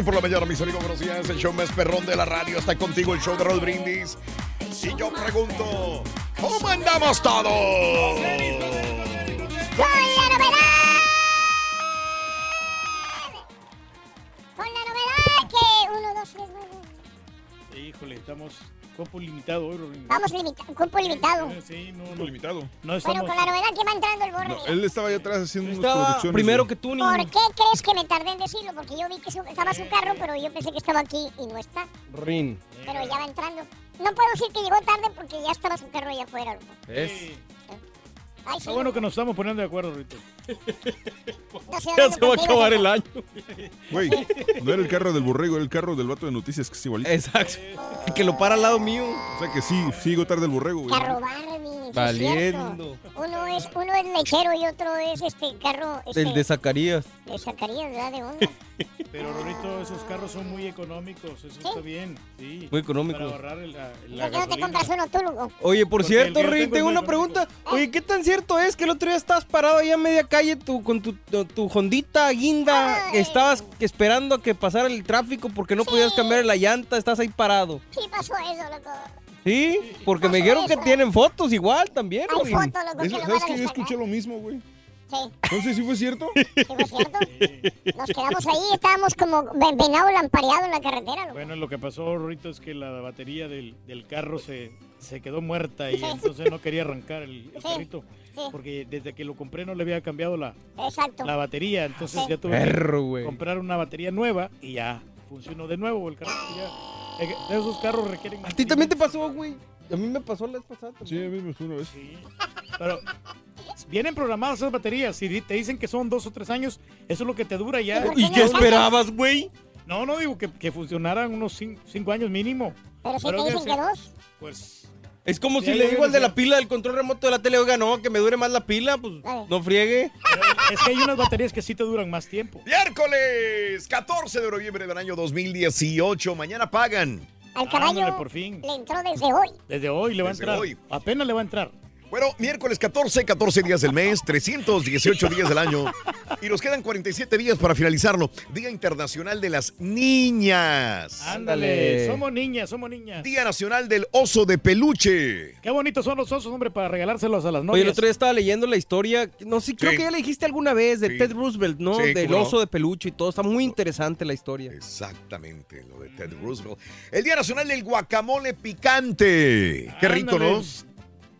Martín por la mañana, mis amigos, buenos días. El show más perrón de la radio está contigo, el show de Rod Brindis. Y yo pregunto, ¿cómo andamos todos? ¡Con la novedad! Con la novedad que uno, dos, tres, nueve. Híjole, estamos cuerpo limitado hoy, Rorín. Vamos limitado, cuerpo limitado. Eh, Sí, no, no. limitado. No Bueno, estamos... con la novedad que va entrando el borre. No, él estaba allá atrás haciendo unas Estaba producciones. primero que tú, niño. ¿Por qué crees que me tardé en decirlo? Porque yo vi que su- estaba su carro, pero yo pensé que estaba aquí y no está. Rin. Pero ya va entrando. No puedo decir que llegó tarde porque ya estaba su carro allá afuera. loco. ¿Ves? Ay, sí, bueno que nos estamos poniendo de acuerdo, Rito. Ya se va a acabar el año. Güey, no era el carro del borrego, era el carro del vato de noticias que es igualito. Exacto. El que lo para al lado mío. O sea que sí, llegó tarde el borrego, güey. Carro Barbie. es Valiendo. Uno es, uno es lechero y otro es este carro este, El de Zacarías. de Zacarías, ¿verdad? De onda. Pero, Rorito, esos carros son muy económicos. Eso está bien. Sí. Muy económico. Para ahorrar el- la, la ¿Por qué no te compras uno tú, Lugo? Oye, por Porque cierto, Rin, tengo una pregunta. Oye, ¿qué tan cierto es que el otro día estabas parado ahí a media calle tu, con tu, tu, tu Hondita guinda? Que Estabas esperando a que pasara el tráfico porque no podías cambiar la llanta, estás ahí parado. Sí pasó eso, loco. ¿Sí? Porque me dijeron que tienen fotos igual también. Hay fotos, loco, que Eso- lo ¿Sabes van a que yo escuché lo mismo, güey? Sí, Entonces, ¿sí fue cierto? sí fue cierto. Nos quedamos ahí, estábamos como ven- venado lampareado en la carretera, loco. Bueno, lo que pasó, Rorito, es que la batería del, del carro se, se quedó muerta y entonces no quería arrancar el, el Sí, carrito. sí. Porque desde que lo compré no le había cambiado la, Exacto. la batería. Entonces Sí. ya tuve Perro, que comprar una batería nueva y ya funcionó de nuevo el carro. Ya. Eh, Esos carros requieren... ¿A ti también te pasó, güey? A mí me pasó la vez pasada. Sí, a mí me pasó una vez. Sí. Pero vienen programadas esas baterías. Si di- te dicen que son dos o tres años, eso es lo que te dura ya. ¿Por ¿Y qué esperabas, güey? No, no digo que, que funcionaran unos cin- cinco, años mínimo. Pero si Pero te que dicen que dos. Pues Es como si le digo al de la pila del control remoto de la tele, oiga, no, que me dure más la pila, pues Ay. no friegue. pero es que hay unas baterías que sí te duran más tiempo. Miércoles 14 de noviembre del año 2018. Mañana pagan. Al Ándale, caballo por fin. le entró desde hoy. Desde hoy le va a Desde entrar. hoy. Apenas le va a entrar. Bueno, miércoles 14, 14 días del mes, 318 días del año. Y nos quedan 47 días para finalizarlo. Día Internacional de las Niñas. Ándale. Somos niñas, somos niñas. Día Nacional del Oso de Peluche. Qué bonitos son los osos, hombre, para regalárselos a las Oye, novias. el otro día estaba leyendo la historia, no sé, creo Sí. que ya le dijiste alguna vez, de Sí. Ted Roosevelt, ¿no? Sí, Del no. oso de peluche y todo, está muy interesante la historia. Exactamente, lo de Ted Roosevelt. El Día Nacional del Guacamole Picante. Qué rico, Ándale, ¿no?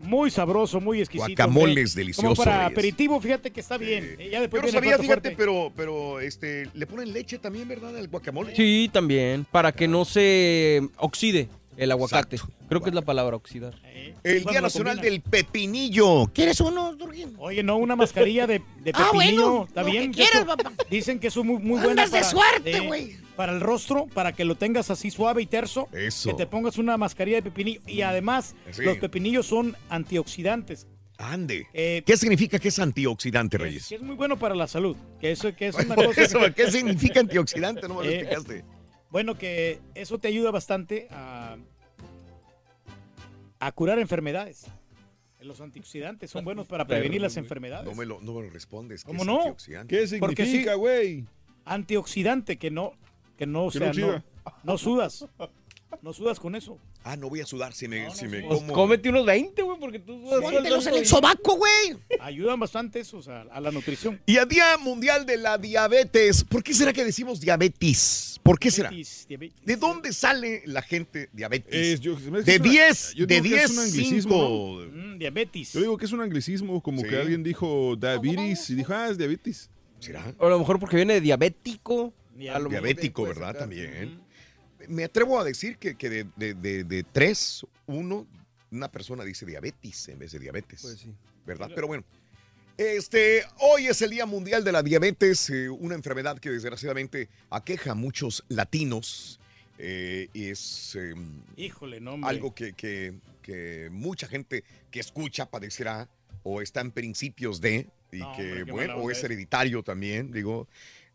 Muy sabroso, muy exquisito. Guacamoles hombre. deliciosos, Como para Reyes. aperitivo, fíjate que está bien. Eh, Ya Yo después no viene el sabía, fíjate, fuerte. pero, pero este, le ponen leche también, ¿verdad? Al guacamole. Sí, también, para que no se oxide el aguacate. Exacto. Creo que es la palabra oxidar. Eh, El Día Nacional del Pepinillo. ¿Quieres uno, Durguín? Oye, no, una mascarilla de, de Ah, pepinillo. bueno, está bien. que quieras, papá. Dicen que es muy, muy buena Andas de para, suerte, eh, güey. para el rostro, para que lo tengas así suave y terso. Eso. Que te pongas una mascarilla de pepinillo. Y además, Sí. los pepinillos son antioxidantes. Ande. Eh, ¿Qué significa que es antioxidante, Reyes? que es muy bueno para la salud. Que eso, que es una cosa. Eso, ¿Qué significa antioxidante? No me lo Eh, explicaste. Bueno, que eso te ayuda bastante a, a curar enfermedades. Los antioxidantes son buenos para prevenir las enfermedades. No me lo, no me lo respondes. ¿qué ¿Cómo no? ¿Qué significa, güey? Antioxidante, que no, que no, o sea, no no sudas. No sudas con eso. Ah, no voy a sudar si me, si me Pues como. cómete unos 20, güey, porque tú... Póntelos en el sobaco, güey. Ayudan bastante esos a, a la nutrición. Y a Día Mundial de la Diabetes. ¿Por qué será que decimos diabetes? ¿Por qué será? Diabetes, diabetes. ¿De dónde sale la gente diabetes? Es- yo- me de que es una- 10, yo de digo que es 10, un anglicismo, 5. Mm, diabetes. Yo digo que es un anglicismo, como Sí. que alguien dijo diabetes y dijo, ah, es diabetes. ¿Será? O a lo mejor porque viene de diabético. Diabético, ¿verdad? También. Me atrevo a decir que, que de, de, de, de tres, uno, una persona dice diabetes en vez de diabetes. Pues sí. ¿Verdad? Pero bueno. Este, hoy es el Día Mundial de la Diabetes, eh, una enfermedad que desgraciadamente aqueja a muchos latinos. eh, y es eh, Híjole, no, algo que, que- que mucha gente que escucha padecerá o está en principios de, y No, que, bueno, o es. hereditario también, digo,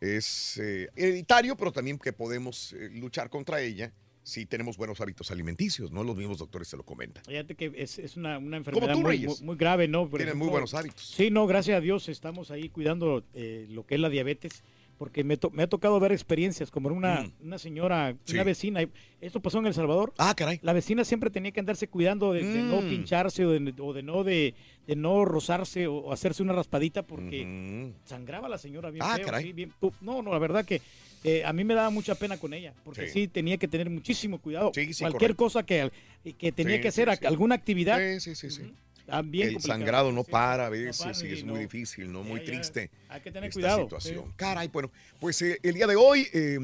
es eh, hereditario, pero también que podemos eh, luchar contra ella si tenemos buenos hábitos alimenticios, ¿no? Los mismos doctores se lo comentan. Fíjate que es, es una, una enfermedad tú, muy, muy- muy grave, ¿no? Por Tienen muy buenos hábitos. Sí, no, gracias a Dios estamos ahí cuidando eh, lo que es la diabetes, porque me, to- me ha tocado ver experiencias como una, Mm. una señora, Sí. una vecina, esto pasó en El Salvador, Ah, caray. la vecina siempre tenía que andarse cuidando de, de no Mm. pincharse o de, o de no de, de no rozarse o, hacerse una raspadita porque sangraba la señora bien Ah, feo, caray. sí, bien- pu- no, no, la verdad que eh, a mí me daba mucha pena con ella, porque Sí. sí, tenía que tener muchísimo cuidado. Sí, sí, Cualquier correcto. cosa que, que tenía que hacer, alguna actividad, Sí, sí, sí, sí. Ah, el sangrado no para a no veces para, y es muy difícil, ¿no? Muy triste. Hay que tener esta cuidado. situación. sí. Caray, bueno, pues eh, el día de hoy, eh,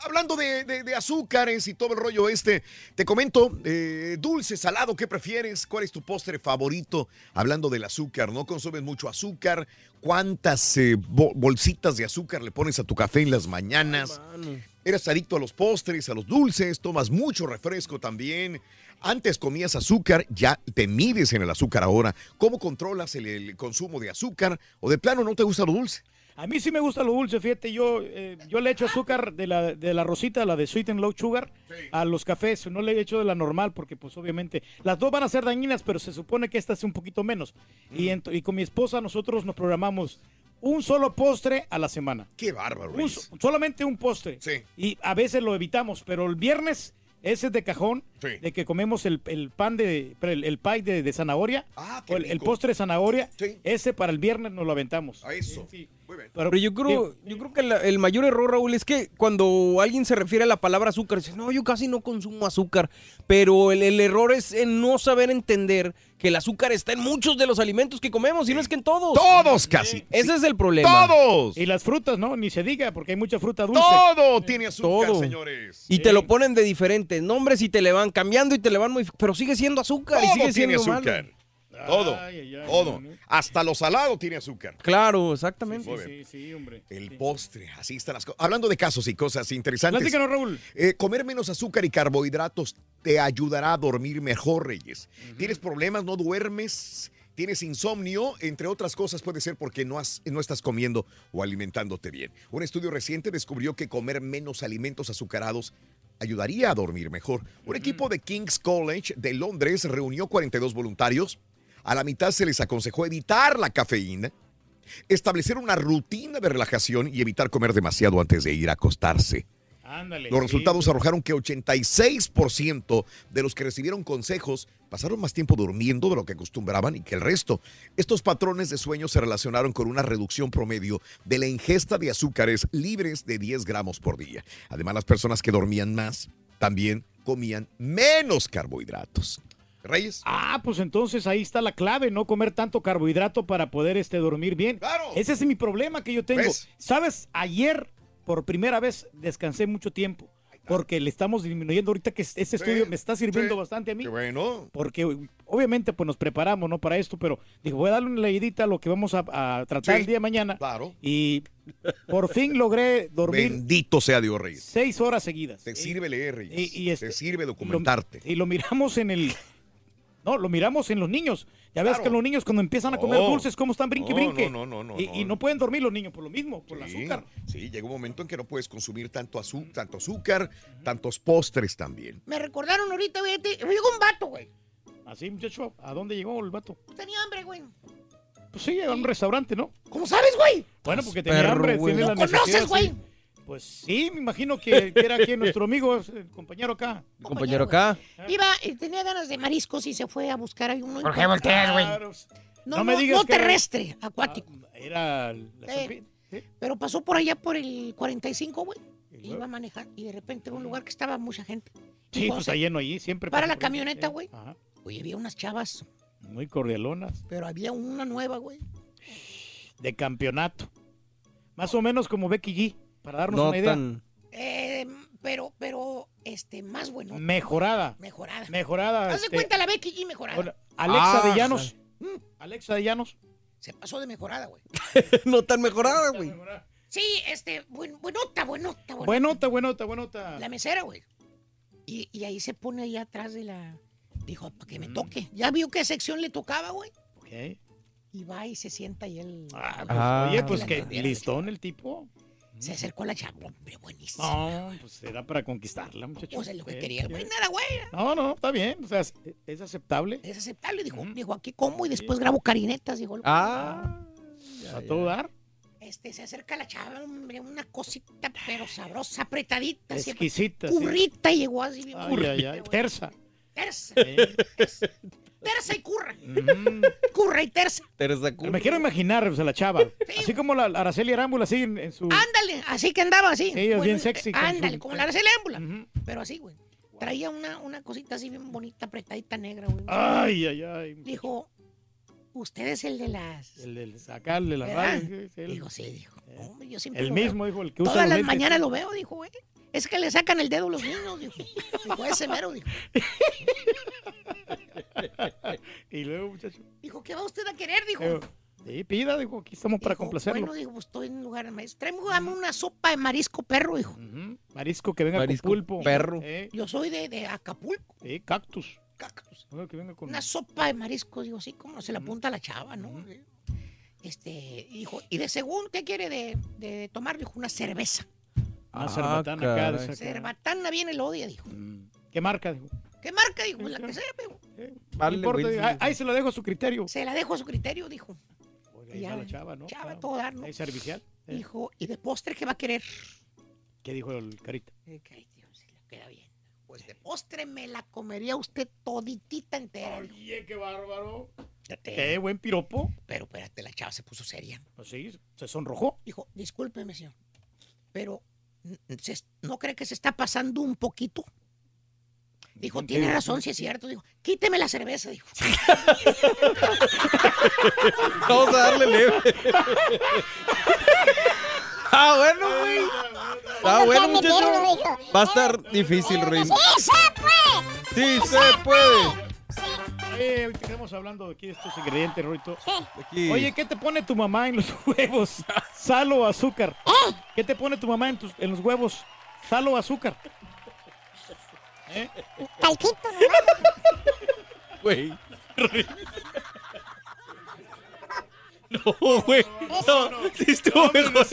hablando de, de- de azúcares y todo el rollo este, te comento, eh, dulce, salado, ¿qué prefieres? ¿Cuál es tu postre favorito? Hablando del azúcar, ¿no consumes mucho azúcar? ¿Cuántas eh, bo- bolsitas de azúcar le pones a tu café en las mañanas? Mano. ¿Eres adicto a los postres, a los dulces? ¿Tomas mucho refresco también? Antes comías azúcar, ya te mides en el azúcar ahora. ¿Cómo controlas el, el consumo de azúcar? ¿O de plano no te gusta lo dulce? A mí sí me gusta lo dulce, fíjate, yo, eh, yo le echo azúcar de la, de la rosita, la de sweet and low sugar, a los cafés, no le echo de la normal porque pues obviamente las dos van a ser dañinas, pero se supone que esta es un poquito menos. Mm. Y, y con mi esposa nosotros nos programamos un solo postre a la semana. Qué bárbaro. Un solamente un postre. Sí. Y a veces lo evitamos, pero el viernes ese es de cajón, Sí. de que comemos el, el pan de, el, el pie de, de zanahoria, Ah, o el, postre de zanahoria, Sí. ese para el viernes nos lo aventamos. A eso. Sí. Muy bien. Pero, Pero yo creo, yo creo que la- el mayor error, Raúl, es que cuando alguien se refiere a la palabra azúcar, dice, no, yo casi no consumo azúcar. Pero el, el error es en no saber entender que el azúcar está en muchos de los alimentos que comemos, y no es que en todos. Todos casi. Ese es el problema. Todos. Y las frutas, ¿no? Ni se diga, porque hay mucha fruta dulce. Todo tiene azúcar, Todo. señores. Y te lo ponen de diferentes nombres y te le van cambiando y te le van muy... Pero sigue siendo azúcar y Todo sigue tiene siendo azúcar. malo. Todo. Ay, ay, ay, Todo. Hasta lo salado tiene azúcar. Claro, exactamente. Bien. Sí, sí, hombre. El Sí. postre, así están las cosas. Hablando de casos y cosas interesantes. Platícanos, Raúl. Eh, comer menos azúcar y carbohidratos te ayudará a dormir mejor, Reyes. ¿Tienes problemas? ¿No duermes? ¿Tienes insomnio? Entre otras cosas puede ser porque no, has- no estás comiendo o alimentándote bien. Un estudio reciente descubrió que comer menos alimentos azucarados ayudaría a dormir mejor. Un equipo de King's College de Londres reunió 42 voluntarios. A la mitad se les aconsejó evitar la cafeína, establecer una rutina de relajación y evitar comer demasiado antes de ir a acostarse. Ándale. Los resultados arrojaron que 86% de los que recibieron consejos pasaron más tiempo durmiendo de lo que acostumbraban y que el resto. Estos patrones de sueño se relacionaron con una reducción promedio de la ingesta de azúcares libres de 10 gramos por día. Además, las personas que dormían más también comían menos carbohidratos. Reyes. Ah, pues entonces ahí está la clave, no comer tanto carbohidrato para poder este, dormir bien. Claro. Ese es mi problema que yo tengo. ¿Ves? ¿Sabes? Ayer, por primera vez, descansé mucho tiempo. Porque le estamos disminuyendo ahorita que este estudio Sí, me está sirviendo sí. bastante a mí. Qué bueno. Porque obviamente pues nos preparamos, ¿no? Para esto, pero digo, voy a darle una leidita a lo que vamos a, a tratar Sí, el día de mañana. Claro. Y por fin logré dormir Bendito sea Dios, Reyes. seis horas seguidas. Te sirve leer, Reyes. y- y este- Te sirve lo- documentarte. Y lo miramos en el... No, lo miramos en los niños. Ya ves Claro. que los niños cuando empiezan a comer No. dulces, ¿cómo están brinque, No, brinque? no, no, no, y, no, y no pueden dormir los niños por lo mismo, por el azúcar. Sí, llega un momento en que no puedes consumir tanto, azu- tanto azúcar, tantos postres también. Me recordaron ahorita, güey. Llegó un vato, güey. Así, muchacho, ¿a dónde llegó el vato? Tenía hambre, güey. Pues sí, a un restaurante, ¿no? ¿Cómo sabes, güey? Bueno, porque tenía Perro, hambre, güey. tiene ¿Lo la necesidad. conoces, güey? Pues sí, me imagino que, que era aquí nuestro amigo, el compañero acá. Compañero acá. Iba, eh, tenía ganas de mariscos y se fue a buscar ahí uno. ¿Por qué volteas, güey? No, No no, me digas no que era- terrestre, acuático. Era la Eh. Pero pasó por allá por el 45, güey. Iba manejando y de repente en un lugar que estaba mucha gente. Sí, pues "Se- está lleno ahí, siempre. Para la por ahí". camioneta, Sí. güey. Ajá. Oye, había unas chavas, Muy cordialonas. pero había una nueva, güey. De campeonato. Más o menos como Becky G, para darnos No una idea. tan. Eh, pero, pero, este, más bueno. Mejorada. Mejorada. Mejorada. Haz de este, cuenta la Becky G mejorada. Alexa Ah, de Llanos. Mm, Alexa de Llanos. Se pasó de mejorada, güey. no tan mejorada, güey. Sí, este, buen, buenota, buenota, buenota. Buenota, buenota, buenota. La mesera, güey. Y, y ahí se pone ahí atrás de la... Dijo, para que me toque. Ya vio qué sección le tocaba, güey. Ok. Y va y se sienta y él... Ah, pues, Ah. oye, pues que listón el tipo. Se acercó a la chava, hombre, buenísimo. No, pues era para conquistarla, muchacho. Pues es lo que Sí, quería el sí. güey. Nada, güey. No, no, está bien. O sea, es, es aceptable. Es aceptable. Dijo, dijo, aquí como y después grabo carinetas. Dijo, Ah. A todo dar. este, se acerca la chava, hombre, una cosita, pero sabrosa, apretadita. así, Exquisita. sí. Currita llegó así bien Ay, currita, ay, ay. güey. Terza. Terza. Sí. Terza. Terza y curra. Mm. Curra y terza. Teresa Pero Me quiero imaginar, o sea, la chava. Así como la Araceli Arámbula, así en, en su. Ándale, así que andaba así. Sí, es bien eh, sexy su- Ándale, como la Araceli Ámbula. Ujú. Pero así, güey. Traía una, una cosita así bien bonita, apretadita negra, güey. Ay, ay, ay. Dijo, usted es el de las... El del sacarle la radio. Dijo, sí, dijo. Eh. Hombre, yo siempre El mismo, dijo, el que usa Todas las mañanas lo veo, dijo, güey. Es que le sacan el dedo a los niños, dijo. Dijo, ese mero, dijo. Y luego, muchacho. Dijo, ¿qué va usted a querer? Dijo. eh, Sí, pida, dijo, aquí estamos para Dijo, complacerlo. Bueno, dijo, pues estoy en un lugar de maíz. Tráeme dame una sopa de marisco perro, dijo. Marisco que venga Marisco con pulpo. perro. Eh, Yo soy de, de Acapulco. eh, cactus. Cactus. Bueno, que venga con. Una sopa de marisco, digo, así como se la apunta a la chava, ¿no? Este, dijo, y de segundo, ¿qué quiere de, de tomar? Dijo, una cerveza. Ah, cerbatana acá. de esa. Cerbatana viene el odia, dijo. Mm. ¿Qué marca? Dijo. ¿Qué marca? Dijo, "Pues la que sea, dijo. No Vale, importa, güey, dijo, sí, ahí, sí. ahí se lo dejo a su criterio. Se la dejo a su criterio, dijo. Oiga, ahí Ya, va la chava, ¿no? chava, todo dar, ¿no? ahí servicial. Eh, Dijo, ¿y de postre qué va a querer? ¿Qué dijo el carita? Eh, que, ay, Dios, se le queda bien. Pues de postre me la comería usted toditita entera. dijo. Oye, qué bárbaro. Espérate. Qué buen piropo. Pero espérate, la chava se puso seria. Pues sí, se sonrojó. Dijo, discúlpeme, señor, pero ¿no cree que se está pasando un poquito? Dijo, tiene razón, si es cierto. Dijo, quíteme la cerveza, dijo. Vamos a darle leve. ah, bueno, güey. Ah, bueno, muchachos. Va a estar difícil, Rey. ¡Sí se puede! Sí, se puede. Eh, ahorita estamos hablando de aquí de estos ingredientes, Roito. Aquí. Oye, ¿qué te pone tu mamá en los huevos? ¿Sal o azúcar? ¿Qué te pone tu mamá en, tus, en los huevos? ¿Sal o azúcar? ¿Eh? Talquito. Güey. No, güey. No, sí estuvo mejor.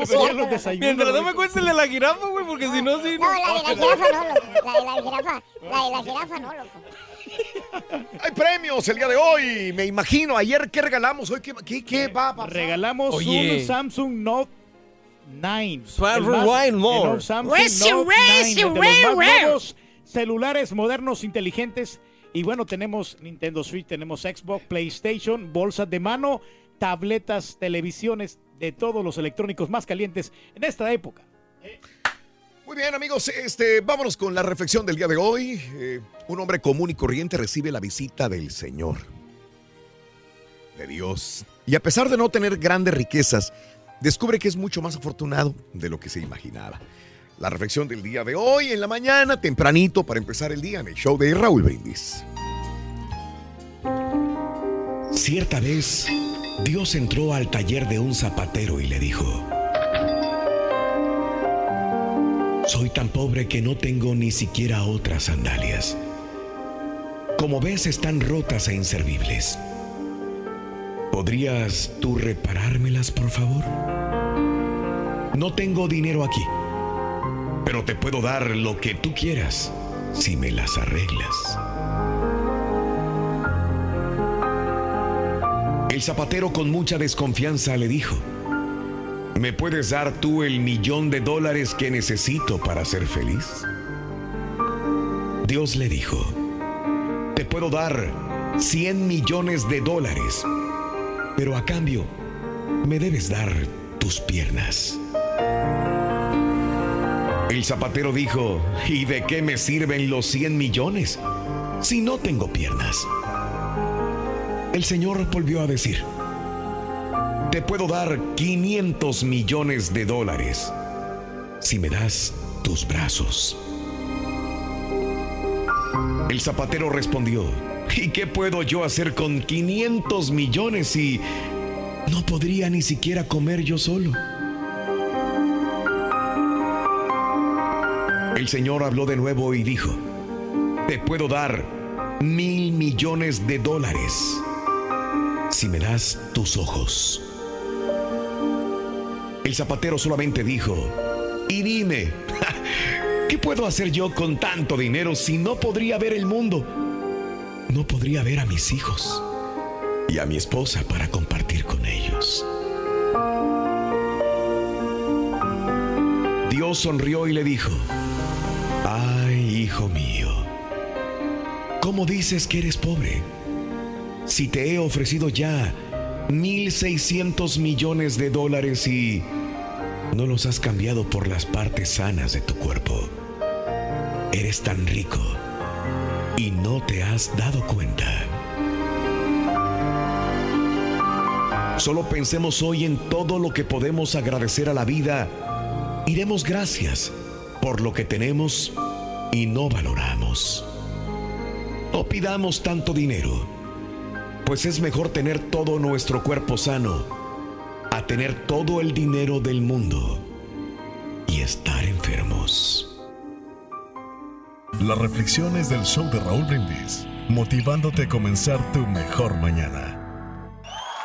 Desayunos, Mientras no me cuentes el de la jirafa, güey, porque si no, sí. No, la de la jirafa no, loco. La de la jirafa. La de la jirafa no, loco. Hay premios el día de hoy. Me imagino, ayer qué regalamos, hoy qué, qué, qué va a pasar. Regalamos Oye. un Samsung Note 9. Swag El for más- wine more. Samsung Note racy, 9, el de los rare, más rare. nuevos celulares modernos, inteligentes. Y bueno, tenemos Nintendo Switch, tenemos Xbox, PlayStation, bolsas de mano, tabletas, televisiones, de todos los electrónicos más calientes en esta época. Muy bien, amigos, este, vámonos con la reflexión del día de hoy. Eh, un hombre común y corriente recibe la visita del Señor, de Dios. Y a pesar de no tener grandes riquezas, descubre que es mucho más afortunado de lo que se imaginaba. La reflexión del día de hoy, en la mañana, tempranito, para empezar el día en el show de Raúl Brindis. Cierta vez, Dios entró al taller de un zapatero y le dijo, Soy tan pobre que no tengo ni siquiera otras sandalias. como ves están rotas e inservibles. ¿Podrías tú reparármelas, por favor? No tengo dinero aquí, pero te puedo dar lo que tú quieras si me las arreglas. El zapatero con mucha desconfianza le dijo, ¿me puedes dar tú el millón de dólares que necesito para ser feliz? Dios le dijo, te puedo dar 100 millones de dólares, pero a cambio me debes dar tus piernas. El zapatero dijo, ¿y de qué me sirven los 100 millones si no tengo piernas? El Señor volvió a decir, te puedo dar 500 millones de dólares si me das tus brazos. El zapatero respondió, ¿y qué puedo yo hacer con 500 millones si no podría ni siquiera comer yo solo? El Señor habló de nuevo y dijo, te puedo dar mil millones de dólares si me das tus ojos. El zapatero solamente dijo, y dime, ¿qué puedo hacer yo con tanto dinero si no podría ver el mundo? No podría ver a mis hijos y a mi esposa para compartir con ellos. Dios sonrió y le dijo, hijo mío, ¿cómo dices que eres pobre? Si te he ofrecido ya 1.600 millones de dólares y no los has cambiado por las partes sanas de tu cuerpo. Eres tan rico y no te has dado cuenta. Solo pensemos hoy en todo lo que podemos agradecer a la vida y demos gracias por lo que tenemos y no valoramos. No pidamos tanto dinero, pues es mejor tener todo nuestro cuerpo sano a tener todo el dinero del mundo y estar enfermos. Las reflexiones del show de Raúl Brindis, motivándote a comenzar tu mejor mañana.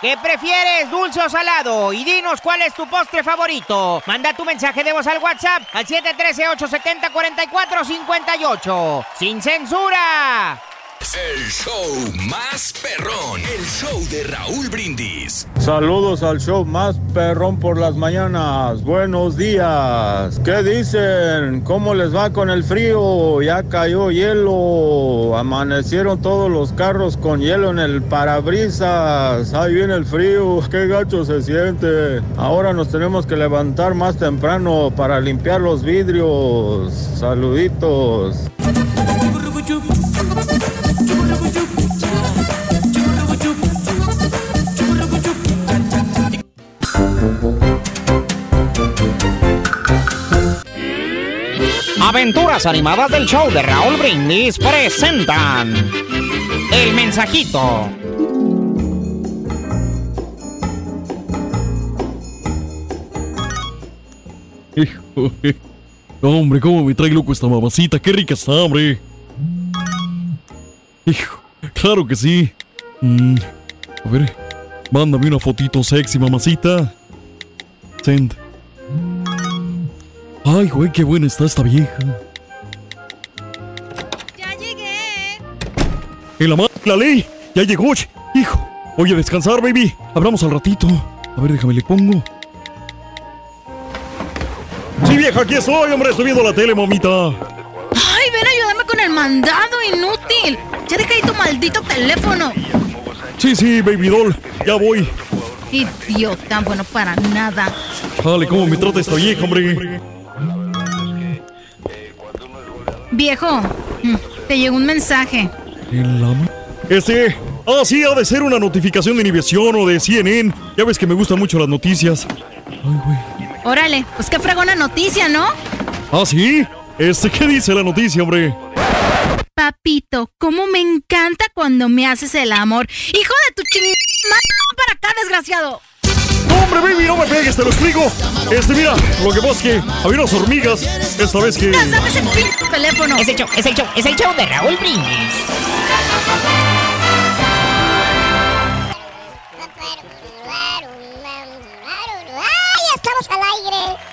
¿Qué prefieres, dulce o salado? Y dinos cuál es tu postre favorito. Manda tu mensaje de voz al WhatsApp al 713-870-4458. ¡Sin censura! El show más perrón. El show de Raúl Brindis. Saludos al show más perrón por las mañanas. Buenos días. ¿Qué dicen? ¿Cómo les va con el frío? Ya cayó hielo. Amanecieron todos los carros con hielo en el parabrisas. Ahí viene el frío. Qué gacho se siente. Ahora nos tenemos que levantar más temprano para limpiar los vidrios. Saluditos. Aventuras animadas del show de Raúl Brindis presentan El Mensajito. Hijo, hombre, cómo me trae loco esta mamacita. Qué rica está, hombre. Hijo, claro que sí. Mm, a ver, mándame una fotito sexy, mamacita. Send. Ay, güey, qué buena está esta vieja. Ya llegué. En la, ma- la ley, ya llegó. Hijo, oye, a descansar, baby. Hablamos al ratito. A ver, déjame le pongo. Sí, vieja, aquí estoy, hombre. Estoy viendo la tele, mamita. Ay, ven a ayudarme con el mandado, inútil. Ya deja ahí tu maldito teléfono. Sí, sí, baby doll. Ya voy. Idiota, bueno para nada. Dale, cómo me trata esta vieja, hombre. Viejo, mm, te llegó un mensaje. En la ma- Este. Ah, sí, ha de ser una notificación de Univision o de CNN. Ya ves que me gustan mucho las noticias. Órale, pues qué fregona noticia, ¿no? Ah, sí. Este, ¿qué dice la noticia, hombre? Papito, cómo me encanta cuando me haces el amor. Hijo de tu ching... para acá, desgraciado. No, hombre, baby, no me pegues, te lo explico. Este, mira, lo que pasa es que había unas hormigas. Esta vez que. Dame ese pinche teléfono. Es el show, es el show, es el show de Raúl Brindis. ¡Ay, estamos al aire!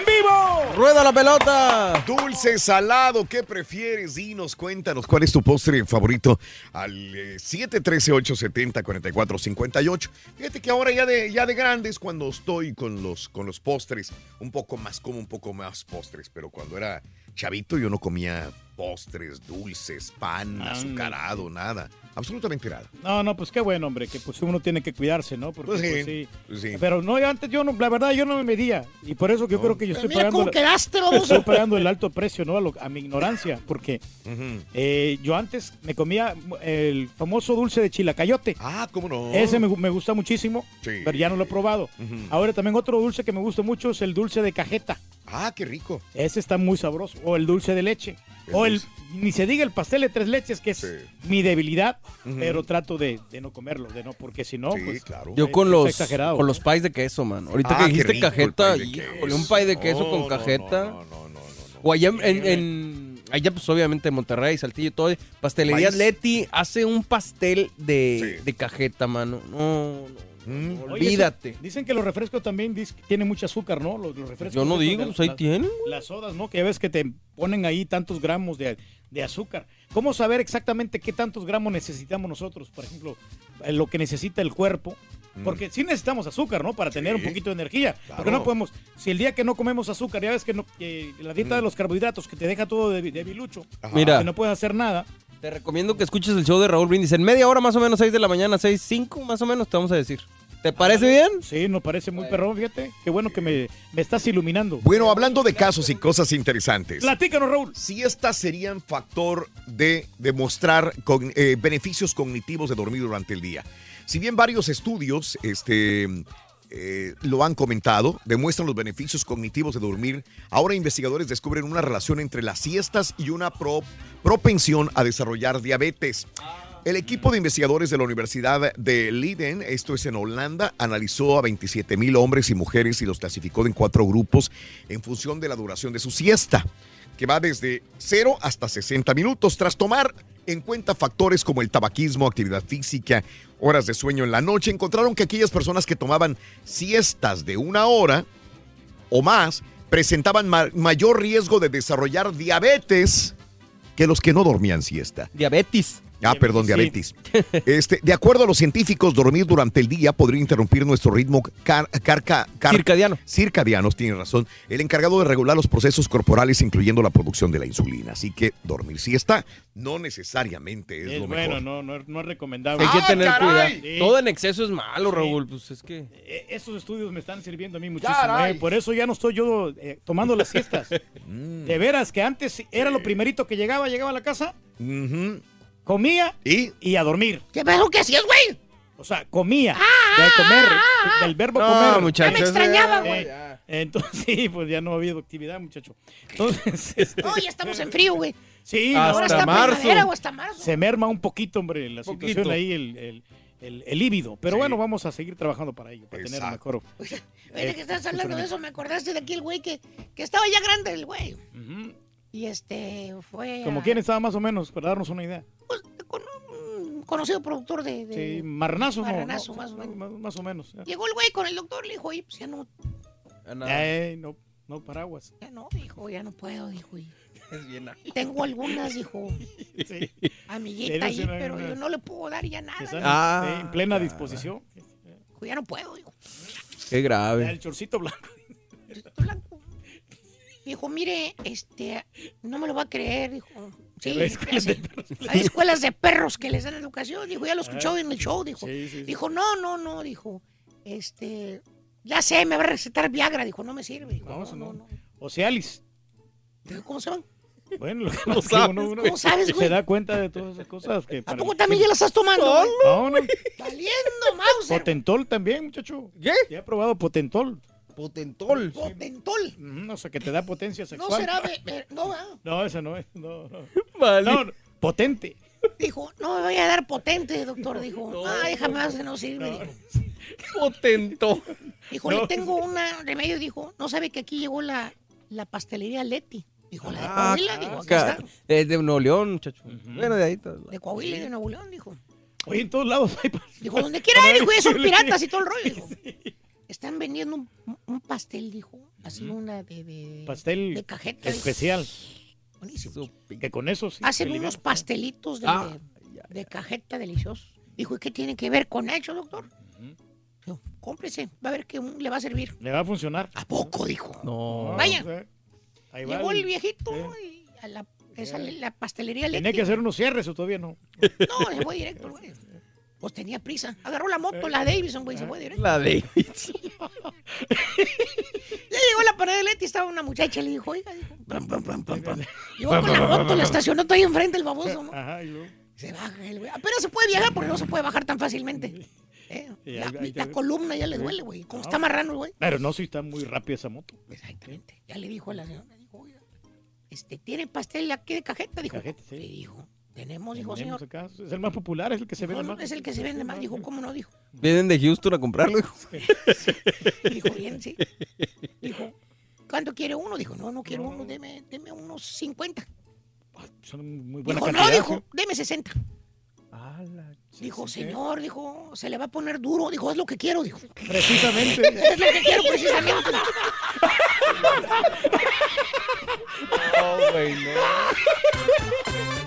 ¡En vivo! ¡Rueda la pelota! Dulce, salado, ¿qué prefieres? Dinos, cuéntanos, ¿cuál es tu postre favorito? Al eh, 713-870-4458. Fíjate que ahora ya de, ya de grandes, cuando estoy con los, con los postres, un poco más, como un poco más postres, pero cuando era chavito yo no comía postres, dulces, pan, Ah, azucarado, nada. Absolutamente nada. No, no, pues qué bueno, hombre, que pues uno tiene que cuidarse, ¿no? Porque, Pues sí, pues, sí. pues sí. Pero no, yo antes yo no, la verdad, yo no me medía. Y por eso que yo creo que yo estoy mira pagando. cómo la- quedaste, baboso. Estoy pagando el alto precio, ¿no? A, lo- a mi ignorancia. Porque eh, yo antes me comía el famoso dulce de chilacayote. Ah, ¿cómo no? Ese me, gu- me gusta muchísimo, Sí. pero ya no lo he probado. Ahora también otro dulce que me gusta mucho es el dulce de cajeta. Ah, qué rico. Ese está muy sabroso. O el dulce de leche. O el, ni se diga el pastel de tres leches, que es mi debilidad, pero trato de, de no comerlo, de no, porque si no, pues Yo eh, con los, exagerado. con los pies de queso, mano. Ahorita Ah, que dijiste cajeta, híjole, un pie de queso No, con no, cajeta. O allá en, en- en- allá pues obviamente en Monterrey, Saltillo y todo. Pastelería. Leti hace un pastel de, de cajeta, mano. No, no, Mm. Oye, olvídate. dicen que los refrescos también tienen mucho azúcar, ¿no? Los, los refrescos. Yo no digo, pues ahí las- tienen. Las sodas, ¿no? Que ya ves que te ponen ahí tantos gramos de, de azúcar. ¿Cómo saber exactamente qué tantos gramos necesitamos nosotros? Por ejemplo, eh, lo que necesita el cuerpo. Porque sí necesitamos azúcar, ¿no? Para tener un poquito de energía. Porque no podemos, si el día que no comemos azúcar, ya ves que, no, la dieta de los carbohidratos que te deja todo de, debilucho, Mira. que no puedes hacer nada. Te recomiendo que escuches el show de Raúl Brindis. En media hora más o menos, 6 de la mañana, 6, 5 más o menos, te vamos a decir. ¿Te parece bien? Sí, nos parece muy perrón, fíjate. Qué bueno que me, me estás iluminando. Bueno, hablando de casos y cosas interesantes. Platícanos, Raúl. Si estas serían factor de demostrar con- eh, beneficios cognitivos de dormir durante el día. Si bien varios estudios este, eh, lo han comentado, demuestran los beneficios cognitivos de dormir, ahora investigadores descubren una relación entre las siestas y una pro- propensión a desarrollar diabetes. El equipo de investigadores de la Universidad de Leiden, esto es en Holanda, analizó a 27 mil hombres y mujeres y los clasificó en cuatro grupos en función de la duración de su siesta, que va desde 0 hasta 60 minutos. Tras tomar en cuenta factores como el tabaquismo, actividad física, horas de sueño en la noche, encontraron que aquellas personas que tomaban siestas de una hora o más presentaban ma- mayor riesgo de desarrollar diabetes que los que no dormían siesta. Diabetes. Ah, perdón, diabetes. Este, de acuerdo a los científicos, dormir durante el día podría interrumpir nuestro ritmo car- Circadiano. Circadianos, tiene razón. El encargado de regular los procesos corporales, incluyendo la producción de la insulina. Así que dormir siesta no necesariamente es, Es lo bueno, mejor. no, no, no es recomendable. Hay que tener cuidado. Sí. Todo en exceso es malo, Sí. Raúl. Pues es que. Eh, Esos estudios me están sirviendo a mí muchísimo. Eh, Por eso ya no estoy yo eh, tomando las siestas. Mm. De veras que antes era lo primerito que llegaba, llegaba a la casa, comía ¿Y? a dormir. ¿Qué pedo que hacías, güey? O sea, comía. de comer, del verbo No, comer. muchacho, Ya me extrañaba, güey. Eh, entonces, sí, pues ya no ha habido actividad, muchacho. Entonces, este, No, ya estamos en frío, güey. sí, Ahora no, está primavera o hasta marzo. se merma un poquito, hombre, la Poquito. situación ahí, el, el, el, el líbido. Pero bueno, vamos a seguir trabajando para ello, para tener mejor. Ahorita eh, que estás hablando de eso, me acordaste de aquel güey que, que estaba ya grande, el güey. Ujú. Y este fue. Como a- quién estaba más o menos, para darnos una idea. un conocido productor de. de- Sí, marranazo, ¿no? Marranazo, ¿no? más o menos. Más, más o menos. ya. Llegó el güey con el doctor, le dijo, oye, pues ya no, Eh, no, no paraguas. ya no, dijo, ya no puedo, dijo. y Es bien. tengo algunas, dijo, Sí. amiguita ahí, pero una- yo no le puedo dar ya nada. Ah, en plena disposición. Dijo, ya no puedo, dijo. Qué grave. El chorcito blanco. Dijo, mire, este, no me lo va a creer, dijo. Sí, Hay escuelas de sí. hay escuelas de perros que les dan educación, dijo, ya lo escuchó Ajá. en el show, dijo. Sí, sí, sí. Dijo, no, no, no, dijo, este, ya sé, me va a recetar Viagra, dijo, no me sirve, dijo, No, no, no, no. no. Ocealis. Dijo, ¿Cómo se llaman? Bueno, lo que ¿Cómo pasa es que sabes? uno, uno ¿Cómo sabes, se güey? da cuenta de todas esas cosas. Que ¿A poco también ya la estás tomando? No, no. Valiendo, Mauser. Potentol también, muchacho. ¿Qué? Ya he probado Potentol. Potentol. Potentol. Ujú, O sea, que te da potencia No sexual. será, no, va. No, esa no es. No, no. Vale. No, no, potente. Dijo, no me vaya a dar potente, doctor, dijo. Ah, déjame más, no sirve, No. dijo. Potento. Dijo, No. le tengo un remedio, dijo. No sabe que aquí llegó la, la pastelería Leti. Dijo, la de Ah, Coahuila, dijo, acá está. Es de Nuevo León, muchacho. Bueno, de ahí todo. De Coahuila y de Nuevo León, dijo. Oye, en todos lados hay... Dijo, donde quiera dijo, son piratas y todo el rollo, dijo. Están vendiendo un, un pastel, dijo, así una de, de, Pastel de cajeta. especial. Buenísimo. Que con eso sí. Hacen unos pastelitos de, Ah, de cajeta deliciosos. Dijo, ¿y qué tiene que ver con eso, doctor? Dijo, cómprese, va a ver que un- le va a servir. ¿Le va a funcionar? ¿A poco, dijo? No. Vaya. no sé. Ahí va el- el viejito y a la, esa- la pastelería Tenía eléctrica. que hacer unos cierres o todavía no. No, se fue directo, güey. Pues tenía prisa. Agarró la moto, la Davidson, güey, se fue directo. La de. Ya llegó a la pared de Leti, estaba una muchacha, le dijo, oiga, dijo, pam, pam, pam, pam, pam. Llegó con la moto, la estacionó todo ahí enfrente el baboso, ¿no? Ajá, y luego. Se baja el güey. Apenas se puede viajar porque no se puede bajar tan fácilmente. Eh, Y La, ahí- ahí la columna ya le duele, güey. Como No. está marrano el güey. Pero no, si está muy rápida esa moto. Exactamente. Ya le dijo a la señora, dijo, oiga, este, ¿tiene pastel aquí de cajeta? Dijo. Cajeta, sí. Le dijo, tenemos, dijo, Tenemos señor. acá, Es el más popular, es el que se Dijo, vende "No, más. es el que se vende más. Dijo, ¿cómo no? Dijo. Vienen de Houston a comprarlo, hijo. Dijo, bien, sí. Dijo, ¿cuánto quiere uno? Dijo, no, no quiero uno, deme, deme unos 50. Son muy buena Dijo, cantidad. no, dijo, ¿sí? deme 60. Dijo, señor, dijo, se le va a poner duro. Dijo, es lo que quiero, dijo. Precisamente. Es lo que quiero, precisamente.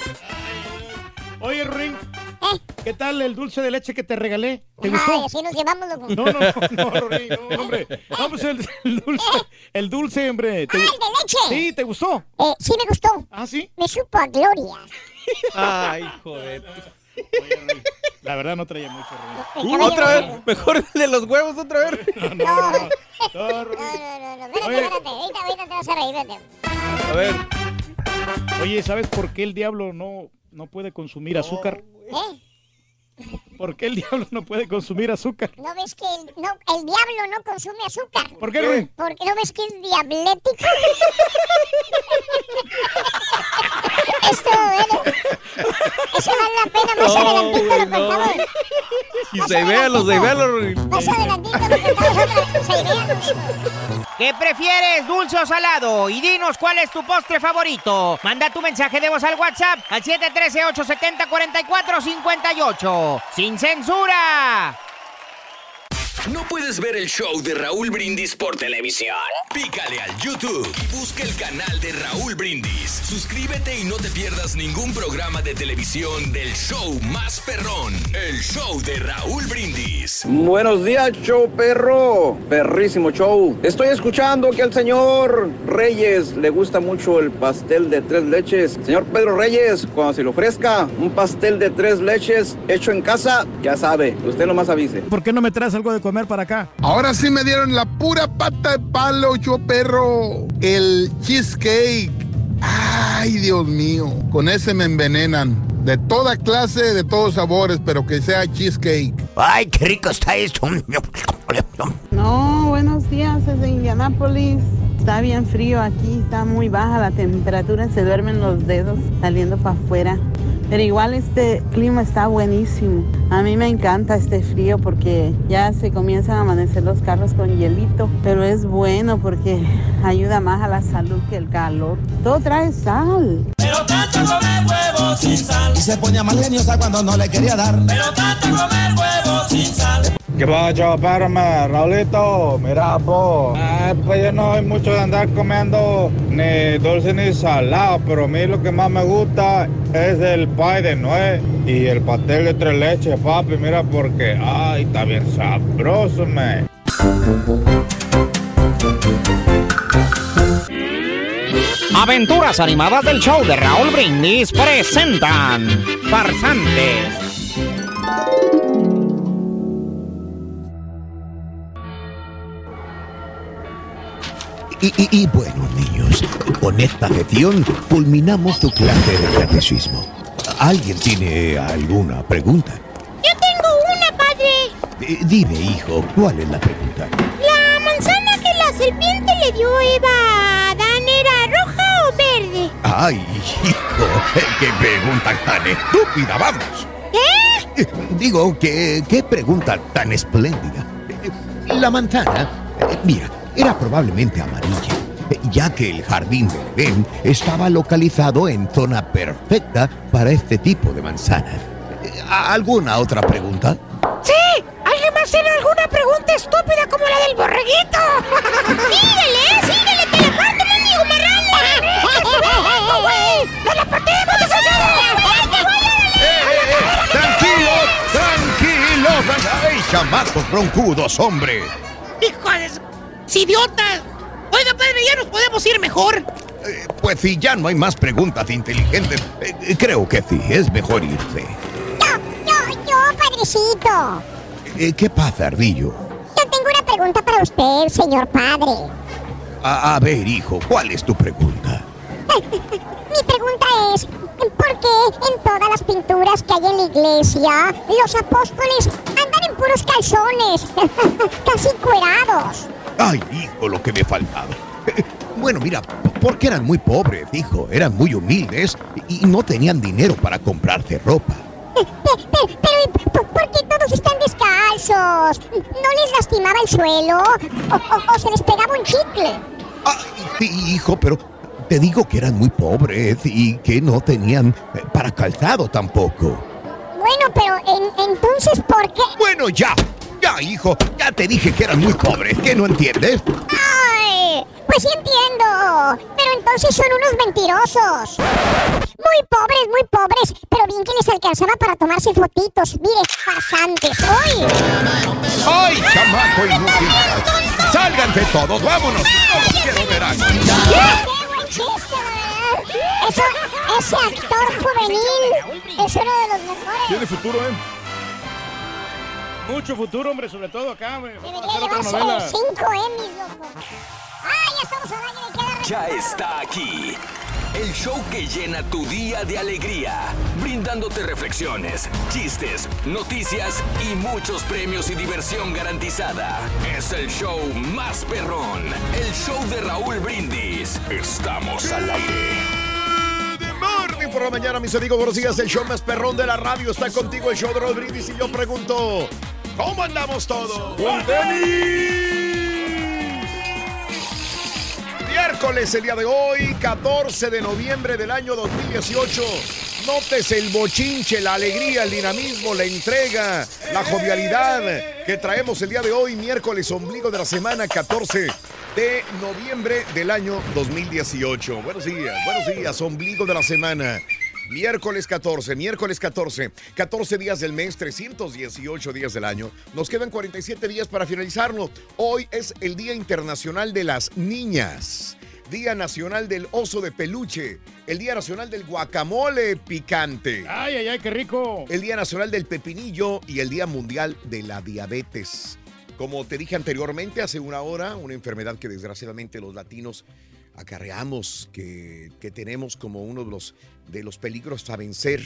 Oye, Ruin. ¿Qué tal el dulce de leche que te regalé? ¿Te gustó? Ay, así nos llevamos, loco. No, no, no, no, Ruin, no, hombre. Vamos, el, el dulce. El dulce, hombre. ¿Te- Ah, el de leche. Sí, ¿te gustó? Eh, sí me gustó. ¿Ah, sí? Me supo a gloria. Ay, joder. La verdad no traía mucho, Ruin. Uh, otra vez. Mejor el de los huevos, otra vez. No, no, no. No, no, no, espérate, Oye. espérate. Ahorita, ahorita te vas a reír, espérate. A ver. Oye, ¿sabes por qué el diablo no, no puede consumir azúcar? ¿Eh? ¿Por qué el diablo no puede consumir azúcar? ¿No ves que el, no, el diablo no consume azúcar? ¿Por qué, Ruin? Porque no ves que es diablético. Esto, bueno. Eso vale la pena. Más No, adelantito lo no. contamos. Y se véalo, se véalo, Ruin. Más adelantito lo contamos. Se. ¿Qué prefieres, dulce o salado? Y dinos cuál es tu postre favorito. Manda tu mensaje de voz al WhatsApp al 713-870-4458. ¡Sin censura! ¿No puedes ver el show de Raúl Brindis por televisión? Pícale al YouTube y busca el canal de Raúl Brindis. Suscríbete y no te pierdas ningún programa de televisión del show más perrón, el show de Raúl Brindis. Buenos días, show perro. Perrísimo show. Estoy escuchando que al señor Reyes le gusta mucho el pastel de tres leches. Señor Pedro Reyes, cuando se le ofrezca un pastel de tres leches hecho en casa, ya sabe, usted nomás avise. ¿Por qué no me traes algo de comer para acá? Ahora sí me dieron la pura pata de palo, yo perro. El cheesecake. Ay, Dios mío. Con ese me envenenan. De toda clase, de todos sabores, pero que sea cheesecake. Ay, qué rico está esto. No, buenos días desde Indianápolis. Está bien frío aquí, está muy baja la temperatura, se duermen los dedos saliendo para afuera. Pero igual este clima está buenísimo. A mí me encanta este frío porque ya se comienzan a amanecer los carros con hielito. Pero es bueno porque ayuda más a la salud que el calor. Todo trae sal. Pero tanto comer huevos sin sal. Y se ponía más geniosa cuando no le quería dar. Pero tanto comer huevos sin sal. ¿Qué pasa, perme? Raulito, mira, po. Ah, pues yo no soy mucho de andar comiendo ni dulce ni salado, pero a mí lo que más me gusta es el pie de nuez y el pastel de tres leches, papi. Mira, porque, ay, está bien sabroso, me. Aventuras animadas del show de Raúl Brindis presentan Farsantes. Y, y- y bueno, niños, con esta gestión culminamos tu clase de catecismo. ¿Alguien tiene alguna pregunta? Yo tengo una, padre. Eh, dime, hijo, ¿cuál es la pregunta? La manzana que la serpiente le dio a Eva a Adán era roja o verde. Ay, hijo, qué pregunta tan estúpida, vamos. ¿Qué? Eh, Digo, que qué pregunta tan espléndida. Eh, La manzana, eh, mira, era probablemente amarilla. eh, ya que el jardín del Edén estaba localizado en zona perfecta para este tipo de manzanas. Eh, ¿Alguna otra pregunta? ¡Sí! ¿Alguien más tiene alguna pregunta estúpida como la del borreguito? ¡Síguele, síguele! ¡Te la parto, mendigo marrano! ¡No la partimos, ¡Tranquilo! ¡Tranquilo! ¡Ay, chamacos broncudos, hombre! ¡Hijo de... ¡Idiotas! Oiga, padre, ya nos podemos ir mejor. Pues si ya no hay más preguntas inteligentes, eh, eh, creo que sí, es mejor irse. Yo, yo, padrecito. Eh, ¿Qué pasa, Ardillo? Yo tengo una pregunta para usted, señor padre. A, a ver, hijo, ¿cuál es tu pregunta? Mi pregunta es, ¿por qué en todas las pinturas que hay en la iglesia los apóstoles andan en puros calzones, casi cuerados? Ay, hijo, lo que me faltaba. Eh, Bueno, mira, porque eran muy pobres, hijo, eran muy humildes y no tenían dinero para comprarse ropa. Pero, pero ¿y por, qué todos están descalzos? ¿No les lastimaba el suelo? ¿O, o- o se les pegaba un chicle? Sí, hijo, pero te digo que eran muy pobres y que no tenían eh, para calzado tampoco. Bueno, pero en- entonces, ¿por qué? Bueno, ya, ya, hijo, ya te dije que eran muy pobres, ¿qué no entiendes? ¡Ay! Pues sí entiendo. Pero entonces son unos mentirosos. Muy pobres, muy pobres. Pero bien que les alcanzaba para tomarse fotitos. Mire, farsantes. ¡Uy! ¡Ay, chamaco inútil! ¡Sálganse todos, vámonos! ¡No los quiero ver aquí! ¡Qué buen chiste, ¿verdad? Eso, ese actor juvenil es uno de los mejores. Tiene futuro, ¿eh? Mucho futuro, hombre, sobre todo acá, hacer Debería llevarse cinco Emmys, loco. ¡Ah, ya estamos al aire! Queda Ya está aquí. El show que llena tu día de alegría, brindándote reflexiones, chistes, noticias y muchos premios y diversión garantizada. Es el show más perrón, el show de Raúl Brindis. Estamos al aire. Por la mañana, mis amigos, buenos días. El show más perrón de la radio está contigo, el show de Raúl Brindis. Y yo pregunto, ¿cómo andamos todos? ¡Con Miércoles, el día de hoy, 14 de noviembre del año 2018. Notes el bochinche, la alegría, el dinamismo, la entrega, la jovialidad que traemos el día de hoy, miércoles, ombligo de la semana, 14 de noviembre del año 2018. Buenos días, buenos días, ombligo de la semana. Miércoles 14, miércoles 14, 14 días del mes, 318 días del año. Nos quedan 47 días para finalizarlo. Hoy es el Día Internacional de las Niñas. Día Nacional del Oso de Peluche. El Día Nacional del Guacamole Picante. Ay, ay, ay, qué rico. El Día Nacional del Pepinillo y el Día Mundial de la Diabetes. Como te dije anteriormente, hace una hora, una enfermedad que desgraciadamente los latinos acarreamos, que, que tenemos como uno de los, de los peligros a vencer.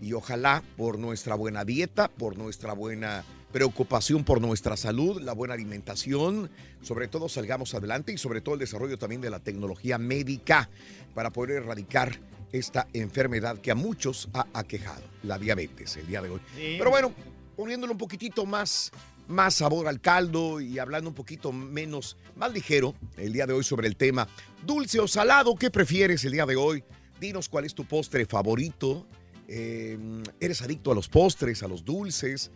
Y ojalá por nuestra buena dieta, por nuestra buena preocupación por nuestra salud, la buena alimentación, sobre todo salgamos adelante y sobre todo el desarrollo también de la tecnología médica para poder erradicar esta enfermedad que a muchos ha aquejado, la diabetes, el día de hoy. Sí. Pero bueno, poniéndole un poquitito más, más sabor al caldo y hablando un poquito menos, más ligero el día de hoy sobre el tema dulce o salado, ¿qué prefieres el día de hoy? Dinos cuál es tu postre favorito. Eh, ¿Eres adicto a los postres, a los dulces?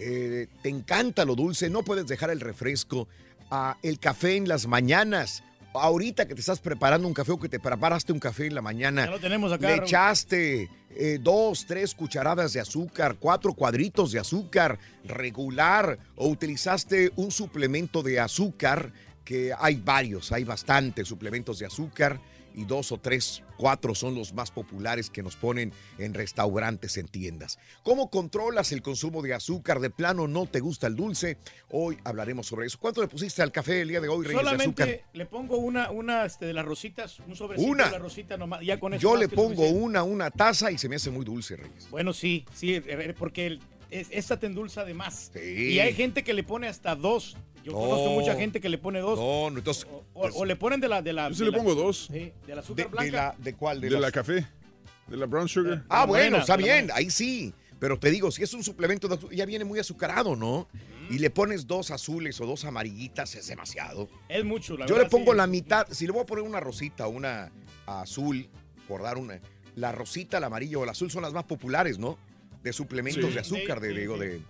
Eh, ¿Te encanta lo dulce? ¿No puedes dejar el refresco? a el café en las mañanas. Ahorita que te estás preparando un café o que te preparaste un café en la mañana. Ya lo tenemos acá, Le Raúl. echaste eh, dos, tres cucharadas de azúcar, cuatro cuadritos de azúcar regular o utilizaste un suplemento de azúcar que hay varios, hay bastantes suplementos de azúcar y dos o tres, cuatro son los más populares que nos ponen en restaurantes, en tiendas. ¿Cómo controlas el consumo de azúcar? ¿De plano no te gusta el dulce? Hoy hablaremos sobre eso. ¿Cuánto le pusiste al café el día de hoy, Reyes de azúcar? Solamente le pongo una, una este, de las rositas, un sobrecito Una. de la rosita nomás. Ya con eso Yo le pongo una, una taza y se me hace muy dulce, Reyes. Bueno, sí, sí, eh, porque el- es- esta te endulza de más. Sí. Y hay gente que le pone hasta dos. Yo No. conozco mucha gente que le pone dos. No, no, entonces. O, o le ponen de la. De la Yo sí le la- pongo dos. Sí, de la ¿De, azúcar de blanca. la, ¿De cuál? De la café. De la brown sugar. Ah, la bueno, está bien, ahí sí. Pero te digo, si es un suplemento, de ya viene muy azucarado, ¿no? y le pones dos azules o dos amarillitas, es demasiado. Es mucho, la Yo le pongo sí. la mitad, si le voy a poner una rosita, una azul, por dar una, la rosita, el amarillo o el azul son las más populares, ¿no? De suplementos Sí. de azúcar, Sí, de, sí, digo, sí. de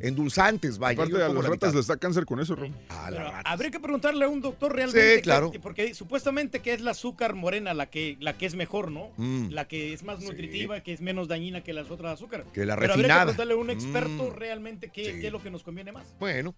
endulzantes, vaya. Aparte, a las la ratas les da cáncer con eso, Ro. La Pero rata. habría que preguntarle a un doctor realmente. Sí, que- claro. porque supuestamente que es la azúcar morena la que, la que es mejor, ¿no? Mm. La que es más nutritiva, que es menos dañina que las otras azúcar. Que la Pero habría refinada. que preguntarle a un experto Mm. realmente qué, qué es lo que nos conviene más. Bueno,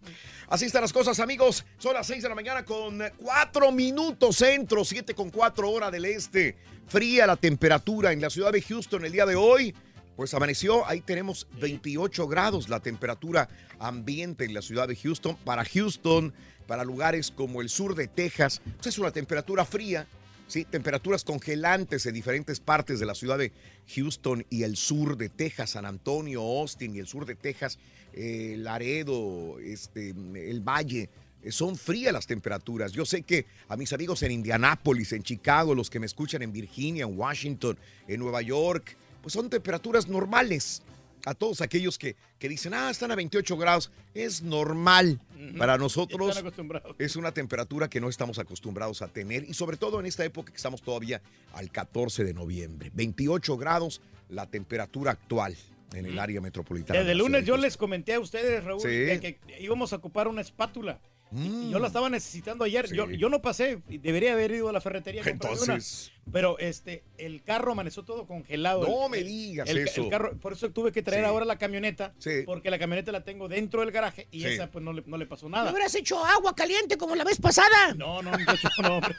así están las cosas, amigos. Son las 6 de la mañana con 4 minutos centro, 7 con 4 hora del este. Fría la temperatura en la ciudad de Houston el día de hoy. Pues amaneció, ahí tenemos 28 grados la temperatura ambiente en la ciudad de Houston. Para Houston, para lugares como el sur de Texas, pues es una temperatura fría. Sí, temperaturas congelantes en diferentes partes de la ciudad de Houston y el sur de Texas, San Antonio, Austin y el sur de Texas, eh, Laredo, este, el Valle. Eh, Son frías las temperaturas. Yo sé que a mis amigos en Indianápolis, en Chicago, los que me escuchan en Virginia, en Washington, en Nueva York, pues son temperaturas normales. A todos aquellos que, que dicen, ah, están a 28 grados, es normal. Ujú. Para Ya nosotros están acostumbrados. es una temperatura que no estamos acostumbrados a tener y sobre todo en esta época que estamos todavía al 14 de noviembre. 28 grados la temperatura actual en el área metropolitana. Desde el lunes yo les comenté a ustedes, Raúl, Sí. de que íbamos a ocupar una espátula. Y yo la estaba necesitando ayer. Yo, Mm. Sí. yo no pasé, debería haber ido a la ferretería. a comprarme una. Entonces- Pero este, el carro amaneció todo congelado. No El- me digas el, eso. el carro, por eso tuve que traer Sí. ahora la camioneta, Sí. porque la camioneta la tengo dentro del garaje y Sí. esa pues no le, no le pasó ¿No nada. hubieras hecho agua caliente como la vez pasada? No, no, muchacho, no, hombre.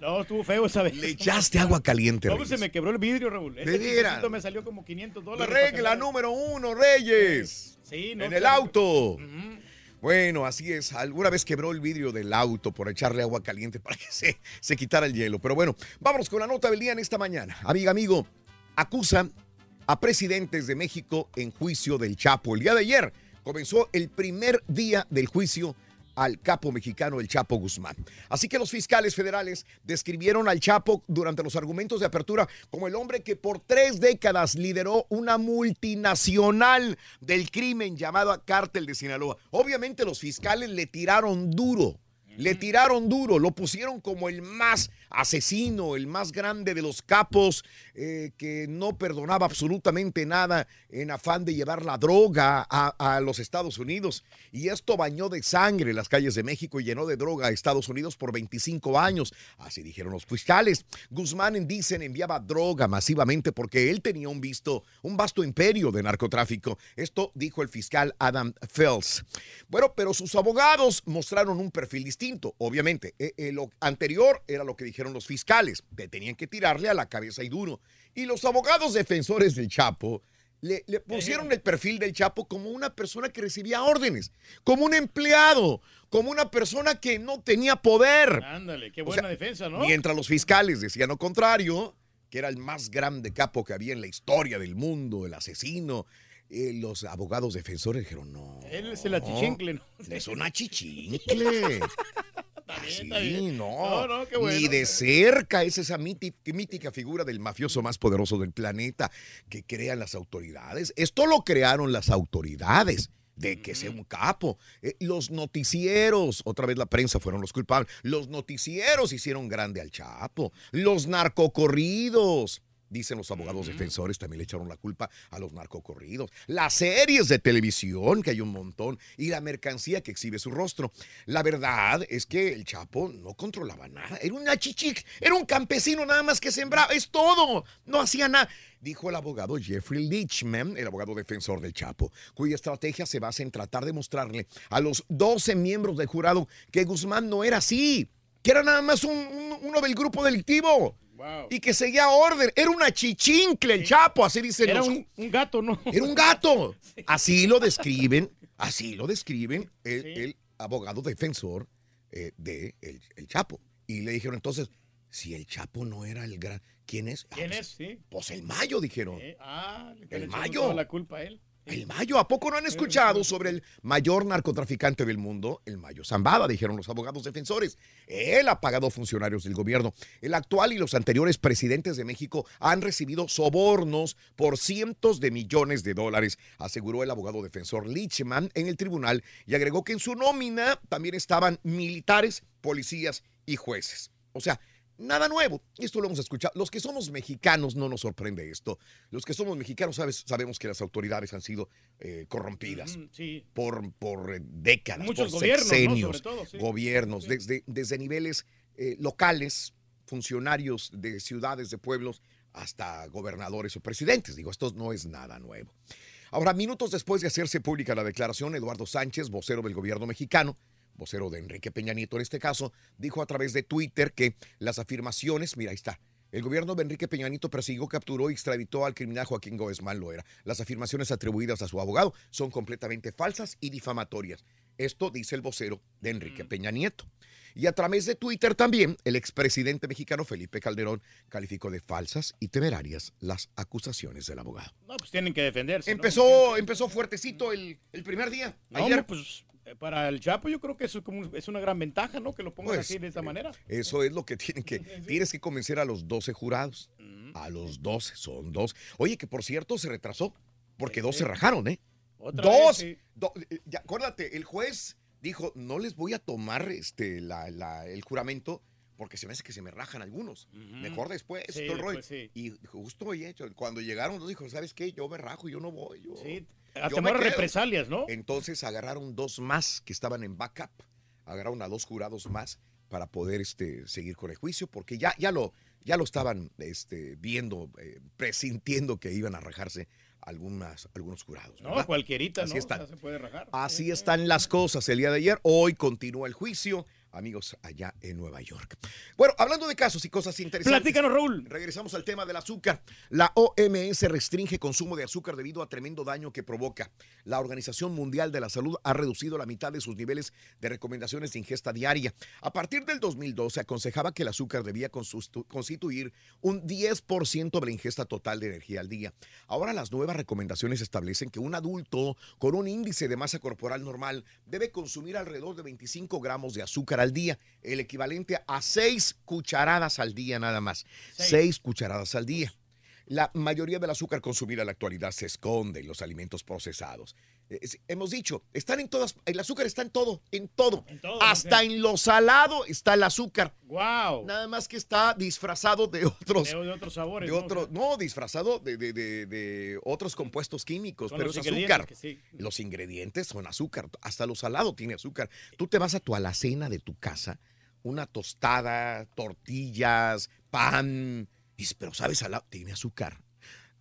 No, estuvo feo esa vez. Le echaste agua caliente, No, pues se me quebró el vidrio, Raúl. ¿De Ese me salió como 500 dólares. Regla número uno, Reyes. Sí, no, en el claro. auto. Bueno, así es. Alguna vez quebró el vidrio del auto por echarle agua caliente para que se, se quitara el hielo. Pero bueno, vámonos con la nota del día en esta mañana. Amiga, amigo, acusa a presidentes de México en juicio del Chapo. El día de ayer comenzó el primer día del juicio al capo mexicano el Chapo Guzmán. Así que los fiscales federales describieron al Chapo durante los argumentos de apertura como el hombre que por tres décadas lideró una multinacional del crimen llamada Cártel de Sinaloa. Obviamente los fiscales le tiraron duro. Le tiraron duro, lo pusieron como el más asesino, el más grande de los capos, eh, que no perdonaba absolutamente nada en afán de llevar la droga a, los Estados Unidos. Y esto bañó de sangre las calles de México y llenó de droga a Estados Unidos por 25 años. Así dijeron los fiscales. Guzmán, dicen, enviaba droga masivamente porque él tenía un, visto, un vasto imperio de narcotráfico. Esto dijo el fiscal Adam Fels. Bueno, pero sus abogados mostraron un perfil distinto. Obviamente, Eh, eh, lo anterior era lo que dijeron los fiscales, que tenían que tirarle a la cabeza y duro. Y los abogados defensores del Chapo le, le pusieron el perfil del Chapo como una persona que recibía órdenes, como un empleado, como una persona que no tenía poder. Ándale, qué O buena sea, defensa, ¿no? Mientras los fiscales decían lo contrario, que era el más grande capo que había en la historia del mundo, el asesino. eh, los abogados defensores dijeron, no. Él es el achichincle, ¿no? Es un achichincle. Está bien. no. No, no, qué bueno. Ni de cerca es esa míti- mítica figura del mafioso más poderoso del planeta que crean las autoridades. Esto lo crearon las autoridades de que sea un capo. Eh, los noticieros, otra vez la prensa fueron los culpables. Los noticieros hicieron grande al Chapo. Los narcocorridos. Dicen los abogados defensores, también le echaron la culpa a los narcocorridos. Las series de televisión, que hay un montón, y la mercancía que exhibe su rostro. La verdad es que el Chapo no controlaba nada. Era un chichic, era un campesino nada más que sembraba. Es todo. No hacía nada. Dijo el abogado Jeffrey Lichman, el abogado defensor del Chapo, cuya estrategia se basa en tratar de mostrarle a los 12 miembros del jurado que Guzmán no era así, que era nada más un- un- uno del grupo delictivo. Y que seguía orden. Era una chichincle el Chapo, así dicen Era los- un, un gato, ¿no? Era un gato. Así lo describen, así lo describen el, el abogado defensor eh, de el, el Chapo. Y le dijeron entonces, si el Chapo no era el gran... ¿Quién es? Ah, ¿Quién pues, es? Sí. Pues el Mayo, dijeron. Ah, El Mayo. la culpa a él. El Mayo, ¿a poco no han escuchado sobre el mayor narcotraficante del mundo? El Mayo Zambada, dijeron los abogados defensores. Él ha pagado funcionarios del gobierno. El actual y los anteriores presidentes de México han recibido sobornos por cientos de millones de dólares, aseguró el abogado defensor Lichman en el tribunal y agregó que en su nómina también estaban militares, policías y jueces. O sea, Nada nuevo. Esto lo hemos escuchado. Los que somos mexicanos no nos sorprende esto. Los que somos mexicanos sabes, sabemos que las autoridades han sido eh, corrompidas Sí. por, por eh, décadas, Muchos por gobiernos, ¿no? sexenios, Sobre todo, sí. gobiernos, desde, desde niveles eh, locales, funcionarios de ciudades, de pueblos, hasta gobernadores o presidentes. Digo, esto no es nada nuevo. Ahora, minutos después de hacerse pública la declaración, Eduardo Sánchez, vocero del gobierno mexicano, vocero de Enrique Peña Nieto en este caso, dijo a través de Twitter que las afirmaciones, mira, ahí está, el gobierno de Enrique Peña Nieto persiguió, capturó y extraditó al criminal Joaquín Gómez Loera. Las afirmaciones atribuidas a su abogado son completamente falsas y difamatorias. Esto dice el vocero de Enrique Peña Nieto. Y a través de Twitter también, el expresidente mexicano Felipe Calderón calificó de falsas y temerarias las acusaciones del abogado. No, pues tienen que defenderse. ¿no? Empezó, empezó fuertecito el, el primer día. Ayer. pues para el Chapo yo creo que eso es, como, es una gran ventaja, ¿no? Que lo pongan Pues, así de esa manera. Eso es lo que tienen que. Tienes que convencer a los 12 jurados. A los 12, son dos. Oye, que por cierto se retrasó, porque dos se rajaron, ¿eh? Otra dos. vez, sí. do- eh, ya, acuérdate, el juez dijo: no les voy a tomar este, la- la- el juramento. Porque se me hace que se me rajan algunos. Mejor después, todo el rollo. sí. Y justo oye, cuando llegaron, nos dijo: ¿Sabes qué? Yo me rajo, yo no voy. Yo, Sí, a temor me a quedo". represalias, ¿no? Entonces agarraron dos más que estaban en backup. Agarraron a dos jurados más para poder este, seguir con el juicio, porque ya, ya, lo, ya lo estaban este, viendo, eh, presintiendo que iban a rajarse algunas, algunos jurados. No, cualquierita, Así ¿no? están. Se puede rajar. Así están las cosas el día de ayer. Hoy continúa el juicio, amigos, allá en Nueva York. Bueno, hablando de casos y cosas interesantes. Platícanos, Raúl. Regresamos al tema del azúcar. La OMS restringe consumo de azúcar debido a tremendo daño que provoca. La Organización Mundial de la Salud ha reducido la mitad de sus niveles de recomendaciones de ingesta diaria. A partir del 2012 aconsejaba que el azúcar debía constituir un 10% de la ingesta total de energía al día. Ahora las nuevas recomendaciones establecen que un adulto con un índice de masa corporal normal debe consumir alrededor de 25 gramos de azúcar al día, el equivalente a 6 cucharadas al día nada más. 6 cucharadas al día. La mayoría del azúcar consumida en la actualidad se esconde en los alimentos procesados. Eh, es- hemos dicho, están en todas, el azúcar está en todo, en todo. Hasta en lo salado está el azúcar. Wow. Nada más que está disfrazado de otros. De, de otros sabores. de ¿no? otro- no, disfrazado de, de- de- de otros compuestos químicos, Son pero es azúcar. sí. Los ingredientes son azúcar, hasta lo salado tiene azúcar. Tú te vas a tu alacena de tu casa, una tostada, tortillas, pan, pero sabes, salado, tiene azúcar.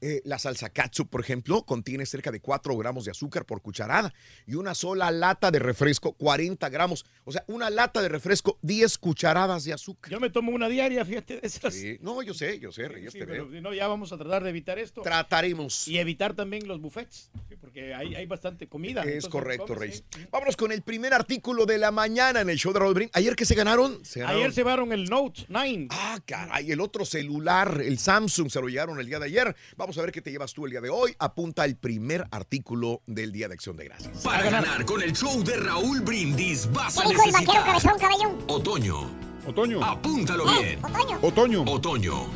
Eh, la salsa katsu, por ejemplo, contiene cerca de 4 gramos de azúcar por cucharada y una sola lata de refresco, 40 gramos. O sea, una lata de refresco, 10 cucharadas de azúcar. Yo me tomo una diaria, fíjate, de esas. Sí, No, yo sé, yo sé, Reyes, Sí, te pero, veo. no, ya vamos a tratar de evitar esto. Trataremos. Y evitar también los buffets, porque hay, hay bastante comida. Es entonces, correcto, comes, Reyes. sí. Vámonos con el primer artículo de la mañana en el show de Raúl. ¿Ayer que se ganaron? Se ganaron- Ayer se llevaron el Note 9. Ah, caray, el otro celular, el Samsung, se lo llevaron el día de ayer. Vamos a ver qué te llevas tú el día de hoy. Apunta el primer artículo del Día de Acción de Gracias. Para ganar con el show de Raúl Brindis vas a ¿Qué dijo el vaquero necesitar cabezón, caballón? otoño. Otoño. Apúntalo Eh, bien. Otoño. Otoño. Otoño.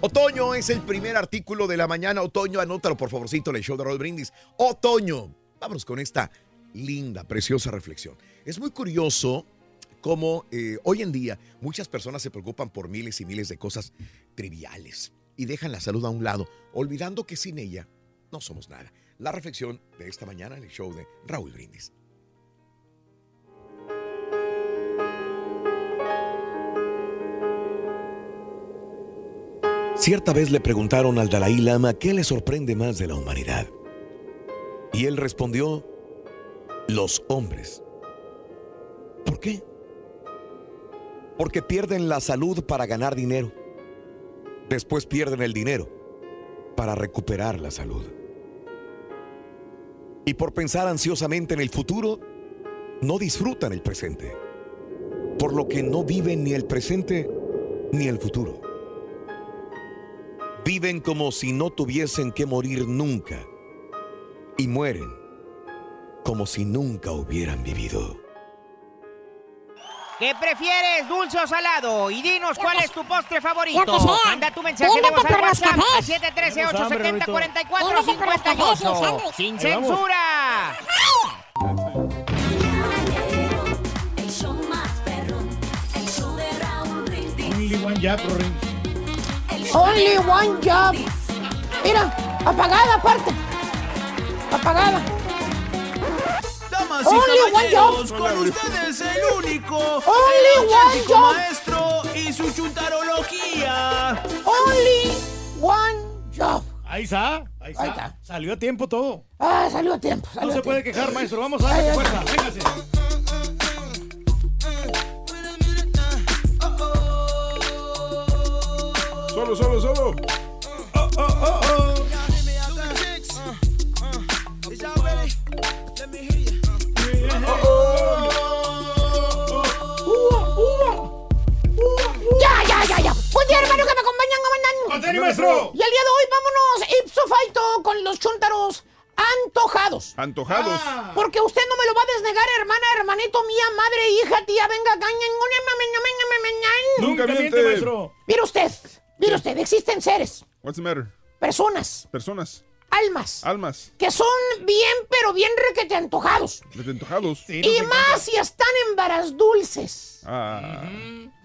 Otoño es el primer artículo de la mañana. Otoño, anótalo por favorcito en el show de Raúl Brindis. Otoño. Vámonos con esta linda, preciosa reflexión. Es muy curioso cómo eh, hoy en día muchas personas se preocupan por miles y miles de cosas triviales y dejan la salud a un lado, olvidando que sin ella no somos nada. La reflexión de esta mañana en el show de Raúl Brindis. Cierta vez le preguntaron al Dalai Lama qué le sorprende más de la humanidad. Y él respondió, los hombres. ¿Por qué? Porque pierden la salud para ganar dinero. Después pierden el dinero para recuperar la salud. Y por pensar ansiosamente en el futuro, no disfrutan el presente. Por lo que no viven ni el presente ni el futuro. Viven como si no tuviesen que morir nunca. y mueren como si nunca hubieran vivido. ¿Qué prefieres, dulce o salado? Y dinos cuál es tu postre favorito. Lo que sea. Manda tu mensaje de Tiéndete voz al WhatsApp cafés. al 713-870-4458. Tiéndete por los cafés y el sándwich. ¡Sin Ahí vamos. censura! Only one Rorín. Only one job. Mira, apagada aparte. Apagada. Damas Only y one caballeros, job. con ustedes el único, Only el one maestro y su chuntarología. Only one job. Ahí está, ahí está. Salió a tiempo todo. Ah, salió a tiempo. No salió se a puede tiempo. quejar, maestro. Vamos a darle fuerza. Véngase. Solo, solo, solo. Ya, día, hermano, que me acompañan. ¡Con tenis, maestro! Y el día de hoy vámonos ipso facto con los chuntaros antojados. Antojados. Porque usted no me lo va a desnegar, hermana, hermanito, mía, madre, hija, tía, venga, caña, Nunca miente, maestro. Mire usted, mire usted, existen seres, What's the matter? personas, Personas. Almas, Almas. que son bien, pero bien requete antojados. Antojados. y más si están embaraz dulces. Ah.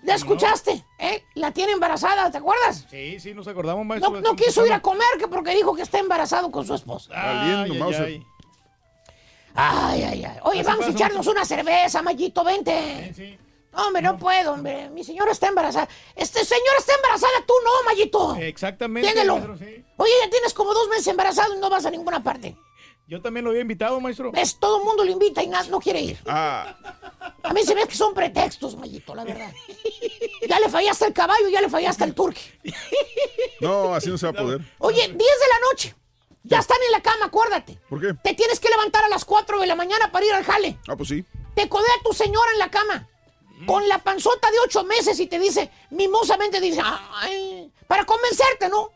¿La escuchaste? ¿Eh? La tiene embarazada, ¿te acuerdas? Sí, sí, nos acordamos, maestro. No, no quiso ir a comer que porque dijo que está embarazado con su esposa. Valiendo, Ay, ay, Ay, ay, ay. Oye, Así vamos a echarnos una cerveza, Mayito, vente. No, hombre, no puedo, hombre. Mi señora está embarazada. Este señora está embarazada, tú no, Mayito. Exactamente. Sí. Oye, ya tienes como dos meses embarazado y no vas a ninguna parte. Yo también lo había invitado, maestro. ¿Ves? Todo el mundo lo invita y nada, no quiere ir. Ah. A mí se ve que son pretextos, Mayito, la verdad. Ya le fallaste al caballo, ya le fallaste al turque. No, así no se va a poder. Oye, 10 de la noche. Ya están en la cama, acuérdate. ¿Por qué? Te tienes que levantar a las 4 de la mañana para ir al jale. Ah, pues sí. Te codea tu señora en la cama. Con la panzota de 8 meses y te dice, mimosamente dice, ay, para convencerte, ¿no?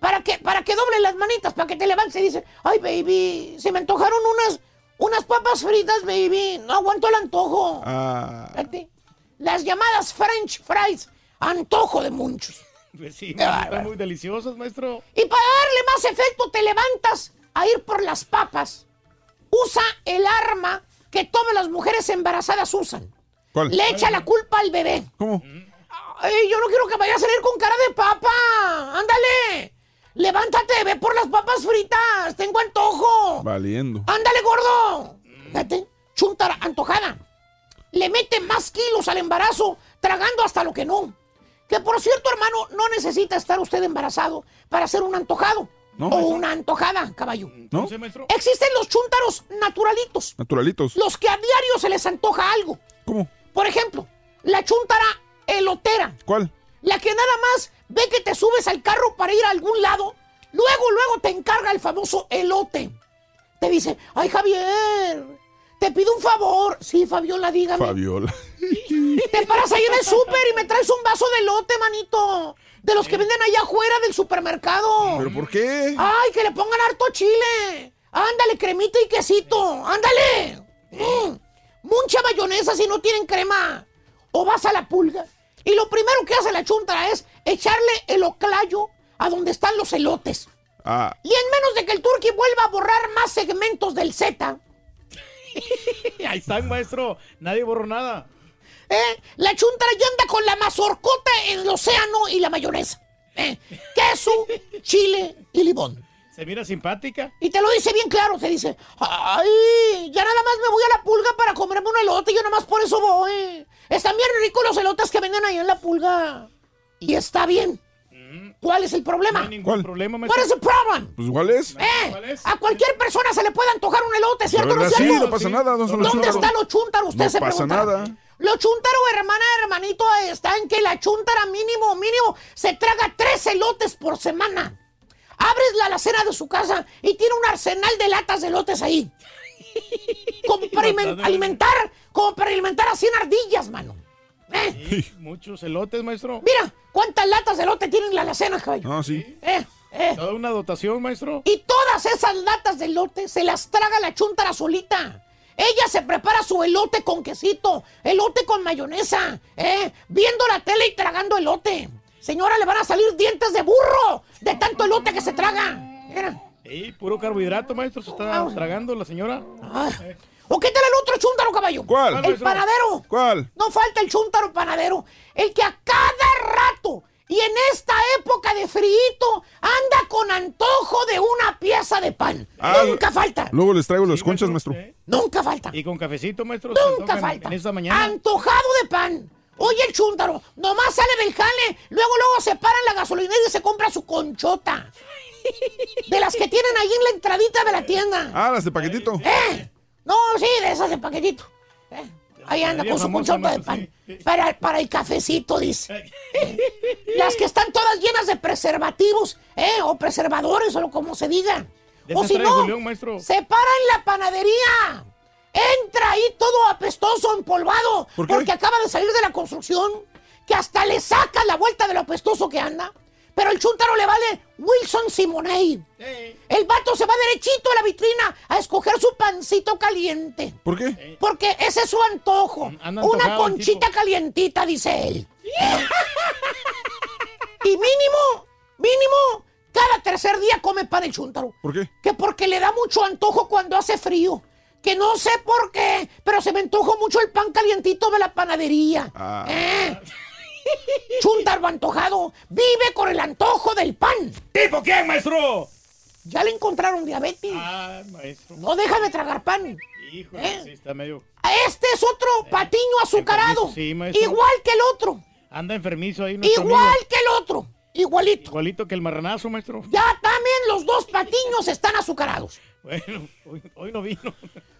Para que, para que doble las manitas, para que te levantes y dice, ay, baby, se me antojaron unas, unas papas fritas, baby. No aguanto el antojo. Ah. Las llamadas French fries, antojo de muchos. Pues sí, Qué están muy deliciosos, maestro. Y para darle más efecto, te levantas a ir por las papas. Usa el arma que todas las mujeres embarazadas usan. ¿Cuál? Le echa la culpa al bebé. ¿Cómo? Ay, yo no quiero que vaya a salir con cara de papa. Ándale. Levántate, ve por las papas fritas. Tengo antojo. Valiendo. Ándale, gordo. Fíjate, chuntara antojada. Le mete más kilos al embarazo, tragando hasta lo que no. Que por cierto, hermano, no necesita estar usted embarazado para ser un antojado. No, o maestro. una antojada, caballo. ¿No? Existen los chúntaros naturalitos. Naturalitos. Los que a diario se les antoja algo. ¿Cómo? Por ejemplo, la chuntara elotera. ¿Cuál? La que nada más ve que te subes al carro para ir a algún lado, luego, luego te encarga el famoso elote. Te dice, ay Javier, te pido un favor. Sí, Fabiola, dígame. Fabiola. Te paras ahí en el súper y me traes un vaso de elote, manito. De los que venden allá afuera del supermercado. ¿Pero por qué? Ay, que le pongan harto chile. Ándale, cremita y quesito. Ándale. Mm, Mucha mayonesa si no tienen crema. O vas a la pulga. Y lo primero que hace la chuntara es echarle el oclayo a donde están los elotes. Ah. Y en menos de que el turqui vuelva a borrar más segmentos del Z, Ahí están, maestro. Nadie borró nada. ¿eh? la chuntara ya anda con la mazorcota en el océano y la mayonesa. ¿eh? Queso, chile y limón. Se mira simpática. Y te lo dice bien claro, te dice, ay, ya nada más me voy a la pulga para comerme un elote, yo nada más por eso voy. Están bien ricos los elotes que venden ahí en la pulga. Y está bien. ¿Cuál es el problema? No hay ningún problema, ¿Cuál es el problema? Pues igual es. ¿Eh? A cualquier persona se le puede antojar un elote, ¿cierto no es sí, no pasa nada, ¿dónde están los ¿Dónde está lo chúntaro? Usted No se pasa preguntará. nada. Lo chúntaro, hermana, hermanito, está en que la chúntara mínimo, mínimo, se traga tres elotes por semana. Abres la alacena de su casa y tiene un arsenal de latas de elotes ahí. Como para alimen- alimentar, como para alimentar a 100 ardillas, mano. ¿Eh? Muchos elotes, maestro. Mira, ¿cuántas latas de elote tiene en la alacena, caballo? No, sí. ¿Eh? Toda una dotación, maestro. Y todas esas latas de elote se las traga la chuntara solita. Ella se prepara su elote con quesito, elote con mayonesa, ¿eh? Viendo la tele y tragando elote. Señora, le van a salir dientes de burro de tanto elote que se traga. Mira. Sí, puro carbohidrato, maestro, se está tragando la señora. ¿O qué tal el otro chúntaro, caballo? ¿Cuál? El maestro? panadero. ¿Cuál? No falta el chúntaro panadero. El que a cada rato y en esta época de frío anda con antojo de una pieza de pan. Ah, Nunca falta. Luego les traigo las conchas, maestro. Nunca falta. Y con cafecito, maestro. Nunca falta. En esta mañana. Antojado de pan. Oye, el chúntaro, nomás sale del jale, luego, luego se para en la gasolinera y se compra su conchota. De las que tienen ahí en la entradita de la tienda. Ah, las de paquetito. ¿Eh? No, sí, de esas de paquetito. ¿Eh? Ahí anda con su conchota de pan. Para, para el cafecito, dice. Las que están todas llenas de preservativos, ¿eh? O preservadores, o lo como se diga. O si no, Julián, maestro. se para en la panadería. Entra ahí todo apestoso, empolvado. Porque acaba de salir de la construcción. Que hasta le saca la vuelta de lo apestoso que anda. Pero el chúntaro le vale Wilson Simonei. El vato se va derechito a la vitrina a escoger su pancito caliente. ¿Por qué? Porque ese es su antojo. Una conchita calientita, dice él. y mínimo, mínimo, cada tercer día come pan el chúntaro. ¿Por qué? Que porque le da mucho antojo cuando hace frío. Que no sé por qué, pero se me antojó mucho el pan calientito de la panadería. Ah. ¿Eh? Antojado vive con el antojo del pan. ¿Tipo quién, maestro? Ya le encontraron diabetes. Ah, maestro. No deja de tragar pan. Híjole, ¿Eh? sí, está medio... Este es otro patiño azucarado. enfermizo, sí, maestro. Igual que el otro. Anda enfermizo ahí Igual amigo. que el otro. Igualito. Igualito que el marranazo, maestro. Ya también los dos patiños están azucarados. Bueno, hoy, hoy no vino.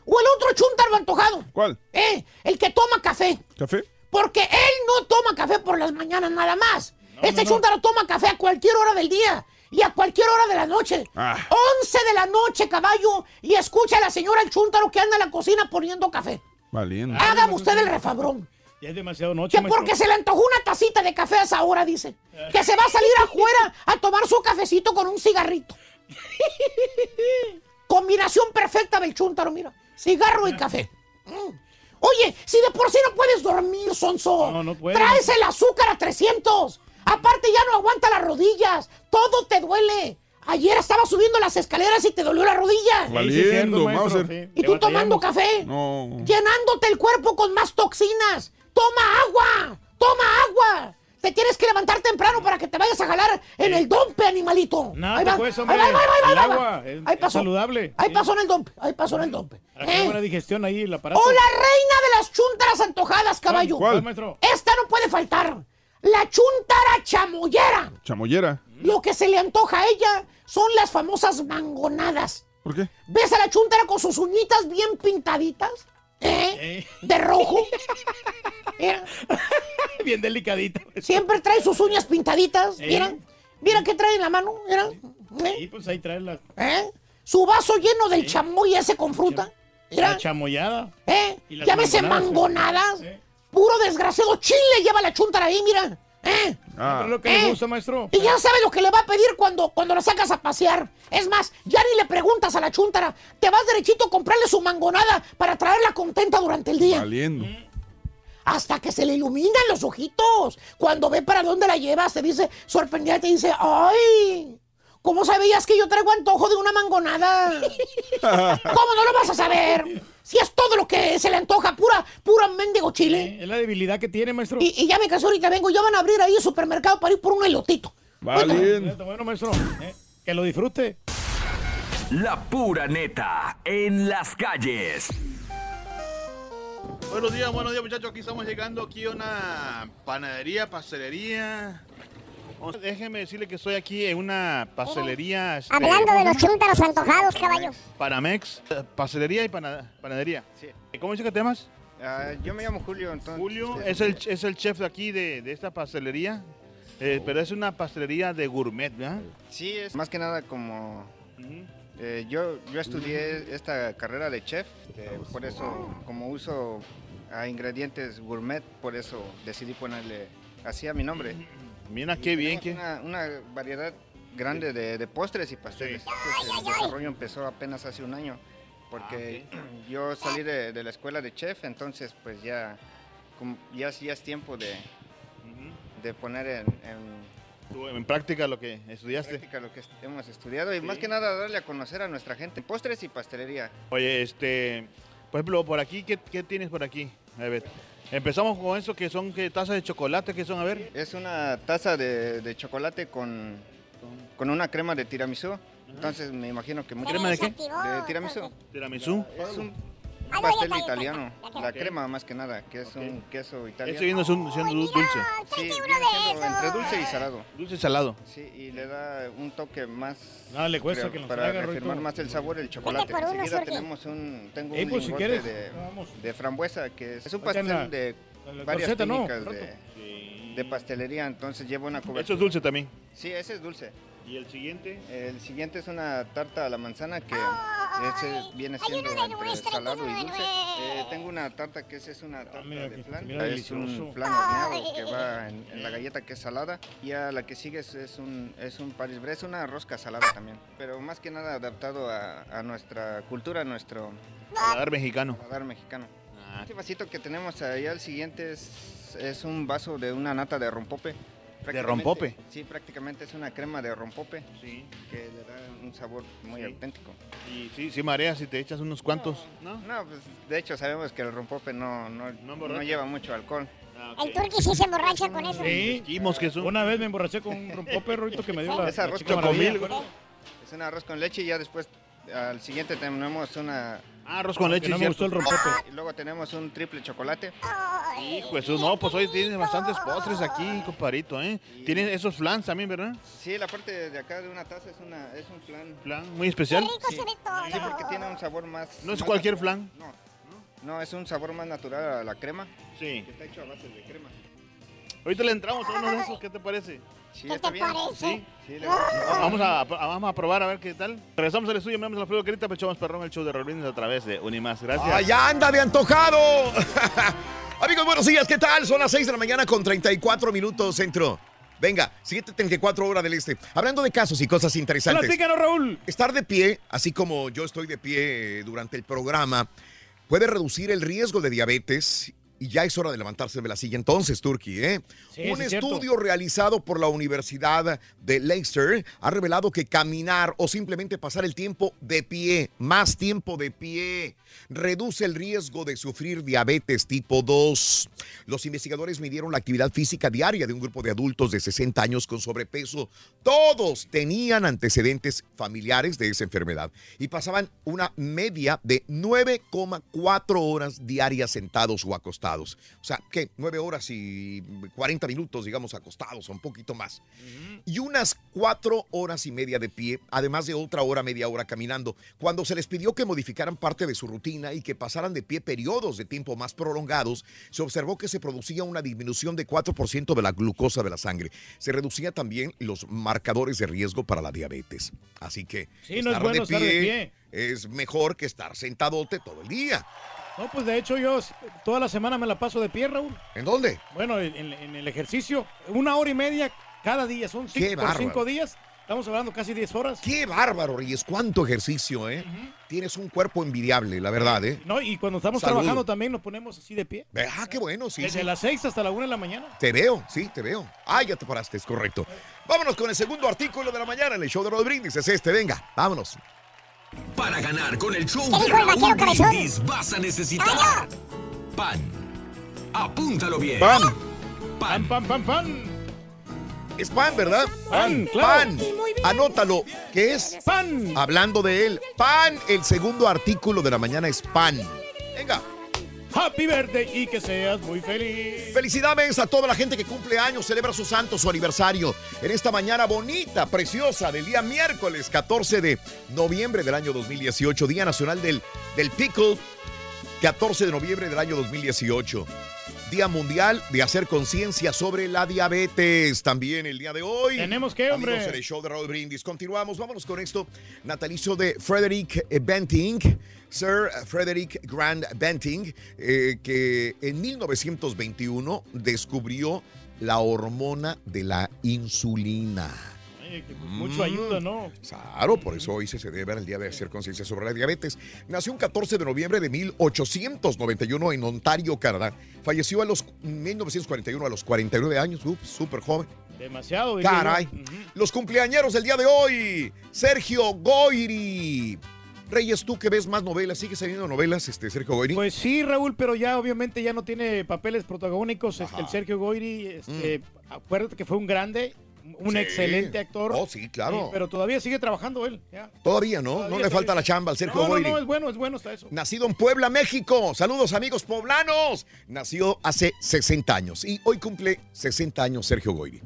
O el otro chúntaro antojado. ¿Cuál? Eh, el que toma café. ¿Café? Porque él no toma café por las mañanas nada más. este no, no. chúntaro toma café a cualquier hora del día y a cualquier hora de la noche. Ah. 11 de la noche, caballo, y escucha a la señora el chúntaro que anda en la cocina poniendo café. Valiendo. Hágame usted el refabrón. Ya es demasiado noche, Que maestro. porque se le antojó una tacita de café a esa hora, dice. Que se va a salir afuera a tomar su cafecito con un cigarrito. Combinación perfecta del chúntaro, mira. Cigarro y café. Mm. Oye, si de por sí no puedes dormir, Sonso. No, no puedo. Traes el azúcar a 300. Aparte ya no aguanta las rodillas. Todo te duele. Ayer estaba subiendo las escaleras y te dolió la rodilla. Valiendo, Mauser. Y tú tomando café. No. Llenándote el cuerpo con más toxinas. Toma agua. Toma agua. Te tienes que levantar temprano para que te vayas a jalar en el dompe, animalito. Nada Ahí te va. cuesta, Ahí va, ahí va, ahí va, El ahí va. agua es- Ahí es pasó. saludable. Ahí Sí. pasó en el dompe. Ahí pasó en el dompe. Que haya ¿Eh? buena digestión ahí el aparato. O la reina de las chúntaras antojadas, caballo. ¿Cuál, maestro? Esta no puede faltar. La chúntara chamoyera. Chamoyera. Lo que se le antoja a ella son las famosas mangonadas. ¿Por qué? ¿Ves a la chúntara con sus uñitas bien pintaditas? ¿Eh? De rojo. Mira, Bien delicadito. siempre trae sus uñas pintaditas. Sí. Mira, mira qué trae en la mano. Mira. ¿Eh? Sí, pues ahí trae la, ¿Eh? Su vaso lleno del chamoy ese con fruta. la Mira. chamoyada. ¿Eh? Y las Llámese mangonadas. Puro desgraciado chile lleva la chúntara ahí, mira. ¿Eh? Pero es lo que le ¿Eh? gusta, maestro. Y ya sabe lo que le va a pedir cuando, cuando la sacas a pasear. Es más, ya ni le preguntas a la chúntara. Te vas derechito a comprarle su mangonada para traerla contenta durante el día. Valiendo. Hasta que se le iluminan los ojitos. Cuando ve para dónde la llevas, te dice, sorprendida, te dice, ¡ay! ¿Cómo sabías que yo traigo antojo de una mangonada? ¿Cómo no lo vas a saber? Si es todo lo que se le antoja, pura, pura mendigo chile. Es la debilidad que tiene, maestro. Y, y ya me casé ahorita, vengo, ya van a abrir ahí el supermercado para ir por un elotito. Valiendo. Bueno, maestro. eh, Que lo disfrute. La pura neta en las calles. Buenos días, buenos días muchachos. Aquí estamos llegando aquí a una panadería, pastelería. Vamos, Déjenme decirle que estoy aquí en una pastelería. este, Hablando de los chúntaros antojados, caballo. Panamex, pastelería y pana- panadería. ¿Cómo dice que te llamas? Ah, yo me llamo Julio, entonces. Julio es el, es el chef de aquí de, de esta pastelería, eh, pero es una pastelería de gourmet, ¿verdad? Sí, es más que nada como... eh, yo, yo estudié esta carrera de chef, eh, por eso, como uso a ingredientes gourmet, por eso decidí ponerle así a mi nombre. Mira qué bien Tenemos Una, una variedad grande de, de postres y pasteles. Entonces, el desarrollo empezó apenas hace un año, porque yo salí de, de la escuela de chef, entonces pues ya, ya, ya es tiempo de, de poner en, en Tú, en práctica lo que estudiaste. práctica lo que hemos estudiado y más que nada darle a conocer a nuestra gente postres y pastelería. Oye, este, por ejemplo, por aquí, ¿qué, qué tienes por aquí? A ver, empezamos con eso que son ¿qué, tazas de chocolate, que son? A ver. Es una taza de, de chocolate con, con una crema de tiramisú. Entonces me imagino que mucha ¿Crema de qué? De tiramisú. Tiramisú. Es un Ay, pastel italiano. La crema más que nada, que es un queso italiano. Ese viene siendo, siendo dulce. Sí, viene siendo entre dulce y salado. Dulce y salado. Sí, y le da un toque más. Nada le cuesta creo, que nos Para reafirmar Rorito. más el sabor del chocolate. por uno, Enseguida tenemos un. Tengo Ey, un pues, si lingote de, de frambuesa, que es, es un pastel la- de la varias técnicas de, de pastelería. Entonces lleva una cobertura. Eso es dulce también. Sí, ese es dulce. ¿Y el siguiente? El siguiente es una tarta a la manzana que ese viene siendo entre salado y dulce. Eh, tengo una tarta que esa es una tarta de flan. mira, es un flan horneado que va en, en la galleta que es salada. Y a la que sigue es, es un, es un Paris Brest, una rosca salada también. Pero más que nada adaptado a, a nuestra cultura, a nuestro Paladar mexicano. paladar mexicano. Este vasito que tenemos allá, el siguiente es, es un vaso de una nata de rompope. Prácticamente- rompope? Sí, prácticamente es una crema de rompope Sí. que le da un sabor muy Sí. auténtico. Y sí, sí mareas si te echas unos cuantos. ¿No? No, pues de hecho sabemos que el rompope no, no, no, lleva mucho alcohol. El turqui sí se emborracha con eso. Sí. Esquimos que son. Una vez me emborraché con un rompope, Rorito, que me dio la, Es la arroz chica con. Es un arroz con leche y ya después al siguiente tenemos una... Ah, arroz con leche, no me gustó el rompope. Y luego tenemos un triple chocolate. Hijo, eso no, pues hoy tienes bastantes postres aquí, comparito, ¿eh? Tienes esos flans también, ¿verdad? Sí, la parte de acá de una taza es, una, es un flan. Flan muy especial. Sí, sí, porque tiene un sabor más... No es más cualquier natural. flan. No, no, es un sabor más natural a la crema. Sí. Que está hecho a base de crema. Ahorita le entramos a uno de esos, ¿qué te parece? Sí, ¿Qué te bien. parece? Sí, sí, le- Vamos a, a- vamos a probar a ver qué tal. Regresamos al estudio, me llamo Alfredo Carita, Pechamos Perrón, el show de Rolines a través de Unimás. Gracias. ¡Ah, ya anda de antojado! Amigos, buenos días, ¿qué tal? Son las 6 de la mañana con 34 minutos centro. Venga, 7.34 horas del este. Hablando de casos y cosas interesantes. Platícanos, Raúl. Estar de pie, así como yo estoy de pie eh, durante el programa, puede reducir el riesgo de diabetes. Y ya es hora de levantarse de la silla entonces, Turki, ¿eh? Sí, Un cierto. estudio realizado por la Universidad de Leicester ha revelado que caminar o simplemente pasar el tiempo de pie, más tiempo de pie, reduce el riesgo de sufrir diabetes tipo 2. Los investigadores midieron la actividad física diaria de un grupo de adultos de 60 años con sobrepeso. Todos tenían antecedentes familiares de esa enfermedad y pasaban una media de 9,4 horas diarias sentados o acostados. O sea, ¿qué? 9 horas y 40 minutos, digamos, acostados o un poquito más. Y unas 4 horas y media de pie, además de otra hora, media hora caminando. Cuando se les pidió que modificaran parte de su rutina y que pasaran de pie periodos de tiempo más prolongados, se observó que se producía una disminución de 4% de la glucosa de la sangre. Se reducía también los marcadores de riesgo para la diabetes. Así que Sí, no es bueno estar de pie. es mejor que estar sentadote todo el día. No, pues de hecho yo toda la semana me la paso de pie, Raúl. ¿En dónde? Bueno, en, el ejercicio, una hora y media cada día, son cinco, por cinco días, estamos hablando casi 10 horas. Qué bárbaro, Reyes. Cuánto ejercicio, ¿eh? Tienes un cuerpo envidiable, la verdad, ¿eh? No, y cuando estamos Salud. trabajando también nos ponemos así de pie. Ah, qué bueno, sí. Desde sí. las 6 hasta la 1 de la mañana. Te veo, sí, te veo. Ah, ya te paraste, es correcto. Vámonos con el segundo artículo de la mañana en el show de Rod Brindis. Es este, venga, vámonos. Para ganar con el show ¿Qué de Raúl? Brindis vas a necesitar pan. Apúntalo bien. Pan. Pan, pan, pan, pan. Es pan, ¿verdad? Pan, claro. Pan. Anótalo. ¿Qué es? Pan. Hablando de él. Pan. El segundo artículo de la mañana es pan. Happy birthday y que seas muy feliz. Felicidades a toda la gente que cumple años, celebra su santo, su aniversario. En esta mañana bonita, preciosa, del día miércoles 14 de noviembre del año 2018, Día Nacional del, del Pickle, 14 de noviembre del año 2018. Día Mundial de hacer conciencia sobre la diabetes. También el día de hoy. Tenemos que, hombre. Amigos, en el show de Raúl Brindis. Continuamos, vámonos con esto. Natalicio de Frederick Benting, Sir Frederick Grant Benting, eh, que en 1921 descubrió la hormona de la insulina. Que pues, mucho ayuda, ¿no? Claro, por eso hoy se celebra el Día de Hacer Conciencia sobre la Diabetes. Nació un 14 de noviembre de 1891 en Ontario, Canadá. Falleció a los 1941 a los 49 años, Uf, súper joven. Demasiado. Caray. Los cumpleañeros del día de hoy. Sergio Goyri. Reyes, tú que ves más novelas, ¿sigues saliendo novelas, este Sergio Goyri? Pues sí, Raúl, pero ya obviamente ya no tiene papeles protagónicos. Este, el Sergio Goyri, este, acuérdate que fue un grande, un Sí. excelente actor. Oh, sí, claro. Sí, pero todavía sigue trabajando él. ya. Todavía no, no le falta todavía. la chamba al Sergio no, Goyri. No, no, es bueno, es bueno hasta eso. Nacido en Puebla, México. Saludos amigos poblanos. Nació hace 60 años y hoy cumple 60 años Sergio Goyri.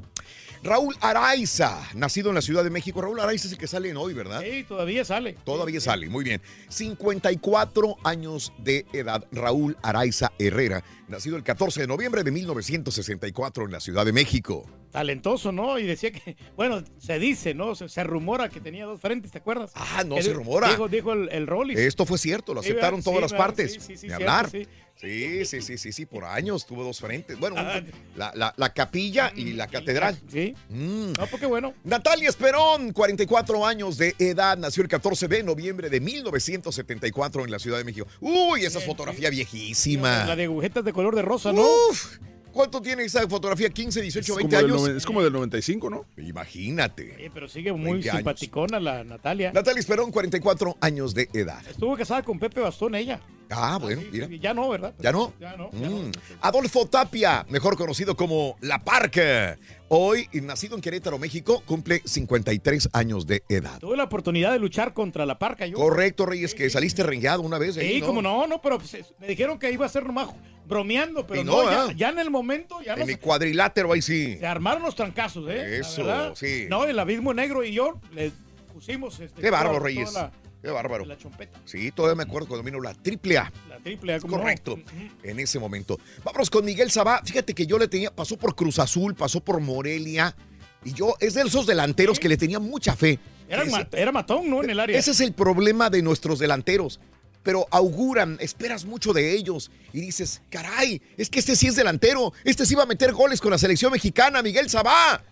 Raúl Araiza, nacido en la Ciudad de México. Raúl Araiza es el que sale en hoy, ¿verdad? Sí, todavía sale. Todavía sale, muy bien. 54 años de edad, Raúl Araiza Herrera, nacido el 14 de noviembre de 1964 en la Ciudad de México. Talentoso, ¿no? Y decía que, bueno, se dice, ¿no? Se, se rumora que tenía dos frentes, ¿te acuerdas? Ah, no Que se rumora. Dijo, dijo el, el Rollis. Esto fue cierto, lo Sí, aceptaron ¿verdad? todas Sí, las partes. Sí, sí, sí, de cierto, hablar. sí. Sí, sí, sí, sí, sí, por años tuvo dos frentes. Bueno, Ah, la, la- la capilla y la catedral. Sí. Mm. No, porque bueno. Natalia Esperón, 44 años de edad, nació el 14 de noviembre de 1974 en la Ciudad de México. Uy, esa fotografía viejísima. La de agujetas de color de rosa, ¿no? Uf, ¿Cuánto tiene esa fotografía? ¿15, 18, Es como, 20 del años? es como del 95, ¿no? Imagínate. Sí, pero sigue muy 20 años. simpaticona la Natalia. Natalia Esperón, 44 años de edad. Estuvo casada con Pepe Bastón ella. Ah, bueno, mira. Ya no, ¿verdad? ¿Ya no? Ya no. Mm. Adolfo Tapia, mejor conocido como La Parca. Hoy, nacido en Querétaro, México, cumple 53 años de edad. Tuve la oportunidad de luchar contra la parca. Yo. Correcto, Reyes, que saliste rengueado una vez. ahí, Sí, como no, no, pero pues, me dijeron que iba a ser nomás bromeando, pero no, ya, ¿ah? ya en el momento ya no En mi se, cuadrilátero ahí sí. se armaron los trancazos, ¿eh? Eso, sí. No, el abismo negro y yo le pusimos este, Qué bárbaro, Reyes. Qué bárbaro. La, chompeta, Sí, todavía me acuerdo cuando vino la triple A. la triple A, no. Correcto. En ese momento. Vámonos con Miguel Sabá. Fíjate que yo le tenía, pasó por Cruz Azul, pasó por Morelia. Y yo, es de esos delanteros que le tenía mucha fe. Era, Ese- era matón, ¿no? En el área. Ese es el problema de nuestros delanteros. Pero auguran, esperas mucho de ellos y dices, caray, es que este sí es delantero, este sí va a meter goles con la selección mexicana, Miguel Sabá.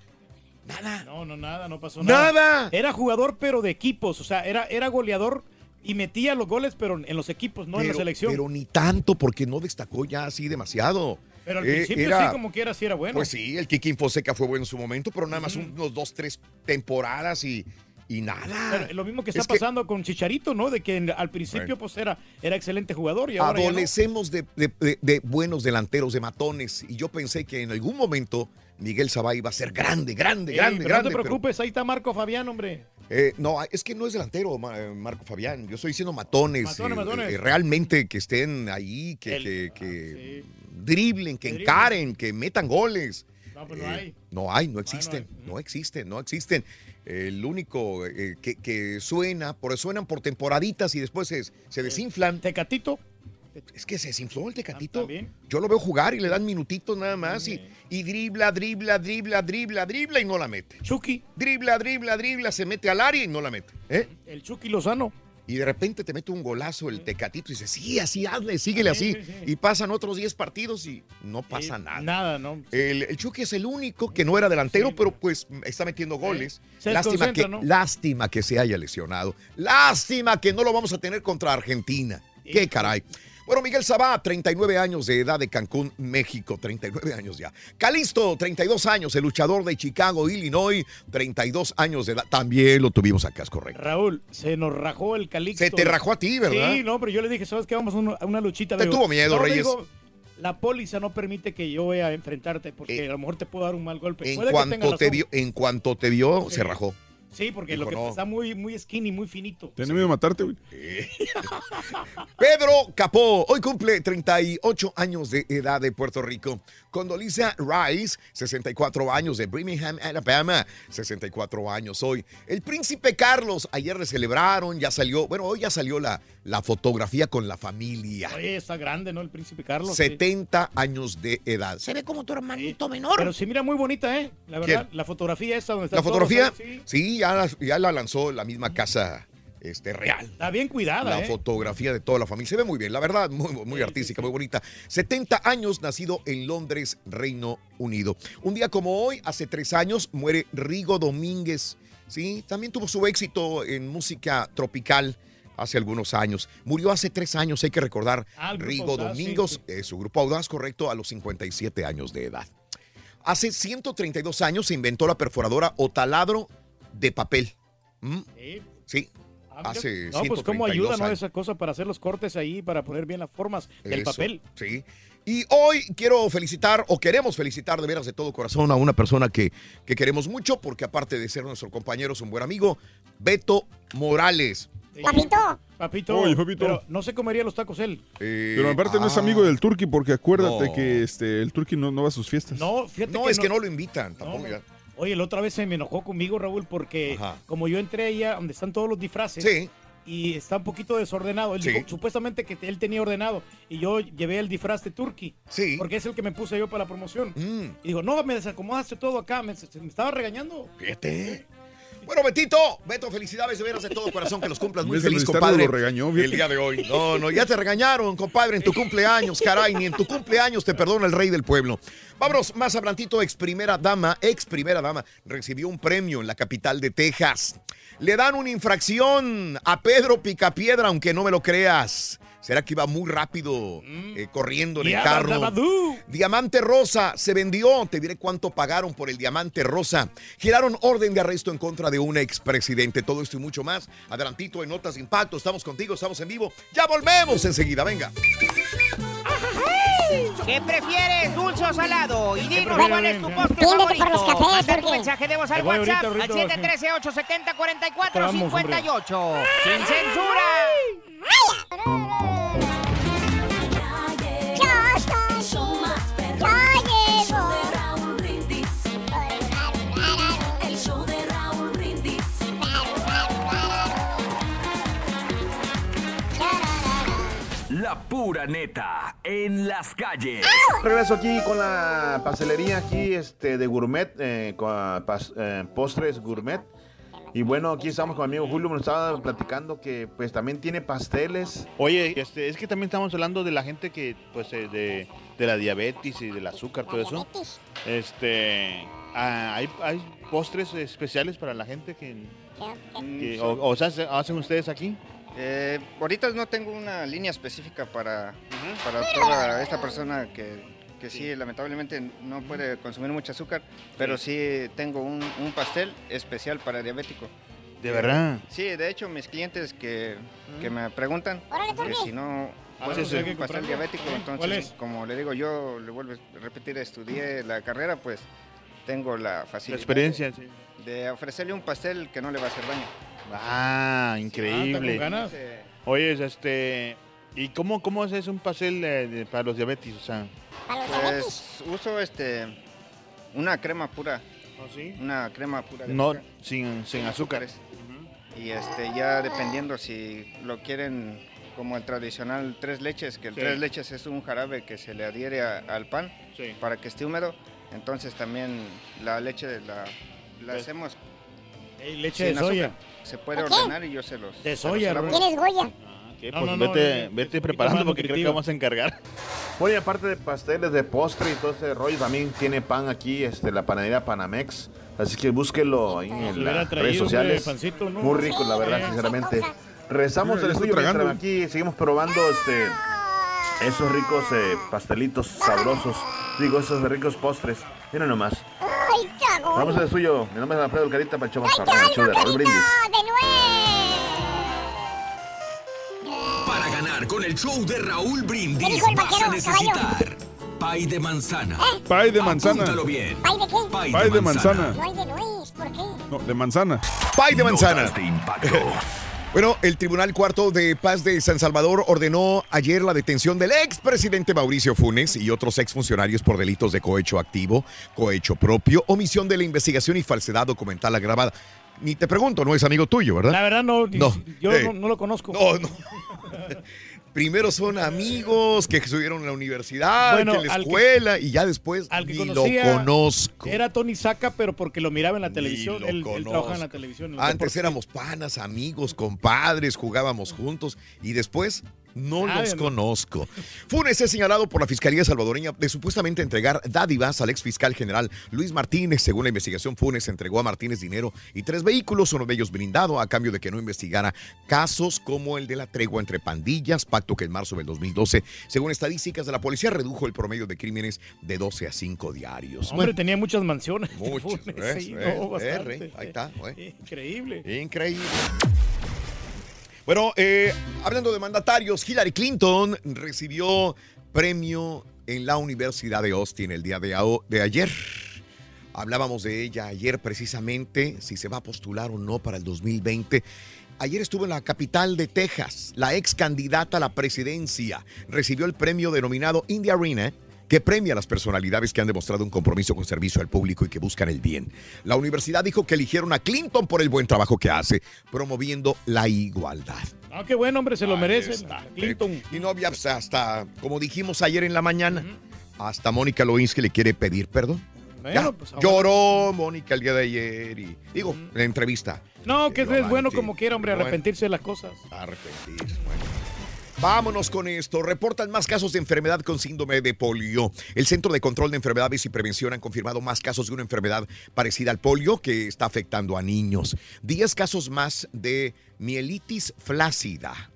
No, no, nada, no pasó nada. Nada. Era jugador, pero de equipos. O sea, era, era goleador y metía los goles, pero en los equipos, no en la selección. Pero ni tanto, porque no destacó ya así demasiado. Pero al Eh, principio era- sí, como quiera, sí era bueno. Pues sí, el Kiki Fonseca fue bueno en su momento, pero nada más unos dos, tres temporadas y, y nada. Pero lo mismo que está Es que pasando con Chicharito, ¿no? De que al principio pues era, era excelente jugador y ahora ya no. Adolecemos de, de- de- de buenos delanteros, de matones. Y yo pensé que en algún momento Miguel Sabá iba a ser grande, grande, Ey, grande, pero grande. no te pero- preocupes, ahí está Marco Fabián, hombre. Eh, no, es que no es delantero, eh, Marco Fabián. Yo estoy diciendo matones. Matones, eh, matones. eh, realmente que estén ahí, que, El- que- que driblen, que encaren, que metan goles. No, pues no hay. No hay, no existen, no existen, no existen. El único que, que suena, por, suenan por temporaditas y después se, se desinflan. ¿Tecatito? Es que se desinfló el Tecatito. También. Yo lo veo jugar y le dan minutitos nada más y, y dribla, dribla, dribla, dribla, dribla y no la mete. Chucky. Dribla, dribla, dribla, se mete al área y no la mete. ¿eh? El Chucky Lozano. Y de repente te mete un golazo el Tecatito y dices, sí, así hazle, síguele así. Sí, sí, sí. Y pasan otros 10 partidos y no pasa nada. Nada, ¿no? El, el Chucky es el único que no era delantero, pero pues está metiendo goles. Lástima que, lástima que se haya lesionado. Lástima que no lo vamos a tener contra Argentina. Qué caray. Bueno, Miguel Sabá, 39 años de edad de Cancún, México, 39 años ya. Calisto, 32 años, el luchador de Chicago, Illinois, 32 años de edad. También lo tuvimos acá, es correcto. Raúl, se nos rajó el calixto. Se te rajó a ti, ¿verdad? Sí, no, pero yo le dije, ¿sabes qué? Vamos a una, luchita. Te digo, tuvo miedo, no, Reyes. digo, la póliza no permite que yo vaya a enfrentarte porque a lo mejor te puedo dar un mal golpe. En Puede que tenga cuanto, te vio, en cuanto te vio, se rajó. Sí, porque Dijo, lo que no. está muy, muy skinny, muy finito. Tenía miedo de matarte, güey. Pedro Capó, hoy cumple 38 años de edad de Puerto Rico. Condoliza Rice, 64 años de Birmingham, Alabama, 64 años hoy. El príncipe Carlos, ayer le celebraron, ya salió, bueno, hoy ya salió la, la fotografía con la familia. Oye, está grande, ¿no? El príncipe Carlos. sí. 70 años de edad. Se ve como tu hermanito menor. Pero sí, mira, muy bonita, ¿eh? La verdad, ¿Quién? la fotografía esa donde está La fotografía, sí. sí, ya, la- ya la lanzó la misma casa este, real. Está bien cuidada, La ¿eh? fotografía de toda la familia. Se ve muy bien, la verdad, muy, muy artística, muy bonita. 70 años, nacido en Londres, Reino Unido. Un día como hoy, hace tres años, muere Rigo Domínguez, Sí, también tuvo su éxito en música tropical hace algunos años. Murió hace tres años, hay que recordar. Ah, Rigo Audaz, Domingos, sí. eh, su grupo Audaz, correcto, a los 57 años de edad. Hace 132 años se inventó la perforadora o taladro de papel. ¿Mm? Sí. Sí. Ah. Hace no, pues cómo 132 ayuda, ¿no? Esa cosa para hacer los cortes ahí, para poner bien las formas del Eso, papel. Sí. Y hoy quiero felicitar, o queremos felicitar de veras de todo corazón a una persona que, que queremos mucho, porque aparte de ser nuestro compañero, es un buen amigo, Beto Morales. Papito. Papito, Oye, papito. pero no se comería los tacos él. Pero aparte no es ah. amigo del Turqui porque acuérdate No. que este el Turqui no, no va a sus fiestas. No, fíjate No, que es que no lo invitan, tampoco ya. Oye, la otra vez se me enojó conmigo, Raúl, porque Ajá. como yo entré allá donde están todos los disfraces Sí. y está un poquito desordenado, él Sí. dijo supuestamente que él tenía ordenado y yo llevé el disfraz de Turkey. Sí. Porque es el que me puse yo para la promoción. Mm. Y digo, no, me desacomodaste todo acá, me estaba regañando. Fíjate. Bueno, Betito, Beto, felicidades de veras de todo corazón, que los cumplas muy feliz, compadre. lo regañó, fíjate. el día de hoy. No, no, ya te regañaron, compadre, en tu cumpleaños, caray, ni en tu cumpleaños te perdona el rey del pueblo. Vámonos, más hablantito, ex primera dama, ex primera dama, recibió un premio en la capital de Texas. Le dan una infracción a Pedro Picapiedra, aunque no me lo creas. ¿Será que iba muy rápido eh, corriendo en el carro? Diamante rosa se vendió. Te diré cuánto pagaron por el diamante rosa. Giraron orden de arresto en contra de un expresidente. Todo esto y mucho más. Adelantito en Notas de Impacto. Estamos contigo, estamos en vivo. Ya volvemos enseguida. Venga. ¿Qué prefieres, dulce o salado? Y dinos prefieres? cuál es tu postre Pídete favorito. por los cafés, Manda tu mensaje de voz al WhatsApp ahorita, al 713-870-4458. ¡Sin censura! La pura neta en las calles. Regreso aquí con la pastelería aquí este, de gourmet, eh, con eh, postres gourmet. Y bueno, aquí estamos con mi amigo Julio, nos estaba platicando que pues también tiene pasteles. Oye, este, es que también estamos hablando de la gente que pues eh, de, de la diabetes y del azúcar, todo eso. Este, ah, hay, hay postres especiales para la gente que, que- o, o sea, ¿se- hacen ustedes aquí. Eh, ahorita no tengo una línea específica para, para toda esta persona que, que sí, lamentablemente no puede consumir mucho azúcar, pero sí tengo un, un pastel especial para diabético. ¿De verdad? Sí, de hecho mis clientes que, que me preguntan que si no Ah, sí, sí. Hay que un pastel diabético, ¿Cuál entonces es? como le digo yo, le vuelvo a repetir, estudié la carrera, pues tengo la facilidad experiencia, de, sí. de ofrecerle un pastel que no le va a hacer daño. Ah, increíble. con ganas. Oye, este, ¿y cómo, cómo haces un pastel eh, de- para los diabetes? O sea, Pues uso este una crema pura. ¿Ah, Una crema pura de no, azúcar. sin, sin azúcar. Y este ya dependiendo si lo quieren como el tradicional tres leches, que el Sí. tres leches es un jarabe que se le adhiere a- al pan Sí. para que esté húmedo. Entonces también la leche la, la Pues- hacemos Ey, leche de soya. Se puede ordenar y yo se los De se los soya, elaboro. ¿Tienes Goya? Ok, No, pues no, no, vete, vete preparando porque creo que vamos a encargar. Oye, aparte de pasteles, de postre y todo ese rollo, también tiene pan aquí, este, la panadería Panamex. Así que búsquelo ahí en las redes sociales. pancito, ¿no? Muy rico, la verdad, sinceramente. Rezamos el estudio mientras aquí seguimos probando este, esos ricos eh, pastelitos sabrosos. Digo, esos ricos postres. Mira nomás. Vamos al suyo. Mi nombre es Alfredo Carita para el show más ¡Ay, perrón, el show de Raúl! Brindis. ¡De! Para ganar con el show de Raúl ¿Qué Brindis vas a necesitar pay de manzana. Pay de manzana. Apúntalo bien. ¿Ay, de qué? Pay, Pay de manzana. No hay de nuez, ¿por qué? No, de manzana. Pay de manzana. Notas de impacto. Bueno, el Tribunal Cuarto de Paz de San Salvador ordenó ayer la detención del expresidente Mauricio Funes y otros exfuncionarios por delitos de cohecho activo, cohecho propio, omisión de la investigación y falsedad documental agravada. Ni te pregunto, no es amigo tuyo, ¿verdad? La verdad no, No, yo eh, no, no lo conozco. No, no. Primero son amigos que estuvieron en la universidad, Bueno, que en la que- escuela, y ya después Al que ni conocía lo conozco. Era Tony Saca, pero porque lo miraba en la televisión. Él, él trabajaba en la televisión. en Antes deportes. éramos panas, amigos, compadres, jugábamos juntos y después No Nadie, los no. conozco. Funes es señalado por la Fiscalía salvadoreña de supuestamente entregar dádivas al ex fiscal general Luis Martínez. Según la investigación, Funes entregó a Martínez dinero y tres vehículos, uno de ellos blindado, a cambio de que no investigara casos como el de la tregua entre pandillas, pacto que en marzo del 2012, según estadísticas de la policía, redujo el promedio de crímenes de 12 a 5 diarios. Hombre, tenía muchas mansiones. Muchas, Funes, sí. Ahí está, güey. Increíble. Increíble. Bueno, eh, hablando de mandatarios, Hillary Clinton recibió premio en la Universidad de Austin el día de, de ayer. Hablábamos de ella ayer precisamente, si se va a postular o no para el 2020. Ayer estuvo en la capital de Texas, la ex candidata a la presidencia. Recibió el premio denominado India Arena, que premia a las personalidades que han demostrado un compromiso con servicio al público y que buscan el bien. La universidad dijo que eligieron a Clinton por el buen trabajo que hace, promoviendo la igualdad. Ah, qué bueno, hombre, se lo Ahí merece. está. Clinton. Y no había hasta, como dijimos ayer en la mañana, hasta Mónica Lewinsky le quiere pedir perdón. Bueno, Ya, pues, ahora- lloró Mónica el día de ayer y digo, en la entrevista. No, que es bueno como quiera, hombre, arrepentirse de las cosas. Arrepentirse, bueno. Vámonos con esto. Reportan más casos de enfermedad con síndrome de polio. El Centro de Control de Enfermedades y Prevención han confirmado más casos de una enfermedad parecida al polio que está afectando a niños. 10 casos más de mielitis flácida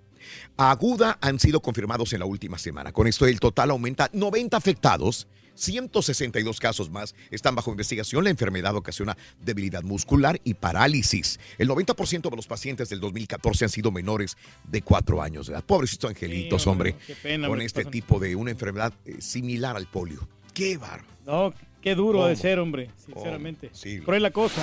aguda han sido confirmados en la última semana. Con esto el total aumenta 90 afectados. 162 casos más están bajo investigación. La enfermedad ocasiona debilidad muscular y parálisis. El 90% de los pacientes del 2014 han sido menores de 4 años de edad. Pobrecitos angelitos, Sí, hombre, qué pena, con este pasan- tipo de una enfermedad eh, similar al polio. ¡Qué bárbaro! No, qué duro ¿Cómo? de ser, hombre, sinceramente. sí. Cruel la cosa.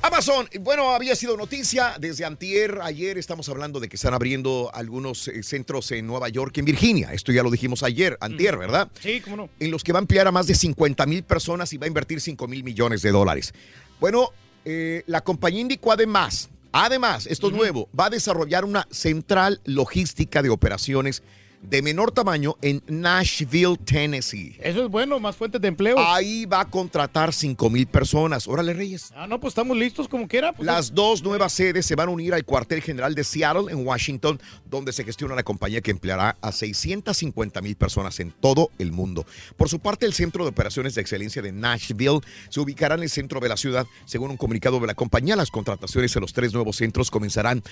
Amazon, bueno, había sido noticia desde antier, ayer estamos hablando de que están abriendo algunos eh, centros en Nueva York, en Virginia. Esto ya lo dijimos ayer, antier, ¿verdad? Sí, cómo no. En los que va a emplear a más de 50 mil personas y va a invertir 5 mil millones de dólares. Bueno, eh, la compañía indicó además, además, esto es nuevo, va a desarrollar una central logística de operaciones de menor tamaño en Nashville, Tennessee. Eso es bueno, más fuentes de empleo. Ahí va a contratar 5 mil personas. Órale, Reyes. Ah, no, pues estamos listos como quiera. Pues, Las dos nuevas sedes se van a unir al cuartel general de Seattle en Washington, donde se gestiona la compañía que empleará a 650 mil personas en todo el mundo. Por su parte, el Centro de Operaciones de Excelencia de Nashville se ubicará en el centro de la ciudad. Según un comunicado de la compañía, las contrataciones en los tres nuevos centros comenzarán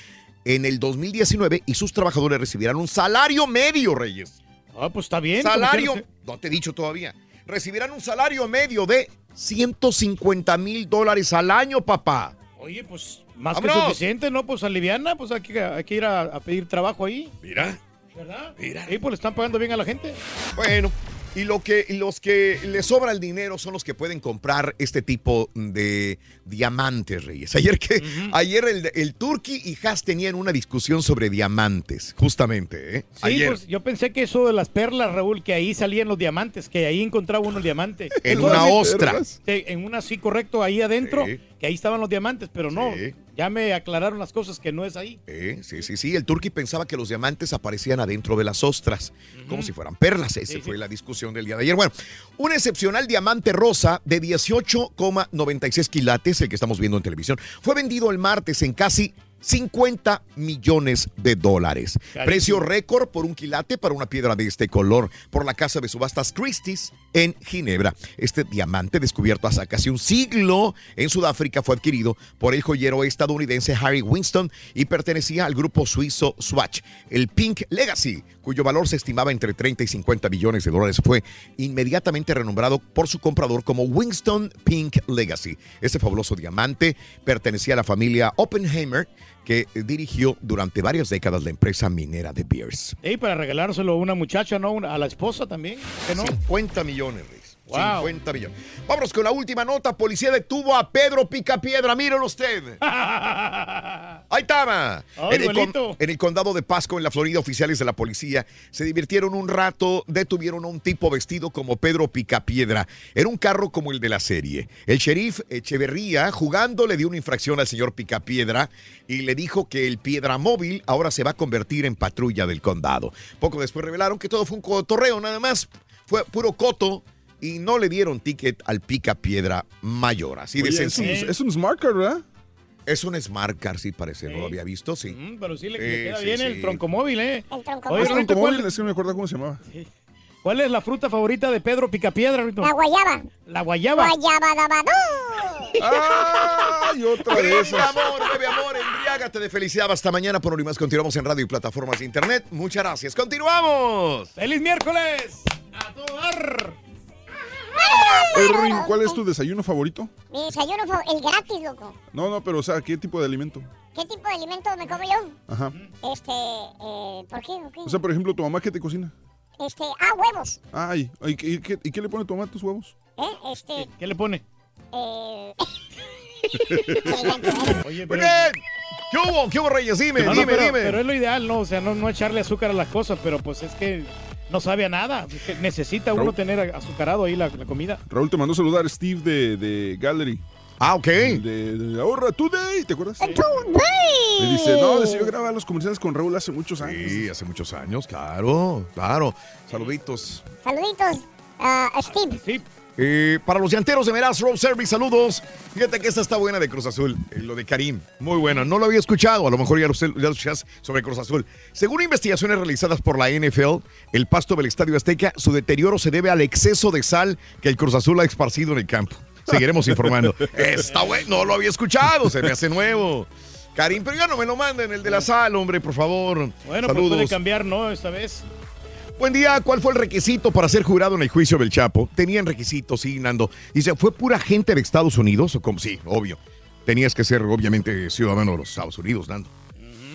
en el 2019 y sus trabajadores recibirán un salario medio, Reyes. Ah, pues está bien. Salario, no te he dicho todavía. Recibirán un salario medio de 150 mil dólares al año, papá. Oye, pues más que suficiente, ¿no? Pues aliviana, pues hay que, hay que ir a, a pedir trabajo ahí. Mira. ¿Verdad? Mira. Y pues le están pagando bien a la gente. Bueno, y lo que los que les sobra el dinero son los que pueden comprar este tipo de diamantes, Reyes. Ayer que ayer el, el Turkey y Haas tenían una discusión sobre diamantes, justamente, ¿eh? Sí, ayer. pues yo pensé que eso de las perlas, Raúl, que ahí salían los diamantes, que ahí encontraba uno el diamante. En una ostra. En una sí, correcto, ahí adentro, Sí. que ahí estaban los diamantes, pero no, Sí. Ya me aclararon las cosas que no es ahí. Eh, sí, sí, sí. El Turkey pensaba que los diamantes aparecían adentro de las ostras, como si fueran perlas. Esa Sí, fue sí. la discusión del día de ayer. Bueno, un excepcional diamante rosa de 18,96 quilates, el que estamos viendo en televisión, fue vendido el martes en casi 50 millones de dólares. Precio récord por un quilate para una piedra de este color por la casa de subastas Christie's en Ginebra. Este diamante descubierto hace casi un siglo en Sudáfrica fue adquirido por el joyero estadounidense Harry Winston y pertenecía al grupo suizo Swatch. El Pink Legacy, cuyo valor se estimaba entre 30 y 50 millones de dólares, fue inmediatamente renombrado por su comprador como Winston Pink Legacy. Este fabuloso diamante pertenecía a la familia Oppenheimer que dirigió durante varias décadas la empresa minera de Beers. Y para regalárselo a una muchacha, ¿no? A la esposa también. ¿que no? 50 millones, Luis. Wow. 50 millones. Vámonos con la última nota. Policía detuvo a Pedro Picapiedra. Míralo usted. Ahí estaba. Ay, en, el con- en el condado de Pasco, en la Florida, oficiales de la policía se divirtieron un rato. Detuvieron a un tipo vestido como Pedro Picapiedra. Era un carro como el de la serie. El sheriff Echeverría, jugando, le dio una infracción al señor Picapiedra y le dijo que el piedra móvil ahora se va a convertir en patrulla del condado. Poco después revelaron que todo fue un cotorreo, nada más. Fue puro coto. Y no le dieron ticket al pica piedra mayor. Así de Oye, es un- sencillo. es un smart car, ¿verdad? Es un Smart Car, sí parece, no lo había visto, sí. Mm, pero sí le, queda sí, bien sí. el troncomóvil, ¿eh? El tronco Oye, Es Rito, troncomóvil, ¿cuál, es que no me acuerdo cómo se llamaba. cuál es la fruta favorita de Pedro Picapiedra, Rito? La guayaba. La guayaba. Guayaba dabadú. ¡Ay, otra de Bebe amor, bebe amor, embriágate de felicidad. Hasta mañana por hoy más. Continuamos en radio y plataformas de internet. Muchas gracias. ¡Continuamos! ¡Feliz miércoles! ¡A todo dar! Rorín, ¿cuál es tu desayuno favorito? Mi desayuno fue el gratis, loco. No, no, pero o sea, ¿qué tipo de alimento? ¿Qué tipo de alimento me como yo? Ajá. Este, eh, ¿por qué? ¿O sea, por ejemplo, tu mamá qué te cocina. Este, ah, huevos. Ay, ¿y qué, y qué- y qué le pone tu mamá a tus huevos? ¿Eh? Este, ¿Qué le pone? eh... Oye, pero. ¿Qué hubo? ¿Qué hubo, Reyes? Dime, No, no, dime, pero, dime. pero es lo ideal, ¿no? O sea, no, no echarle azúcar a las cosas, pero pues es que no sabe a nada. Necesita uno tener azucarado ahí la, la comida. Raúl te mandó saludar Steve de, de Gallery. Ah, ok. De, de Ahorra Today, ¿te acuerdas? ¡Today! Me dice, no, decía, yo grababa los comerciales con Raúl hace muchos años. Sí, hace muchos años, claro, claro. Saluditos. Saluditos a Steve. Sí. Eh, para los llanteros de Meraz Road Service, saludos. Fíjate que esta está buena de Cruz Azul, eh, lo de Karim. Muy buena. No lo había escuchado, a lo mejor ya lo, ya lo escuchas sobre Cruz Azul. Según investigaciones realizadas por la NFL, el pasto del Estadio Azteca, su deterioro se debe al exceso de sal que el Cruz Azul ha esparcido en el campo. Seguiremos informando. Está bueno, no lo había escuchado, se me hace nuevo. Karim, pero ya no me lo manden, el de la sal, hombre, por favor. Bueno, pues Saludos. puede cambiar, ¿no? Esta vez. Buen día, ¿cuál fue el requisito para ser jurado en el juicio del Chapo? Tenían requisitos, sí, Nando. Dice, ¿fue pura gente de Estados Unidos? O como sí, obvio. Tenías que ser, obviamente, ciudadano de los Estados Unidos, Nando.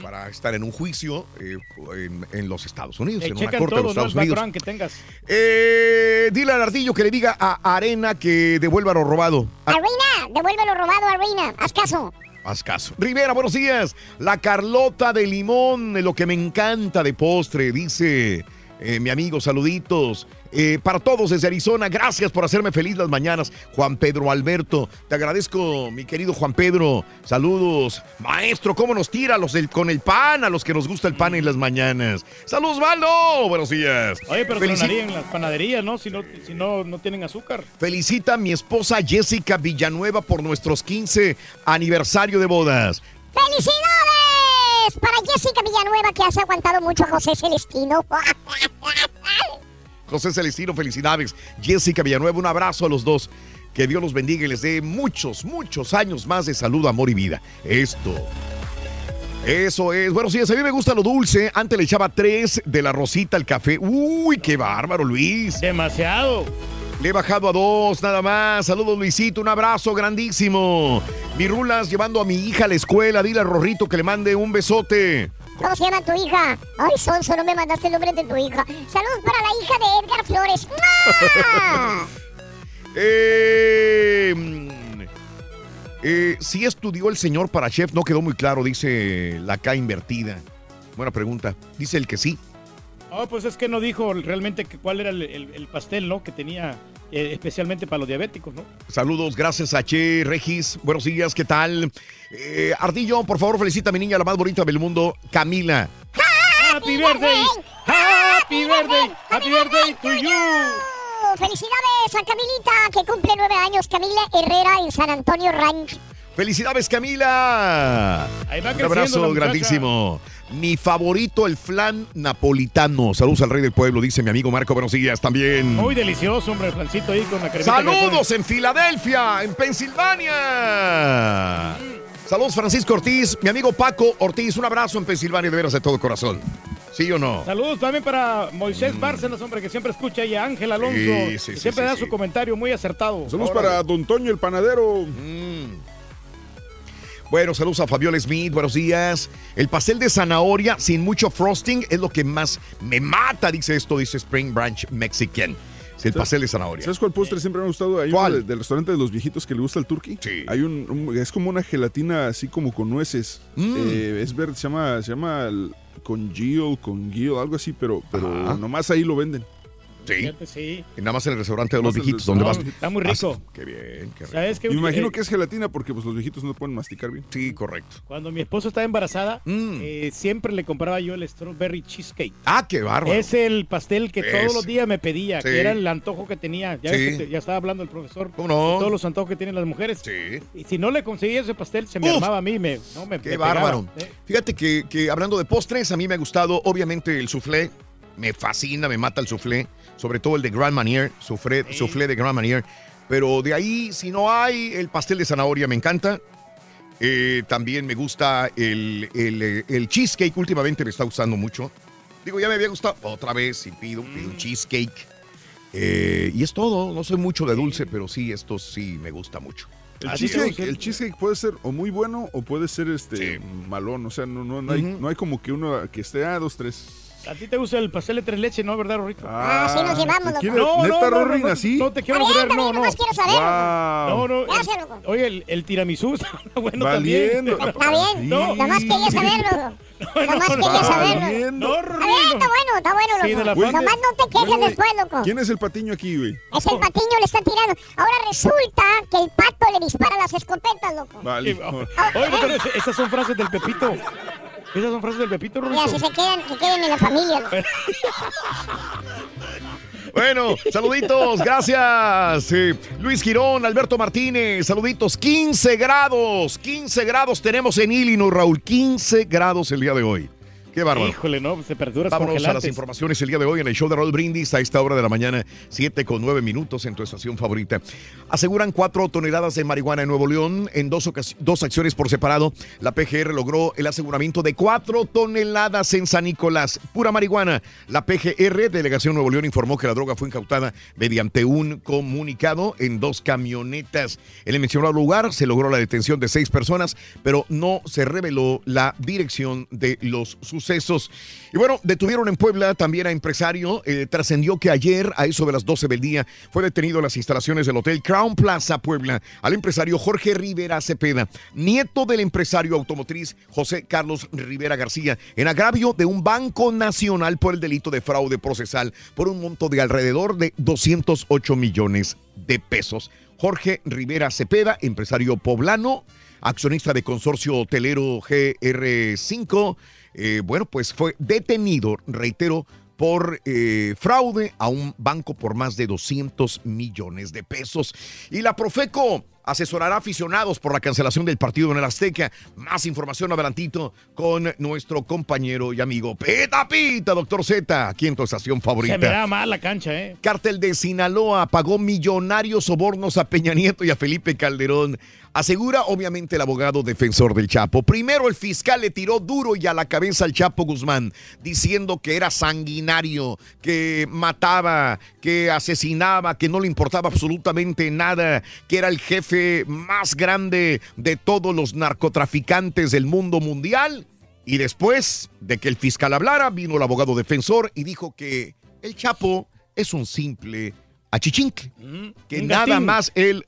Para estar en un juicio eh, en, en los Estados Unidos, Eh, en una corte de los ¿no? El Estados Unidos. background que tengas. Eh, dile al ardillo que le diga a Arena que devuelva lo robado. Arena, devuelve lo robado, Arena. Haz caso. Haz caso. Rivera, buenos días. La Carlota de limón, lo que me encanta de postre, dice eh, mi amigo, saluditos. Eh, para todos desde Arizona, gracias por hacerme feliz las mañanas. Juan Pedro Alberto, te agradezco, mi querido Juan Pedro. Saludos. Maestro, ¿cómo nos tira los del- con el pan, a los que nos gusta el pan en las mañanas? Saludos, Valdo. Buenos días. Oye, pero en las panaderías, ¿no? Si no, si no, no tienen azúcar. Felicita a mi esposa Jessica Villanueva por nuestros 15 aniversario de bodas. ¡Felicidades! Para Jessica Villanueva, que has aguantado mucho a José Celestino. José Celestino, felicidades. Jessica Villanueva, un abrazo a los dos. Que Dios los bendiga y les dé muchos, muchos años más de salud, amor y vida. Esto. Eso es. Bueno, sí, a mí me gusta lo dulce. Antes le echaba tres de la rosita al café. Uy, qué bárbaro, Luis. Demasiado. Le he bajado a dos, nada más. Saludos, Luisito. Un abrazo grandísimo. Mi rulas llevando a mi hija a la escuela. Dile a Rorrito que le mande un besote. ¿Cómo se llama tu hija? Ay, Sonso, no me mandaste el nombre de tu hija. Saludos para la hija de Edgar Flores. ¡Mua! Eh, mm, eh, sí estudió el señor para chef, no quedó muy claro, dice la K invertida. Buena pregunta. Dice el que sí. Oh, pues es que no dijo realmente que cuál era el, el- el pastel, ¿no? Que tenía eh, especialmente para los diabéticos, ¿no? Saludos, gracias a Che Regis. Buenos días, ¿qué tal? Eh, Ardillo, por favor, felicita a mi niña, la más bonita del mundo, Camila. Happy birthday, happy birthday, happy birthday to you. Felicidades a Camilita, que cumple nueve años. Camila Herrera en San Antonio Ranch. ¡Felicidades, Camila! Ahí va Un abrazo grandísimo. Mi favorito, el flan napolitano. Saludos al rey del pueblo, dice mi amigo Marco. Buenos días también. Muy delicioso, hombre, el flancito ahí con la cremita. Saludos en Filadelfia, en Pensilvania. Saludos Francisco Ortiz, mi amigo Paco Ortiz, un abrazo en Pensilvania de veras de todo corazón. ¿Sí o no? Saludos también para Moisés Bárcenas, hombre, que siempre escucha, y a Ángel Alonso, Sí, sí, que sí, siempre sí, da sí. su comentario muy acertado. Saludos para Don Toño, el panadero. Bueno, saludos a Fabiola Smith, buenos días. El pastel de zanahoria sin mucho frosting es lo que más me mata, dice esto, dice Spring Branch Mexican. Es el pastel de zanahoria. ¿Sabes cuál postre siempre me ha gustado? Hay ¿Cuál? uno de- del restaurante de los viejitos que le gusta el turkey. Sí. Hay un, un- es como una gelatina así como con nueces. Mm. Eh, es verde, se llama, se llama el- con Gio, con Gio, algo así, pero, pero Ajá. nomás ahí lo venden. Sí. Fíjate, sí. Y Nada más en el restaurante de los viejitos, donde vas. Está muy rico. Ah, qué bien, qué rico. ¿Sabes qué? Y me imagino Eh, que es gelatina porque pues los viejitos no pueden masticar bien. Sí, correcto. Cuando mi esposa estaba embarazada, Mm. eh, siempre le compraba yo el strawberry cheesecake. Ah, qué bárbaro. Es el pastel que todos los días me pedía, Sí. que era el antojo que tenía. Ya, Sí. ves que te- ya estaba hablando el profesor. ¿Cómo no? de Todos los antojos que tienen las mujeres. Sí. Y si no le conseguía ese pastel, se me Uf. armaba a mí. Me, no, me, Qué me pegaba. bárbaro. Eh, Fíjate que, que hablando de postres, a mí me ha gustado, obviamente, el soufflé. Me fascina, me mata el soufflé. Sobre todo el de Grand Manier, soufflé, soufflé de Grand Manier. Pero de ahí, si no hay, el pastel de zanahoria me encanta. Eh, también me gusta el, el, eh, el cheesecake, últimamente me está gustando mucho. Digo, ya me había gustado. Otra vez, si pido, pido Mm. un cheesecake. Eh, y es todo, no soy mucho de dulce, pero sí, esto sí me gusta mucho. El ¿A ti te cheesecake, el- cheesecake puede ser o muy bueno o puede ser este malón. O sea, no, no, no, hay, no hay como que uno que esté a dos, tres. A ti te gusta el pastel de tres leches, ¿no? ¿Verdad, Rorito? Ah, sí nos llevamos, loco. ¿Quiere- No, neta, no, no, no, así? no te quiero está no, no. quiero saber. No, no. Gracias, el- loco. oye, el, el tiramisú está bueno Valiendo. también. Está bien, No. nomás quería saberlo. Nomás quería saberlo. No, Está bien, está bueno, está bueno, Sí, de loco. Nomás no te quejes después, loco. ¿Quién es el patiño aquí, güey? Es el patiño le está tirando. Ahora resulta que el pato le dispara las escopetas, loco. Vale. Oye, pero esas son frases del Pepito. Esas son frases del Pepito, Rorito. así se quedan, que queden en la familia. Bueno, saluditos, gracias. Eh, Luis Girón, Alberto Martínez, saluditos. 15 grados, 15 grados tenemos en Illinois, Raúl. 15 grados el día de hoy. Qué bárbaro. Híjole, no, temperaturas Vámonos a las informaciones el día de hoy en el show de Raúl Brindis a esta hora de la mañana, 7 con 9 minutos en tu estación favorita. Aseguran 4 toneladas de marihuana en Nuevo León en dos, dos acciones por separado. La PGR logró el aseguramiento de 4 toneladas en San Nicolás. Pura marihuana. La PGR, Delegación Nuevo León, informó que la droga fue incautada mediante un comunicado en dos camionetas. En el mencionado lugar se logró la detención de seis personas, pero no se reveló la dirección de los Y bueno, detuvieron en Puebla también a empresario. Eh, trascendió que ayer, a eso de las 12 del día, fue detenido en las instalaciones del Hotel Crown Plaza Puebla al empresario Jorge Rivera Cepeda, nieto del empresario automotriz José Carlos Rivera García, en agravio de un banco nacional por el delito de fraude procesal por un monto de alrededor de 208 millones de pesos. Jorge Rivera Cepeda, empresario poblano, accionista de consorcio hotelero GR5, eh, bueno, pues fue detenido, reitero, por eh, fraude a un banco por más de 200 millones de pesos. Y la Profeco asesorará a aficionados por la cancelación del partido en el Azteca. Más información adelantito con nuestro compañero y amigo Peta Pita, doctor Z, aquí en tu estación favorita. Se me da mal la cancha, ¿eh? Cártel de Sinaloa pagó millonarios sobornos a Peña Nieto y a Felipe Calderón. Asegura obviamente el abogado defensor del Chapo. Primero el fiscal le tiró duro y a la cabeza al Chapo Guzmán, diciendo que era sanguinario, que mataba, que asesinaba, que no le importaba absolutamente nada, que era el jefe más grande de todos los narcotraficantes del mundo mundial. Y después de que el fiscal hablara, vino el abogado defensor y dijo que el Chapo es un simple achichincle, que un nada gatín. más él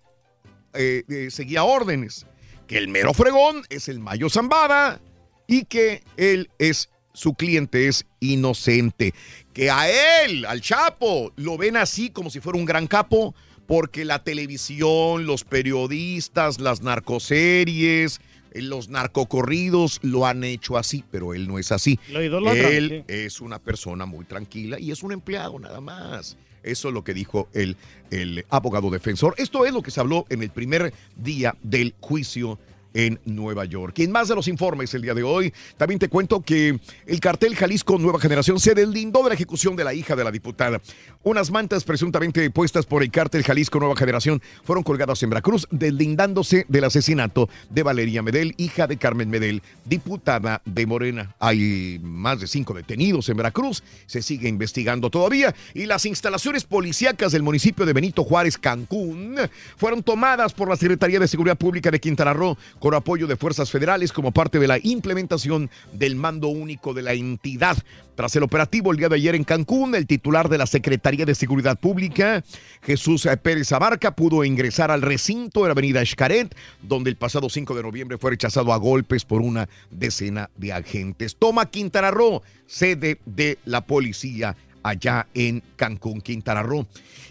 eh, eh, seguía órdenes, que el mero fregón es el Mayo Zambada y que él es su cliente es inocente, que a él, al Chapo, lo ven así como si fuera un gran capo, porque la televisión, los periodistas, las narcoseries, eh, los narcocorridos lo han hecho así, pero él no es así. Lo Él sí. es una persona muy tranquila y es un empleado nada más. Eso es lo que dijo el, el abogado defensor. Esto es lo que se habló en el primer día del juicio en Nueva York. Y en más de los informes el día de hoy, también te cuento que el cartel Jalisco Nueva Generación se deslindó de la ejecución de la hija de la diputada. Unas mantas presuntamente puestas por el cartel Jalisco Nueva Generación fueron colgadas en Veracruz, deslindándose del asesinato de Valeria Medel, hija de Carmen Medel, diputada de Morena. Hay más de cinco detenidos en Veracruz, se sigue investigando todavía y las instalaciones policíacas del municipio de Benito Juárez, Cancún, fueron tomadas por la Secretaría de Seguridad Pública de Quintana Roo con apoyo de fuerzas federales como parte de la implementación del mando único de la entidad. Tras el operativo el día de ayer en Cancún, el titular de la Secretaría de Seguridad Pública, Jesús Pérez Abarca, pudo ingresar al recinto de la avenida Xcaret, donde el pasado 5 de noviembre fue rechazado a golpes por una decena de agentes. Toma Quintana Roo, sede de la policía allá en Cancún, Quintana Roo.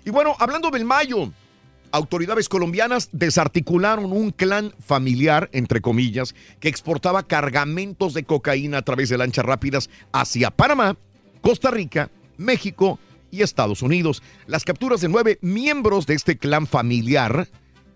Y bueno, hablando del mayo, autoridades colombianas desarticularon un clan familiar, entre comillas, que exportaba cargamentos de cocaína a través de lanchas rápidas hacia Panamá, Costa Rica, México y Estados Unidos. Las capturas de nueve miembros de este clan familiar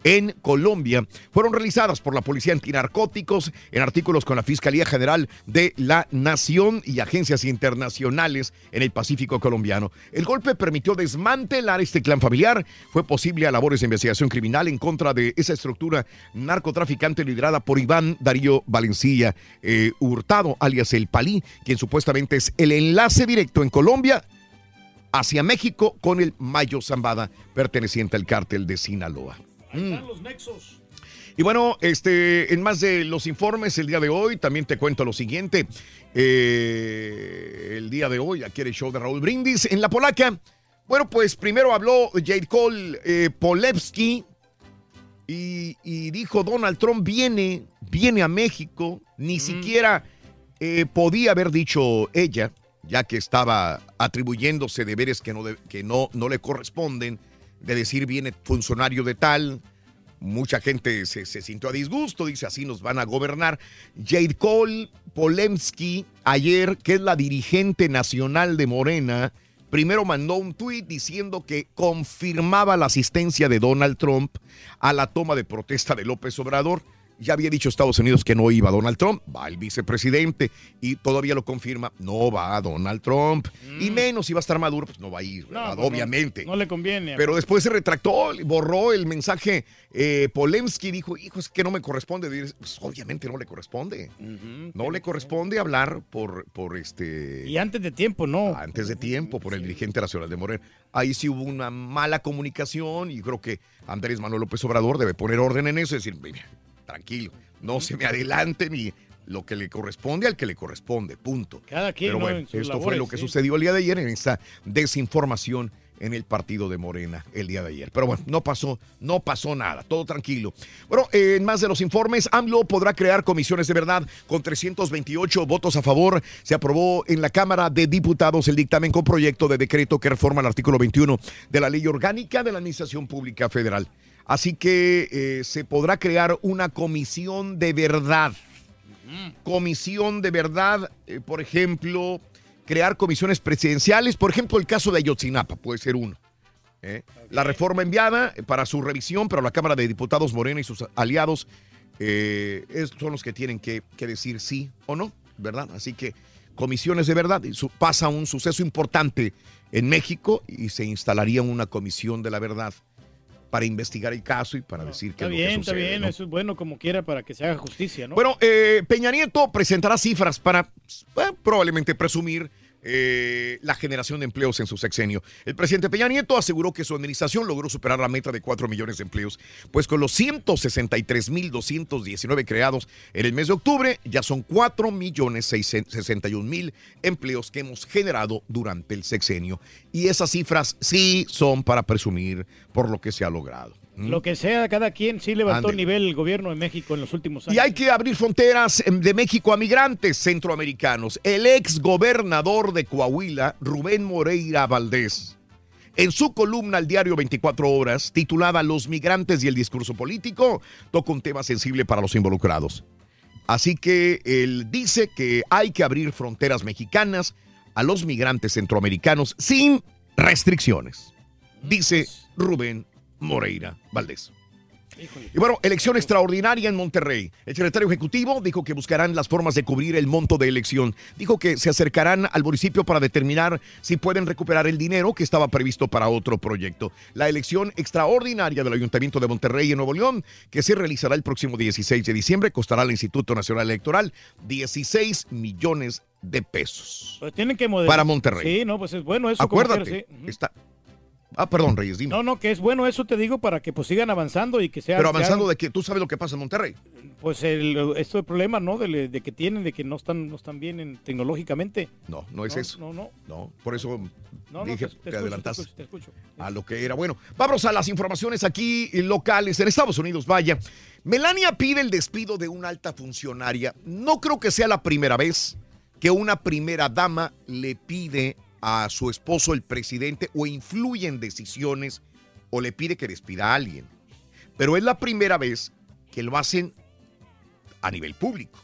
en Colombia fueron realizadas por la Policía Antinarcóticos en artículos con la Fiscalía General de la Nación y agencias internacionales en el Pacífico colombiano. El golpe permitió desmantelar este clan familiar. Fue posible a labores de investigación criminal en contra de esa estructura narcotraficante liderada por Iván Darío Valencia eh, Hurtado, alias El Palí, quien supuestamente es el enlace directo en Colombia hacia México con el Mayo Zambada, perteneciente al cártel de Sinaloa. Están los nexos. Y bueno, este, en más de los informes el día de hoy, también te cuento lo siguiente. Eh, el día de hoy, aquí en el show de Raúl Brindis, en la polaca. Bueno, pues primero habló Jade Cole eh, Polewski y, y dijo Donald Trump viene, viene a México. Ni siquiera eh, podía haber dicho ella, ya que estaba atribuyéndose deberes que no, de- que no, no le corresponden, de decir viene funcionario de tal. Mucha gente se, sintió a disgusto, dice así nos van a gobernar. Jade Cole Polemski, ayer, que es la dirigente nacional de Morena, primero mandó un tuit diciendo que confirmaba la asistencia de Donald Trump a la toma de protesta de López Obrador. Ya había dicho Estados Unidos que no iba Donald Trump, va el vicepresidente y todavía lo confirma, no va Donald Trump. Y menos si va a estar Maduro, pues no va a ir, pues obviamente. No, le conviene. Pero después se retractó, borró el mensaje. Eh, Polemski dijo, hijo, es que no me corresponde. Pues, obviamente no le corresponde. No le corresponde hablar por, por este... Y antes de tiempo, no. Antes de tiempo, por el dirigente nacional de Morena. Ahí sí hubo una mala comunicación y creo que Andrés Manuel López Obrador debe poner orden en eso y decir, "Mira, tranquilo, no se me adelanten y lo que le corresponde al que le corresponde, punto. Cada quien, Pero ¿no? bueno, esto fue lo que sí. sucedió el día de ayer en esta desinformación en el partido de Morena el día de ayer. Pero bueno, no pasó, no pasó nada, todo tranquilo. Bueno, en más de los informes, AMLO podrá crear comisiones de verdad con 328 votos a favor. Se aprobó en la Cámara de Diputados el dictamen con proyecto de decreto que reforma el artículo 21 de la Ley Orgánica de la Administración Pública Federal. Así que eh, se podrá crear una comisión de verdad. Comisión de verdad, eh, por ejemplo, crear comisiones presidenciales, por ejemplo, el caso de Ayotzinapa puede ser uno. ¿eh? La reforma enviada para su revisión, pero la Cámara de Diputados Morena y sus aliados es- son los que tienen que, que decir sí o no, ¿verdad? Así que comisiones de verdad. su- pasa un suceso importante en México y se instalaría una comisión de la verdad para investigar el caso y para decir qué Está es lo bien, que está sucede. bien. ¿no? Eso es bueno como quiera para que se haga justicia, ¿no? Bueno, eh, Peña Nieto presentará cifras para eh, probablemente presumir eh, la generación de empleos en su sexenio. El presidente Peña Nieto aseguró que su administración logró superar la meta de 4 millones de empleos, pues con los 163.219 creados en el mes de octubre, ya son 4 millones 61 mil empleos que hemos generado durante el sexenio. Y esas cifras sí son para presumir por lo que se ha logrado. ¿Mm? Lo que sea, cada quien sí levantó nivel el gobierno de México en los últimos años. Y hay que abrir fronteras em, de México a migrantes centroamericanos. El ex gobernador de Coahuila, Rubén Moreira Valdés, en su columna al diario 24 Horas, titulada Los migrantes y el discurso político, toca un tema sensible para los involucrados. Así que él dice que hay que abrir fronteras mexicanas a los migrantes centroamericanos sin restricciones. Dice Rubén Moreira Valdés. Y bueno, elección extraordinaria en Monterrey. El secretario ejecutivo dijo que buscarán las formas de cubrir el monto de elección. Dijo que se acercarán al municipio para determinar si pueden recuperar el dinero que estaba previsto para otro proyecto. La elección extraordinaria del Ayuntamiento de Monterrey en Nuevo León, que se realizará el próximo 16 de diciembre, costará al Instituto Nacional Electoral 16 millones de pesos. Pues tienen que modelar. Para Monterrey. Sí, no, pues es bueno eso. como Acuérdate, sí. Está... Ah, perdón, Reyes, dime. No, no, que es bueno eso, te digo, para que pues sigan avanzando y que sea. Pero avanzando de que tú sabes lo que pasa en Monterrey. Pues el, esto el problema, ¿no? De, de que tienen, de que no están, no están bien en- tecnológicamente. No, no es No, eso. no, no. No, por eso No, no, dije te- te adelantaste te escucho, te escucho. a lo que era. Bueno, vamos a las informaciones aquí locales en Estados Unidos. Vaya, Melania pide el despido de una alta funcionaria. No creo que sea la primera vez que una primera dama le pide a su esposo, el presidente, o influye en decisiones o le pide que despida a alguien. Pero es la primera vez que lo hacen a nivel público.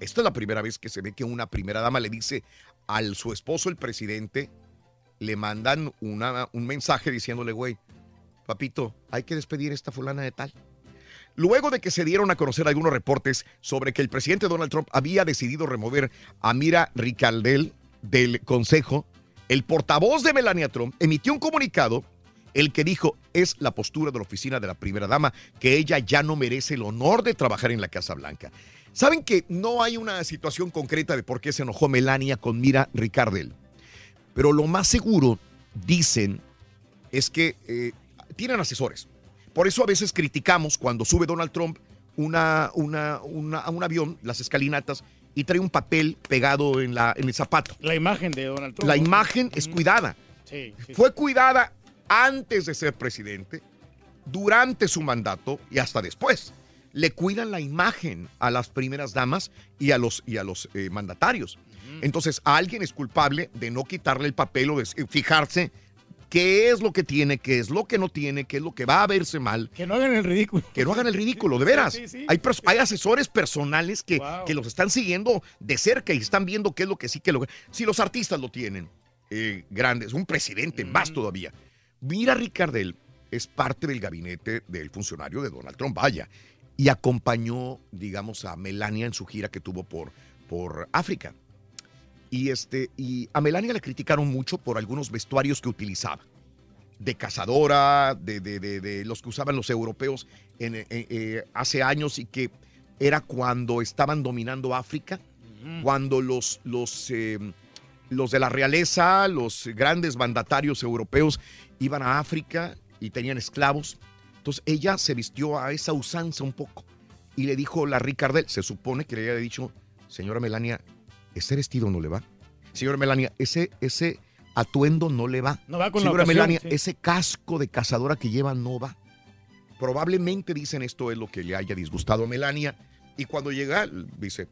Esta es la primera vez que se ve que una primera dama le dice al su esposo, el presidente, le mandan una- un mensaje diciéndole, güey, papito, hay que despedir a esta fulana de tal. Luego de que se dieron a conocer algunos reportes sobre que el presidente Donald Trump había decidido remover a Mira Ricardel del Consejo, el portavoz de Melania Trump emitió un comunicado el que dijo es la postura de la oficina de la primera dama, que ella ya no merece el honor de trabajar en la Casa Blanca. Saben que no hay una situación concreta de por qué se enojó Melania con Mira Ricardel, pero lo más seguro, dicen, es que eh, tienen asesores. Por eso a veces criticamos cuando sube Donald Trump a un avión, las escalinatas, y trae un papel pegado en, la, en el zapato. La imagen de Donald Trump. La imagen es cuidada. Sí, sí, Fue cuidada antes de ser presidente, durante su mandato y hasta después. Le cuidan la imagen a las primeras damas y a los, y a los eh, mandatarios. Entonces, a alguien es culpable de no quitarle el papel o de fijarse qué es lo que tiene, qué es lo que no tiene, qué es lo que va a verse mal. Que no hagan el ridículo. Que no hagan el ridículo, de veras. Sí, sí. Hay, asesores personales que, Wow. que los están siguiendo de cerca y están viendo qué es lo que sí, qué es lo que... Si los artistas lo tienen, eh, grandes, un presidente más todavía. Mira, Ricardel es parte del gabinete del funcionario de Donald Trump, vaya, y acompañó, digamos, a Melania en su gira que tuvo por, por África. Y, este, y a Melania le criticaron mucho por algunos vestuarios que utilizaba. De cazadora, de, de- de- de los que usaban los europeos en, eh, eh, hace años y que era cuando estaban dominando África, cuando los, los, eh, los de la realeza, los grandes mandatarios europeos iban a África y tenían esclavos. Entonces ella se vistió a esa usanza un poco y le dijo la Ricardel, se supone que le había dicho, señora Melania, ese vestido no le va. Señora Melania, ese, ese atuendo no le va. No va con la Señora ocasión, Melania, sí. ese casco de cazadora que lleva no va. Probablemente dicen esto es lo que le haya disgustado a Melania. Y cuando llega, dice,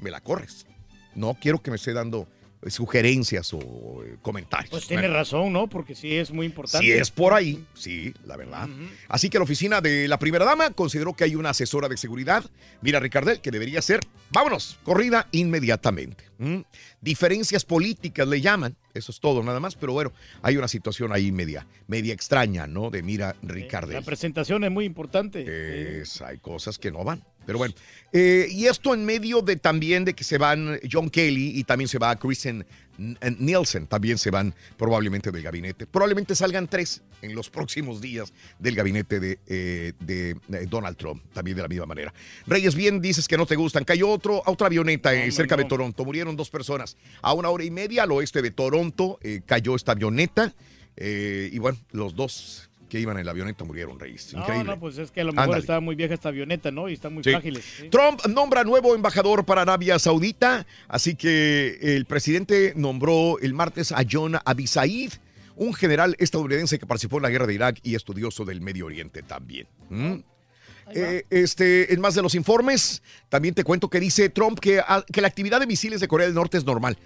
me la corres. No quiero que me esté dando sugerencias o eh, comentarios. Pues tiene Bueno, razón, ¿no? Porque sí es muy importante. si es por ahí, sí, la verdad. Así que la oficina de la primera dama consideró que hay una asesora de seguridad, mira Ricardel, que debería ser, vámonos, corrida inmediatamente. ¿Mm? Diferencias políticas le llaman, eso es todo nada más, pero bueno, hay una situación ahí media, media extraña, ¿no? De mira Ricardel. La presentación es muy importante. Es- hay cosas que no van. Pero bueno, eh, y esto en medio de también de que se van John Kelly y también se va Kristen N- Nielsen, también se van probablemente del gabinete. Probablemente salgan tres en los próximos días del gabinete de, eh, de, eh, Donald Trump, también de la misma manera. Reyes, bien dices que no te gustan. Cayó otro, otra avioneta eh, cerca de Toronto, murieron dos personas. A una hora y media al oeste de Toronto eh, cayó esta avioneta eh, y bueno, los dos que iban en la avioneta murieron, Reyes. No, Increíble. no, pues es que a lo mejor Ándale. estaba muy vieja esta avioneta, ¿no? Y están muy Sí. frágiles. ¿sí? Trump nombra nuevo embajador para Arabia Saudita, así que el presidente nombró el martes a John Abisaid, un general estadounidense que participó en la guerra de Irak y estudioso del Medio Oriente también. ¿Mm? Eh, este, en más de los informes, también te cuento que dice Trump que, a- que la actividad de misiles de Corea del Norte es normal.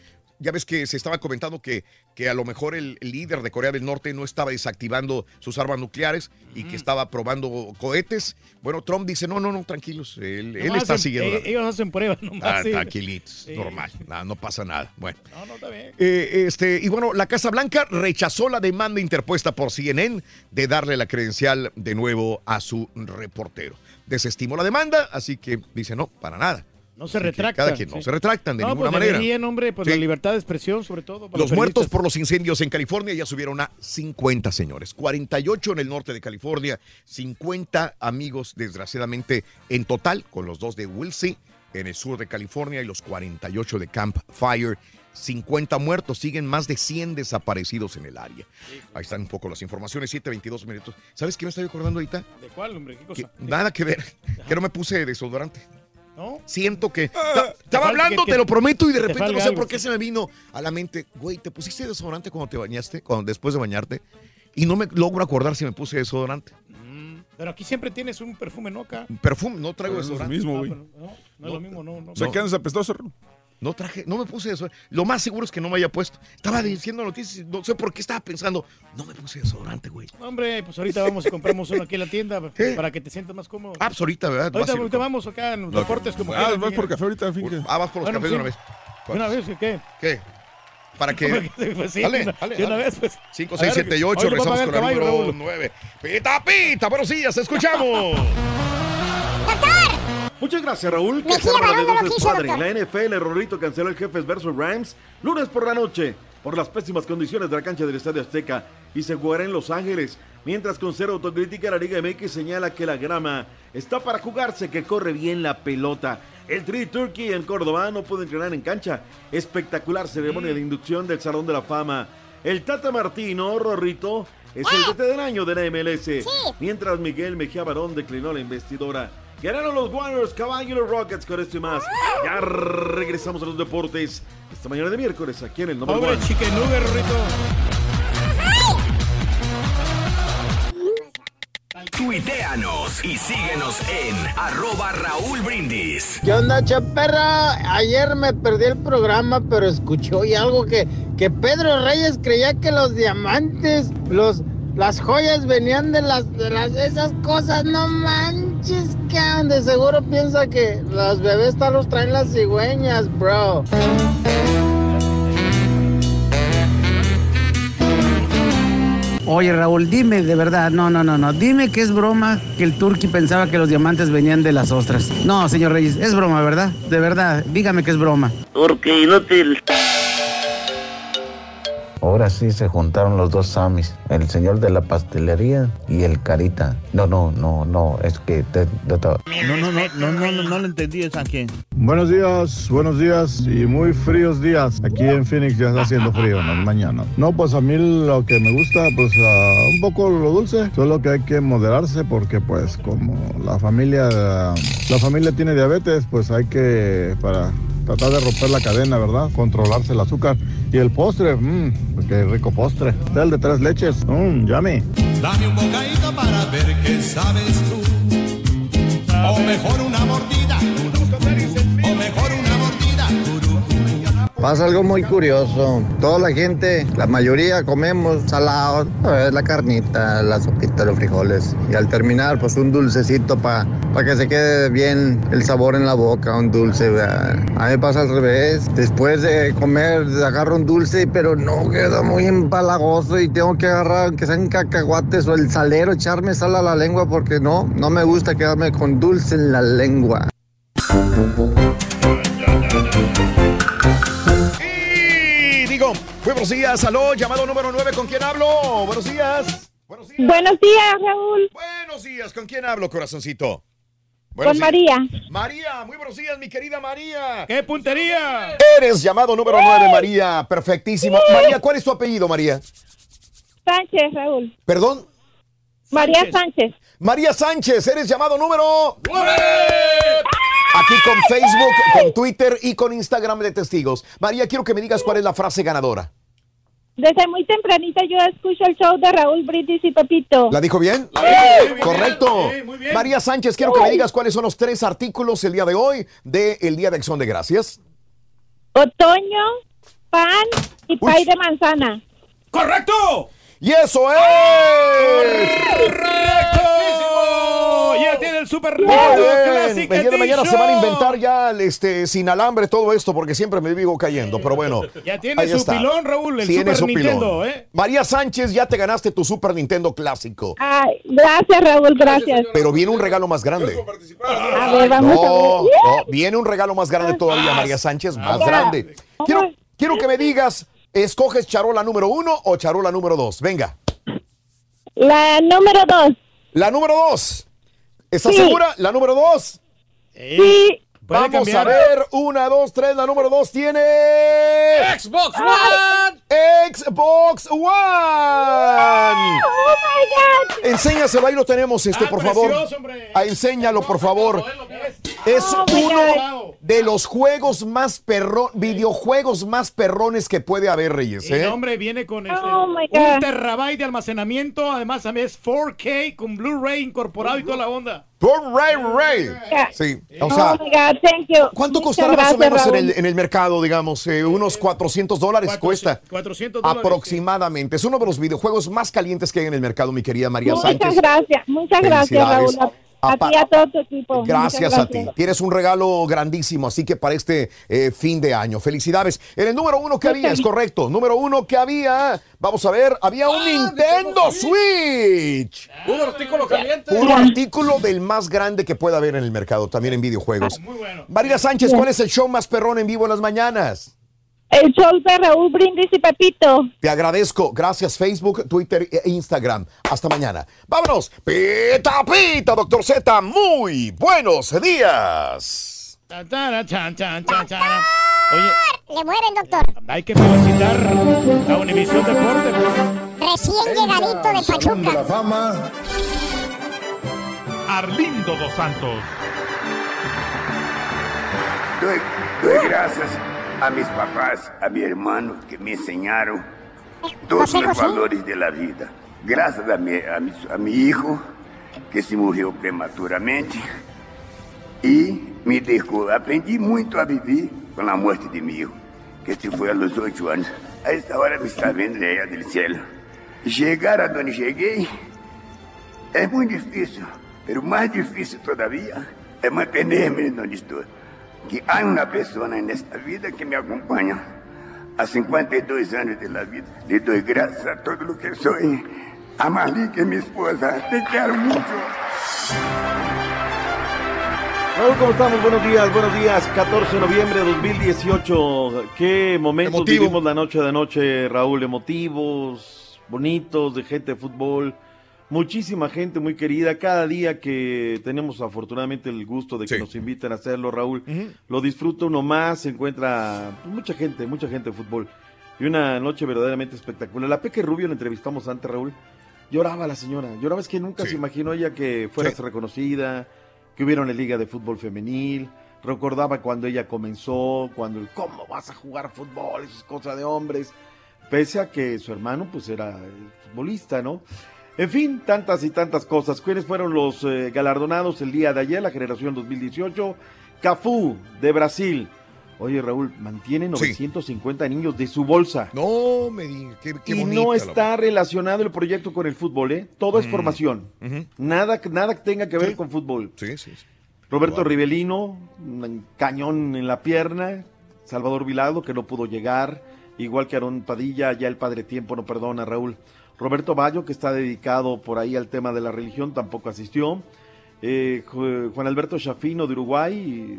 Ya ves que se estaba comentando que, que a lo mejor el, líder de Corea del Norte no estaba desactivando sus armas nucleares y que estaba probando cohetes. Bueno, Trump dice, no, no, no, tranquilos, él, él está hacen- siguiendo. eh, Ellos hacen pruebas nomás. Ah, sí. tranquilitos, Sí. normal, nada, no pasa nada. Bueno. No, no, está bien. Eh, este, y bueno, la Casa Blanca rechazó la demanda interpuesta por CNN de darle la credencial de nuevo a su reportero. Desestimó la demanda, así que dice no, para nada. No se retractan. Cada quien no se retractan de no, ninguna pues manera. deberían, hombre, pues Sí. la libertad de expresión, sobre todo. para Los muertos por los incendios en California ya subieron a 50 señores. 48 en el norte de California, 50 amigos, desgraciadamente, en total, con los dos de Wilsey en el sur de California y los 48 de Camp Fire. 50 muertos, siguen más de 100 desaparecidos en el área. Ahí están un poco las informaciones, 7, 22 minutos. ¿Sabes qué me estoy acordando ahorita? ¿De cuál, hombre? ¿Qué Que cosa? nada que ver, que no me puse desodorante. ¿No? Siento que. Te Estaba hablando, que- que- te lo prometo, y de repente no sé algo, por qué sí. se me vino a la mente. Güey, ¿te pusiste desodorante cuando te bañaste? Cuando, después de bañarte. Y no me logro acordar si me puse desodorante. Pero aquí siempre tienes un perfume, ¿no? Acá. Perfume, no traigo Pero no es lo desodorante. mismo, Ah, güey. pero no, no es lo mismo, no. no. O sea, que andas apestoso. No traje, no me puse desodorante. Lo más seguro es que no me haya puesto. Estaba diciendo noticias, y no sé por qué estaba pensando, no me puse desodorante, güey. Hombre, pues ahorita vamos y compramos uno aquí en la tienda para que te sientas más cómodo. Ah, pues ahorita, ¿verdad? Ahorita, ahorita vamos acá en los deportes como Ah, vas por café ahorita, Finque. Ah, vas por los Bueno, cafés de una sí. vez. ¿De una vez qué? ¿Qué? Para que. Pues sí, dale, dale, de una dale. vez, pues. 5, A 6, ver, 7 y 8. hoy nos va a Regresamos con el caballo, número Raúl. 9. Pita, pita, buenos días, escuchamos. Muchas gracias, Raúl. Que Barón no lo quiso, padre. La NFL, Rorrito canceló el Jefes versus Rams lunes por la noche por las pésimas condiciones de la cancha del Estadio Azteca y se jugará en Los Ángeles. Mientras con cero autocrítica, la Liga MX señala que la grama está para jugarse, que corre bien la pelota. El Tri Turkey en Córdoba no puede entrenar en cancha. Espectacular ceremonia de inducción del Salón de la Fama. El Tata Martino, Rorrito, es el DT del año de la MLS. Mientras Miguel Mejía Barón declinó la investidora. Ganaron los Warriors, caballo y los Rockets con esto y más. Ya regresamos a los deportes. Esta mañana de miércoles aquí en el Number Pobre chicken nugget, Rorrito. Tuiteanos y síguenos en arroba Raúl Brindis. ¿Qué onda, chaperra? Ayer me perdí el programa, pero escuché hoy algo que, que Pedro Reyes creía que los diamantes, los, las joyas venían de las, de las esas cosas. No manches, que de seguro piensa que los bebés tal los traen las cigüeñas, bro. Oye Raúl, dime de verdad, no, no, no, no, dime que es broma que el turqui pensaba que los diamantes venían de las ostras. No, señor Reyes, es broma, ¿verdad? De verdad, dígame que es broma. Porque inútil. Ahora sí se juntaron los dos Samis, el señor de la pastelería y el Carita. No, no, no, no, es que... te- te- te- No, no, no, no, no, no, no lo entendí esa que. Buenos días, buenos días y muy fríos días. Aquí en Phoenix ya está haciendo frío en las mañanas. No, pues a mí lo que me gusta, pues ah, un poco lo dulce, solo que hay que moderarse porque pues como la familia, la familia tiene diabetes, pues hay que, para tratar de romper la cadena, ¿verdad? Controlarse el azúcar. Y el postre, mmm, qué rico postre. El de tres leches, mmm, yummy. Dame un bocadito para ver qué sabes tú. O mejor una mordida. O Pasa algo muy curioso. Toda la gente, la mayoría comemos salado, la carnita, la sopita, los frijoles. Y al terminar, pues un dulcecito para que se quede bien el sabor en la boca, un dulce. ¿verdad? A mí pasa al revés. Después de comer, agarro un dulce, pero no queda muy empalagoso y tengo que agarrar, aunque sean cacahuates o el salero, echarme sal a la lengua porque no, no me gusta quedarme con dulce en la lengua. Y digo, buenos días, aló, llamado número 9, ¿con quién hablo? Buenos días. Buenos días. Buenos días, Raúl. Buenos días, ¿con quién hablo, corazoncito? Con María. María, muy buenos días, mi querida María. ¡Qué puntería! Eres llamado número 9, María. Perfectísimo. María, ¿cuál es tu apellido, María? Sánchez, Raúl. ¿Perdón? María Sánchez. María Sánchez, eres llamado número 9. Aquí con Facebook, con Twitter y con Instagram de testigos. María, quiero que me digas cuál es la frase ganadora. Desde muy tempranito yo escucho el show de Raúl Brindis y Pepito. ¿La dijo bien? Correcto. María Sánchez, quiero que me digas cuáles son los tres artículos el día de hoy del Día de Acción de Gracias. Otoño, pan y pay de manzana. ¡Correcto! ¡Y eso es! ¡Correcto! Ya tiene el super. El día de mañana se van a inventar ya este, sin alambre todo esto porque siempre me vivo cayendo, pero bueno. Ya tiene ahí su está. pilón, Raúl, el Tiene Super su pilón. Nintendo, ¿eh? María Sánchez, ya te ganaste tu Super Nintendo clásico. Ay, gracias, Raúl, gracias. Pero viene un regalo más grande. A ver, vamos No, a ver. no, viene un regalo más grande todavía, María Sánchez, más Ya. grande. Quiero, quiero que me digas, ¿escoges charola número uno o charola número dos? Venga. La número dos. La número dos. ¿Estás Sí. segura? La número dos. Sí. Vamos cambiar. a ver. Una, dos, tres. La número dos tiene. Xbox One. Xbox One. Oh my God. Enséñaselo, ahí lo tenemos, este, Ah, por favor. precioso, Ah, enséñalo, por favor. Es Oh, uno de los juegos más perro, videojuegos más perrones que puede haber, Reyes. El ¿eh? hombre viene con este, Oh, my un terabyte de almacenamiento. Además, también es 4K con Blu-ray incorporado y toda la onda. Por Ray Ray. Sí, o sea, oh my God, thank you. ¿cuánto Muchas costará más o menos en el, en el mercado, digamos? Eh, unos 400 dólares cuesta. 400 dólares. Aproximadamente. Es uno de los videojuegos más calientes que hay en el mercado, mi querida María Muchas Sánchez. gracias, muchas gracias. Raúl. A, ti a todo tu equipo. Gracias a ti. Tienes un regalo grandísimo, así que para este eh, fin de año. Felicidades. En el número uno que había, es correcto. Número uno que había, vamos a ver, había un Nintendo Switch. Un artículo caliente. Un artículo del más grande que pueda haber en el mercado, también en videojuegos. Muy bueno. María Sánchez, ¿cuál es el show más perrón en vivo en las mañanas? El show de Raúl Brindis y Pepito. Te agradezco. Gracias Facebook, Twitter e Instagram. Hasta mañana. Vámonos. Pita, pita, doctor Z. Muy buenos días. Tan, tan. Oye, Le mueven, doctor. hay que felicitar a Univisión Deporte. por- Recién llegadito de Pachuca. fama. Arlindo Dos Santos. Doy, doy gracias a mis papás, a mi hermano que me enseñaron todos José, los José. valores de la vida. Gracias a mi, a mi, a mi hijo que se murió prematuramente y me dejó. Aprendí muito a vivir con la muerte de mi hijo, que se fue a los ocho años. A esta hora me está viendo allá del cielo. Llegar a donde llegué es muy difícil, pero más difícil todavía es mantenerme en donde estoy. Que hay una persona en esta vida que me acompaña. A 52 años de la vida, le doy gracias a todo lo que soy. A Marlene, que es mi esposa, te quiero mucho. Raúl, ¿cómo estamos? Buenos días, buenos días. 14 de noviembre de 2018. Qué momentos Emotivo. vivimos la noche de anoche, Raúl. Emotivos, bonitos, de gente de fútbol. Muchísima gente muy querida. Cada día que tenemos afortunadamente el gusto de que Sí. nos inviten a hacerlo, Raúl, lo disfruta uno más. Se encuentra pues, mucha gente, mucha gente de fútbol. Y una noche verdaderamente espectacular. La Peque Rubio la entrevistamos antes, Raúl. Lloraba la señora. Lloraba, es que nunca se imaginó ella que fuera Sí. reconocida, que hubiera una liga de fútbol femenil. Recordaba cuando ella comenzó, cuando el cómo vas a jugar fútbol, eso es cosa de hombres. Pese a que su hermano pues era futbolista, ¿no? En fin, tantas y tantas cosas. ¿Quiénes fueron los eh, galardonados el día de ayer, la generación 2018? Cafú, de Brasil. Oye, Raúl, mantiene 950 niños de su bolsa. No, me di, qué, qué y no la- está relacionado el proyecto con el fútbol, ¿eh? Todo es Mm. formación. Nada, nada que tenga que ver con fútbol. Sí, sí. sí. Roberto Wow. Rivelino, un cañón en la pierna. Salvador Vilado, que no pudo llegar. Igual que Aarón Padilla, ya el Padre Tiempo no perdona, Raúl. Roberto Bayo, que está dedicado por ahí al tema de la religión, tampoco asistió. Eh, Ju- Juan Alberto Chafino de Uruguay.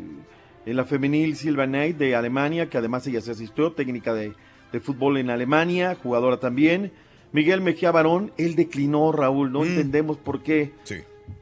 En la femenil Silva Knight de Alemania, que además ella se asistió, técnica de, de fútbol en Alemania, jugadora también. Miguel Mejía Barón, él declinó, Raúl, no entendemos por qué. Sí.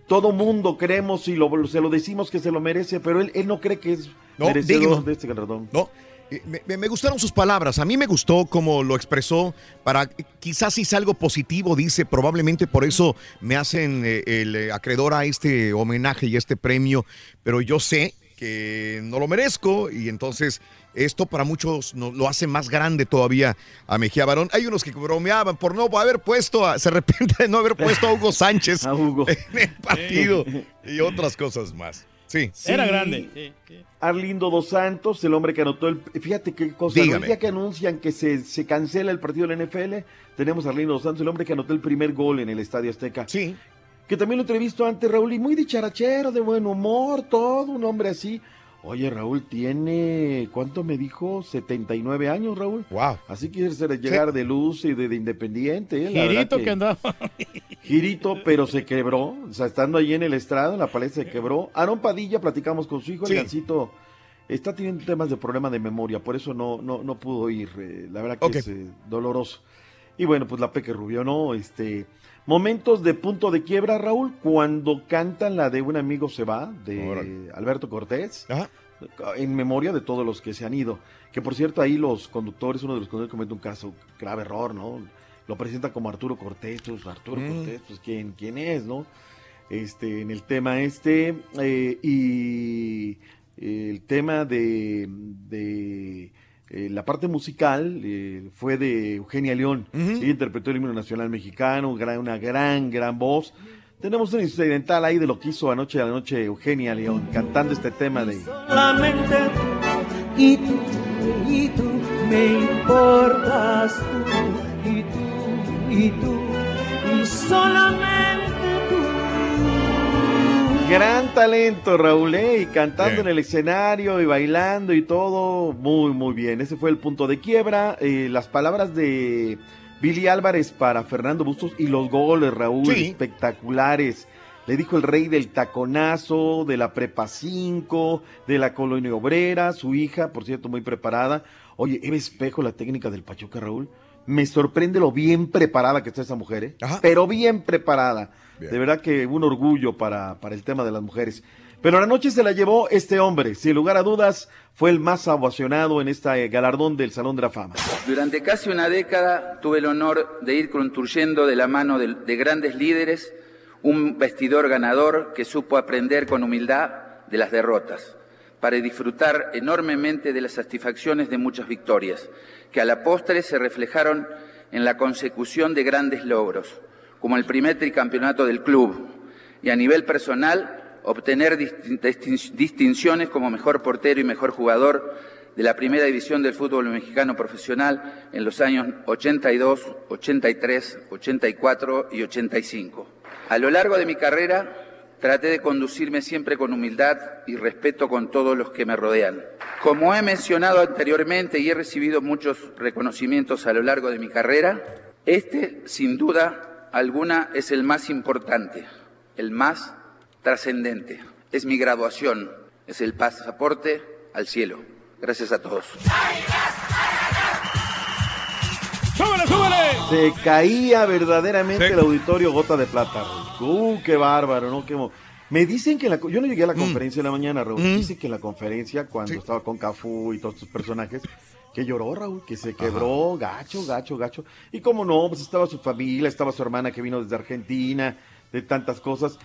Todo mundo creemos y lo, se lo decimos que se lo merece, pero él, él no cree que es No, merecedor digno. de este galardón. No. Eh, Me, gustaron sus palabras. A mí me gustó como lo expresó. Para quizás si es algo positivo, dice. Probablemente por eso me hacen eh, el acreedor a este homenaje y este premio. Pero yo sé que no lo merezco y entonces esto para muchos no- lo hace más grande todavía a Mejía Barón. Hay unos que bromeaban por no haber puesto, a- se arrepiente de no haber puesto a Hugo Sánchez en el partido y otras cosas más. Sí. Sí. Arlindo Dos Santos, el hombre que anotó el. Fíjate qué cosa. El día que anuncian que se, se cancela el partido de la NFL, tenemos a Arlindo Dos Santos, el hombre que anotó el primer gol en el Estadio Azteca. Sí. Que también lo entrevisto antes, Raúl, y muy dicharachero, de buen humor, todo, un hombre así. Oye, Raúl tiene, ¿cuánto me dijo? 79 años, Raúl. Wow. Así quiere ser llegar de luz y de, de independiente. ¿eh? Girito que andaba. Girito, pero se quebró. O sea, estando ahí en el estrado, en la pared se quebró. Aaron Padilla, platicamos con su hijo, Sí. el gancito. Está teniendo temas de problema de memoria, por eso no, no, no pudo ir. eh, la verdad que es eh, doloroso. Y bueno, pues la Peque Rubio, ¿no? Este. Momentos de punto de quiebra, Raúl, cuando cantan la de Un amigo se va, de Alberto Cortés, en memoria de todos los que se han ido. Que por cierto, ahí los conductores, uno de los conductores comete un caso, grave error, ¿no? Lo presenta como Arturo Cortés, pues Arturo Mm. Cortés, pues ¿quién, quién es, no? este, en el tema este. eh, y el tema de, de, eh, la parte musical eh, fue de Eugenia León. Ella interpretó el himno nacional mexicano, gran- una gran, gran voz. Tenemos un incidental ahí de lo que hizo anoche a la noche Eugenia León, cantando este tema de... Solamente tú y tú y tú me importas tú y tú y tú y solamente Gran talento, Raúl, ¿eh? y cantando Bien. en el escenario y bailando y todo, muy, muy bien. Ese fue el punto de quiebra. Eh, las palabras de Billy Álvarez para Fernando Bustos y los goles, Raúl, Sí. espectaculares. Le dijo el rey del taconazo, de la prepa 5, de la colonia obrera, su hija, por cierto, muy preparada. Oye, Eva Espejo, la técnica del Pachuca, Raúl. Me sorprende lo bien preparada que está esa mujer, ¿eh? Pero bien preparada. De verdad que un orgullo para, para el tema de las mujeres. Pero la noche se la llevó este hombre. Sin lugar a dudas, fue el más ovacionado en este galardón del Salón de la Fama. Durante casi una década tuve el honor de ir construyendo de la mano de, de grandes líderes un vestidor ganador que supo aprender con humildad de las derrotas, para disfrutar enormemente de las satisfacciones de muchas victorias, que a la postre se reflejaron en la consecución de grandes logros, como el primer tricampeonato del club, y a nivel personal obtener distin- distin- distinciones como mejor portero y mejor jugador de la primera división del fútbol mexicano profesional en los años 82, 83, 84 y 85. A lo largo de mi carrera traté de conducirme siempre con humildad y respeto con todos los que me rodean. Como he mencionado anteriormente y he recibido muchos reconocimientos a lo largo de mi carrera, este sin duda alguna es el más importante, el más trascendente. Es mi graduación, es el pasaporte al cielo. Gracias a todos. ¡Súbele, súbele! Se caía verdaderamente el auditorio gota de plata. Uh, qué bárbaro, ¿no? Qué mo- Me dicen que la, yo no llegué a la conferencia en la mañana, Raúl. Mm. Dicen que en la conferencia, cuando estaba con Cafú y todos estos personajes, que lloró, Raúl, que se quebró, gacho, gacho, gacho. Y como no, pues estaba su familia, estaba su hermana que vino desde Argentina, de tantas cosas.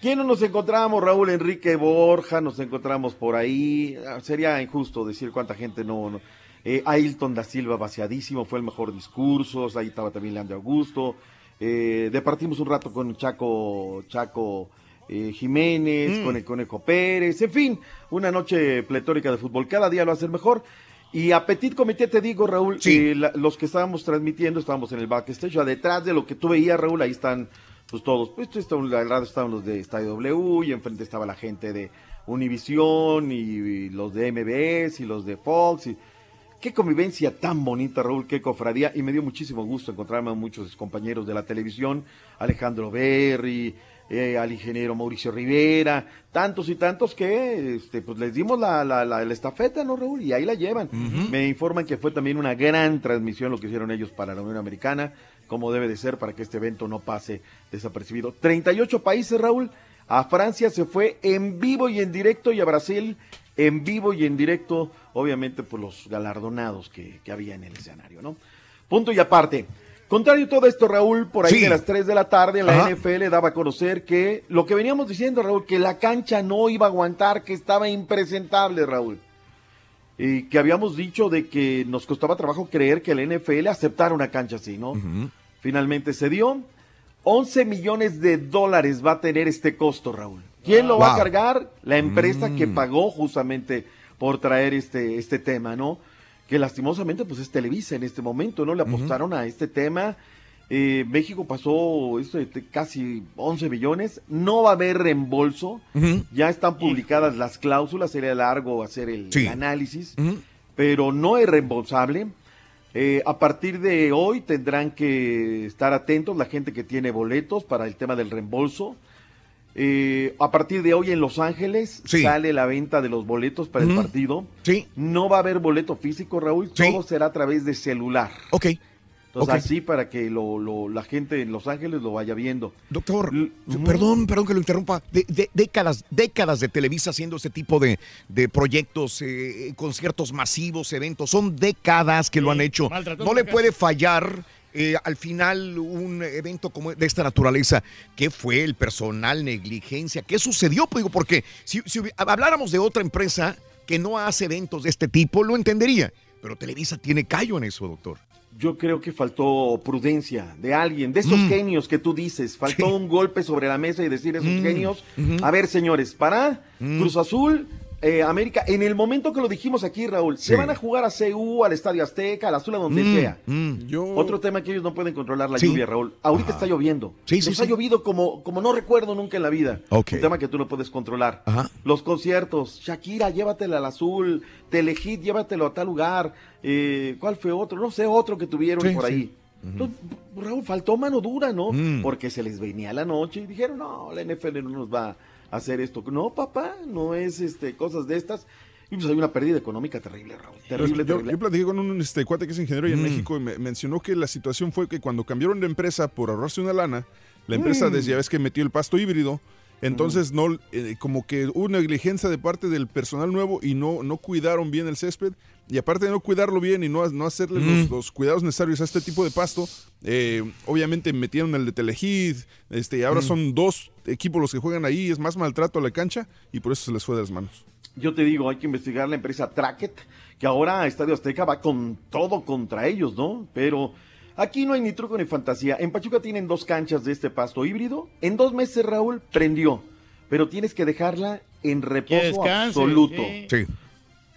¿Quién no nos encontramos, Raúl? Enrique Borja, nos encontramos por ahí. Ah, Sería injusto decir cuánta gente no. no. Eh, Ailton da Silva vaciadísimo, fue el mejor discurso. Ahí estaba también Leandro Augusto. Eh, departimos un rato con Chaco, Chaco eh, Jiménez, Mm. con el Conejo Pérez. En fin, una noche pletórica de fútbol. Cada día lo hace mejor. Y a Petit Comité te digo, Raúl, eh, la- los que estábamos transmitiendo, estábamos en el backstage, detrás de lo que tú veías, Raúl, ahí están pues todos, pues al lado estaban los de Estadio W y enfrente estaba la gente de Univisión y, y los de MBS y los de Fox y qué convivencia tan bonita, Raúl, qué cofradía. Y me dio muchísimo gusto encontrarme a muchos compañeros de la televisión, Alejandro Berry, eh, al ingeniero Mauricio Rivera, tantos y tantos que este, pues les dimos la, la, la- la estafeta, ¿no, Raúl? Y ahí la llevan. Me informan que fue también una gran transmisión lo que hicieron ellos para la Unión Americana, como debe de ser para que este evento no pase desapercibido. 38 países, Raúl. A Francia se fue en vivo y en directo y a Brasil en vivo y en directo, obviamente por los galardonados que, que había en el escenario, ¿no? Punto y aparte. Contrario a todo esto, Raúl, por ahí Sí. de las 3 de la tarde, la Ajá. NFL daba a conocer que lo que veníamos diciendo, Raúl, que la cancha no iba a aguantar, que estaba impresentable, Raúl. Y que habíamos dicho de que nos costaba trabajo creer que la NFL aceptara una cancha así, ¿no? Finalmente se dio. 11 millones de dólares va a tener este costo, Raúl. ¿Quién lo va a cargar? La empresa que Mm. pagó justamente por traer este, este tema, ¿no? Que lastimosamente pues es Televisa en este momento, ¿no? Le apostaron a este tema. Eh, México pasó esto de casi 11 millones. No va a haber reembolso. Ya están publicadas las cláusulas. Sería largo hacer el, Sí. el análisis. Pero no es reembolsable. Eh, a partir de hoy tendrán que estar atentos la gente que tiene boletos para el tema del reembolso. Eh, a partir de hoy en Los Ángeles Sí. sale la venta de los boletos para el partido. Sí. No va a haber boleto físico, Raúl. Todo será a través de celular. Ok. Entonces, así para que lo, lo- la gente en Los Ángeles lo vaya viendo. Doctor, perdón, perdón que lo interrumpa. De, de- décadas, décadas de Televisa haciendo este tipo de, de proyectos, eh, conciertos masivos, eventos. Son décadas que lo han hecho. No le puede fallar eh, al final un evento como de esta naturaleza, ¿qué fue el personal, negligencia? ¿Qué sucedió? Pues digo, porque si, habláramos de otra empresa que no hace eventos de este tipo, lo entendería. Pero Televisa tiene callo en eso, doctor. Yo creo que faltó prudencia de alguien, de esos Mm. genios que tú dices. Faltó un golpe sobre la mesa y decir esos Mm. genios. A ver, señores, para Mm. Cruz Azul, eh, América, en el momento que lo dijimos aquí, Raúl, Sí. se van a jugar a CU, al Estadio Azteca, al Azul, a donde Mm, sea. Yo... Otro tema que ellos no pueden controlar la Sí. lluvia, Raúl. Ahorita Ajá. está lloviendo. Sí, sí, Nos ha llovido como, como no recuerdo nunca en la vida. Un tema que tú no puedes controlar. Ajá. Los conciertos, Shakira, llévatela al azul, Telehit, llévatelo a tal lugar. Eh, ¿Cuál fue otro? No sé, otro que tuvieron Sí, por sí. ahí. Entonces, Raúl, faltó mano dura, ¿no? Mm. Porque se les venía la noche y dijeron, no, la NFL no nos va a hacer esto. No, papá, no es este cosas de estas. Y pues hay una pérdida económica terrible, Raúl. Terrible, yo, terrible. yo platiqué con un este, cuate que es ingeniero allá en Mm. México y me mencionó que la situación fue que cuando cambiaron de empresa por ahorrarse una lana, la empresa Mm. desde ya ves que metió el pasto híbrido, entonces no eh, como que hubo negligencia de parte del personal nuevo y no, no cuidaron bien el césped y aparte de no cuidarlo bien y no, no hacerle Mm. los, los cuidados necesarios a este tipo de pasto, eh, obviamente metieron el de Telehit, este, y ahora Mm. son dos equipos los que juegan ahí, es más maltrato a la cancha y por eso se les fue de las manos. Yo te digo, hay que investigar la empresa Tracket, que ahora Estadio Azteca va con todo contra ellos, ¿no? Pero aquí no hay ni truco ni fantasía. En Pachuca tienen dos canchas de este pasto híbrido. En dos meses, Raúl, prendió. Pero tienes que dejarla en reposo descanse, absoluto. sí. Sí.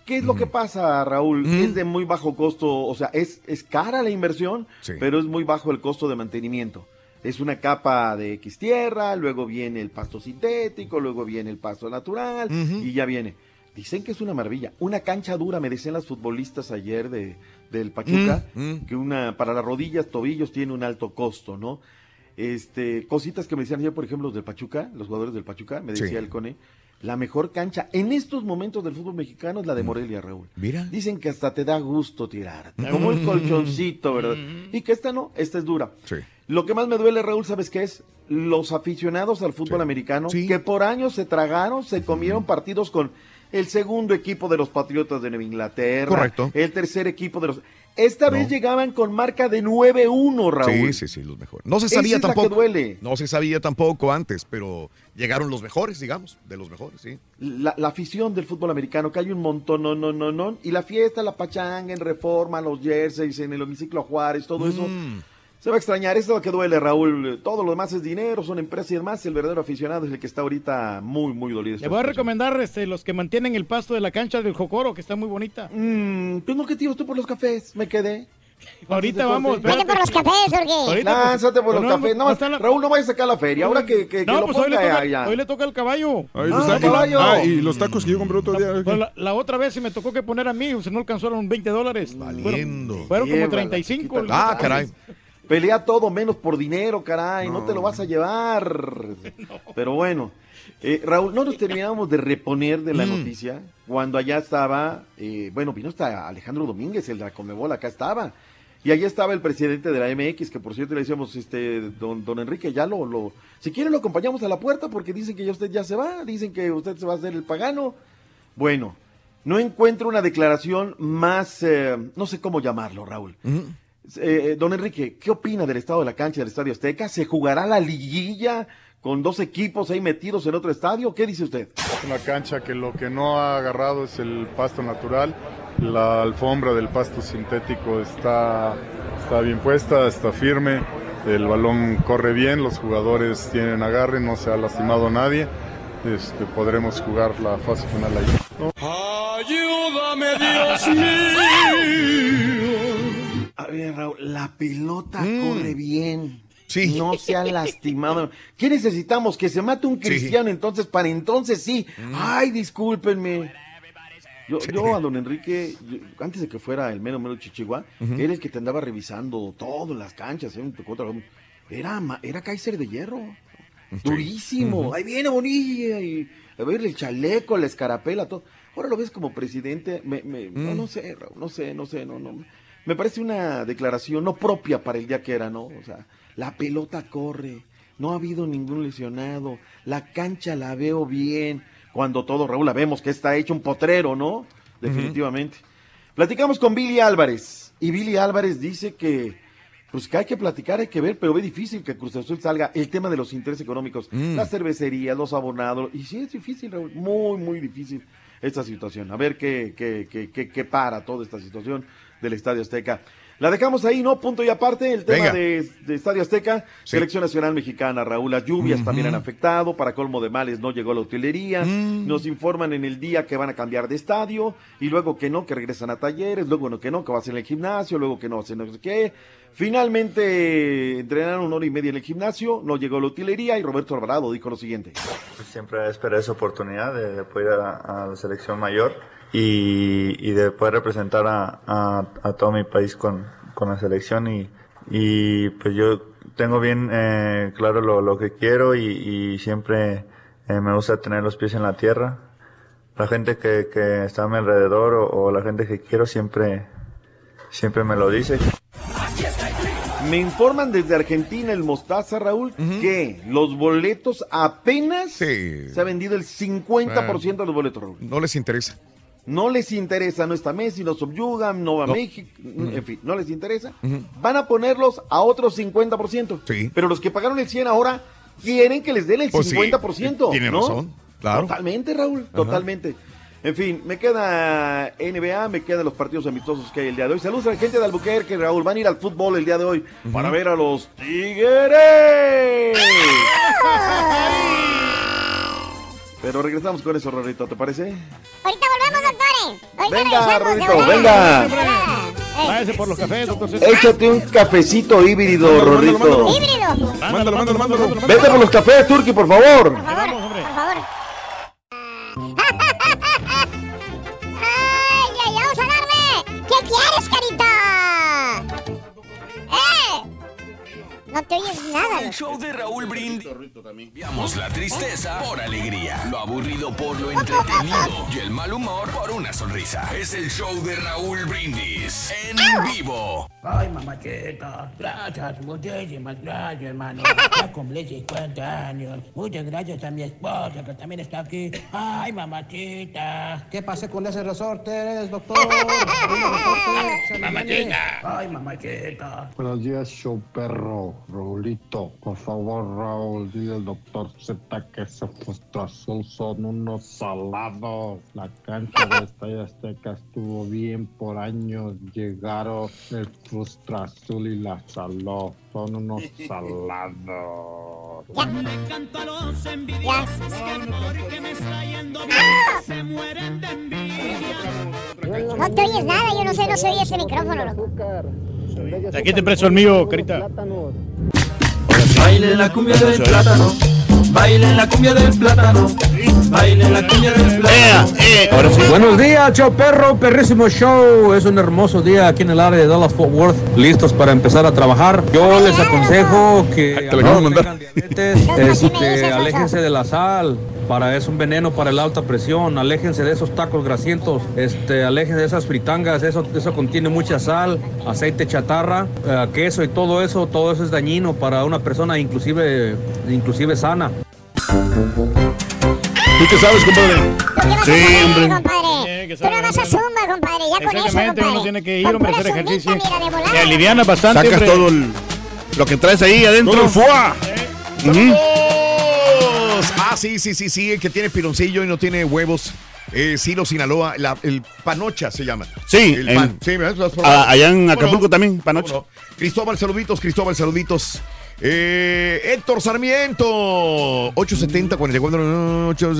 ¿Qué es lo que pasa, Raúl? Es de muy bajo costo, o sea, es, es cara la inversión, Sí. pero es muy bajo el costo de mantenimiento. Es una capa de X tierra, luego viene el pasto sintético, luego viene el pasto natural y ya viene. Dicen que es una maravilla. Una cancha dura, me decían las futbolistas ayer de, del Pachuca, Mm, mm. que una para las rodillas, tobillos tiene un alto costo, ¿no? Este, cositas que me decían ayer, por ejemplo, los del Pachuca, los jugadores del Pachuca, me decía Sí. el Cone, la mejor cancha en estos momentos del fútbol mexicano es la de Morelia, Raúl. Mira. Dicen que hasta te da gusto tirar, como el colchoncito, ¿verdad? Y que esta no, esta es dura. Sí. Lo que más me duele, Raúl, ¿sabes qué es? Los aficionados al fútbol Sí. americano Sí. que por años se tragaron, se comieron partidos con el segundo equipo de los Patriotas de Nueva Inglaterra. Correcto. El tercer equipo de los... Esta No. vez llegaban con marca de 9-1, Raúl. Sí, sí, sí, los mejores. No se Esa sabía es la que tampoco. duele. No se sabía tampoco antes, pero llegaron los mejores, digamos, de los mejores, sí. la, la afición del fútbol americano, que hay un montón, no, no, no, no, y la fiesta, la pachanga en Reforma, los jerseys, en el hemiciclo Juárez, todo eso, Mm. Se va a extrañar, eso es lo que duele, Raúl, todo lo demás es dinero, son empresas y demás, el verdadero aficionado es el que está ahorita muy, muy dolido. Le voy a recomendar este, los que mantienen el pasto de la cancha del Jocoro, que está muy bonita. Mm, pues no que tiras tú por los cafés, me quedé. Ahorita vamos. Vete por los cafés, Jorge. Ahorita, pues, Lánzate por los no, cafés, no la- Raúl, no vayas a sacar la feria, ahora que, que, que No, lo pues hoy le, toca, hoy le toca el caballo. Ay, los Ah, ah, y los tacos que yo compré otro día. Pues la, la otra vez sí me tocó que poner a mí, o sea, no alcanzaron 20 dólares. Valiendo. Fueron, fueron como Llévala, 35. chiquita. Ah, caray. Pelea todo menos por dinero, caray, no, te lo vas a llevar. Pero bueno, eh, Raúl, no nos terminamos de reponer de la Mm. noticia cuando allá estaba, eh, bueno, vino hasta Alejandro Domínguez, el de la Comebol, acá estaba. Y allá estaba el presidente de la MX, que por cierto le decíamos, este, don, don Enrique, ya lo, lo, si quiere lo acompañamos a la puerta porque dicen que ya usted ya se va, dicen que usted se va a hacer el pagano. Bueno, no encuentro una declaración más, eh, no sé cómo llamarlo, Raúl. Eh, don Enrique, ¿qué opina del estado de la cancha del Estadio Azteca? ¿Se jugará la liguilla con dos equipos ahí metidos en otro estadio? ¿Qué dice usted? Es una cancha que lo que no ha agarrado es el pasto natural. La alfombra del pasto sintético está, está bien puesta, está firme. El balón corre bien, los jugadores tienen agarre, no se ha lastimado a nadie. Este, podremos jugar la fase final ahí. Ayúdame, Dios mío. A ver, Raúl, la pelota Mm. corre bien. Sí. No se ha lastimado. ¿Qué necesitamos? Que se mate un cristiano entonces, para entonces sí. Mm. Ay, discúlpenme. Yo, yo a don Enrique, yo- antes de que fuera el mero mero chichigua, Ujú. era el que te andaba revisando todo en las canchas. ¿eh? Era, era Kaiser de hierro. Durísimo. Ujú. Ahí viene Bonilla y a ver el chaleco, la escarapela, todo. Ahora lo ves como presidente. Me, me- no, Mm. no sé, Raúl, no sé, no sé, no, no. Me parece una declaración no propia para el día que era, ¿no? O sea, la pelota corre, no ha habido ningún lesionado, la cancha la veo bien. Cuando todo, Raúl, la vemos que está hecho un potrero, ¿no? Definitivamente. Platicamos con Billy Álvarez y Billy Álvarez dice que pues que hay que platicar, hay que ver, pero ve difícil que Cruz Azul salga. El tema de los intereses económicos, Mm. las cervecerías, los abonados, y sí es difícil, Raúl, muy, muy difícil esta situación. A ver qué, qué, qué, qué, qué para toda esta situación del Estadio Azteca. La dejamos ahí, ¿no? Punto y aparte, el tema de, de Estadio Azteca, Selección Nacional Mexicana, Raúl, las lluvias también han afectado, para colmo de males no llegó la utilería, Mm. nos informan en el día que van a cambiar de estadio, y luego que no, que regresan a talleres, luego no, que no, que va a ser en el gimnasio, luego que no, va a ser no sé qué. Finalmente entrenaron una hora y media en el gimnasio, no llegó la utilería, y Roberto Alvarado dijo lo siguiente. Siempre esperé esa oportunidad de, de poder ir a, a la selección mayor y, y de poder representar a, a- a todo mi país con, con la selección y, y pues yo tengo bien eh, claro lo, lo que quiero y, y siempre eh, me gusta tener los pies en la tierra. La gente que, que está a mi alrededor o, o la gente que quiero siempre, siempre me lo dice. Me informan desde Argentina, el Mostaza, Raúl, que los boletos apenas se ha vendido el 50% de los boletos, Raúl. No les interesa. No les interesa, no está Messi, no subyugan, no va No. México, en fin, no les interesa. Van a ponerlos a otros 50%. Sí. Pero los que pagaron el 100 ahora quieren que les den el Pues sí, 50%. tiene ¿no? razón, claro. Totalmente, Raúl, totalmente. En fin, me queda NBA, me quedan los partidos amistosos que hay el día de hoy. Saludos a la gente de Albuquerque, Raúl. Van a ir al fútbol el día de hoy para ver a los Tigres. Pero regresamos con eso, Rorrito, ¿te parece? Ahorita volvemos, doctores. Ahorita Venga, Rorrito, venga. Váyase por los cafés, doctor. Échate un cafecito híbrido, Rorrito. Híbrido. Mándalo, mándalo, mándalo. Vete por los cafés, Turki, por favor. Por favor, No te oyes nada. El show de Raúl Brindis. Cambiamos la tristeza por alegría, lo aburrido por lo entretenido y el mal humor por una sonrisa. Es el show de Raúl Brindis en vivo. Ay, mamachita, gracias, muchísimas gracias, hermano. Ya cumplí 50 años. Muchas gracias a mi esposa que también está aquí. Ay, mamachita. ¿Qué pasé con ese resorte, doctor? Mamachita. Ay, mamachita. Buenos días, show perro. Raulito, por favor, Raúl, dile al doctor Z que ese Frustra Azul son unos salados. La cancha de Estadio Azteca estuvo bien por años. Llegaron el Frustra Azul y la saló. Son unos salados. Me canto a los envidiosos que porque me está yendo bien se mueren de envidia. No te oyes nada, yo no sé, no se oye ese micrófono. loco. Aquí te preso el mío, carita. Baile la cumbia del plátano, baile la cumbia del plátano, baile la cumbia del plátano. Buenos días, show perro, perrísimo show. Es un hermoso día aquí en el área de Dallas Fort Worth, listos para empezar a trabajar. Yo les aconsejo que Te lo acabo de mandar. este, aléjense de la sal. Para es un veneno para el alta presión. Aléjense de esos tacos grasientos. Este, aléjense de esas fritangas. Eso, eso contiene mucha sal, aceite chatarra, eh, queso y todo eso. Todo eso es dañino para una persona, inclusive, inclusive sana. ¿Tú qué sabes, compadre? Sí, hombre. Compadre, tú no vas a zumba, compadre, ya con eso, compadre. uno tiene que ir, hombre, hacer ejercicio. Te aliviana bastante, Sacas hombre. todo el- lo que traes ahí adentro. Todo el foie. Ah, sí, sí, sí, sí, el que tiene piloncillo y no tiene huevos. Eh, Silo, Sinaloa, la- el panocha se llama. Sí, el en- pan. Sí, ¿verdad? ¿Lo has Ah, probado? allá en ¿Cómo Acapulco no? también, panoche. ¿Cómo no? Cristóbal, saluditos, Cristóbal, saluditos. Eh, Héctor Sarmiento, 870 44 8,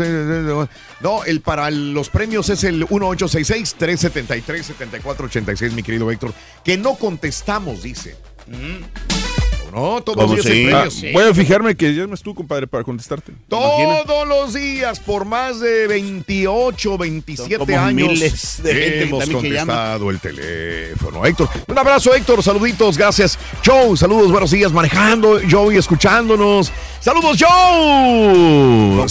No, el para los premios es el 1866 373 7486, mi querido Héctor, que no contestamos, dice. No, todos los ¿Cómo días sí? hay Ah, voy a fijarme que llames tú, compadre, para contestarte. Todos los días, por más de 28, 27 Son como años, miles de gente hemos contestado el teléfono. Héctor, un abrazo, Héctor. Saluditos, gracias. Joe, saludos, buenos días, manejando. Joey, escuchándonos. Saludos, Joe.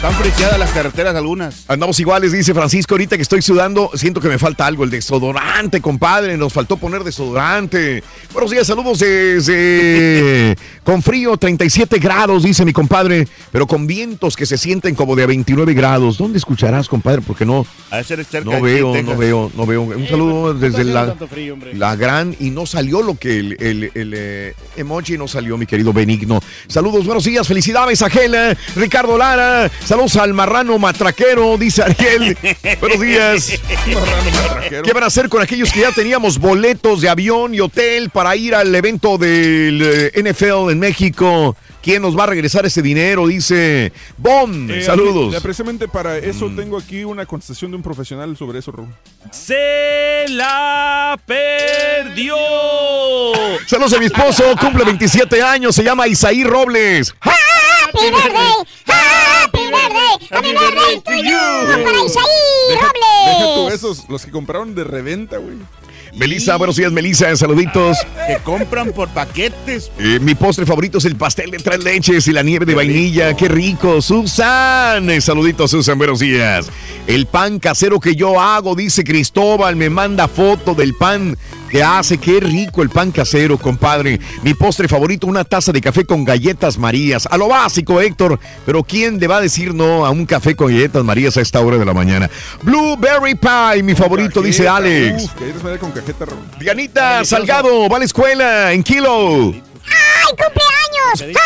Están friseadas las carreteras algunas. Andamos iguales, dice Francisco. Ahorita que estoy sudando, siento que me falta algo. El desodorante, compadre. Nos faltó poner desodorante. Buenos días, saludos desde Con frío, 37 grados, dice mi compadre, pero con vientos que se sienten como de 29 grados. ¿Dónde escucharás, compadre? Porque no, A es cerca no veo, no veo, no veo. Un saludo no desde la, frío, la gran y no salió lo que el, el- el, eh, emoji no salió, mi querido Benigno. Saludos, buenos días, felicidades, Agela, Ricardo Lara. Saludos al marrano matraquero, dice Ariel. buenos días. ¿Qué van a hacer con aquellos que ya teníamos boletos de avión y hotel para ir al evento del eh, NFL en México? ¿Quién nos va a regresar ese dinero? Dice Bom. Eh, Saludos. aquí, precisamente para eso tengo aquí una contestación de un profesional sobre eso, Raúl. Se la perdió. Saludos a mi esposo, cumple 27 años, se llama Isaí Robles. Happy birthday, happy birthday, happy birthday to you. Para Isaí Deja tú Robles. esos, los que compraron de reventa, güey. Melissa, buenos días, Melissa, saluditos. Que compran por paquetes. Eh, mi postre favorito es el pastel de tres leches y la nieve de vainilla. ¡Qué rico! Susan, Eh, saluditos, Susan, buenos días. El pan casero que yo hago, dice Cristóbal, me manda foto del pan que hace. ¡Qué rico el pan casero, compadre! Mi postre favorito, una taza de café con galletas Marías. A lo básico, Héctor. Pero ¿quién le va a decir no a un café con galletas Marías a esta hora de la mañana? Blueberry Pie, mi favorito, dice Alex. uf, galletas María con cajeta. Dianita Salgado, va a la escuela en Kilo. ¡Ay, cumpleaños!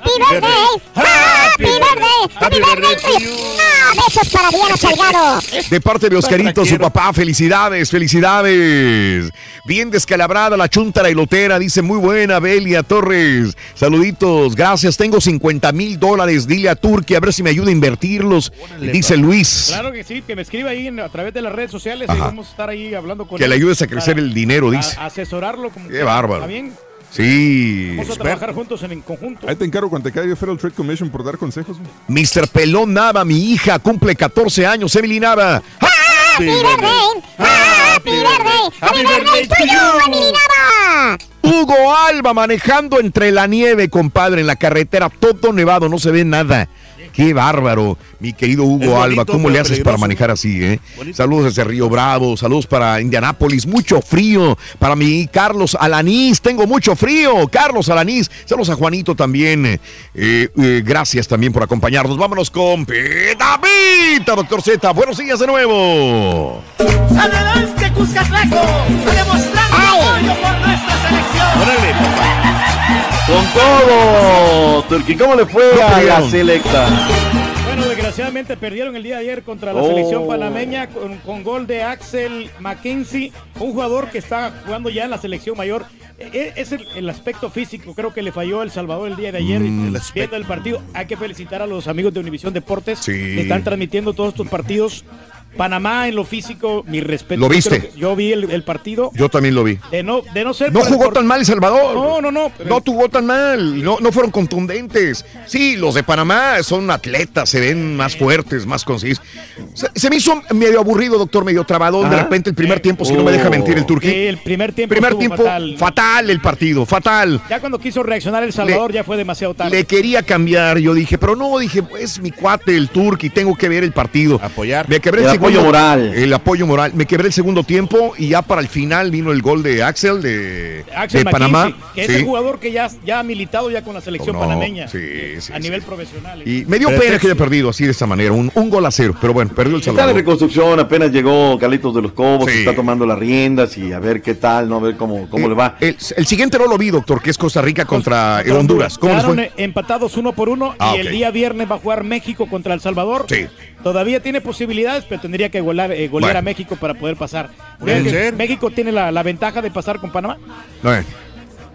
¡Happy birthday! ¡Happy birthday! ¡Happy birthday! ¡Ah, besos para Diana Salgado! De parte de Oscarito, su papá, felicidades, felicidades. Bien descalabrada la chuntara y lotera, dice muy buena, Belia Torres. Saluditos, gracias. Tengo 50 mil dólares, dile a Turquía a ver si me ayuda a invertirlos, dice Luis. Claro que sí, que me escriba ahí en- a través de las redes sociales. Ajá. y vamos a estar ahí hablando con Que él le ayudes a crecer para el dinero, dice. a- asesorarlo. Como Qué que- bárbaro. ¿Está bien? Sí. Vamos a trabajar juntos en, en conjunto. Ahí te encargo cuando te caiga Federal Trade Commission por dar consejos. Mr. Pelón Nava, mi hija, cumple 14 años, Emily Nava. ¡Happy birthday! ¡Happy birthday! ¡Happy birthday to you, Emily Nava! Hugo Alba manejando entre la nieve, compadre, en la carretera, todo nevado, no se ve nada. Qué bárbaro, mi querido Hugo bonito, Alba. ¿Cómo le haces para manejar así, eh? Bonito. Saludos desde Río Bravo, saludos para Indianápolis, mucho frío. Para mi Carlos Alanís, tengo mucho frío. Carlos Alanís, saludos a Juanito también. eh, eh, gracias también por acompañarnos. Vámonos con Pita Pita, doctor Z. Buenos días de nuevo. Adelante, Cuscatlaco, a demostrar apoyo por nuestra selección. Con todo, Turki, ¿cómo le fue No a la selecta? Bueno, desgraciadamente perdieron el día de ayer contra la Oh. selección panameña con, con gol de Axel Mackenzie, un jugador que está jugando ya en la selección mayor. E- e- Es el, el aspecto físico, creo que le falló a El Salvador el día de ayer. Mm. y viendo el partido, hay que felicitar a los amigos de Univisión Deportes Sí. que están transmitiendo todos estos partidos. Panamá en lo físico, mi respeto. ¿Lo viste? Yo vi el, el partido. Yo también lo vi. De no, de no ser No jugó por- tan mal El Salvador. No, no, no. pero- No jugó tan mal, no, no fueron contundentes. Sí, los de Panamá son atletas, se ven más fuertes, más concisos. Se, se me hizo medio aburrido, doctor, medio trabadón. De repente el primer tiempo, si no me deja mentir el turquí. Sí, el primer tiempo. primer tiempo, fatal. fatal. el partido, fatal. Ya cuando quiso reaccionar El Salvador ya fue demasiado tarde. Le quería cambiar, yo dije, pero no, dije, es mi cuate, el turqui, tengo que ver el partido. Apoyar. Me quebré el, apoyo moral. El apoyo moral. Me quebré el segundo tiempo y ya para el final vino el gol de Axel de, Axel de Panamá. Que es Sí. el jugador que ya, ya ha militado ya con la selección No, panameña. sí, sí, a nivel profesional. Y me dio pena que haya perdido así de esta manera, un, un gol a cero, pero bueno, perdió el Está de Salvador. reconstrucción, apenas llegó Carlitos de los Cobos, Sí. está tomando las riendas y a ver qué tal, ¿no? A ver cómo, cómo le va. El, el siguiente no lo vi, doctor, que es Costa Rica contra el Honduras. ¿Cómo les fue? eh, empatados uno por uno Ah, y ok. el día viernes va a jugar México contra El Salvador. Sí. Todavía tiene posibilidades, pero tendría que golear, eh, golear Bueno. a México para poder pasar. Ser. México tiene la, la ventaja de pasar con Panamá.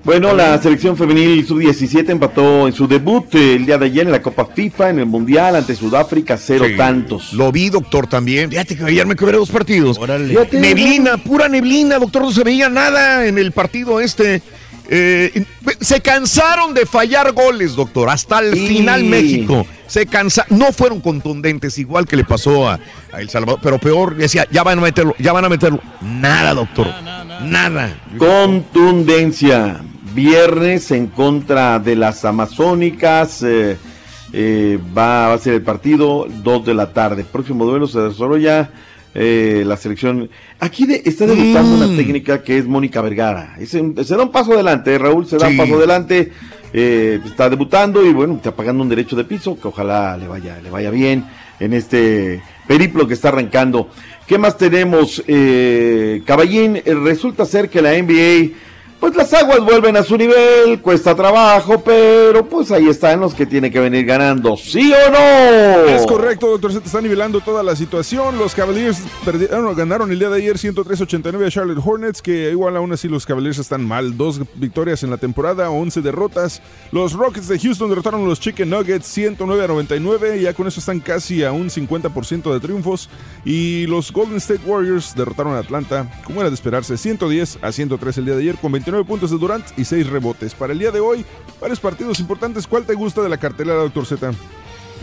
Bueno, la selección femenil sub-17 empató en su debut eh, el día de ayer en la Copa FIFA en el Mundial ante Sudáfrica, cero sí. tantos. Lo vi, doctor, también. Fíjate que ayer me quebré dos partidos. Órale. Fíjate, Neblina, pura neblina, doctor, no se veía nada en el partido este. Eh, se cansaron de fallar goles, doctor. Hasta el Sí. final México se cansa, no fueron contundentes, igual que le pasó a, a El Salvador, pero peor, decía, ya van a meterlo, ya van a meterlo. Nada, doctor. Nada. Contundencia. Viernes en contra de las Amazónicas. eh, eh, va, va a ser el partido 2 de la tarde. Próximo duelo se desarrolla eh, la selección. Aquí de- está debutando Mm. una técnica que es Mónica Vergara. Es un- se da un paso adelante, eh, Raúl, se da Sí. un paso adelante. eh, está debutando y bueno, está pagando un derecho de piso, que ojalá le vaya, le vaya bien en este periplo que está arrancando. ¿Qué más tenemos? Eh, Caballín, resulta ser que la NBA pues las aguas vuelven a su nivel, cuesta trabajo, pero pues ahí están los que tienen que venir ganando, ¿sí o no? Es correcto, doctor. Se te está nivelando toda la situación. Los Cavaliers perdieron, ganaron el día de ayer 103-89 a Charlotte Hornets, que igual aún así los Cavaliers están mal. Dos victorias en la temporada, 11 derrotas. Los Rockets de Houston derrotaron a los Chicken Nuggets 109 a 99. Ya con eso están casi a un 50% de triunfos. Y los Golden State Warriors derrotaron a Atlanta, como era de esperarse, 110 a 103 el día de ayer, con 29 puntos de Durant y 6 rebotes. Para el día de hoy, varios partidos importantes. ¿Cuál te gusta de la cartelera, doctor Z?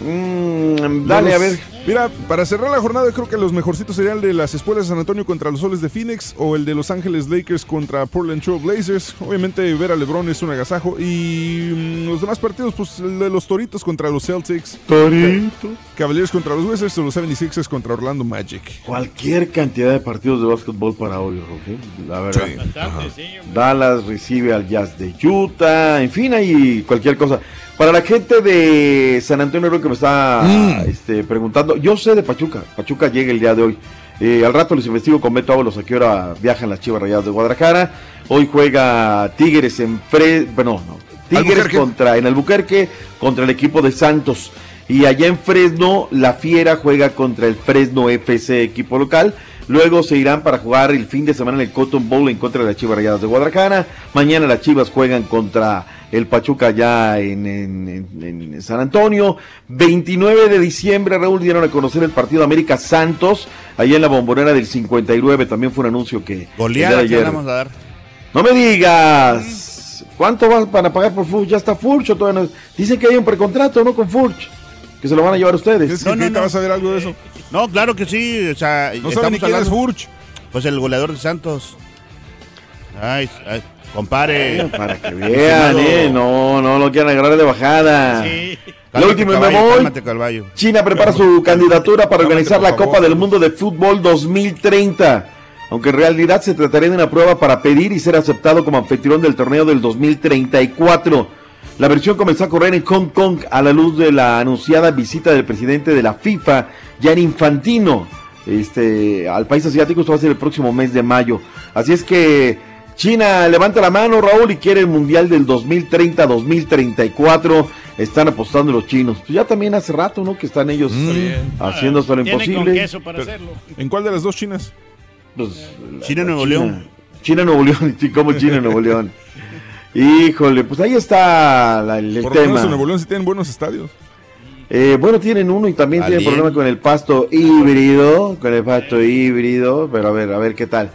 Mm, dale, a ver. Mira, para cerrar la jornada, creo que los mejorcitos serían el de las espuelas de San Antonio contra los Soles de Phoenix o el de Los Ángeles Lakers contra Portland Trail Blazers. Obviamente, ver a LeBron es un agasajo. Y mm, los demás partidos, pues el de los Toritos contra los Celtics. Toritos. Cavaliers contra los Wizards o los 76ers contra Orlando Magic. Cualquier cantidad de partidos de básquetbol para hoy, ¿ok? La verdad. Dallas recibe al Jazz de Utah, en fin, hay cualquier cosa. Para la gente de San Antonio creo que me está Mm. este, preguntando, yo sé de Pachuca, Pachuca llega el día de hoy. Eh, al rato les investigo con Beto Ábalos a qué hora viajan las Chivas Rayadas de Guadalajara. Hoy juega Tigres en Fre... Bueno, no. Tigres Albuquerque. contra en Albuquerque contra el equipo de Santos. Y allá en Fresno, la Fiera juega contra el Fresno FC, equipo local. Luego se irán para jugar el fin de semana en el Cotton Bowl en contra de las Chivas Rayadas de Guadalajara. Mañana las Chivas juegan contra el Pachuca ya en, en- en- en San Antonio. 29 de diciembre, Raúl, dieron a conocer el partido América Santos, allá en la bombonera del 59. También fue un anuncio que... Goleada que ayer- vamos a dar. no me digas. ¿Cuánto van para pagar por Furch? Ya está Furch o todavía no. Dicen que hay un precontrato, ¿no? Con Furch. Que se lo van a llevar ustedes. No, no, no. vas a ver algo de eso? No, claro que sí. O sea, No sabe ni quién es Furch. Pues el goleador de Santos. Ay, ay, compare. Para que Vean, eh. No, no lo quieren agarrar de bajada. La Cálmate, última me voy. China prepara su candidatura para organizar la Copa del Mundo de Fútbol 2030. Aunque en realidad se trataría de una prueba para pedir y ser aceptado como anfitrión del torneo del 2034. La versión comenzó a correr en Hong Kong a la luz de la anunciada visita del presidente de la FIFA, Gianni Infantino, este, al país asiático. Esto va a ser el próximo mes de mayo. Así es que China levanta la mano, Raúl, y quiere el Mundial del 2030-2034. Están apostando los chinos. Pues ya también hace rato, ¿no? Que están ellos haciendo hasta lo imposible. queso para hacerlo. ¿En cuál de las dos chinas? Pues, China, Nuevo China. León. China, Nuevo León. ¿Cómo China, Nuevo León? Híjole, pues ahí está la- el, el Por lo menos tema. en Nuevo León sí tienen buenos estadios. Eh, bueno, tienen uno y también tienen problema con el pasto híbrido, con el pasto híbrido, pero a ver, a ver qué tal.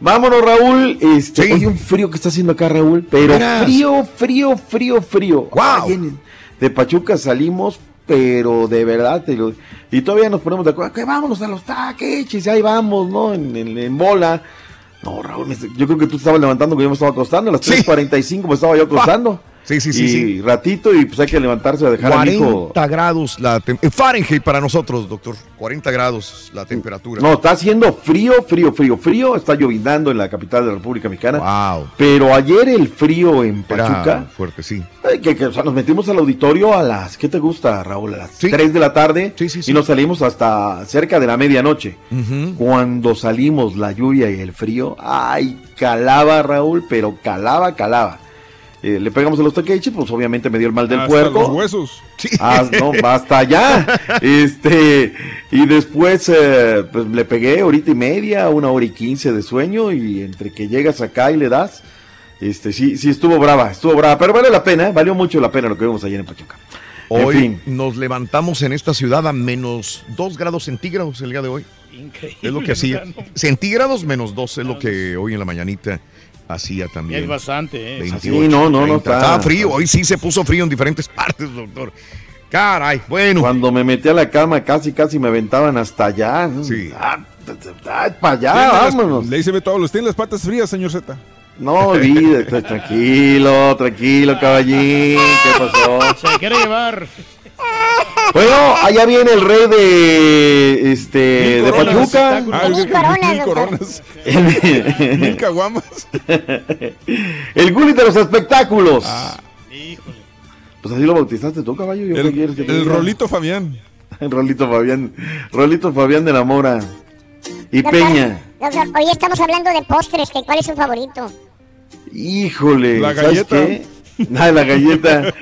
Vámonos, Raúl. Este, Hay un frío que está haciendo acá, Raúl, pero Verás. frío, frío, frío, frío. Ay, en- de Pachuca salimos, pero de verdad, te lo- y todavía nos ponemos de acuerdo, que vámonos a los taqueches, y ahí vamos, ¿no? En, en- en bola. No, Raúl, yo creo que tú estabas levantando, que yo me estaba acostando, a las 3.45 me estaba yo acostando. Sí, sí, sí, Y sí. ratito, y pues hay que levantarse a dejar al hijo. 40 grados la tem- en Fahrenheit para nosotros, doctor. 40 grados la temperatura. No, está haciendo frío, frío, frío, frío. Está llovinando en la capital de la República Mexicana. Wow. Pero ayer el frío en Era Pachuca. fuerte, sí. ay, que, que, o sea, nos metimos al auditorio a las, ¿qué te gusta, Raúl? A las 3 de la tarde. Y nos salimos hasta cerca de la medianoche. Cuando salimos, la lluvia y el frío, ay, calaba, Raúl, pero calaba, calaba. Eh, le pegamos a los taqueches, pues obviamente me dio el mal del Hasta puerco. los huesos. Ah, no, basta ya. Este, y después, eh, pues le pegué horita y media, una hora y quince de sueño, y entre que llegas acá y le das, este, sí, sí estuvo brava, estuvo brava, pero vale la pena, ¿eh? valió mucho la pena lo que vimos ayer en Pachuca. En Hoy fin. nos levantamos en esta ciudad a menos 2 grados centígrados el día de hoy. Increíble. Es lo que hacía. Centígrados menos 2 es lo que hoy en la mañanita hacía también. Es bastante, ¿eh? 28, Sí, no, no, no 30. está- Estaba frío, hoy sí se puso frío en diferentes partes, doctor. Caray, bueno. Cuando me metí a la cama, casi, casi me aventaban hasta allá. Sí. para allá, Tiene las- vámonos. Le dice Beto Ábalos, tiene las patas frías, señor Z. No, olvídate, tranquilo, tranquilo, caballín, ¿qué pasó? Se quiere llevar. Bueno, allá viene el rey de este de Mil coronas. Pachuca. Ah, Mil coronas, Mil coronas. El, Mil caguamas. el Gulli de los espectáculos. Ah. Híjole. Pues así lo bautizaste tú, caballo. ¿Yo qué El, que? Rolito Fabián. El Rolito Fabián. Rolito Fabián de la Mora. Y Doctor, Peña. Doctor, hoy estamos hablando de postres, que ¿cuál es su favorito? Híjole. La ¿sabes galleta. qué? Ah, la galleta.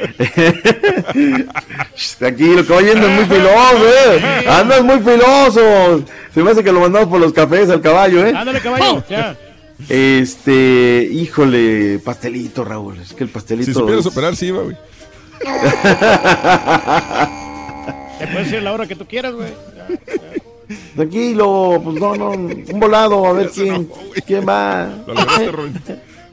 Tranquilo, caballo, andas muy filoso, eh. Andas muy filoso. Se me hace que lo mandamos por los cafés al caballo, eh. Ándale, caballo. Ya. Este, híjole, pastelito, Raúl. Es que el pastelito. Si supieras es- operar, sí iba, güey. Te puedes decir la hora que tú quieras, güey. Tranquilo, pues no, no, un volado, a ver quién, quién va. Lo lograste.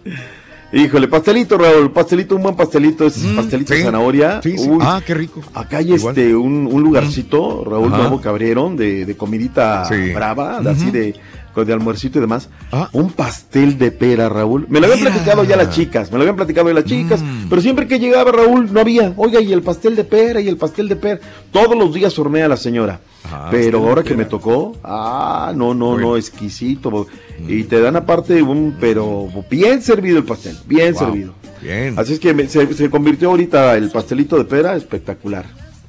Híjole, pastelito, Raúl, pastelito, un buen pastelito, es pastelito de sí. zanahoria. Sí, sí. Uy, Ah, qué rico. Acá hay Igual. este, un, un lugarcito, Raúl Ajá. nuevo que abrieron de, de comidita brava, de así de, de almuercito y demás. Ah. Un pastel de pera, Raúl. Me lo habían Mira. platicado ya las chicas, me lo habían platicado ya las chicas, Mm. pero siempre que llegaba Raúl no había. Oiga, y el pastel de pera, y el pastel de pera. Todos los días hornea la señora. Ajá, pero ahora que me tocó, ah, no, no, Bueno. no, exquisito. Y te dan aparte un, pero bien servido el pastel, bien Wow. servido. Bien. Así es que me- se, se convirtió ahorita el pastelito de pera espectacular.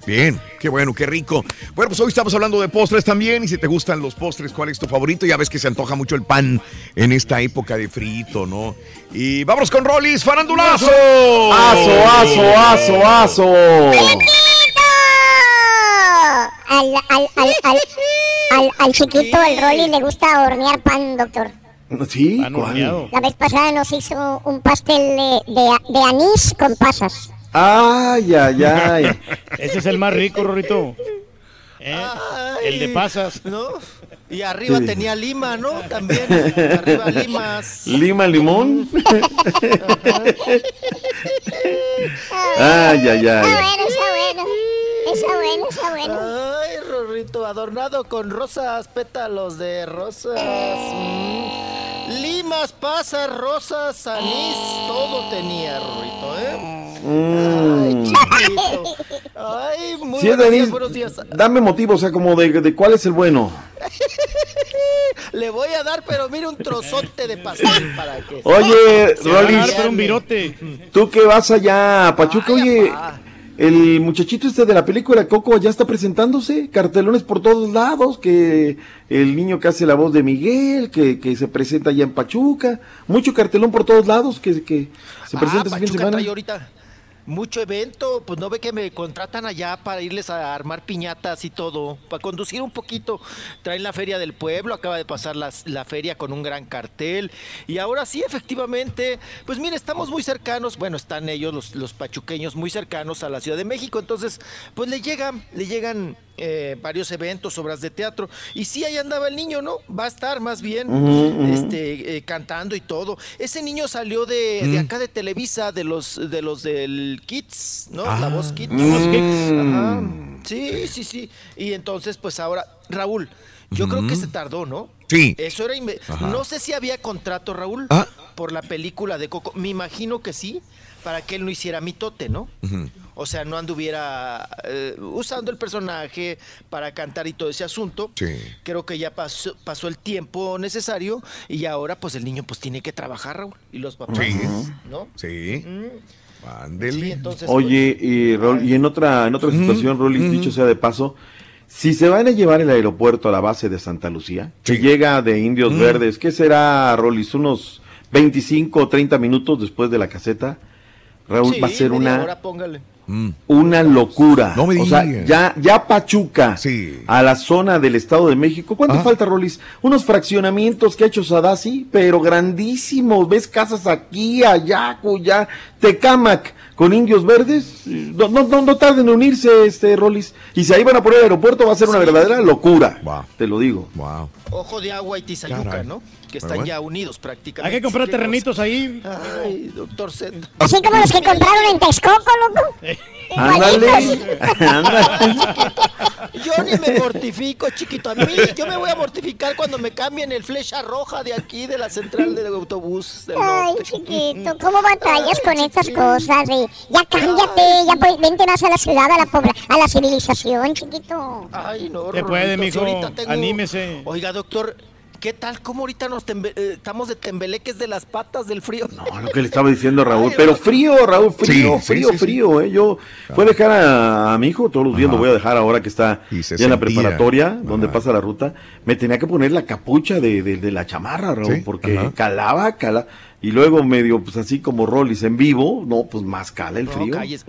Bien, qué bueno, qué rico. Bueno, pues hoy estamos hablando de postres también. Y si te gustan los postres, ¿cuál es tu favorito? Ya ves que se antoja mucho el pan en esta época de frito, ¿no? Y vámonos con Rollis, farandulazo. ¡Aso, aso, aso, aso! Al, al, al, al, al, al chiquito, el Rolly, le gusta hornear pan, doctor. ¿Sí? Pan. La vez pasada nos hizo un pastel de, de, de anís con pasas. Ay, ay, ay. Ese es el más rico, Rorrito. ¿Eh? El de pasas. ¿No? Y arriba Sí. tenía lima, ¿no? También. Arriba limas. ¿Lima, limón? ay, ay, Está ay. bueno, está bueno. Está bueno, está bueno. Ay, Rorrito, adornado con rosas, pétalos de rosas. Mm. Limas, pasas, rosas, anís, todo tenía, Rorrito, ¿eh? Mm. Chiquito. Ay, muy Sí, buenos días, anís, buenos días. dame motivo, o sea, como de, de cuál es el bueno. Le voy a dar, pero mire, un trozote de pastel para que... Oye, Rolis, un virote. tú que vas allá a Pachuca, Ay, oye, apá. El muchachito este de la película Coco ya está presentándose, cartelones por todos lados, que el niño que hace la voz de Miguel, que, que se presenta allá en Pachuca, mucho cartelón por todos lados, que, que se presenta ah, ese fin de semana. trae ahorita mucho evento, pues no ve que me contratan allá para irles a armar piñatas y todo, para conducir un poquito. Traen la feria del pueblo, acaba de pasar la feria con un gran cartel. Y ahora sí, efectivamente, pues mire, estamos muy cercanos, bueno, están ellos, los, los pachuqueños, muy cercanos a la Ciudad de México, entonces, pues le llegan, le llegan eh, varios eventos, obras de teatro. Y sí, ahí andaba el niño, ¿no? Va a estar más bien este, eh, cantando y todo. Ese niño salió de, de Mm. acá de Televisa, de los, de los del Kids, ¿no? La Ah. voz Kids. Mm. Los Kicks. Ajá. Sí, sí, sí. Y entonces, pues ahora, Raúl, yo creo que se tardó, ¿no? Sí. Eso era. No sé si había contrato, Raúl, Ah. por la película de Coco. Me imagino que sí, para que él no hiciera mitote, ¿no? O sea, no anduviera eh, usando el personaje para cantar y todo ese asunto. Sí. Creo que ya pasó, pasó el tiempo necesario y ahora pues el niño pues tiene que trabajar, Raúl. Y los papás, Sí. ¿no? Sí. Mm, sí, entonces, Oye, y, Rol- y en otra, en otra situación, Rolis, dicho sea de paso, si se van a llevar el aeropuerto a la base de Santa Lucía, que Sí. llega de Indios Mm. Verdes, ¿qué será, Rolis? Unos 25 o 30 minutos después de la caseta. Raúl sí, va a ser una, hora. Mm. una locura. No me o sea, digas. ya, ya Pachuca, Sí. a la zona del Estado de México. ¿Cuánto Ah. falta, Rolis? Unos fraccionamientos que ha hecho Sadasi, pero grandísimos. ¿Ves casas aquí, allá, cuya? Tecamac con indios verdes. No, no, no, no tarden en unirse, este, Rolis. Y si ahí van a poner el aeropuerto, va a ser una verdadera locura. Wow. Te lo digo. Wow. Ojo de agua y Tizayuca, Caray. ¿no? Que están bueno. ya unidos prácticamente. Hay que comprar terrenitos ahí. Ay, doctor Zed. Así como los que compraron en Texcoco, loco. Ándale. Yo ni me mortifico, chiquito. A mí, yo me voy a mortificar cuando me cambien el flecha roja de aquí, de la central del autobús del Ay, chiquito, ¿cómo batallas con estas cosas? Ya cámbiate, ya pues, vente más a la ciudad, a la, pobla- a la civilización, chiquito. Ay, no, Te puede, mijo. ahorita tengo- Anímese. Oiga, doctor, ¿Qué tal? ¿Cómo ahorita nos tembe- eh, estamos de tembeleques de las patas del frío? No, lo que le estaba diciendo Raúl, pero frío, Raúl, frío, Sí, sí, frío, sí, sí. frío, eh. Yo fui a dejar a, a mi hijo, todos los días lo voy a dejar ahora que está ya en la preparatoria, donde pasa la ruta. Me tenía que poner la capucha de, de- de la chamarra, Raúl, Sí, porque ajá. calaba, cala. Y luego medio, pues así como Rollis en vivo, no, pues más cala el No, frío. calles.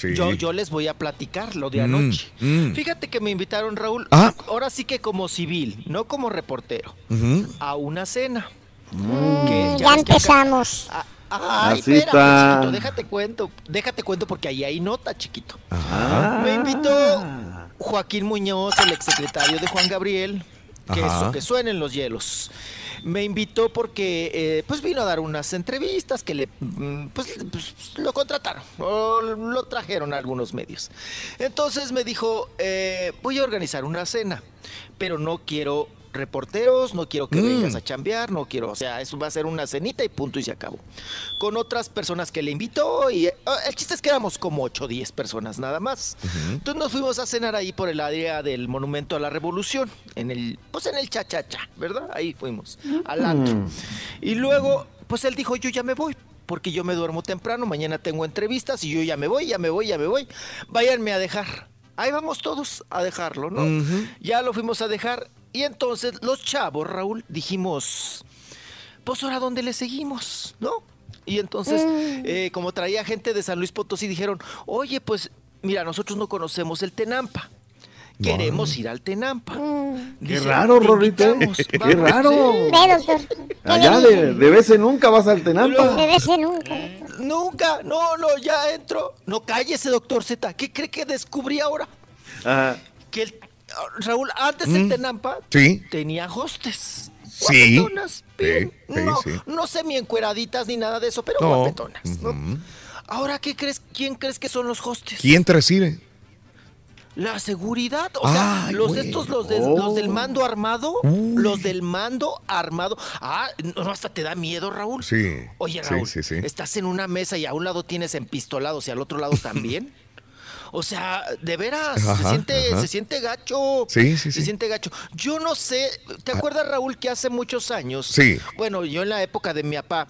Sí. Yo, yo les voy a platicar lo de Mm, anoche. mm. Fíjate que me invitaron, Raúl, Ah. ahora sí que como civil, no como reportero, a una cena. Mm, Que ya ves que acá- empezamos. Ay, Así espérame, está. chiquito, déjate cuento, déjate cuento porque ahí hay nota, chiquito. Me invitó Joaquín Muñoz, el exsecretario de Juan Gabriel, que, su- que suenen los hielos. Me invitó porque eh, pues vino a dar unas entrevistas que le mm, pues, pues, lo contrataron o lo trajeron a algunos medios. Entonces me dijo, eh, voy a organizar una cena, pero no quiero reporteros, no quiero que Mm. vengas a chambear, no quiero, o sea, eso va a ser una cenita y punto y se acabó. Con otras personas que le invitó y eh, el chiste es que éramos como 8 o 10 personas nada más. Entonces nos fuimos a cenar ahí por el área del Monumento a la Revolución, en el, pues en el Chachacha, ¿verdad? Ahí fuimos, al antro. Mm. Y luego, pues él dijo, yo ya me voy, porque yo me duermo temprano, mañana tengo entrevistas y yo ya me voy, ya me voy, ya me voy. Váyanme a dejar. Ahí vamos todos a dejarlo, ¿no? Ya lo fuimos a dejar y entonces los chavos, Raúl, dijimos, pues ahora dónde le seguimos, ¿no? Y entonces, eh, como traía gente de San Luis Potosí, dijeron, oye, pues mira, nosotros no conocemos el Tenampa. Queremos ir al Tenampa. Qué Dice, raro, "Te Rorrito. Qué vamos". raro. Ve, doctor. ¿Qué Allá de, de vez en nunca vas al Tenampa. De vez en nunca. Nunca, no, no, ya entro. No cállese, doctor Z. ¿Qué cree que descubrí ahora? Ajá. Que el Raúl, antes el Tenampa Sí. tenía hostes. Sí. Guapetonas. Sí, no, sí. no semi encueraditas ni nada de eso, pero No. guapetonas. ¿no? Ahora, ¿qué crees? ¿Quién crees que son los hostes? ¿Quién te recibe? La seguridad, o sea, Ay, los estos, los, de- Oh. los del mando armado, Uy. los del mando armado. Ah, no, hasta te da miedo, Raúl. Sí. Oye, Sí, Raúl, sí, sí. estás en una mesa y a un lado tienes empistolados y al otro lado también. O sea, de veras, se siente, ajá. se siente gacho. Sí, sí, Se sí. siente gacho. Yo no sé, ¿te acuerdas, Raúl, que hace muchos años? Sí. Bueno, yo en la época de mi papá,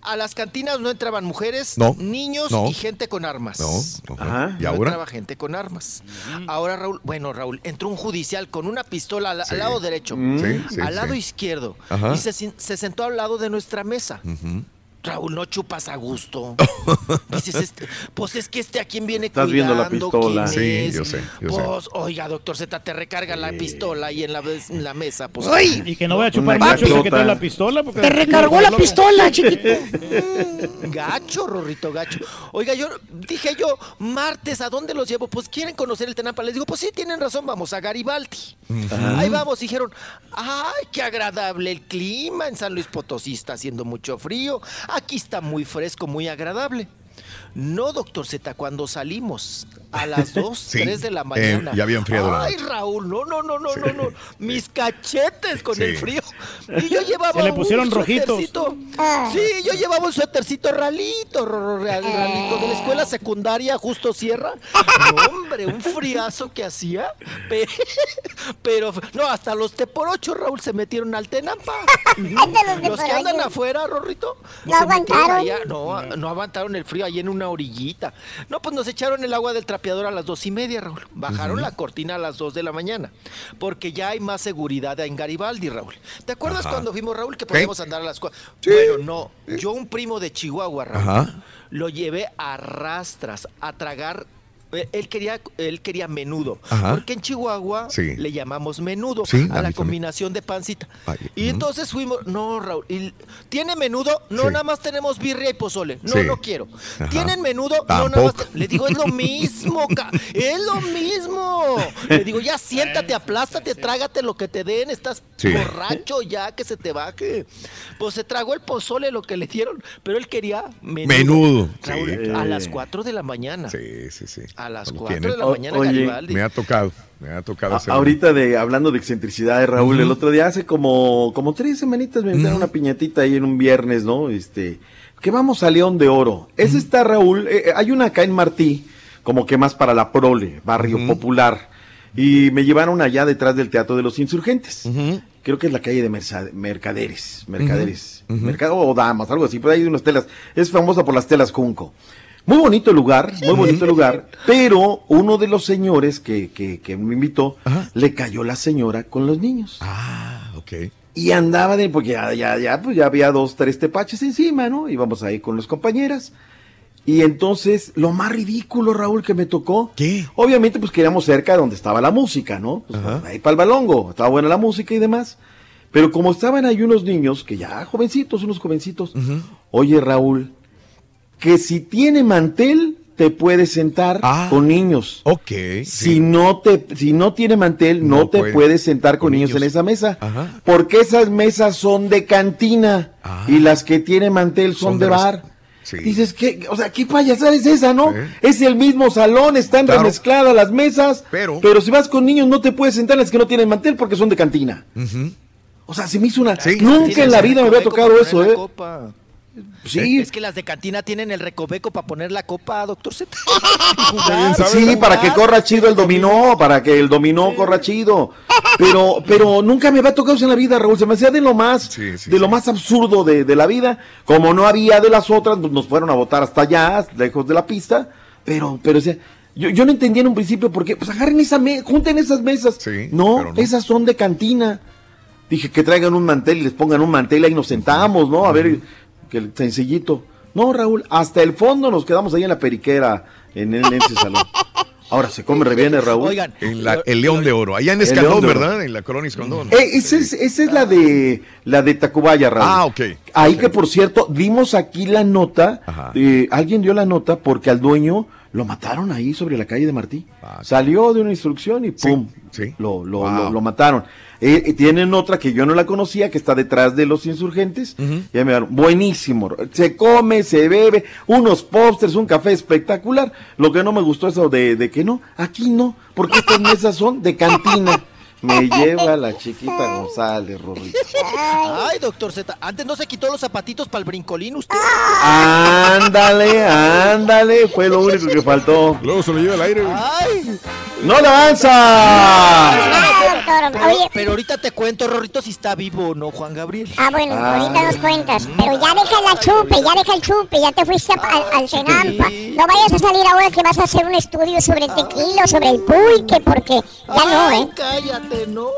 a las cantinas no entraban mujeres, No, niños no. y gente con armas. No. Ajá. ajá. ¿Y No ahora? entraba gente con armas. Ahora, Raúl, bueno, Raúl, entró un judicial con una pistola al, al lado derecho, Sí, sí, al lado sí. izquierdo, Ajá. y se, se sentó al lado de nuestra mesa. Raúl, no chupas a gusto. Dices, este, pues es que este a quién viene Estás viendo la cuidando, pistola. Sí, es? yo sé, yo sé. pues, oiga, doctor Z, te recarga la pistola ahí en la, en la mesa. Pues, Y que no vaya a chupar mucho que trae la pistola. Porque Te recargó la pistola, chiquito. Gacho, Rorrito, gacho. Oiga, yo dije yo, martes, ¿a dónde los llevo? Pues quieren conocer el Tenampa. Les digo, pues sí, tienen razón, vamos a Garibaldi. Ahí vamos, dijeron, ay, qué agradable el clima en San Luis Potosí, está haciendo mucho frío. Aquí está muy fresco, muy agradable. No, doctor Z, cuando salimos a las 2, Sí, 3 de la eh, mañana. ya había enfriado Ay. Raúl, no, no, no, no, no, no. Mis cachetes con Sí. el frío. Y yo llevaba Se le pusieron un rojitos. suétercito. Sí, yo llevaba un suétercito ralito, ralito de la escuela secundaria Justo Sierra. No, hombre, un friazo que hacía. Pe- Pero, no, hasta los T por ocho, Raúl, se metieron al Tenampa. Los que andan afuera, Rorrito. No aguantaron. allá. No, no aguantaron el frío ahí en una orillita. No, pues nos echaron el agua del trapeador a las dos y media, Raúl. Bajaron la cortina a las dos de la mañana. Porque ya hay más seguridad en Garibaldi, Raúl. ¿Te acuerdas Ajá. cuando fuimos, Raúl, que podíamos andar a las cuatro? Sí. Bueno, no. Yo, un primo de Chihuahua, Raúl, Ajá. lo llevé a rastras, a tragar. Eh, Él quería, él quería menudo. Ajá. Porque en Chihuahua Sí. le llamamos menudo Sí, a la también. combinación de pancita. Ay, y entonces fuimos, no, Raúl, y- ¿tiene menudo? No, Sí. nada más tenemos birria y pozole. No, Sí. no quiero. Ajá. ¿Tienen menudo? No, nada más. Le digo, es lo mismo, ca- es lo mismo. Le digo, ya siéntate, aplástate, trágate lo que te den, estás Sí. borracho ya, que se te baje. Pues se tragó el pozole lo que le dieron, pero él quería menudo. Menudo. Raúl, Sí. a las 4 de la mañana. Sí, sí, sí. A las Lo 4 tienen. de la mañana, oye, Garibaldi. Me ha tocado, me ha tocado A- ahorita de hablando de excentricidades, Raúl, el otro día hace como, como tres semanitas me invitaron una piñatita ahí en un viernes, ¿no? Este, que vamos a León de Oro. Ese está, Raúl, eh, eh, hay una acá en Martí, como que más para la prole, barrio popular. Y me llevaron allá detrás del Teatro de los Insurgentes. Creo que es la calle de Mercaderes. Mercaderes. Mercado o Damas, algo así. Por ahí hay unas telas. Es famosa por las telas Junco. Muy bonito lugar, muy bonito lugar. Pero uno de los señores que, que, que me invitó, le cayó la señora con los niños. Ah, ok. Y andaba de, porque ya, ya, ya, pues ya había dos, tres tepaches encima, ¿no? Íbamos ahí con las compañeras. Y entonces, lo más ridículo, Raúl, que me tocó. ¿Qué? Obviamente, pues queríamos cerca de donde estaba la música, ¿no? Pues, ahí para el balongo, estaba buena la música y demás. Pero como estaban ahí unos niños, que ya jovencitos, unos jovencitos, oye, Raúl, que si tiene mantel, te puedes sentar con niños. Ah, Ok. Si no te, si no tiene mantel, no, No te puede. puedes sentar con, niños, en esa mesa. Porque esas mesas son de cantina y las que tiene mantel son, Ah. Son de de bar. Sí. Dices, ¿qué? O sea, ¿qué payasada es esa, no? Es el mismo salón, están Claro. remezcladas las mesas. Pero- pero si vas con niños, no te puedes sentar en las que no tienen mantel porque son de cantina. O sea, se me hizo una. Tienes Nunca en la vida me había tocado eso, ¿eh? copa. Sí. Es que las de cantina tienen el recoveco para poner la copa, doctor Z. Sí, para que corra chido el dominó, para que el dominó corra chido. Pero, pero nunca me había tocado eso en la vida, Raúl. Se me hacía de lo más, de lo más absurdo de, de la vida. Como no había de las otras, nos fueron a votar hasta allá, lejos de la pista. Pero, pero, o sea, yo, yo no entendía en un principio por qué. Pues agarren esa mesa, junten esas mesas. no, no. esas son de cantina. Dije que traigan un mantel y les pongan un mantel ahí nos sentamos, ¿no? A ver, que el sencillito. No, Raúl, hasta el fondo nos quedamos ahí en la periquera, en, en ese salón. Ahora se come re bien, ¿eh, Raúl. Oigan, En la- el León de Oro. Allá en El Escandón. ¿verdad? En la colonia Escandón. Eh, esa, es, esa es la de la de Tacubaya, Raúl. Ah, ok. Ahí que por cierto, dimos aquí la nota, eh, alguien dio la nota porque al dueño lo mataron ahí sobre la calle de Martí. Salió de una instrucción y pum, Lo, lo, Wow. lo- lo mataron. Eh, tienen otra que yo no la conocía, que está detrás de los insurgentes. Ya me dieron, buenísimo. Se come, se bebe, unos pósters, un café espectacular. Lo que no me gustó es eso de, de que no, aquí no, porque estas mesas son de cantina. Me lleva la chiquita González, Rorrito. Ay, doctor Z. Antes no se quitó los zapatitos para el brincolín usted. Ándale, ándale, fue lo único que faltó. Luego se lo lleva al aire. Ay. ¡No le avanza! Pero, pero ahorita te cuento, Rorrito, si está vivo o no, Juan Gabriel. Ah, bueno, Ah. ahorita nos cuentas. Pero ya deja la chupe, ya deja el chupe, ya te fuiste a- al, al Senampa. No vayas a salir ahora que vas a hacer un estudio sobre el tequila, o sobre el pulque, porque ya no, ¿eh? Cállate, no,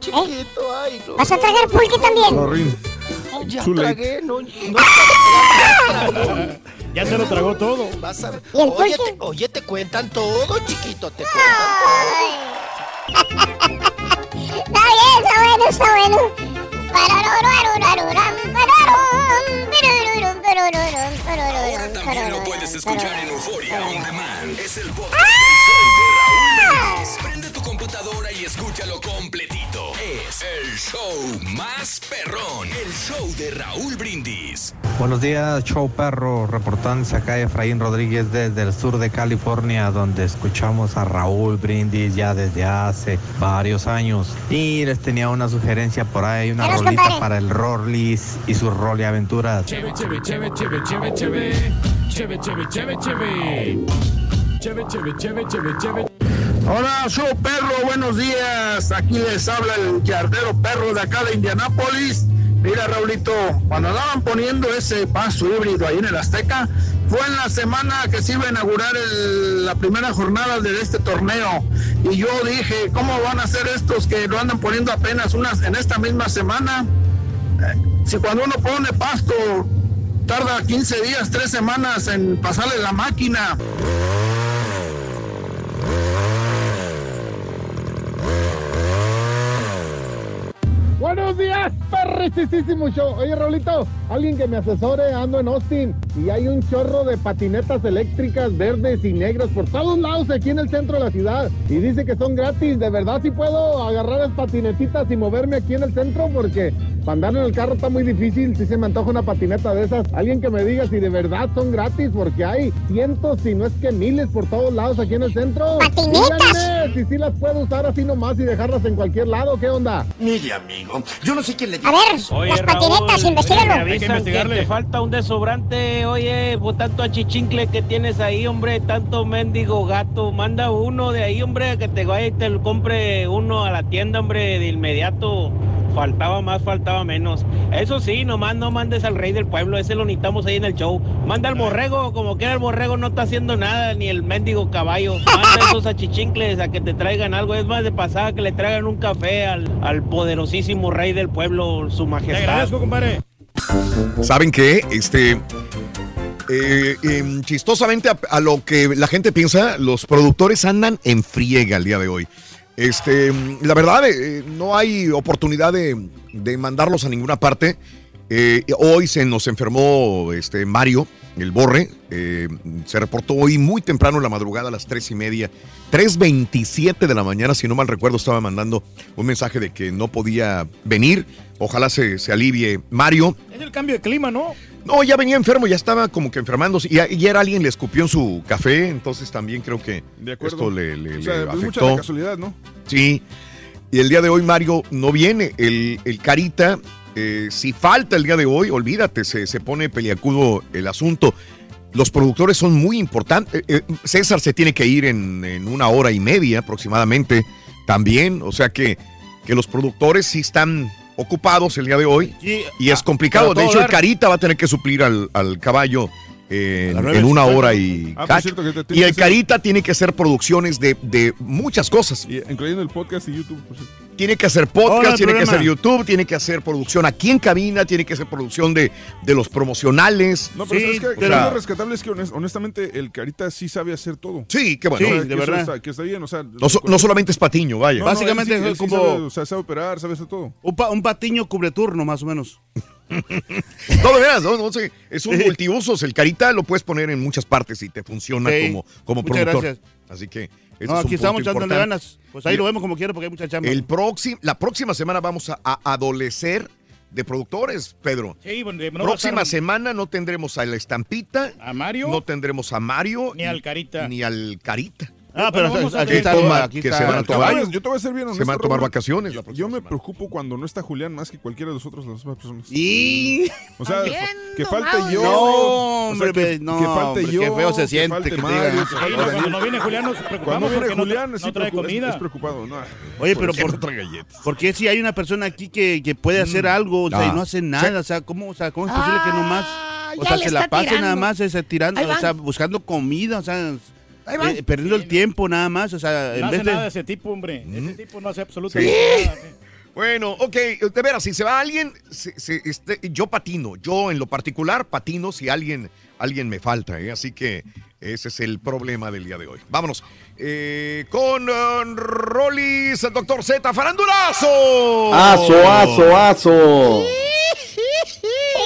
chiquito, ay, no. ¿Vas a tragar pulque también? Rorín. Ya Too late. tragué, no, no Ya se lo tragó todo. Vas a ver. ¿Y el Oye, te, oye, te cuentan todo, chiquito, te Está bien, está bueno, está bueno. Pirururum, También lo puedes escuchar en. Euforia On Demand. Es el podcast computadora y escúchalo completito. Es el show más perrón. El show de Raúl Brindis. Buenos días, show perro, reportándose acá Efraín Rodríguez desde el sur de California, donde escuchamos a Raúl Brindis ya desde hace varios años. Y les tenía una sugerencia por ahí, una rolita compadre. para el Rorlis y sus Rolly aventuras. Cheve, cheve, cheve, cheve, cheve, cheve. Cheve, cheve, cheve, cheve. Cheve, cheve, cheve, cheve, cheve. Hola, show perro, buenos días. Aquí les habla el yardero perro de acá de Indianápolis. Mira, Raulito, cuando andaban poniendo ese paso híbrido ahí en el Azteca, fue en la semana que se iba a inaugurar la primera jornada de este torneo. Y yo dije, ¿cómo van a ser estos que lo andan poniendo apenas unas en esta misma semana? Eh, Si cuando uno pone pasto, tarda 15 días, 3 semanas en pasarle la máquina. Buenos días, perricisísimo show. Oye, Raulito, alguien que me asesore, ando en Austin y hay un chorro de patinetas eléctricas verdes y negras por todos lados aquí en el centro de la ciudad. Y dice que son gratis. ¿De verdad sí puedo agarrar las patinetitas y moverme aquí en el centro? Porque Para andar en el carro está muy difícil, si se me antoja una patineta de esas. Alguien que me diga si de verdad son gratis, porque hay cientos, si no es que miles por todos lados aquí en el centro. ¡Patinetas! Díganme si sí las puedo usar así nomás y dejarlas en cualquier lado, ¿qué onda? Mire, amigo, yo no sé quién le A ver, las patinetas, investigalo. Me avisan que te falta un desobrante, oye, por tanto achichincle que tienes ahí, hombre, tanto mendigo gato. Manda uno de ahí, hombre, que te vaya y te lo compre uno a la tienda, hombre, de inmediato. Faltaba más, faltaba menos. Eso sí, nomás no mandes al rey del pueblo, ese lo necesitamos ahí en el show. Manda al borrego, como que el borrego no está haciendo nada, ni el mendigo caballo. Manda esos achichincles a que te traigan algo. Es más de pasada que le traigan un café al, al poderosísimo rey del pueblo, su majestad. compadre. ¿Saben qué? Este. eh, em, chistosamente a, a lo que la gente piensa, los productores andan en friega el día de hoy. Este, la verdad, eh, no hay oportunidad de, de mandarlos a ninguna parte. Eh, hoy se nos enfermó este Mario, el borre. eh, se reportó hoy muy temprano en la madrugada a las tres y media, 3.27 de la mañana, si no mal recuerdo, estaba mandando un mensaje de que no podía venir. Ojalá se, se alivie Mario. Es el cambio de clima, ¿no? No, ya venía enfermo, ya estaba como que enfermándose. Y ayer alguien le escupió en su café, entonces también creo que De acuerdo. esto le, le- O sea, le es mucha afectó. la casualidad, ¿no? Sí. Y el día de hoy Mario no viene. El, el Carita, eh, si falta el día de hoy, olvídate, se, se pone peliacudo el asunto. Los productores son muy importantes. Eh, eh, César se tiene que ir en, en una hora y media aproximadamente también. O sea que, que los productores sí están ocupados el día de hoy. Y es complicado. De hecho, el. Carita va a tener que suplir al, al caballo en, en una 9:50. hora y Ah, por cacho. cierto, que te- Y el Carita tiene que hacer producciones de, de muchas cosas. Y, incluyendo el podcast y YouTube. por cierto. Tiene que hacer podcast, tiene que hacer YouTube, tiene que hacer producción aquí en cabina, tiene que hacer producción de, de los promocionales. No, pero Sí, ¿sabes qué? o sea- lo rescatable es que honest- honestamente el Carita sí sabe hacer todo. Sí, qué bueno. O sea, Sí, que de verdad. está- que está bien, o sea... No, so- no solamente es Patiño, vaya. No, no, Básicamente él sí- es él como- sabe, o sea, sabe operar, sabe hacer todo. Un, pa- un patiño cubre turno, más o menos. No, de veras, no, no sé. Es un multiusos. El Carita lo puedes poner en muchas partes y te funciona Sí. como, como Muchas productor. gracias. Así que. ese No, es un aquí estamos punto echándole ganas. Pues ahí lo vemos como quiera porque hay mucha chamba. El próximo, la próxima semana vamos a, a adolecer de productores, Pedro. Sí, bueno, no próxima estar semana no tendremos a la estampita, a Mario no tendremos a Mario ni al Carita. ni al Carita. Ah, pero Bueno, aquí está. Toma- aquí que se van a Yo tomar- te voy- yo te voy a ser bien Se honesto, van a tomar vacaciones Yo, me semana. preocupo cuando no está Julián más que cualquiera de nosotros las demás personas. Y... O sea, que no falte yo. No, o sea, hombre, que, no, que falte hombre, yo. qué feo se que siente falte que Mario, digan. falte no, cuando no viene Julián nos preocupamos Cuando viene no Julián, no, sí trae es- comida. Es, preocupado. No. Oye, pero por, no trae galletas? porque si hay una persona aquí que, que puede hacer algo o sea, Ah. y no hace nada, o sea, ¿cómo, o sea, ¿cómo es posible que nomás, Ah, o ya sea, se la pase tirando. nada más ese, tirando, o sea, buscando comida, o sea, Ahí van. eh, perdiendo el tiempo nada más, o sea, en No hace vez de... nada ese tipo, hombre. Ese tipo no hace absolutamente nada. sí. Bueno, ok, de veras, si se va alguien, se- se- este, yo patino, yo en lo particular patino si alguien, alguien me falta, ¿eh? así que ese es el problema del día de hoy. Vámonos eh, con uh, Rolis, el doctor Z, farandulazo. Aso, aso, aso.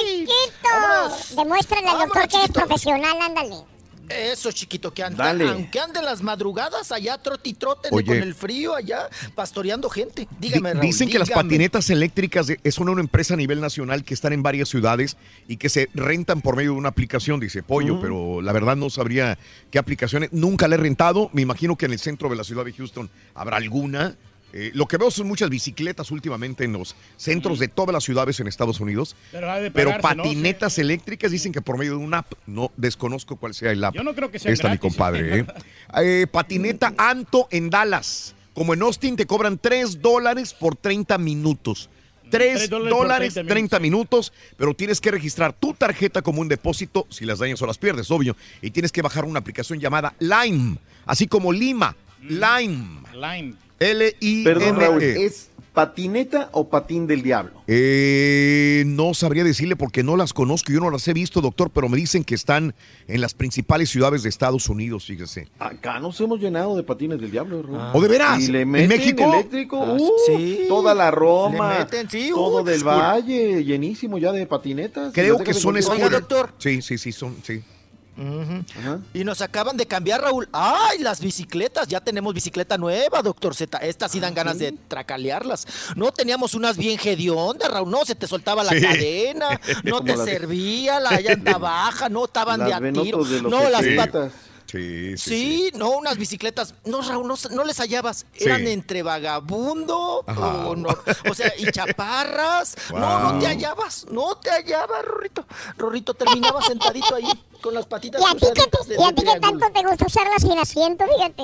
Chiquito. Demuéstrale al doctor que eres profesional, ándale. Eso, chiquito, que anda, Dale. aunque ande las madrugadas allá trote y trote con el frío allá pastoreando gente. Dígame, Raúl, Dicen que las patinetas eléctricas es una, una empresa a nivel nacional que están en varias ciudades y que se rentan por medio de una aplicación, dice Pollo, pero la verdad no sabría qué aplicaciones. Nunca la he rentado. Me imagino que en el centro de la ciudad de Houston habrá alguna. Eh, lo que veo son muchas bicicletas últimamente en los centros de todas las ciudades en Estados Unidos. Pero patinetas eléctricas dicen que por medio de una app. No desconozco cuál sea el app. Yo no creo que sea Esta mi gratis. compadre. ¿eh? Eh, patineta Anto en Dallas. Como en Austin te cobran 3 dólares por 30 minutos. 3 Tres dólares por dólares 30 30 minutos, pero tienes que registrar tu tarjeta como un depósito si las dañas o las pierdes, obvio. Y tienes que bajar una aplicación llamada Lime, así como Lima. Lime. Line. Perdón, Raúl. ¿es patineta o patín del diablo? Eh, no sabría decirle porque no las conozco, yo no las he visto, doctor, pero me dicen que están en las principales ciudades de Estados Unidos, fíjese. Acá nos hemos llenado de patines del diablo, Raúl. ¿O de veras? Y le ¿En México? eléctrico, Ah, uf, sí. toda la Roma, Le meten, sí, todo uh, del valle, llenísimo ya de patinetas. Creo que son doctor. Sí, sí, sí, son, sí. Ujú. Y nos acaban de cambiar, Raúl. ¡Ay, las bicicletas! Ya tenemos bicicleta nueva, doctor Z. Estas sí dan ganas de tracalearlas. No teníamos unas bien hediondas, Raúl. No, se te soltaba la Sí. cadena, no te de- servía la llanta baja, no estaban de a tiro. de No, las setentas. Sí, Sí, no, unas bicicletas. No, Raúl, no, no les hallabas. Sí. Eran entre vagabundo Ajá. o, no, o sea, y chaparras. No, no te hallabas. No te hallabas, Rorrito. Rorrito terminaba sentadito ahí con las patitas ¿Y a ti de- y a ti triángulo. tanto te gusta usarla sin asiento, fíjate?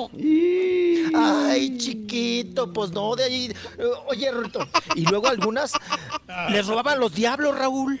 Ay, chiquito, pues no, de ahí. eh, Oye, Rorrito. Y luego algunas les robaban los diablos, Raúl.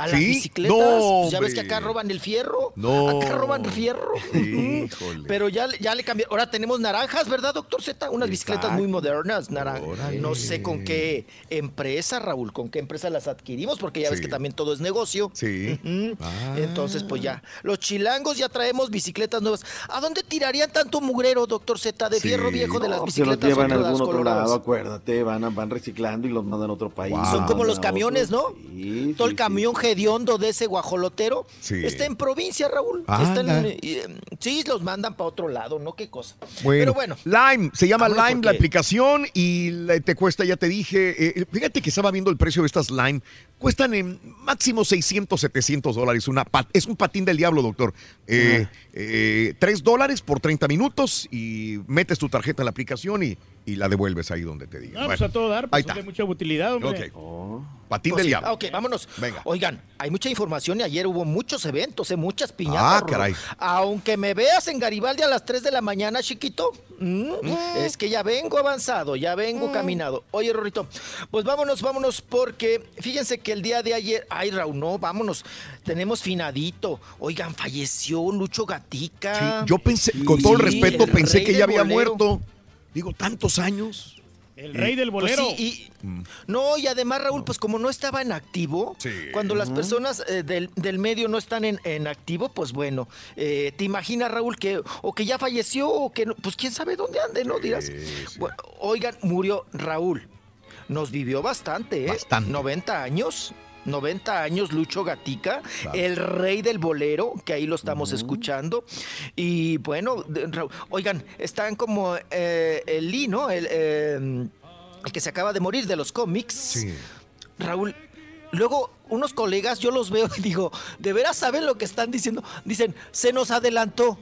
A las ¿Sí? bicicletas. No, pues ya ves que acá roban el fierro. No. Acá roban fierro. Híjole. Pero ya, ya le cambié. Ahora tenemos naranjas, ¿verdad, doctor Z? Unas bicicletas muy modernas, naranjas. No sé con qué empresa, Raúl, con qué empresa las adquirimos, porque ya ves que también todo es negocio. Sí. Ah. Entonces, pues ya. Los chilangos ya traemos bicicletas nuevas. ¿A dónde tirarían tanto mugrero, doctor Z, de fierro viejo de las No, se los bicicletas llevan a algún otro coloradas? lado, acuérdate, van, reciclando y los mandan a otro país. Son como los camiones, otro. ¿no? Sí, Todo sí, el camión hediondo de ese guajolotero Sí. está en provincia, Raúl. Está en- eh, sí, los mandan para otro lado, ¿no? Qué cosa. Bueno, Pero bueno. Lime, se llama Vámonos Lime la aplicación y te cuesta, ya te dije, eh, fíjate que estaba viendo el precio de estas Lime, cuestan en máximo 600, 700 dólares, una pat- es un patín del diablo, doctor. Eh, eh, 3 dólares por 30 minutos y metes tu tarjeta en la aplicación y, y la devuelves ahí donde te diga. No, pues Bueno, a todo dar, pues ahí de mucha utilidad, hombre. Ok. Patín del diablo. Ok, vámonos. Venga. Oigan, hay mucha información y ayer hubo muchos eventos, eh, muchas piñatas. Ah, caray. Aunque me veas en Garibaldi a las 3 de la mañana, chiquito, mm, es que ya vengo avanzado, ya vengo caminado. Oye, Rorrito, pues vámonos, vámonos, porque fíjense que el día de ayer, ay, Raúl, no, vámonos, tenemos finadito. Oigan, falleció Lucho Gatica. Sí, yo pensé, con todo el Sí, respeto, el pensé que ya había bolero. muerto. Digo, tantos años. El rey del Pues bolero. sí, y- no, y además, Raúl, pues como no estaba en activo, cuando las personas eh, del, del medio no están en, en activo, pues bueno, eh, te imaginas, Raúl, que o que ya falleció o que no, pues quién sabe dónde ande, ¿no? Dirás. Bueno, oigan, murió Raúl. Nos vivió bastante, ¿eh? 90 años. 90 años, Lucho Gatica, el rey del bolero, que ahí lo estamos escuchando. Y bueno, oigan, están como eh, el Lee, ¿no? El, eh, el que se acaba de morir de los cómics. Raúl, luego unos colegas, yo los veo y digo, ¿de veras saben lo que están diciendo? Dicen, se nos adelantó.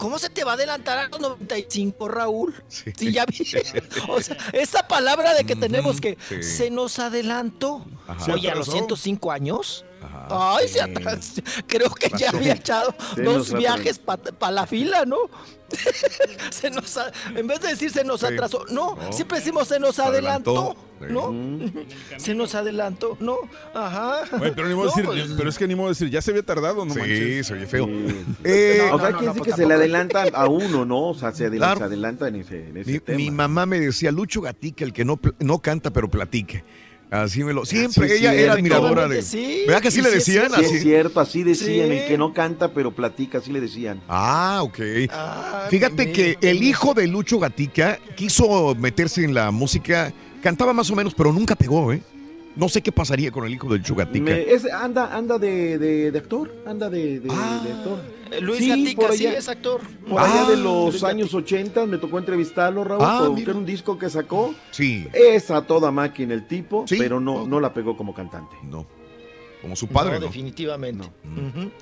¿Cómo se te va a adelantar a los 95, Raúl? Sí, ya vi. O sea, esa palabra de que tenemos que sí. se nos adelantó. Ajá. Oye, a los atrasó. 105 años. Ay, se atrasó. Creo que ya había echado Se dos viajes para la fila, ¿no? se nos a- en vez de decir se nos Sí. atrasó, no, No. siempre decimos se nos adelantó, adelantó. ¿no? Se nos adelantó, ¿no? Ajá. Pero, ni modo No, decir, pues, pero es que ni modo decir, ya se había tardado, no Sí, manches. se oye feo. Eh, No, o sea, no, quiere no, decir que se le tampoco. adelantan a uno, ¿no? O sea, se, adel- Claro. se adelanta en ese, en ese Mi, tema. mi mamá me decía, Lucho Gatica, el que no, no canta pero platique. Así me lo. Siempre, Sí, ella sí, era admiradora de. efectivamente, ¿Verdad que así Sí, le sí, decían? Sí, Así. es cierto, así decían. Sí. El que no canta pero platica, así le decían. Ah, ok. Fíjate que el hijo de Lucho Gatica quiso meterse en la música, cantaba más o menos, pero nunca pegó, ¿eh? No sé qué pasaría con el hijo de Lucho Gatica. Me- es- anda anda de, de- de actor, anda de, de- de actor. Eh, Luis Sí, Gatica, por sí, es actor. Por allá de Ah, los Luis años 80 me tocó entrevistarlo, Raúl, Ah, era un disco que sacó. Sí. Es a toda máquina el tipo, Sí. pero no, no la pegó como cantante. No. Como su padre, no, ¿no? definitivamente.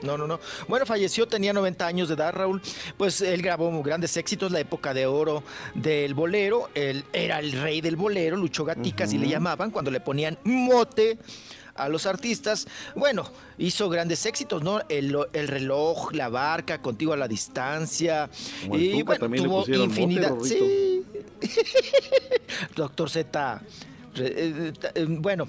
No, no, no. Bueno, falleció, tenía 90 años de edad, Raúl. Pues él grabó grandes éxitos, la época de oro del bolero. Él era el rey del bolero, Lucho Gatica, así le llamaban, cuando le ponían mote a los artistas. Bueno, hizo grandes éxitos, ¿no? El, el reloj, la barca, contigo a la distancia. Como el y Tuca bueno, tuvo mote, infinidad. Sí. Doctor Z. Eh, eh, Bueno,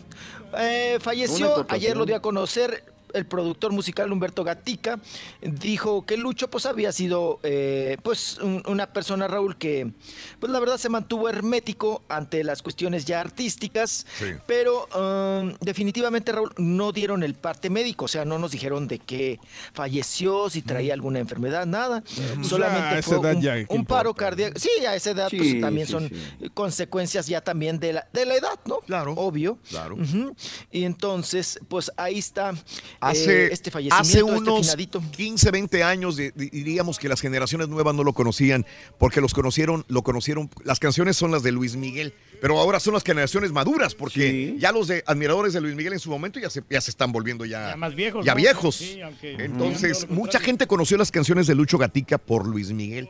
eh, Una falleció, ayer lo dio a conocer el productor musical Humberto Gatica, dijo que Lucho pues había sido eh, pues un- una persona, Raúl, que pues la verdad se mantuvo hermético ante las cuestiones ya artísticas, pero um, definitivamente, Raúl, no dieron el parte médico, o sea, no nos dijeron de que falleció, si traía alguna enfermedad, nada, pues solamente ya fue edad un, ya, ¿qué un paro cardíaco. Sí, a esa edad pues, también sí, son sí. consecuencias ya también de la, de la edad, ¿no? Claro. Obvio. Claro. Y entonces, pues ahí está. Hace, eh, este fallecimiento, hace este unos finadito. 15, 20 años di- di- diríamos que las generaciones nuevas no lo conocían porque los conocieron, lo conocieron, las canciones son las de Luis Miguel, pero ahora son las generaciones maduras porque ya los de admiradores de Luis Miguel en su momento ya se, ya se están volviendo ya, Ya más viejos, ya ¿no? viejos. Sí, aunque- Entonces, mucha gente conoció las canciones de Lucho Gatica por Luis Miguel,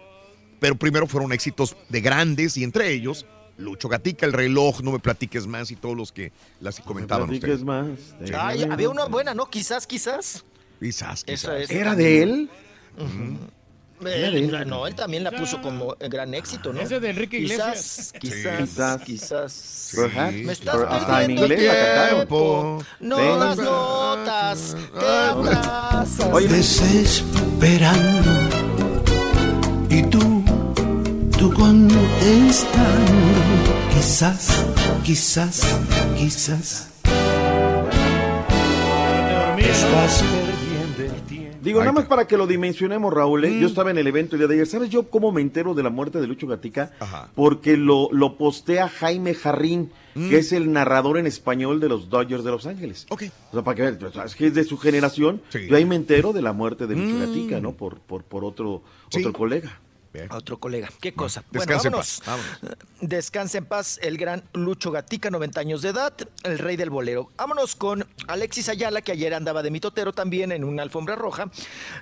pero primero fueron éxitos de grandes y entre ellos Lucho Gatica, El Reloj, No me platiques más y todos los que las comentaban platiques ustedes. más. Sí. Ay, había una buena, ¿no? Quizás, quizás. Quizás, Esa quizás. es. ¿Era de él? No, él también la puso como gran éxito, ¿no? Ese de Enrique Iglesias. quizás, Quizás. quizás. Perhaps. Me estás hasta en perdiendo inglés tiempo. No Sí. das notas, te atrasas. Desesperando. Y tú, tú contestando. Quizás, quizás, quizás. Estás perdiendo el tiempo. Digo, nada más para que lo dimensionemos, Raúl. ¿eh? Yo estaba en el evento el día de ayer. ¿Sabes yo cómo me entero de la muerte de Lucho Gatica? Porque lo, lo postea Jaime Jarrín, que es el narrador en español de los Dodgers de Los Ángeles. Ok. O sea, para que vean, es que es de su generación. Sí. Yo ahí me entero de la muerte de Lucho Mm. Gatica, ¿no? Por, por, por otro, Sí. otro colega. A Otro colega. Qué cosa. descanse en bueno, paz, vámonos. Descanse en paz el gran Lucho Gatica, 90 años de edad, el rey del bolero. Vámonos con Alexis Ayala, que ayer andaba de mitotero también en una alfombra roja.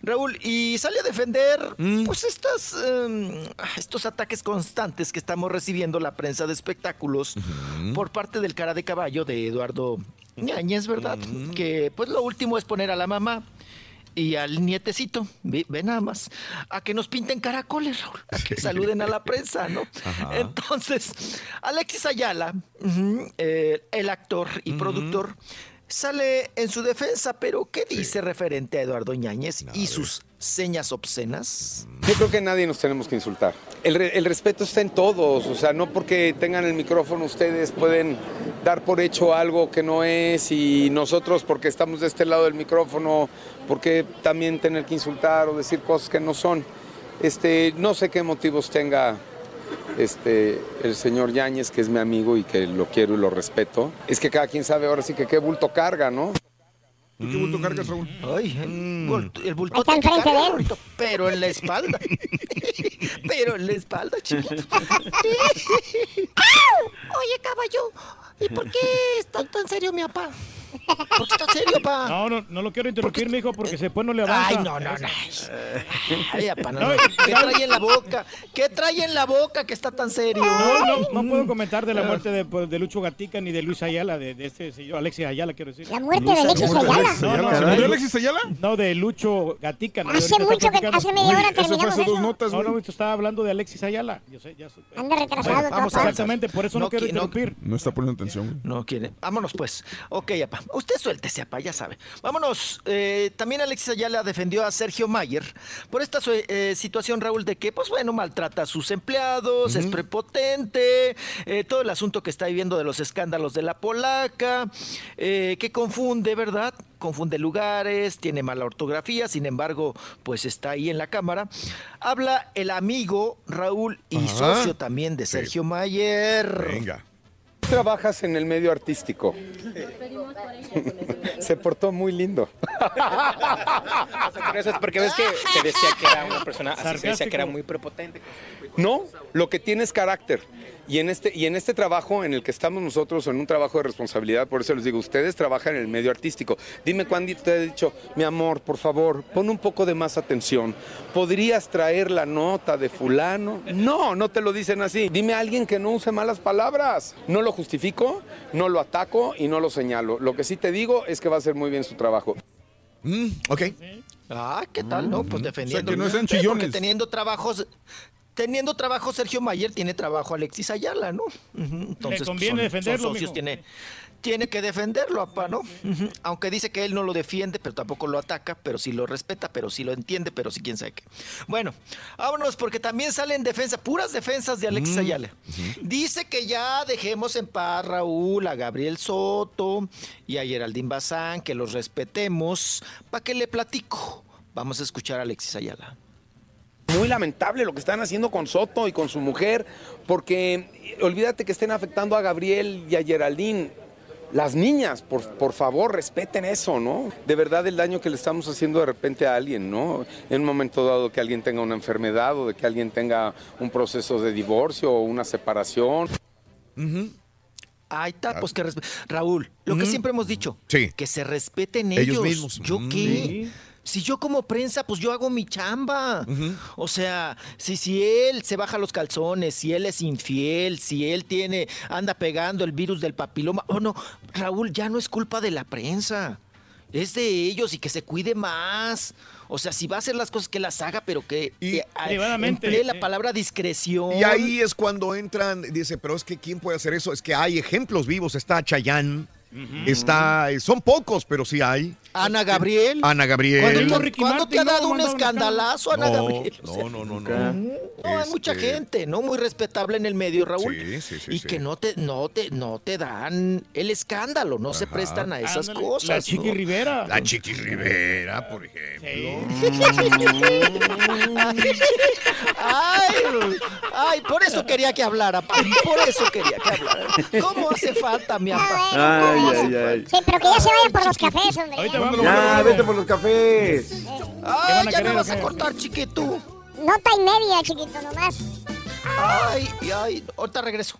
Raúl, y sale a defender pues estas, em, estos ataques constantes que estamos recibiendo la prensa de espectáculos por parte del cara de caballo de Eduardo Ñañez, ¿verdad? Que pues lo último es poner a la mamá y al nietecito, ve, ve nada más, a que nos pinten caracoles, Raúl, a que saluden a la prensa, ¿no? Ajá. Entonces, Alexis Ayala, eh, el actor y productor, sale en su defensa, pero ¿qué dice referente a Eduardo Ñañez y sus señas obscenas? Yo creo que nadie nos tenemos que insultar. El, re- el respeto está en todos, o sea, no porque tengan el micrófono ustedes pueden dar por hecho algo que no es y nosotros porque estamos de este lado del micrófono, porque también tener que insultar o decir cosas que no son. Este, no sé qué motivos tenga este, el señor Yáñez, que es mi amigo y que lo quiero y lo respeto. Es que cada quien sabe ahora sí que qué bulto carga, ¿no? ¿Tú qué bulto cargas, Raúl? Ay, el, bulto- el bultote Está enfrente carga, de él. Pero en la espalda. pero en la espalda, chiquito. Oye, caballo, ¿y por qué está tan serio mi papá? ¿Por qué está serio, pa? No, no, no lo quiero interrumpir, mijo, porque después no le avanza. Ay, no, no, no. Ay, papá, no, No. ¿Qué trae en la boca? ¿Qué trae en la boca que está tan serio? No, no, no puedo comentar de la muerte de, pues, de Lucho Gatica ni de Luis Ayala, de, de este señor Alexis Ayala, quiero decir. La muerte de Alexis Ayala. no, no, ¿Se murió. Alexis Ayala? No, de Lucho Gatica. ¿no? Hace mucho que- hace media hora eso fue terminamos hace dos eso. notas, No, no, esto estaba hablando de Alexis Ayala. Yo sé, ya sé. Anda retrasado, vamos Exactamente, por eso no, No quiero interrumpir. No está poniendo atención. No quiere. Vámonos pues. Ok, apa. Usted suéltese, apa, ya sabe. Vámonos. Eh, también Alexis Ayala defendió a Sergio Mayer por esta eh, situación, Raúl, de que, pues bueno, maltrata a sus empleados, es prepotente, eh, todo el asunto que está viviendo de los escándalos de la polaca, que confunde, ¿verdad? Confunde lugares, tiene mala ortografía, sin embargo, pues está ahí en la cámara. Habla el amigo Raúl y Ajá. socio también de Sergio Mayer. Venga. Trabajas en el medio artístico. Se portó muy lindo. Eso es porque ves que se decía que era una persona, así se decía que era muy prepotente. No, lo que tiene es carácter. Y en, este, y en este trabajo en el que estamos nosotros, en un trabajo de responsabilidad, por eso les digo, ustedes trabajan en el medio artístico. Dime cuándo te he dicho, mi amor, por favor, pon un poco de más atención. ¿Podrías traer la nota de fulano? No, no te lo dicen así. Dime a alguien que no use malas palabras. No lo justifico, no lo ataco y no lo señalo. Lo que sí te digo es que va a hacer muy bien su trabajo. ok. Ah, ¿qué tal? No, pues defendiendo. O sea, que no sean Sí, Porque chillones. teniendo trabajos, teniendo trabajo Sergio Mayer, tiene trabajo Alexis Ayala, ¿no? Entonces, pues, conviene son- defenderlo, son socios, tiene, tiene que defenderlo, apa, ¿no? Aunque dice que él no lo defiende, pero tampoco lo ataca, pero sí lo respeta, pero sí lo entiende, pero sí quién sabe qué. Bueno, vámonos, porque también sale en defensa, puras defensas de Alexis Ayala. Dice que ya dejemos en paz, Raúl, a Gabriel Soto y a Geraldine Bazán, que los respetemos. ¿Para qué le platico? Vamos a escuchar a Alexis Ayala. Muy lamentable lo que están haciendo con Soto y con su mujer, porque olvídate que estén afectando a Gabriel y a Geraldine. Las niñas, por, por favor, respeten eso, ¿no? De verdad el daño que le estamos haciendo de repente a alguien, ¿no? En un momento dado que alguien tenga una enfermedad o de que alguien tenga un proceso de divorcio o una separación. Ahí está, pues que respe- Raúl, lo que siempre hemos dicho, Sí. que se respeten Ellos ellos. mismos. ¿Yo qué? Sí. Si yo como prensa, pues yo hago mi chamba. O sea, si, si él se baja los calzones, si él es infiel, si él tiene, anda pegando el virus del papiloma, oh no, Raúl, ya no es culpa de la prensa. Es de ellos y que se cuide más. O sea, si va a hacer las cosas que las haga, pero que, ah, Privadamente, emplee la palabra discreción. Y ahí es cuando entran, dice, pero es que ¿quién puede hacer eso? Es que hay ejemplos vivos, está Chayanne, está, son pocos, pero sí hay. Ana Gabriel. Ana Gabriel. ¿Cuándo, cuándo te ha dado un escandalazo, Ana No, Gabriel? no, no, no, no. No, hay mucha Este- gente, ¿no? Muy respetable en el medio, Raúl. Sí, sí, sí, y sí. que no te, no te, no te dan el escándalo, no se prestan a esas Ándale, cosas. la Chiqui ¿no? Rivera. La Chiqui Rivera, por ejemplo. Ay, ay, por eso quería que hablara, pa, por eso quería que hablara. ¿Cómo hace falta, mi apa? Ay, ay, ay. Sí, pero que ya se vayan por los cafés, hombre. Ya, vete por los cafés. Ay, van a ya me vas a cortar, chiquito. Nota y media, chiquito, nomás. Ay, ay, ahorita regreso.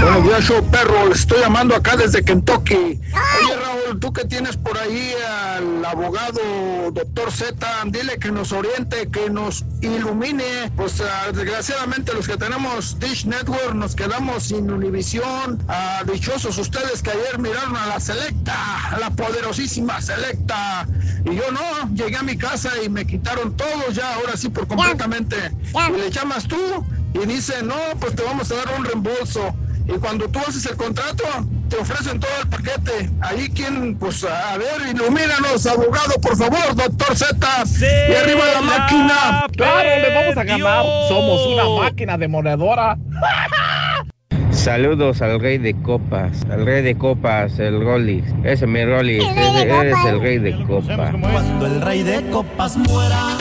Buenos días, show perro. Le estoy llamando acá desde Kentucky. Oye, Raúl, tú que tienes por ahí al abogado doctor Z, dile que nos oriente, que nos ilumine. Pues ah, desgraciadamente los que tenemos Dish Network nos quedamos sin Univisión. Ah, dichosos ustedes que ayer miraron a la Selecta, a la poderosísima Selecta. Y yo no, llegué a mi casa y me quitaron todo ya, ahora sí por completamente. Y le llamas tú y dice, no, pues te vamos a dar un reembolso. Y cuando tú haces el contrato, te ofrecen todo el paquete. Ahí quien, pues, a ver, ilumínanos, abogado, por favor, doctor Z. y arriba la máquina. Claro, le vamos a ganar. Somos una máquina demoledora. Saludos al rey de copas, al rey de copas, el Rolis. Ese es mi Rolis, ese eres el rey de copas. Cuando el rey de copas muera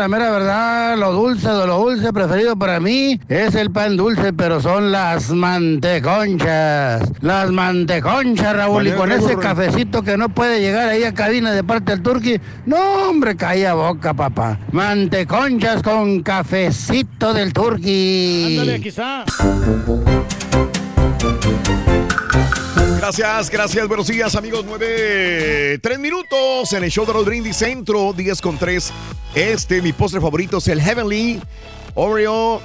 la mera verdad, lo dulce de lo dulce preferido para mí es el pan dulce, pero son las manteconchas. Las manteconchas, Raúl. Y con ese cafecito que no puede llegar ahí a cabina de parte del turqui. No, hombre, caía boca, papá. Manteconchas con cafecito del turqui. Ándale, quizá. Gracias, gracias, buenos días amigos, nueve, tres minutos en el show de los Brindis Centro, 10 con 3. Este, mi postre favorito es el Heavenly Oreo uh,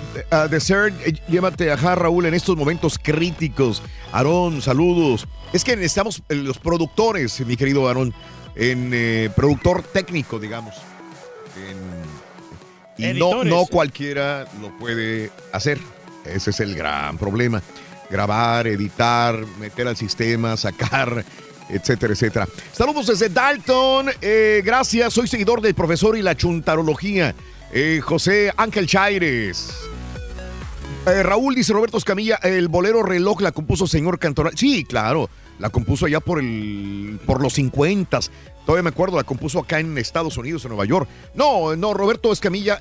Dessert. Eh, Llévate a Raúl en estos momentos críticos. Aarón, saludos. Es que necesitamos eh, los productores, mi querido Aarón, en eh, productor técnico, digamos. En- y no, no cualquiera lo puede hacer. Ese es el gran problema. Grabar, editar, meter al sistema, sacar, etcétera, etcétera. Saludos desde Dalton. Eh, gracias, soy seguidor del profesor y la chuntarología. Eh, José Ángel Chaires. Eh, Raúl dice Roberto Escamilla, el bolero reloj la compuso señor Cantoral. Sí, claro, la compuso allá por el por los 50. Todavía me acuerdo, la compuso acá en Estados Unidos, en Nueva York. No, no, Roberto Escamilla,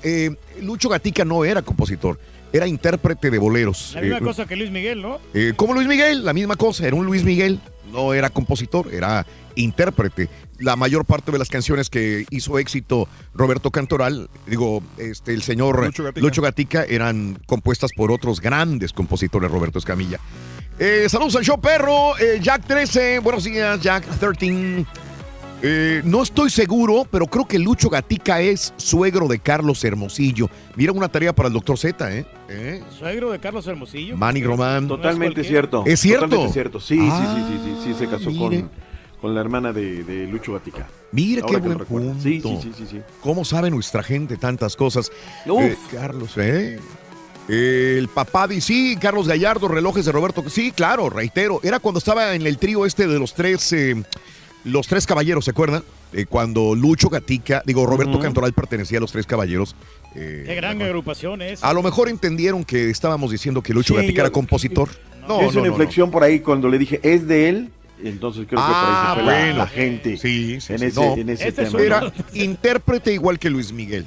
Lucho Gatica no era compositor, era intérprete de boleros. La misma Eh, cosa que Luis Miguel, ¿no? eh, como Luis Miguel, la misma cosa, era un Luis Miguel, no era compositor, era intérprete. La mayor parte de las canciones que hizo éxito Roberto Cantoral, digo, este, el señor Lucho Lucho Gatica. Gatica, eran compuestas por otros grandes compositores, Roberto Escamilla. Eh, saludos al show perro, eh, Jack 13, buenos días, Jack 13. Eh, no estoy seguro, pero creo que Lucho Gatica es suegro de Carlos Hermosillo. Mira una tarea para el doctor Z, ¿eh? ¿Eh? Suegro de Carlos Hermosillo. Manny Román. Totalmente cierto. ¿Es cierto? Totalmente cierto. Sí, Ah, sí, sí, sí, sí, sí, se casó mire. con, con la hermana de, de Lucho Gatica. Mira Ahora qué buen punto. Sí, sí, sí, sí, sí. ¿Cómo sabe nuestra gente tantas cosas? Uf. Eh, Carlos, ¿eh? El papá dice, sí, Carlos Gallardo, relojes de Roberto. Sí, claro, reitero. Era cuando estaba en el trío este de los tres, eh, los tres caballeros, ¿se acuerdan? Eh, cuando Lucho Gatica, digo, Roberto. Cantoral pertenecía a los tres caballeros. eh, Qué gran agrupación es. a lo mejor entendieron que estábamos diciendo que Lucho Sí, Gatica era compositor. No, es no, una no, no. inflexión por ahí cuando le dije, es de él. Entonces creo que Ah, por ahí se fue la- bueno. la, gente. Sí, sí, en sí. ese, No, en ese este tema. era intérprete igual que Luis Miguel.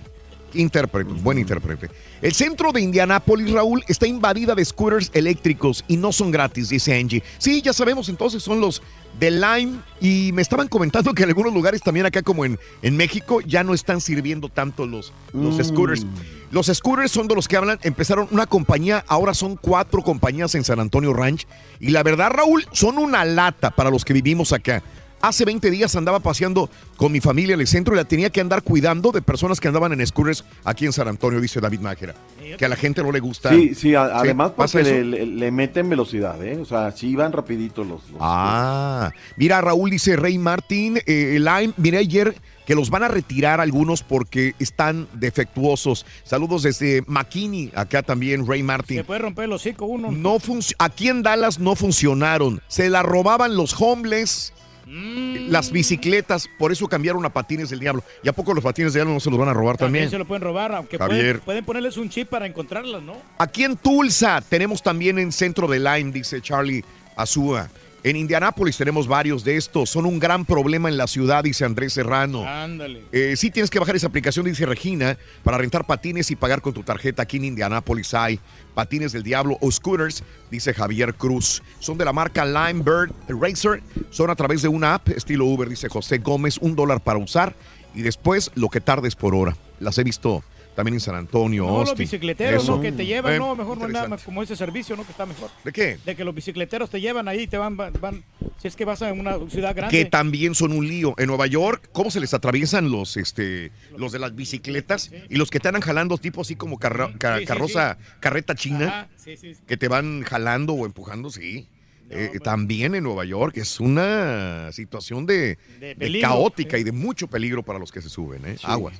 Intérprete, buen intérprete. El centro de Indianápolis, Raúl, está invadida de scooters eléctricos y no son gratis, dice Angie. Sí, ya sabemos, entonces son los de Lime y me estaban comentando que en algunos lugares también acá como en, en México ya no están sirviendo tanto los, los Mm. scooters. Los scooters son de los que hablan, empezaron una compañía, ahora son cuatro compañías en San Antonio Ranch y la verdad, Raúl, son una lata para los que vivimos acá. Hace 20 días andaba paseando con mi familia en el centro y la tenía que andar cuidando de personas que andaban en scooters aquí en San Antonio, dice David Májera. Que a la gente no le gusta. Sí, sí, a- además ¿Pasa porque le, le- le meten velocidad, ¿eh? O sea, sí van rapidito los... los- Ah, mira, Raúl dice Rey Martín, eh, Lime, miré ayer que los van a retirar algunos porque están defectuosos. Saludos desde McKinney, acá también Rey Martín. Se puede romper el hocico uno. No func- aquí en Dallas no funcionaron. Se la robaban los homeless. Mm. Las bicicletas, por eso cambiaron a patines del diablo. ¿Y a poco los patines del diablo no se los van a robar También también? se lo pueden robar, aunque pueden, pueden ponerles un chip para encontrarlas, ¿no? Aquí en Tulsa tenemos también en centro de Lime, dice Charlie Azúa. En Indianápolis tenemos varios de estos. Son un gran problema en la ciudad, dice Andrés Serrano. Ándale. Eh, sí tienes que bajar esa aplicación, dice Regina, para rentar patines y pagar con tu tarjeta. Aquí en Indianápolis hay patines del diablo o scooters, dice Javier Cruz. Son de la marca Lime Bird Racer. Son a través de una app estilo Uber, dice José Gómez. Un dólar para usar y después lo que tardes por hora. Las he visto también en San Antonio, No, los bicicleteros, Eso. ¿no? Que te llevan, Eh, no, mejor no hay nada como ese servicio, ¿no? Que está mejor. ¿De qué? De que los bicicleteros te llevan ahí y te van, van, van- si es que vas a una ciudad grande. que también son un lío. En Nueva York, ¿cómo se les atraviesan los, este, los de las bicicletas y los que te andan jalando tipo así como carro- ca- Sí, sí, carroza, carreta china, Ajá, que te van jalando o empujando, sí. Eh, también en Nueva York es una situación de, De de peligro, caótica y de mucho peligro para los que se suben, ¿eh? Aguas.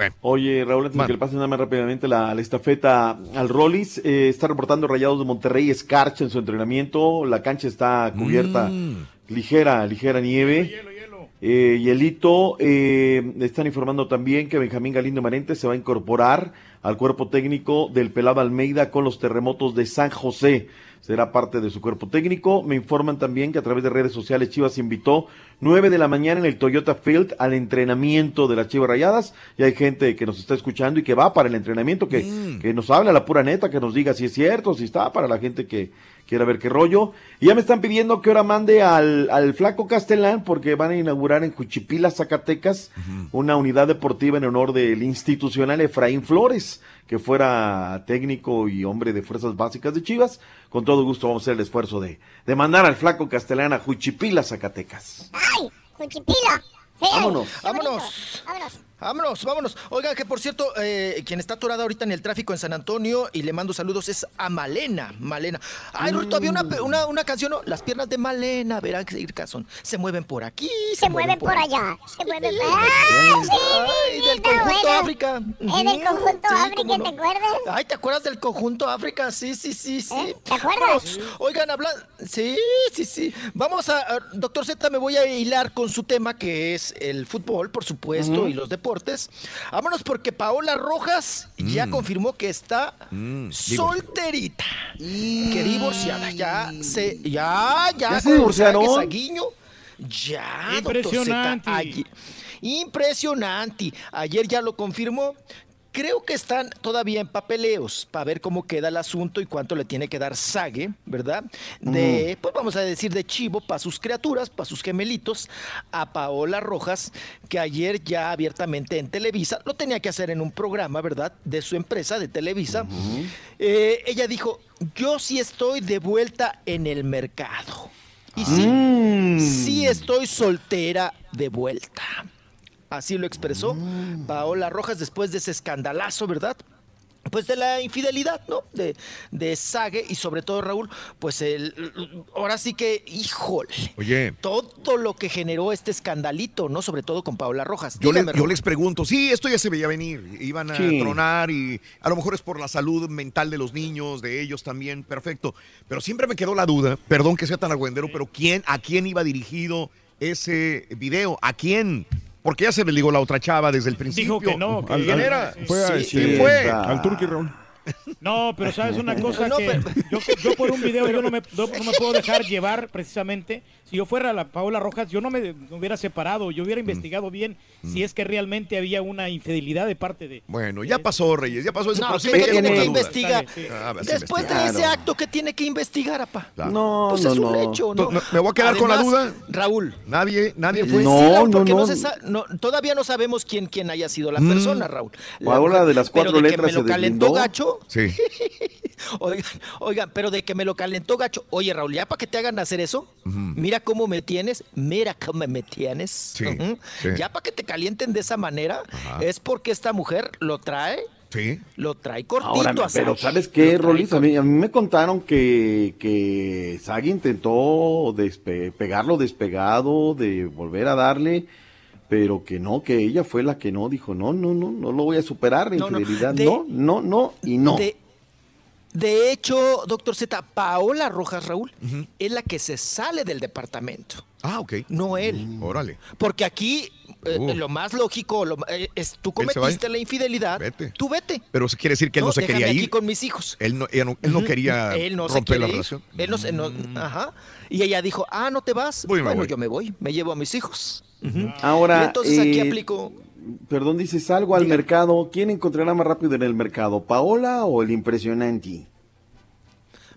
Bueno. Oye, Raúl, antes de que le pasen nada más rápidamente la, la estafeta al Rollis, eh, está reportando Rayados de Monterrey Escarcha en su entrenamiento. La cancha está cubierta, Mm. ligera, ligera nieve. Eh, hielito, eh, están informando también que Benjamín Galindo Marente se va a incorporar al cuerpo técnico del Pelado Almeida con los terremotos de San José. Será parte de su cuerpo técnico. Me informan también que a través de redes sociales Chivas invitó 9 de la mañana en el Toyota Field al entrenamiento de las Chivas Rayadas. Y hay gente que nos está escuchando y que va para el entrenamiento, que, que nos habla la pura neta, que nos diga si es cierto, si está, para la gente que quiera ver qué rollo. Y ya me están pidiendo que ahora mande al, al Flaco Castellán porque van a inaugurar en Juchipila, Zacatecas, una unidad deportiva en honor del institucional Efraín Flores, que fuera técnico y hombre de fuerzas básicas de Chivas. Con todo gusto vamos a hacer el esfuerzo de, de mandar al Flaco Castellán a Juchipila, Zacatecas. ¡Ay! ¡Cuchipila! Sí, Vámonos, vámonos. Vámonos. Vámonos, vámonos. Oiga, que por cierto, eh, quien está atorada ahorita en el tráfico en San Antonio y le mando saludos es a Malena. Malena. Ay, Rorito, había una, pe- una, una canción, ¿no? Las piernas de Malena, verán que son. Se mueven por aquí, se, Se mueven por allá. Se mueven por allá. ¡Ah, sí! Ay, del conjunto. África. ¿Es del conjunto Sí, África, no. te acuerdas? Ay, ¿te acuerdas del conjunto África? Sí, sí, sí, sí. ¿Eh? ¿Te acuerdas? Oigan, habla. Sí, sí, sí. Vamos a. Doctor Z, me voy a hilar con su tema que es el fútbol, por supuesto, y los deportes. Vámonos porque Paola Rojas ya Mm. confirmó que está Mm, solterita. Que divorciada. Ya se. Ya, ya. ¿Ya se divorciaron? Ya, doctor Z, Impresionante. ayer- Impresionante. Ayer ya lo confirmó. Creo que están todavía en papeleos para ver cómo queda el asunto y cuánto le tiene que dar Sague, ¿verdad? De, pues vamos a decir, de chivo para sus criaturas, para sus gemelitos, a Paola Rojas, que ayer ya abiertamente en Televisa, lo tenía que hacer en un programa, ¿verdad? De su empresa, de Televisa. Eh, ella dijo, yo sí estoy de vuelta en el mercado. Y sí, Mm. sí estoy soltera de vuelta. Así lo expresó Paola Rojas después de ese escandalazo, ¿verdad? pues de la infidelidad, ¿no? De, de Sage y sobre todo Raúl, pues el, ahora sí que, híjole, Oye, todo lo que generó este escandalito, ¿no? Sobre todo con Paola Rojas. yo, le- les pregunto, sí, esto ya se veía venir, iban a Sí. tronar y a lo mejor es por la salud mental de los niños, de ellos también, perfecto. Pero siempre me quedó la duda, perdón que sea tan argüendero, pero ¿quién, ¿a quién iba dirigido ese video? ¿A quién? Porque ya se le ligó la otra chava desde el principio. Dijo que no. que- ¿Quién era? Fue a- Sí, sí, ¿Quién fue? Al Turqui, Raúl. No, pero sabes una cosa No, que pero- yo, yo por un video yo no me, no, no me puedo dejar llevar precisamente. Si yo fuera la Paola Rojas, yo no me, me hubiera separado, yo Mm. hubiera investigado bien si es que realmente había una infidelidad de parte de... Bueno, ya pasó, Reyes, ya pasó eso, No, sí ¿qué me quedó tiene con la que investigar? Ah, si Después de ese acto, ¿qué tiene que investigar, apa? Claro. No, Pues no, es un no. hecho, ¿no? Me voy a quedar con la duda. Raúl. Nadie, nadie fue. No, Sí, Raúl, no, porque no. se todavía no sabemos quién, quién haya sido la Mm. persona, Raúl. La Paola de las Pero cuatro letras me lo se gacho. Sí. Oigan, oigan, pero de que me lo calentó gacho. Oye, Raúl, ya para que te hagan hacer eso, mira cómo me tienes, mira cómo me tienes. Sí. Ya para que te calienten de esa manera, es porque esta mujer lo trae, Sí. lo trae cortito. Ahora, a pero. ¿sabes qué, Rolis? A mí, a mí me contaron que, que Sagi intentó despe- pegarlo despegado, de volver a darle, pero que no, que ella fue la que no, dijo, no, no, no, no lo voy a superar, la No, no, infidelidad, de- no, no, no, y no. De, de hecho, doctor Z, Paola Rojas Raúl es la que se sale del departamento, Ah, ok. no él. Órale. Porque aquí eh, Uh. lo más lógico lo, eh, es tú Él cometiste la infidelidad, Vete. tú vete. Pero eso quiere decir que él no, se quería aquí ir. con mis hijos. Él no, ella no- él no quería Él no romper la ir. relación. Mm. Él no se, no- ajá. Y ella dijo, ah, no te vas. Voy, bueno, yo me voy, me llevo a mis hijos. Ujú. Ahora, Y entonces aquí eh, aplico. Perdón, dice, salgo al mercado, ¿quién encontrará más rápido en el mercado, Paola o el impresionante?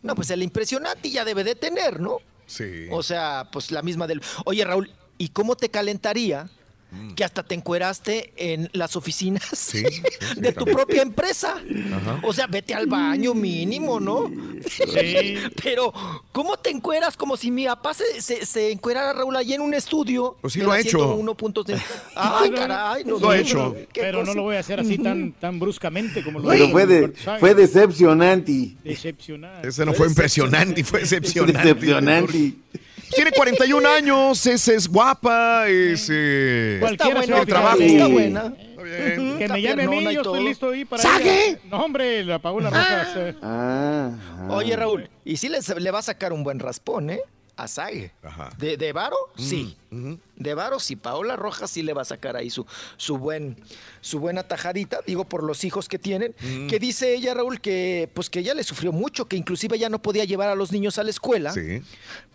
No, pues el impresionante ya debe de tener, ¿no? Sí. O sea, pues la misma del. Oye, Raúl, ¿y cómo te calentaría Mm. que hasta te encueraste en las oficinas sí, de tu también. propia empresa? Ajá. O sea, vete al baño mínimo, ¿no? Sí. Pero, ¿cómo te encueras? Como si mi papá se, se, se encuerara, Raúl, allí en un estudio. Pues sí lo ha hecho. 100.6. Ay, caray. No, Lo ha no, hecho. ¿qué Pero no lo voy a hacer así tan, tan bruscamente como lo Pero fue, de, fue decepcionante. Decepcionante. Ese no fue impresionante, fue decepcionante. Decepcionante. Tiene 41 años, esa es guapa, es... eh, Cualquiera Está buena, trabajo. está buena. Está bien. Que está me llame a mí, yo estoy listo ahí para ¿Sague? No, hombre, la Paola Rojas. eh. Ah, ah. Oye, Raúl, y sí le, le va a sacar un buen raspón, ¿eh? A Sague. Ajá. ¿De, de Varo? Sí. ujú. De Varo, sí. Paola Rojas sí le va a sacar ahí su, su, buen, su buena tajadita, digo, por los hijos que tienen. Que dice ella, Raúl, que pues que ella le sufrió mucho, que inclusive ya no podía llevar a los niños a la escuela Sí.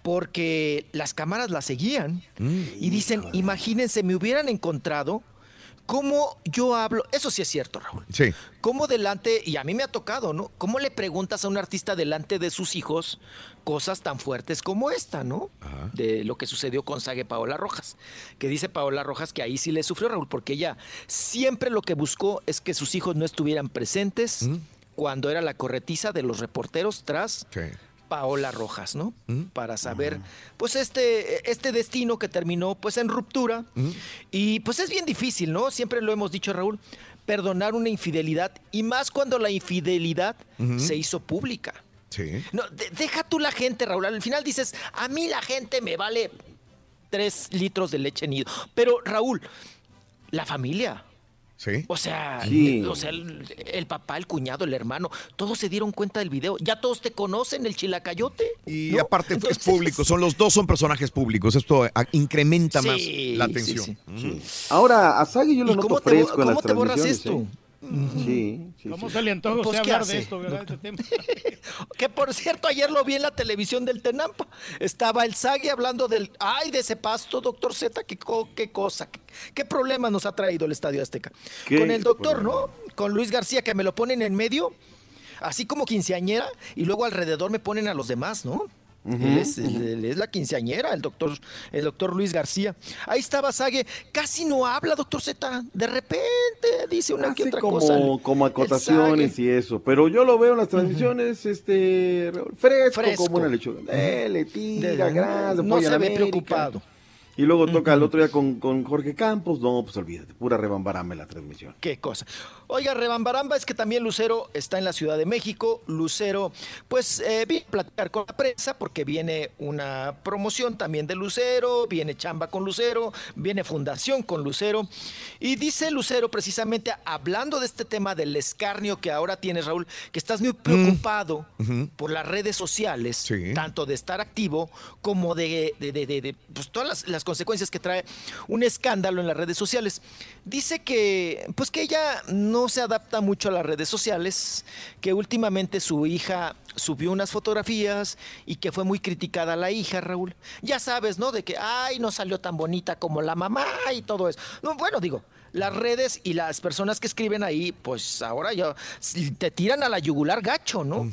porque las cámaras la seguían. Mm. Y dicen, imagínense, me hubieran encontrado cómo yo hablo. Eso sí es cierto, Raúl. Sí. ¿Cómo delante, y a mí me ha tocado, ¿no? ¿Cómo le preguntas a un artista delante de sus hijos cosas tan fuertes como esta, ¿no? Ajá. De lo que sucedió con Sague Paola Rojas. Que dice Paola Rojas que ahí sí le sufrió, Raúl, porque ella siempre lo que buscó es que sus hijos no estuvieran presentes Mm. cuando era la corretiza de los reporteros tras Sí. Paola Rojas, ¿no? Mm. Para saber, pues, este, este destino que terminó, pues, en ruptura. Mm. Y, pues, es bien difícil, ¿no? Siempre lo hemos dicho, Raúl, perdonar una infidelidad, y más cuando la infidelidad se hizo pública. Sí. No, de- deja tú la gente, Raúl. Al final dices, a mí la gente me vale tres litros de leche nido. Pero, Raúl, la familia. Sí. O sea, Sí. o sea el, el papá, el cuñado, el hermano, todos se dieron cuenta del video. Ya todos te conocen, el chilacayote. Y ¿no? aparte Entonces- es público, son los dos son personajes públicos. Esto ah, incrementa más Sí, la atención. Ahora, a Sagi yo lo ¿Y noto cómo te, fresco en cómo las te borras esto? ¿eh? Sí, sí, ¿Cómo sí. se le antoja a Pues, usted ¿qué hablar hace? de esto, verdad? Este tema. Que por cierto, ayer lo vi en la televisión del Tenampa. Estaba el Sague hablando del. ¡Ay, de ese pasto, doctor Z! ¿Qué, qué cosa? ¿Qué, qué problema nos ha traído el Estadio Azteca? ¿Qué Con el doctor, problema? ¿no? Con Luis García, que me lo ponen en medio, así como quinceañera, y luego alrededor me ponen a los demás, ¿no? Él, es, él- él es la quinceañera, el doctor, el doctor Luis García. Ahí estaba Sague, casi no habla, doctor Z. De repente dice una que Hace otra como, cosa. como acotaciones y eso. Pero yo lo veo en las transmisiones este fresco, Fresco. como una lechuga. Dele, tira, De- grasa, no se ve preocupado. Y luego toca el otro día con, con Jorge Campos. No, pues olvídate, pura rebambarame la transmisión. Qué cosa. Oiga, Rebambaramba, es que también Lucero está en la Ciudad de México. Lucero, pues, eh, viene a platicar con la prensa porque viene una promoción también de Lucero, viene chamba con Lucero, viene fundación con Lucero. Y dice Lucero, precisamente, hablando de este tema del escarnio que ahora tienes, Raúl, que estás muy preocupado por las redes sociales, tanto de estar activo como de, de- de- de- de, pues, todas las, las consecuencias que trae un escándalo en las redes sociales. Dice que, pues que ella no se adapta mucho a las redes sociales, que últimamente su hija subió unas fotografías y que fue muy criticada la hija, Raúl. Ya sabes, ¿no? De que, ay, no salió tan bonita como la mamá y todo eso. No, bueno, digo, las redes y las personas que escriben ahí, pues ahora ya te tiran a la yugular gacho, ¿no?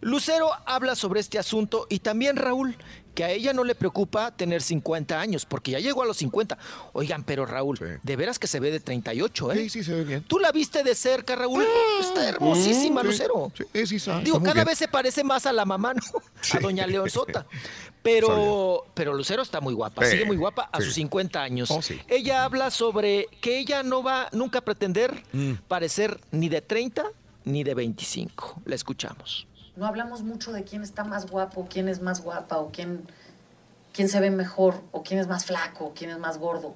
Lucero habla sobre este asunto y también Raúl, que a ella no le preocupa tener 50 años, porque ya llegó a los 50. Oigan, pero Raúl, de veras que se ve de 38, ¿eh? Sí, sí, se ve bien. ¿Tú la viste de cerca, Raúl? Está hermosísima, Sí, Lucero. sí, sí, sí, está- Digo, cada bien. vez se parece más a la mamá, ¿no? A doña Leonzota. Pero, pero Lucero está muy guapa, sigue muy guapa a sus 50 años. Oh. Ella habla sobre que ella no va nunca a pretender Mm. parecer ni de 30 ni de 25. La escuchamos. No hablamos mucho de quién está más guapo, quién es más guapa, o quién, quién se ve mejor, o quién es más flaco, quién es más gordo.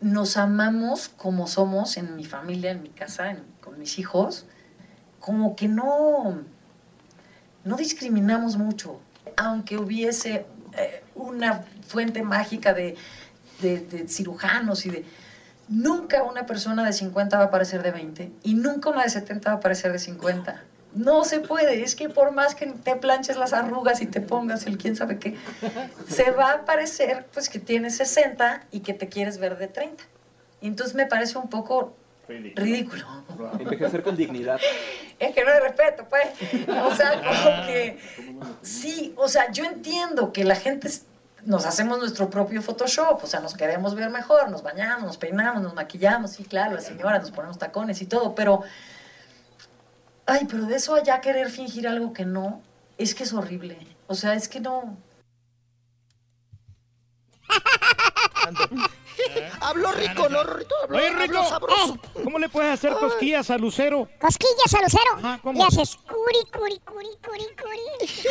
Nos amamos como somos en mi familia, en mi casa, con mis hijos, como que no, no discriminamos mucho. Aunque hubiese eh, una fuente mágica de, de- de cirujanos y de... Nunca una persona de 50 va a parecer de 20 y nunca una de 70 va a parecer de 50. No se puede, es que por más que te planches las arrugas y te pongas el quién sabe qué, se va a parecer pues que tienes 60 y que te quieres ver de 30. Y entonces me parece un poco ridículo. Envejecer con dignidad. Es que no hay respeto, pues. O sea, como que sí, o sea, yo entiendo que la gente nos hacemos nuestro propio Photoshop, o sea, nos queremos ver mejor, nos bañamos, nos peinamos, nos maquillamos, sí, claro, las señoras nos ponemos tacones y todo, pero ay, pero de eso allá querer fingir algo que no, es que es horrible. O sea, es que no. Habló rico, ¿no, Rito? Habló, Oye, habló Rico, sabroso. ¿cómo le puedes hacer cosquillas a Lucero? Cosquillas a Lucero. Ajá, ¿cómo? Le haces curi, curi, curi, curi, curi. Se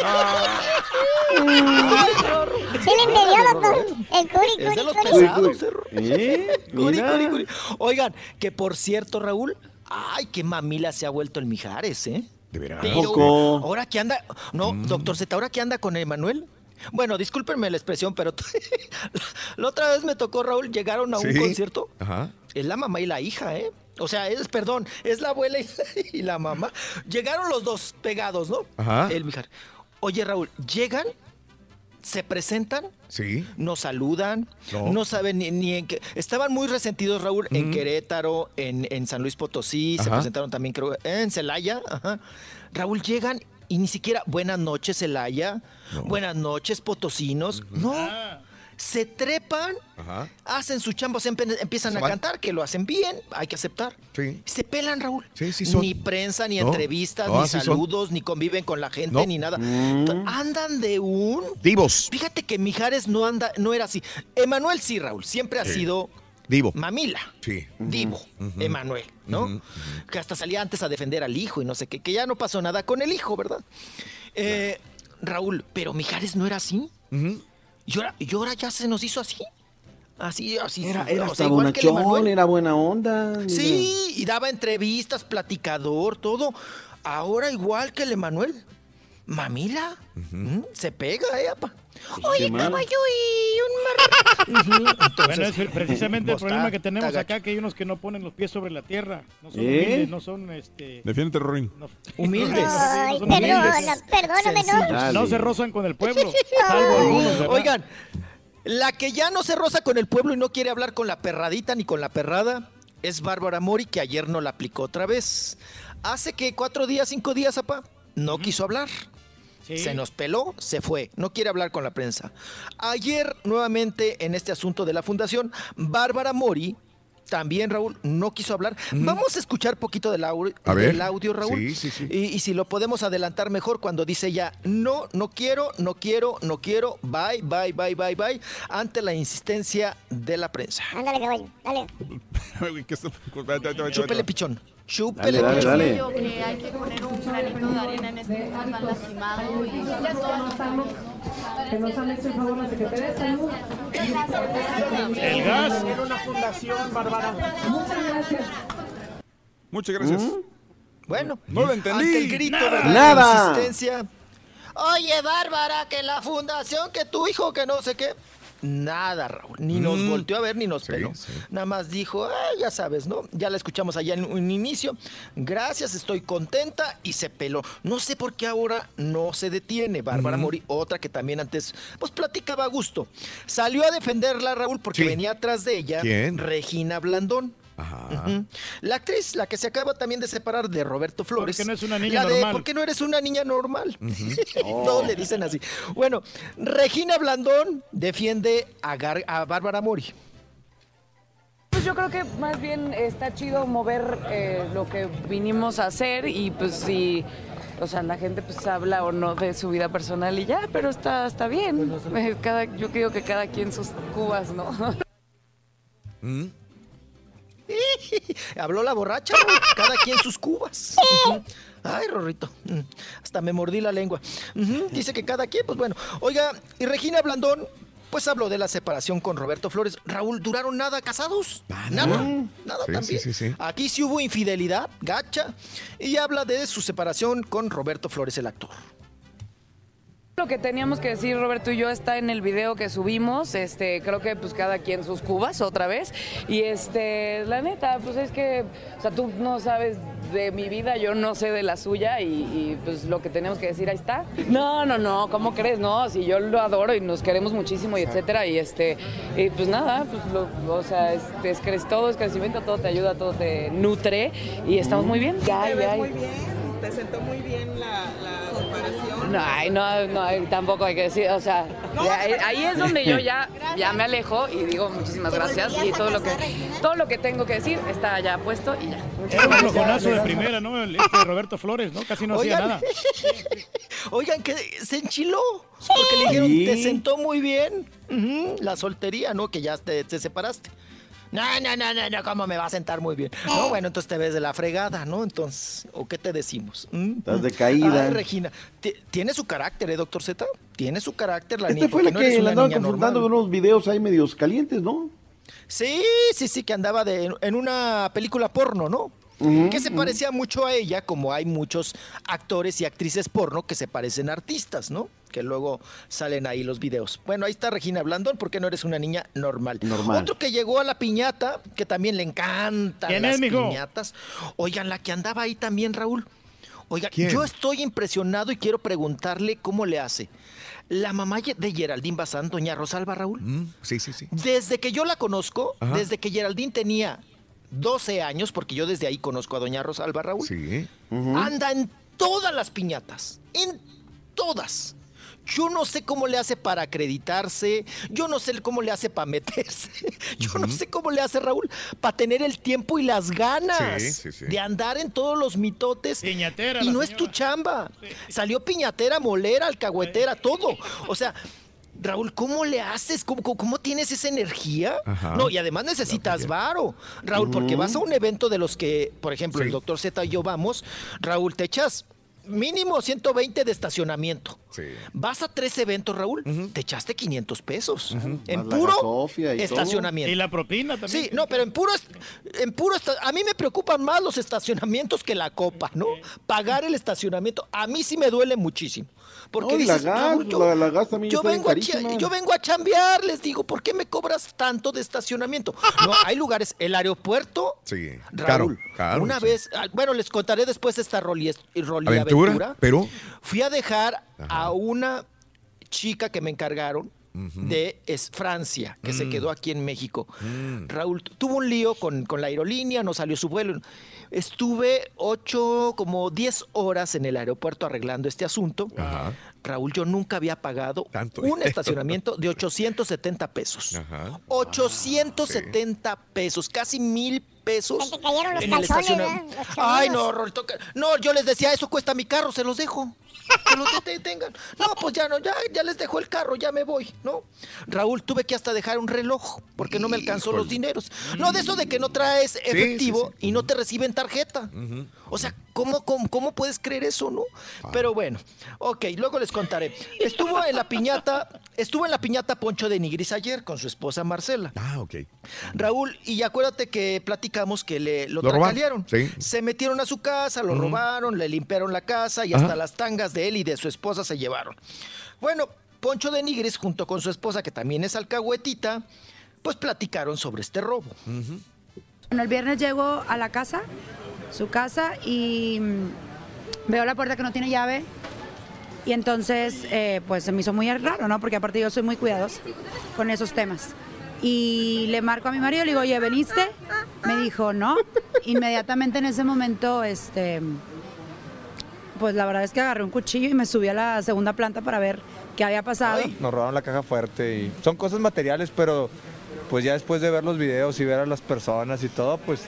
le doctor. El curi, Es de curi, los curi. pesados, ¿eh? Curi, curi, curi. Oigan, que por cierto, Raúl, ay, qué mamila se ha vuelto el Mijares, ¿eh? De veras. Pero ahora que anda, no, doctor Z, ahora que anda con Emanuel. Bueno, discúlpenme la expresión, pero la otra vez me tocó, Raúl, llegaron a un Sí. concierto. Ajá. Es la mamá y la hija, ¿eh? O sea, es, perdón, es la abuela y la, y la mamá. Llegaron los dos pegados, ¿no? Ajá. El Mijar. Oye, Raúl, llegan, se presentan, Sí. no saludan, No. no, saben ni, ni en qué. Estaban muy resentidos, Raúl, en Querétaro, en, en San Luis Potosí, se presentaron también, creo, en Celaya. Ajá. Raúl, llegan y ni siquiera, buenas noches, Celaya, buenas noches, Potosinos. No. Se trepan, Ajá. hacen su chamba, se empiezan Se a cantar, que lo hacen bien, hay que aceptar. Sí. Se pelan, Raúl. Sí, sí son. Ni prensa, ni No. entrevistas, No, ni son. saludos, ni conviven con la gente, No. ni nada. Andan de un Divos. Fíjate que Mijares no anda, no era así. Emanuel sí, Raúl, siempre ha Sí. sido Divo. mamila, Sí. divo, Emanuel, ¿no? Que hasta salía antes a defender al hijo y no sé qué, que ya no pasó nada con el hijo, ¿verdad? Eh, Raúl, pero Mijares no era así. Y, ahora, y ahora ya se nos hizo así. Así, así. Era, o era sea, bonachón, Emanuel. era buena onda. mira. Sí, y daba entrevistas, platicador, todo. Ahora igual que el Emanuel. Mamila. ¿Mm? Se pega, eh, apa. Oye, mal. caballo y un marrano. Entonces, Bueno, es el- precisamente el pues, problema que tenemos acá, que hay unos que no ponen los pies sobre la tierra. No son ¿Eh? humildes, no son este, Defiéndete, Rorín. Humildes. Ay, no son humildes. perdona, perdóname, no. Dale. No se rozan con el pueblo, salvo algunos. Oigan, la que ya no se roza con el pueblo y no quiere hablar con la perradita ni con la perrada es Bárbara Mori, que ayer no la aplicó otra vez. Hace que cuatro días, cinco días, apa, no quiso hablar. Sí. Se nos peló, se fue, no quiere hablar con la prensa. Ayer, nuevamente, en este asunto de la fundación, Bárbara Mori también Raúl no quiso hablar. Vamos a escuchar poquito del, au- A ver. del audio, Raúl. Sí, sí, sí. Y, y si lo podemos adelantar mejor cuando dice ya, no, no quiero, no quiero, no quiero, bye, bye, bye, bye, bye, ante la insistencia de la prensa. Ándale, caballo, dale. Chúpele pichón. Chúpele Dale, dale, Yo que hay que poner un granito de arena en este tan lastimado y Que nos han hecho el favor la Secretaría de Salud. El gas. Era una fundación, Bárbara. Muchas gracias. Muchas gracias. Bueno, No lo entendí. ante el grito, Nada. Nada. Oye, Bárbara, que la fundación, que tu hijo, que no sé qué. Nada, Raúl. Ni nos Mm. volteó a ver ni nos peló. Nada más dijo, "Ay, ya sabes, ¿no? Ya la escuchamos allá en un inicio. Gracias, estoy contenta y se peló. No sé por qué ahora no se detiene. Bárbara. Mori, otra que también antes, pues platicaba a gusto. Salió a defenderla, Raúl, porque venía atrás de ella ¿Quién? Regina Blandón. Ujú. La actriz, la que se acaba también de separar de Roberto Flores. Porque no es una niña La de, normal. ¿Por qué no eres una niña normal? Oh. Todos le dicen así. Bueno, Regina Blandón defiende a, Gar- a Bárbara Mori. Pues yo creo que más bien está chido mover eh, lo que vinimos a hacer y pues si, o sea, la gente pues habla o no de su vida personal y ya, pero está, está bien. Eh, Cada, yo creo que cada quien sus cubas, ¿no? Mm. Habló la borracha, cada quien sus cubas. Ay, Rorrito, mm, hasta me mordí la lengua. Dice que cada quien, pues bueno. Oiga, y Regina Blandón, pues habló de la separación con Roberto Flores. Raúl, ¿duraron nada casados? Nada, nada Sí, también. sí, sí, sí. Aquí sí hubo infidelidad, gacha, y habla de su separación con Roberto Flores, el actor. Lo que teníamos que decir Roberto y yo está en el video que subimos, este, creo que pues cada quien sus cubas otra vez y este, la neta, pues es que, o sea, tú no sabes de mi vida, yo no sé de la suya y, y, pues lo que tenemos que decir ahí está. No, no, no, ¿cómo crees? No, si yo lo adoro y nos queremos muchísimo y etcétera y este, y pues nada, pues lo, o sea, es, es cre- todo es crecimiento, todo te ayuda, todo te nutre y estamos muy bien. Ya, Te ves ya. muy bien, te sentó muy bien la, la separación. No, ay, no, no, tampoco hay que decir, o sea, ya, ahí, ahí es donde yo ya, ya me alejo y digo muchísimas gracias y todo lo que todo lo que tengo que decir está ya puesto y ya. Era un flojonazo de primera, ¿no? El este Roberto Flores, ¿no? Casi no hacía nada. Oigan, que se enchiló. Porque le dijeron, Sí. te sentó muy bien. La soltería, ¿no? Que ya te, te separaste. No, no, no, no, no, ¿cómo me va a sentar muy bien? No, bueno, entonces te ves de la fregada, ¿no? Entonces, ¿o qué te decimos? ¿Mm? Estás decaída. Ay, Regina, ti- tiene su carácter, ¿eh, doctor Z? Tiene su carácter la Este niña, fue porque el no que una andaban niña confrontando normal. con unos videos ahí medios calientes, ¿no? Sí, sí, sí, que andaba de, en una película porno, ¿no? Que se parecía mucho a ella, como hay muchos actores y actrices porno que se parecen a artistas, ¿no? Que luego salen ahí los videos. Bueno, ahí está Regina Blandón, porque no eres una niña normal. Normal. Otro que llegó a la piñata, que también le encantan ¿Quién las es, piñatas. Oigan, la que andaba ahí también, Raúl. Oiga, ¿Quién? yo estoy impresionado y quiero preguntarle cómo le hace. La mamá de Geraldine Bazán, doña Rosalba Raúl, Mm, Sí, sí, sí. desde que yo la conozco, Ajá. desde que Geraldine tenía 12 años, porque yo desde ahí conozco a doña Rosalba Raúl, Sí. anda en todas las piñatas, en todas. Yo no sé cómo le hace para acreditarse, yo no sé cómo le hace para meterse, yo no sé cómo le hace Raúl para tener el tiempo y las ganas Sí, sí, sí. de andar en todos los mitotes. Piñatera, y no es tu chamba. Salió piñatera, molera, alcahuetera, todo. O sea, Raúl, ¿cómo le haces? ¿Cómo, cómo, cómo tienes esa energía? Ajá. No, y además necesitas varo, Raúl, porque vas a un evento de los que, por ejemplo, el doctor Z y yo vamos, Raúl, te echas mínimo 120 de estacionamiento. Sí. Vas a tres eventos, Raúl, te echaste 500 pesos. En Más puro todo. estacionamiento. Y la propina también. Sí, no, pero en puro, en puro esta- a mí me preocupan más los estacionamientos que la copa, ¿no? Pagar el estacionamiento, a mí sí me duele muchísimo. Porque No, la dices, gas, yo, la- la gas también yo está bien vengo a yo vengo a chambear, les digo, ¿por qué me cobras tanto de estacionamiento? No, hay lugares, el aeropuerto, Sí. Raúl, caro. una sí. vez, ah, bueno, les contaré después esta roli, roli Aventura, aventura. pero. Fui a dejar a una chica que me encargaron de es Francia, que se Mm. quedó aquí en México. Raúl tu- tuvo un lío con, con la aerolínea, no salió su vuelo. Estuve ocho, como diez horas en el aeropuerto arreglando este asunto. Raúl, yo nunca había pagado un estacionamiento de 870 pesos. 870 pesos, casi mil pesos. Se te cayeron los Ay, no, Rolito, que- no, yo les decía, eso cuesta mi carro, se los dejo. Que los te- tengan. No, pues ya no, ya, ya les dejo el carro, ya me voy, ¿no? Raúl, tuve que hasta dejar un reloj porque no me alcanzó los dineros. No, de eso de que no traes efectivo y no te reciben tarjeta. O sea, ¿cómo, cómo, cómo puedes creer eso, no? Pero bueno, ok, luego les contaré. Estuvo en la piñata, estuvo en la piñata Poncho de Nigris ayer con su esposa Marcela. Ah, ok. Raúl, y acuérdate que platicamos que le lo, Lo robaron, sí. Se metieron a su casa, lo Ujú. robaron, le limpiaron la casa y Ajá. hasta las tangas de él y de su esposa se llevaron. Bueno, Poncho de Nigris, junto con su esposa, que también es alcahuetita, pues platicaron sobre este robo. El viernes llego a la casa, su casa, y mm, veo la puerta que no tiene llave. Y entonces, eh, pues se me hizo muy raro, ¿no? Porque aparte yo soy muy cuidadosa con esos temas. Y le marco a mi marido, le digo, oye, ¿veniste? Me dijo, no. Inmediatamente en ese momento, este, pues la verdad es que agarré un cuchillo y me subí a la segunda planta para ver qué había pasado. Nos robaron la caja fuerte y son cosas materiales, pero pues ya después de ver los videos y ver a las personas y todo, pues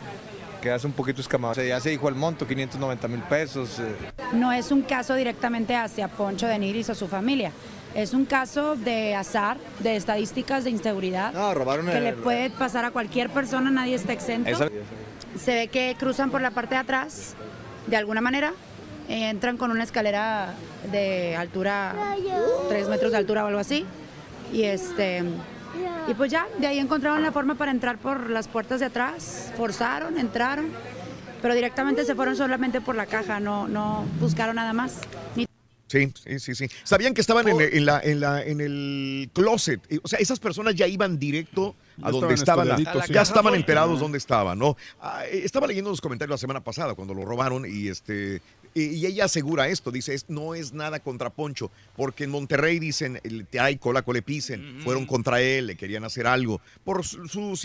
quedas un poquito escamado. O sea, ya se dijo el monto, 590 mil pesos. eh. no es un caso directamente hacia Poncho de Nigris o su familia. Es un caso de azar, de estadísticas de inseguridad No, robaron que el- le puede pasar a cualquier persona, nadie está exento. Esa- Se ve que cruzan por la parte de atrás, de alguna manera, entran con una escalera de altura, tres metros de altura o algo así, y este... Y pues ya, de ahí encontraron la forma para entrar por las puertas de atrás, forzaron, entraron, pero directamente se fueron solamente por la caja, no, no buscaron nada más. Ni Sí, sí, sí, sí. Sabían que estaban en, en la, en, la, en el closet. O sea, esas personas ya iban directo a donde estaban estaban. la- ya estaban enterados dónde estaban, ¿no? Ah, eh, estaba leyendo los comentarios la semana pasada cuando lo robaron y este y, y ella asegura esto, dice, es, no es nada contra Poncho, porque en Monterrey dicen, el te hay cola cole pisen, fueron contra él, le querían hacer algo, por su, su,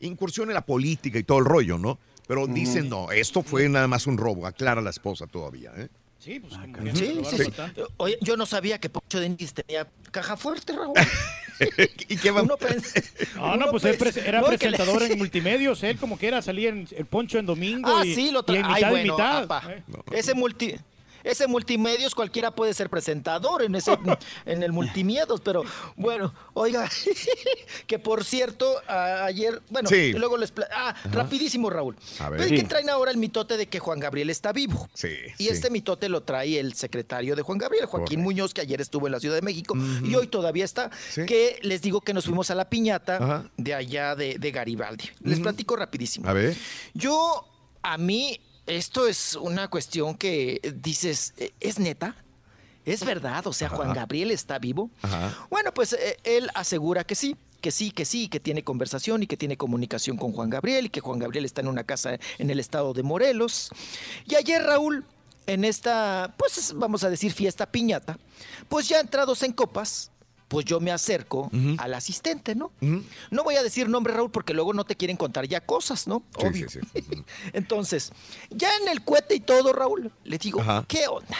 incursión en la política y todo el rollo, ¿no? Pero dicen, no, esto fue nada más un robo, aclara la esposa todavía, ¿eh? Sí, pues como caray. que Sí, sí, sí. Oye, yo no sabía que Poncho de Nigris tenía caja fuerte, Raúl. ¿Y qué Uno pens- No, uno no, pues él era no, que le- presentador en multimedios, él como que era, salía en el poncho en domingo Ah, y, sí, lo y en Ay, mitad y bueno, mitad. apa. ¿eh? Ese multi. Ese multimedios cualquiera puede ser presentador en ese en el multimiedos, pero bueno, oiga, que por cierto, a- ayer, bueno, Sí. y luego les ah, rapidísimo Raúl. A ver. ¿Ves Sí. que traen ahora el mitote de que Juan Gabriel está vivo? Sí. Y este mitote lo trae el secretario de Juan Gabriel, Joaquín Muñoz, que ayer estuvo en la Ciudad de México y hoy todavía está. Que les digo que nos fuimos a la piñata Ajá. de allá de, de Garibaldi. Les platico rapidísimo. A ver. Yo, a mí, esto es una cuestión que dices, eh, ¿es neta? ¿Es verdad? O sea, Juan. Gabriel está vivo. Ajá. Bueno, pues eh, él asegura que sí, que sí, que sí, que tiene conversación y que tiene comunicación con Juan Gabriel y que Juan Gabriel está en una casa en el estado de Morelos. Y ayer Raúl, en esta, pues vamos a decir fiesta piñata, pues ya entrados en copas, pues yo me acerco al asistente, ¿no? No voy a decir nombre, Raúl, porque luego no te quieren contar ya cosas, ¿no? Sí, Obvio. sí, sí. Entonces, ya en el cohete y todo, Raúl, le digo, Ajá. ¿qué onda?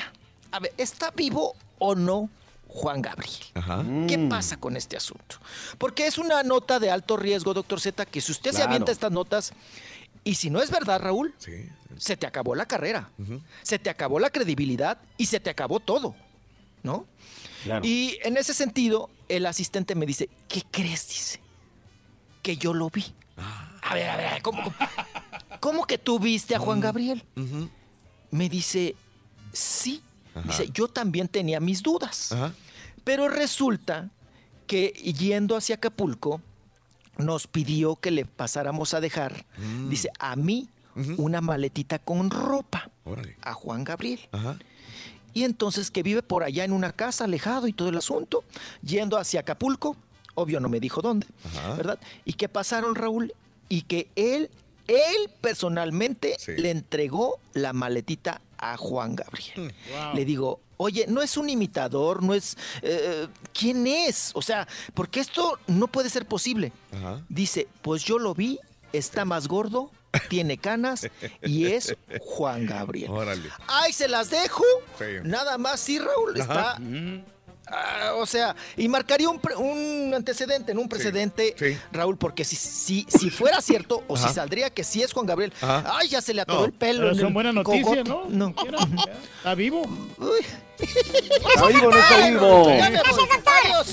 A ver, ¿está vivo o no Juan Gabriel? Ajá. ¿Qué pasa con este asunto? Porque es una nota de alto riesgo, doctor Z, que si usted se avienta estas notas, y si no es verdad, Raúl, se te acabó la carrera, se te acabó la credibilidad y se te acabó todo, ¿no? Y en ese sentido, el asistente me dice, ¿qué crees? Dice, que yo lo vi. A ver, a ver, ¿cómo, cómo, cómo que tú viste a Juan Gabriel? Me dice, sí. Dice, yo también tenía mis dudas. Pero resulta que yendo hacia Acapulco, nos pidió que le pasáramos a dejar, dice, a mí, una maletita con ropa a Juan Gabriel. Y entonces que vive por allá en una casa alejado y todo el asunto, yendo hacia Acapulco, obvio no me dijo dónde, ¿verdad? Y que pasaron Raúl y que él, él personalmente le entregó la maletita a Juan Gabriel. Le digo, Oye, no es un imitador, no es... eh, ¿Quién es? O sea, porque esto no puede ser posible. Dice, pues yo lo vi, está más gordo, tiene canas y es Juan Gabriel. Órale. ¡Ay, se las dejo! Sí. Nada más, sí, Raúl, Ajá. está... Ah, o sea, y marcaría un, pre- un antecedente, en un precedente, Raúl, porque si, si, si fuera cierto, o Ajá. si saldría que sí es Juan Gabriel, Ajá. ay, ya se le atoró No. el pelo. Pero son buenas noticias. ¿no? No. ¿Está vivo? ¿Está vivo no está vivo?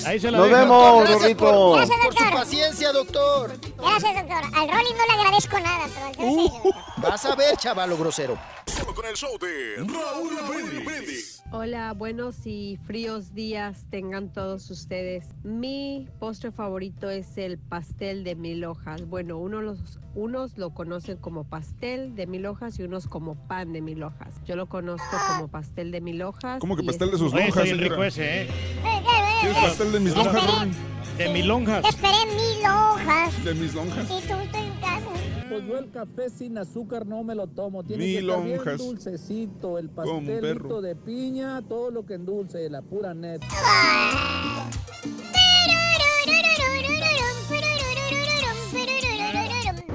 Ahí se la Nos vemos, Rorrito. por, Gracias, por su paciencia, doctor. Gracias, doctor. Al Rolly no le agradezco nada, pero al Uh. sí. Vas a ver, chavalo grosero. Solo con el show de Raúl Brindis. Hola, buenos y fríos días tengan todos ustedes. Mi postre favorito es el pastel de mil hojas. Bueno, uno los, unos lo conocen como pastel de mil hojas y unos como pan de mil hojas. Yo lo conozco como pastel de mil hojas. ¿Cómo que y pastel de sus Oye, bien señora? rico ese, ¿eh? ¿Quieres pastel de mis lonjas, Ronnie? De mil lonjas. Te esperé mil hojas. ¿De mis lonjas? Y tú. Pues yo el café sin azúcar no me lo tomo. Tiene Ni que estar bien lonjas. dulcecito. El pastelito de piña, todo lo que endulce, la pura net.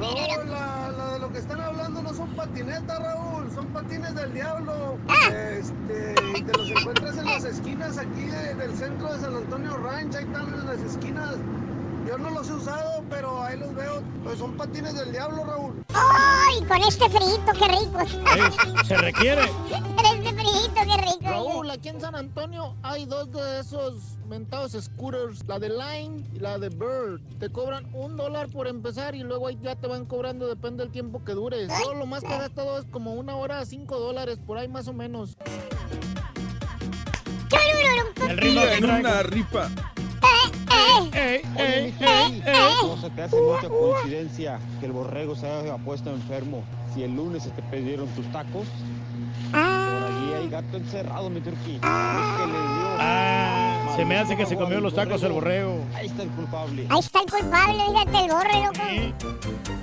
Hola, la de lo que están hablando no son patinetas, Raúl, son patines del diablo. Este, y te los encuentras en las esquinas aquí de- del centro de San Antonio Ranch, ahí están en las esquinas. Yo no los he usado, pero ahí los veo. Pues son patines del diablo, Raúl. ¡Ay, con este frito, qué rico! Se requiere. Este frito, qué rico. Raúl, aquí en San Antonio hay dos de esos mentados scooters, la de Line y la de Bird. Te cobran un dólar por empezar y luego ahí ya te van cobrando, depende del tiempo que dures. Yo lo más que he gastado es como una hora a cinco dólares, por ahí más o menos. El ritmo en una ripa. Ey, ey, ey, No se te hace mucha coincidencia que el borrego se haya puesto enfermo. Si el lunes se te pidieron tus tacos, por allí hay gato encerrado, mi turquí. Es que le dio. Se me hace que se comió los tacos el borrego. Ahí está el culpable. Ahí está el culpable, fíjate, el borre, loco.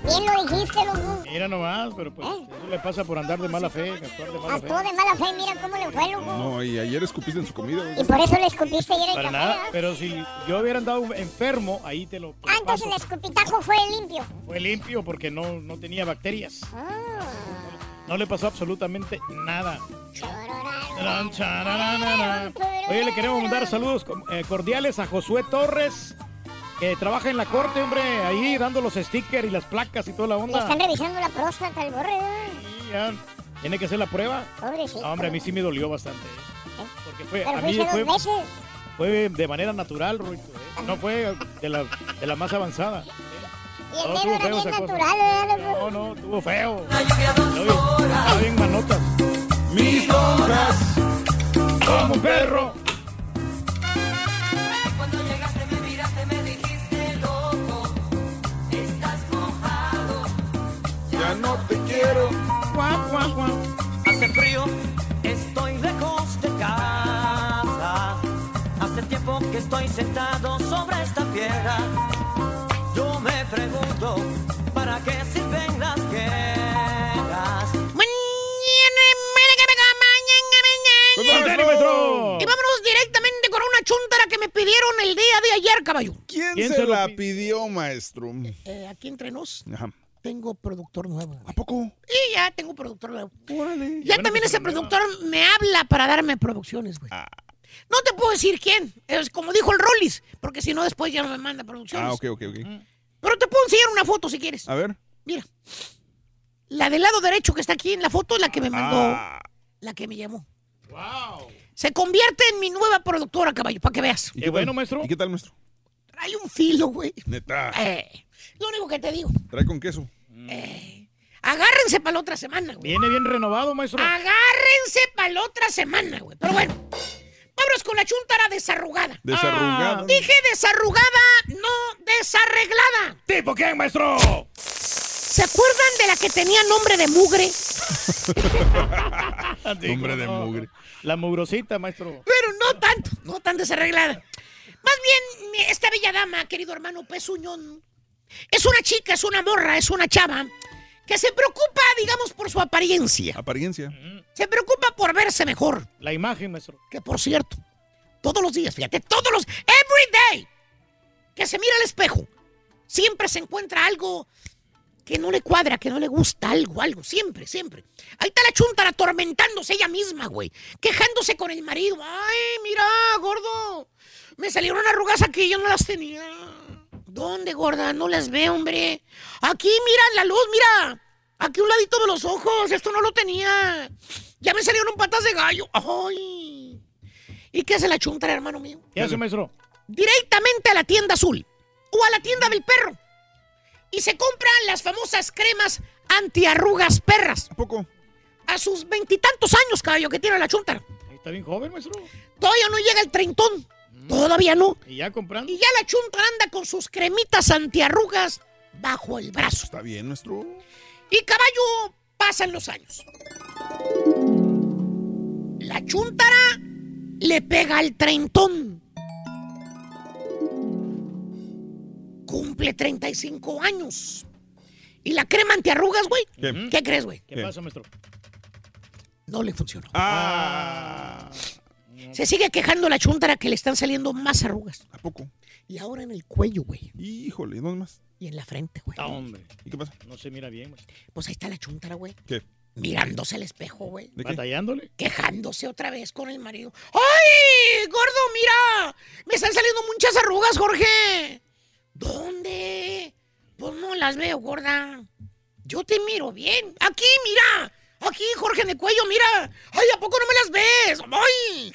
Bien lo dijiste, loco. Mira nomás, pero pues eso le pasa por andar de mala fe, actuar de mala fe. Actuó de mala fe, mira cómo le fue, loco. No, y ayer escupiste en su comida. Y por eso le escupiste ayer el Para café, nada, pero si yo hubiera andado enfermo, ahí te lo te lo Ah, entonces paso. el escupitajo fue limpio. Fue limpio porque no, no tenía bacterias. Ah. No le pasó absolutamente nada. Oye, le queremos mandar saludos eh, cordiales a Josué Torres, que trabaja en la corte, hombre, ahí dando los stickers y las placas y toda la Le onda. están revisando la próstata al borre. Sí, ya. Tiene que hacer la prueba. Pobrecito. No, hombre, a mí sí me dolió bastante. ¿eh? Porque fue, Pero a mí fuiste fue, de manera natural, Ruito, ¿eh? No fue de la, de la más avanzada. Y el No, era feo bien natural. No, no, estuvo feo. Estaba bien manotas. Mis lonjas. Como perro. Cuando llegaste me miraste, me dijiste loco, estás mojado. Ya no te quiero. Hace frío, estoy lejos de casa. Hace tiempo que estoy sentado sobre esta piedra. Maestro! Y vámonos directamente con una chuntara que me pidieron el día de ayer, caballo. ¿Quién, ¿Quién se, se la pi- pidió, maestro? Eh, aquí entre nos, Ajá. tengo productor nuevo. ¿A poco? Y ya tengo productor nuevo. Órale. Ya bueno también que se ese productor me habla para darme producciones, güey. Ah. No te puedo decir quién, es como dijo el Rollis, porque si no después ya no me manda producciones. Ah, ok, ok, ok. Pero te puedo enseñar una foto si quieres. A ver. Mira. La del lado derecho que está aquí en la foto es la que me mandó, Ah. la que me llamó. ¡Wow! Se convierte en mi nueva productora, caballo, para que veas. ¿Y Qué qué bueno, maestro. ¿Y qué tal, maestro? Trae un filo, güey. Neta. Eh, lo único que te digo. Trae con queso. Eh, agárrense para la otra semana, güey. Viene bien renovado, maestro. Agárrense para la otra semana, güey. Pero bueno, vámonos con la chuntara desarrugada. Desarrugada. Ah, dije desarrugada, no desarreglada. ¿Tipo quién, maestro? ¿Se acuerdan de la que tenía nombre de mugre? Nombre de mugre. La mugrosita, maestro. Pero no tanto, no tan desarreglada. Más bien, esta bella dama, querido hermano Pezuñón, es una chica, es una morra, es una chava que se preocupa, digamos, por su apariencia. Apariencia. Se preocupa por verse mejor. La imagen, maestro. Que por cierto, todos los días, fíjate, todos los, every day, que se mira al espejo, siempre se encuentra algo que no le cuadra, que no le gusta, algo, algo, siempre, siempre. Ahí está la chuntara atormentándose ella misma, güey, quejándose con el marido. Ay, mira, gordo, me salieron arrugas aquí, yo no las tenía. ¿Dónde, gorda? No las veo, hombre. Aquí, mira, la luz, mira. Aquí un ladito de los ojos, esto no lo tenía. Ya me salieron patas de gallo. Ay. ¿Y qué hace la chuntara, hermano mío? ¿Qué hace, maestro? Directamente a la tienda azul o a la tienda del perro. Y se compran las famosas cremas antiarrugas perras. ¿A poco? A sus veintitantos años, caballo, que tiene la chuntara. Está bien joven, maestro. Todavía no llega el treintón. Todavía no. ¿Y ya comprando? Y ya la chunta anda con sus cremitas antiarrugas bajo el brazo. Está bien, nuestro. Y caballo, pasan los años. La chuntara le pega al treintón. Cumple 35 años. Y la crema antiarrugas, güey. ¿Qué? ¿Qué crees, güey? ¿Qué pasa, maestro? No le funcionó. Ah. Se sigue quejando la chuntara que le están saliendo más arrugas. ¿A poco? Y ahora en el cuello, güey. Híjole, ¿dónde más? Y en la frente, güey. Ah, hombre. ¿Y qué pasa? No se mira bien, maestro. Pues ahí está la chuntara, güey. ¿Qué? Mirándose al espejo, güey. ¿Batallándole? Quejándose otra vez con el marido. ¡Ay, gordo, mira! Me están saliendo muchas arrugas, Jorge. ¿Dónde? Pues no las veo, gorda. Yo te miro bien. Aquí, mira. Aquí, Jorge, el cuello, mira. Ay, ¿a poco no me las ves? ¡Ay!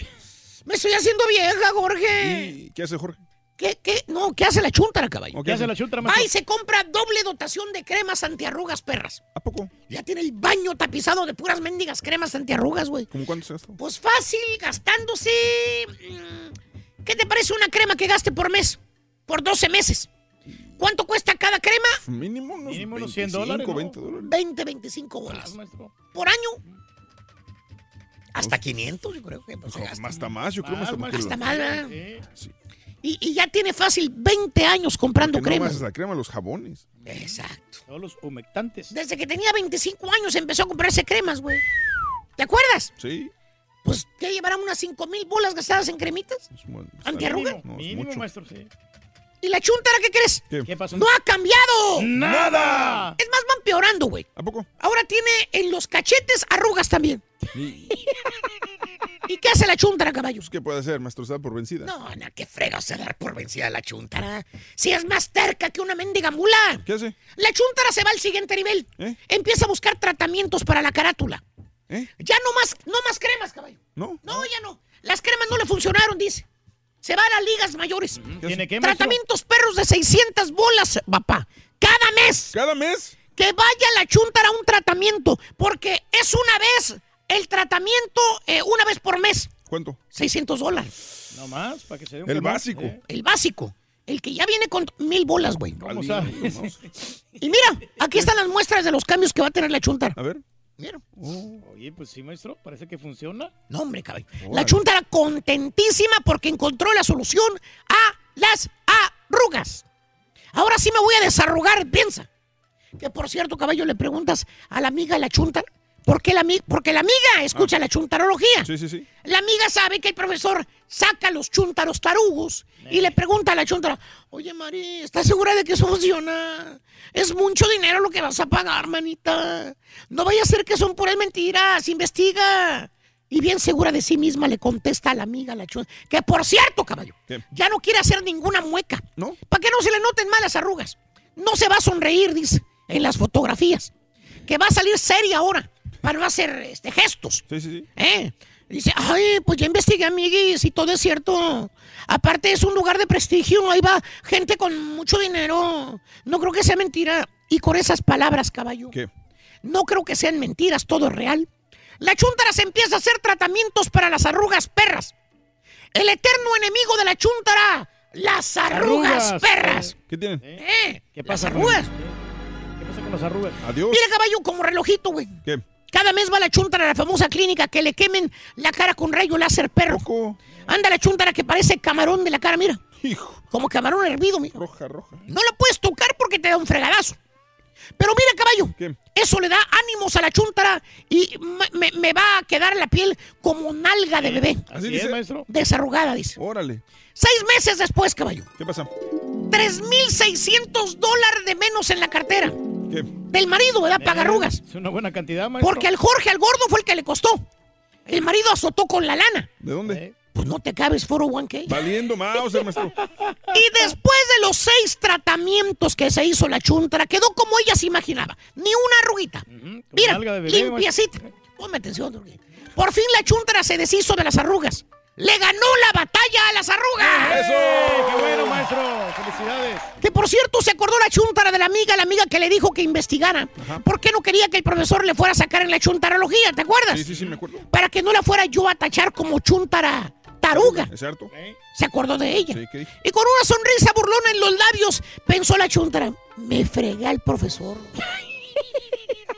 Me estoy haciendo vieja, Jorge. ¿Y qué hace Jorge? ¿Qué, qué? No, ¿qué hace la chuntara, caballo? ¿Qué hace la chuntara, Va maestro? y se compra doble dotación de cremas antiarrugas perras. ¿A poco? Ya tiene el baño tapizado de puras mendigas cremas antiarrugas, güey. ¿Cómo cuánto se gastó? Pues fácil, gastándose. mm, ¿Qué te parece una crema que gaste por mes? Por 12 meses. ¿Cuánto cuesta cada crema? Mínimo unos, Mínimo unos 25, 100 dólares, ¿no? 20 dólares. 20, 25 Ah, bolas. maestro. ¿Por año? Hasta 500, yo creo que pues, gasta. Hasta más, yo creo más. Más, Hasta más, ¿verdad? Sí. Y, y ya tiene fácil 20 años comprando Que no cremas. más la crema, los jabones. Exacto. Todos los humectantes. Desde que tenía 25 años empezó a comprarse cremas, güey. ¿Te acuerdas? Sí. Pues que llevarán unas 5 mil bolas gastadas en cremitas. Está ¿Antiarruga? bien. No, Mínimo, mucho. maestro, sí. ¿Y la chuntara qué crees? ¿Qué? ¿Qué pasó? ¡No ha cambiado! ¡Nada! Es más, van peorando, güey. ¿A poco? Ahora tiene en los cachetes arrugas también. ¿Y ¿Y qué hace la chuntara, caballo? qué puede hacer, maestro? ¿Está por vencida? No, no, qué frega se dar por vencida la chuntara. Si es más terca que una mendiga mula. ¿Qué hace? La chuntara se va al siguiente nivel. ¿Eh? Empieza a buscar tratamientos para la carátula. ¿Eh? Ya no más, no más cremas, caballo. ¿No? No, ya no. Las cremas no le funcionaron, dice. Se va a las ligas mayores. ¿Tiene maestro? Tratamientos perros de 600 bolas, papá. Cada mes. ¿Cada mes? Que vaya la chuntara a un tratamiento. Porque es una vez el tratamiento, eh, una vez por mes. ¿Cuánto? 600 dólares. No más, para que se dé un El básico. ¿eh? El básico. El que ya viene con mil bolas, güey. ¿Cómo Vale? Y mira, aquí están las muestras de los cambios que va a tener la chuntara. A ver. Mira. Oye, pues sí, maestro, parece que funciona. No, hombre, caballo. La chuntara contentísima porque encontró la solución a las arrugas. Ahora sí me voy a desarrugar, piensa. Que por cierto, caballo, le preguntas a la amiga de la chuntara. ¿Por qué la? Porque la amiga escucha la chuntarología. Sí, sí, sí. La amiga sabe que el profesor saca los chuntaros tarugos y le pregunta a la chuntara, oye Mari, ¿estás segura de que eso funciona? Es mucho dinero lo que vas a pagar, manita. No vaya a ser que son puras mentiras, investiga. Y bien segura de sí misma le contesta a la amiga, la chuntara, que por cierto, caballo, ¿Qué? ya no quiere hacer ninguna mueca. ¿No? Para que no se le noten malas arrugas. No se va a sonreír, dice, en las fotografías. Que va a salir seria ahora, para no hacer este, gestos. Sí, sí, sí. ¿Eh? Dice, ay, pues ya investigué, amiguis, y todo es cierto. Aparte es un lugar de prestigio, ahí va gente con mucho dinero. No creo que sea mentira. Y con esas palabras, caballo, ¿Qué? no creo que sean mentiras, todo es real. La chuntara se empieza a hacer tratamientos para las arrugas perras. El eterno enemigo de la chuntara, las arrugas, Arrugas, perras. ¿Qué tienen? ¿Eh? ¿Qué Las pasa con arrugas. ¿Qué pasa con las arrugas? Adiós. Mira, caballo, como relojito, güey. ¿Qué? Cada mes va la chuntara a la famosa clínica que le quemen la cara con rayo láser perro. Poco. Anda la chuntara que parece camarón de la cara, mira. Hijo. Como camarón hervido, mira. Roja, roja. No la puedes tocar porque te da un fregadazo. Pero mira, caballo, eso le da ánimos a la chuntara y me, va a quedar la piel como nalga de bebé. Así dice. es, maestro. Desarrugada, dice. Órale. Seis meses después, caballo. ¿Qué pasa? 3.600 dólares de menos en la cartera. ¿Qué? Del marido, ¿verdad? Paga arrugas. Es una buena cantidad, maestro. Porque al Jorge, al gordo, fue el que le costó. El marido azotó con la lana. ¿De dónde? Pues no te cabes 401k. Valiendo Mauser, maestro. Y después de los seis tratamientos que se hizo la chuntara, quedó como ella se imaginaba. Ni una arruguita. Mira, bebé, limpiecita. Ponme atención. Por fin la chuntara se deshizo de las arrugas. Le ganó la batalla a las arrugas. ¡Eso! ¡Qué bueno, maestro! ¡Felicidades! Que por cierto se acordó la chuntara de la amiga, la amiga que le dijo que investigara. ¿Por qué no quería que el profesor le fuera a sacar en la chuntarología? ¿Te acuerdas? Sí, sí, sí, me acuerdo. Para que no la fuera yo a tachar como chuntara taruga. ¿Es cierto? Se acordó de ella. Sí, ¿qué? Y con una sonrisa burlona en los labios, pensó la chuntara. Me fregué al profesor.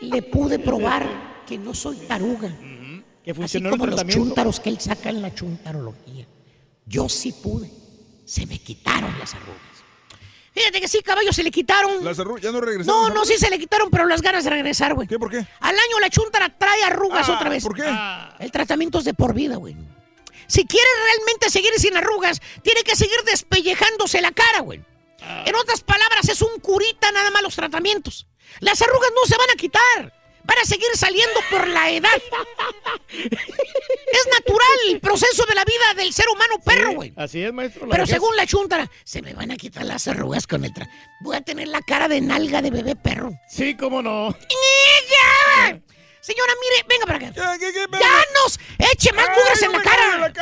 Le pude probar que no soy taruga. Que Así funcionó el como los tratamiento. chúntaros que él saca en la chuntarología. Yo sí pude. Se me quitaron las arrugas. Fíjate que sí, caballo, se le quitaron. Las arrugas ya no regresaron. No, no, sí se le quitaron, pero las ganas de regresar, güey. ¿Qué? ¿Por qué? Al año la chuntara trae arrugas Ah, otra vez. ¿por qué? El tratamiento es de por vida, güey. Si quiere realmente seguir sin arrugas, tiene que seguir despellejándose la cara, güey. En otras palabras, es un curita nada más los tratamientos. Las arrugas no se van a quitar. Van a seguir saliendo por la edad. es natural el proceso de la vida del ser humano perro, güey. Así es, maestro. la Pero según la chuntara, se me van a quitar las arrugas con el tra... Voy a tener la cara de nalga de bebé perro. Sí, cómo no. Señora, mire, venga para acá. ¡Ya nos eche más mugres en la cara!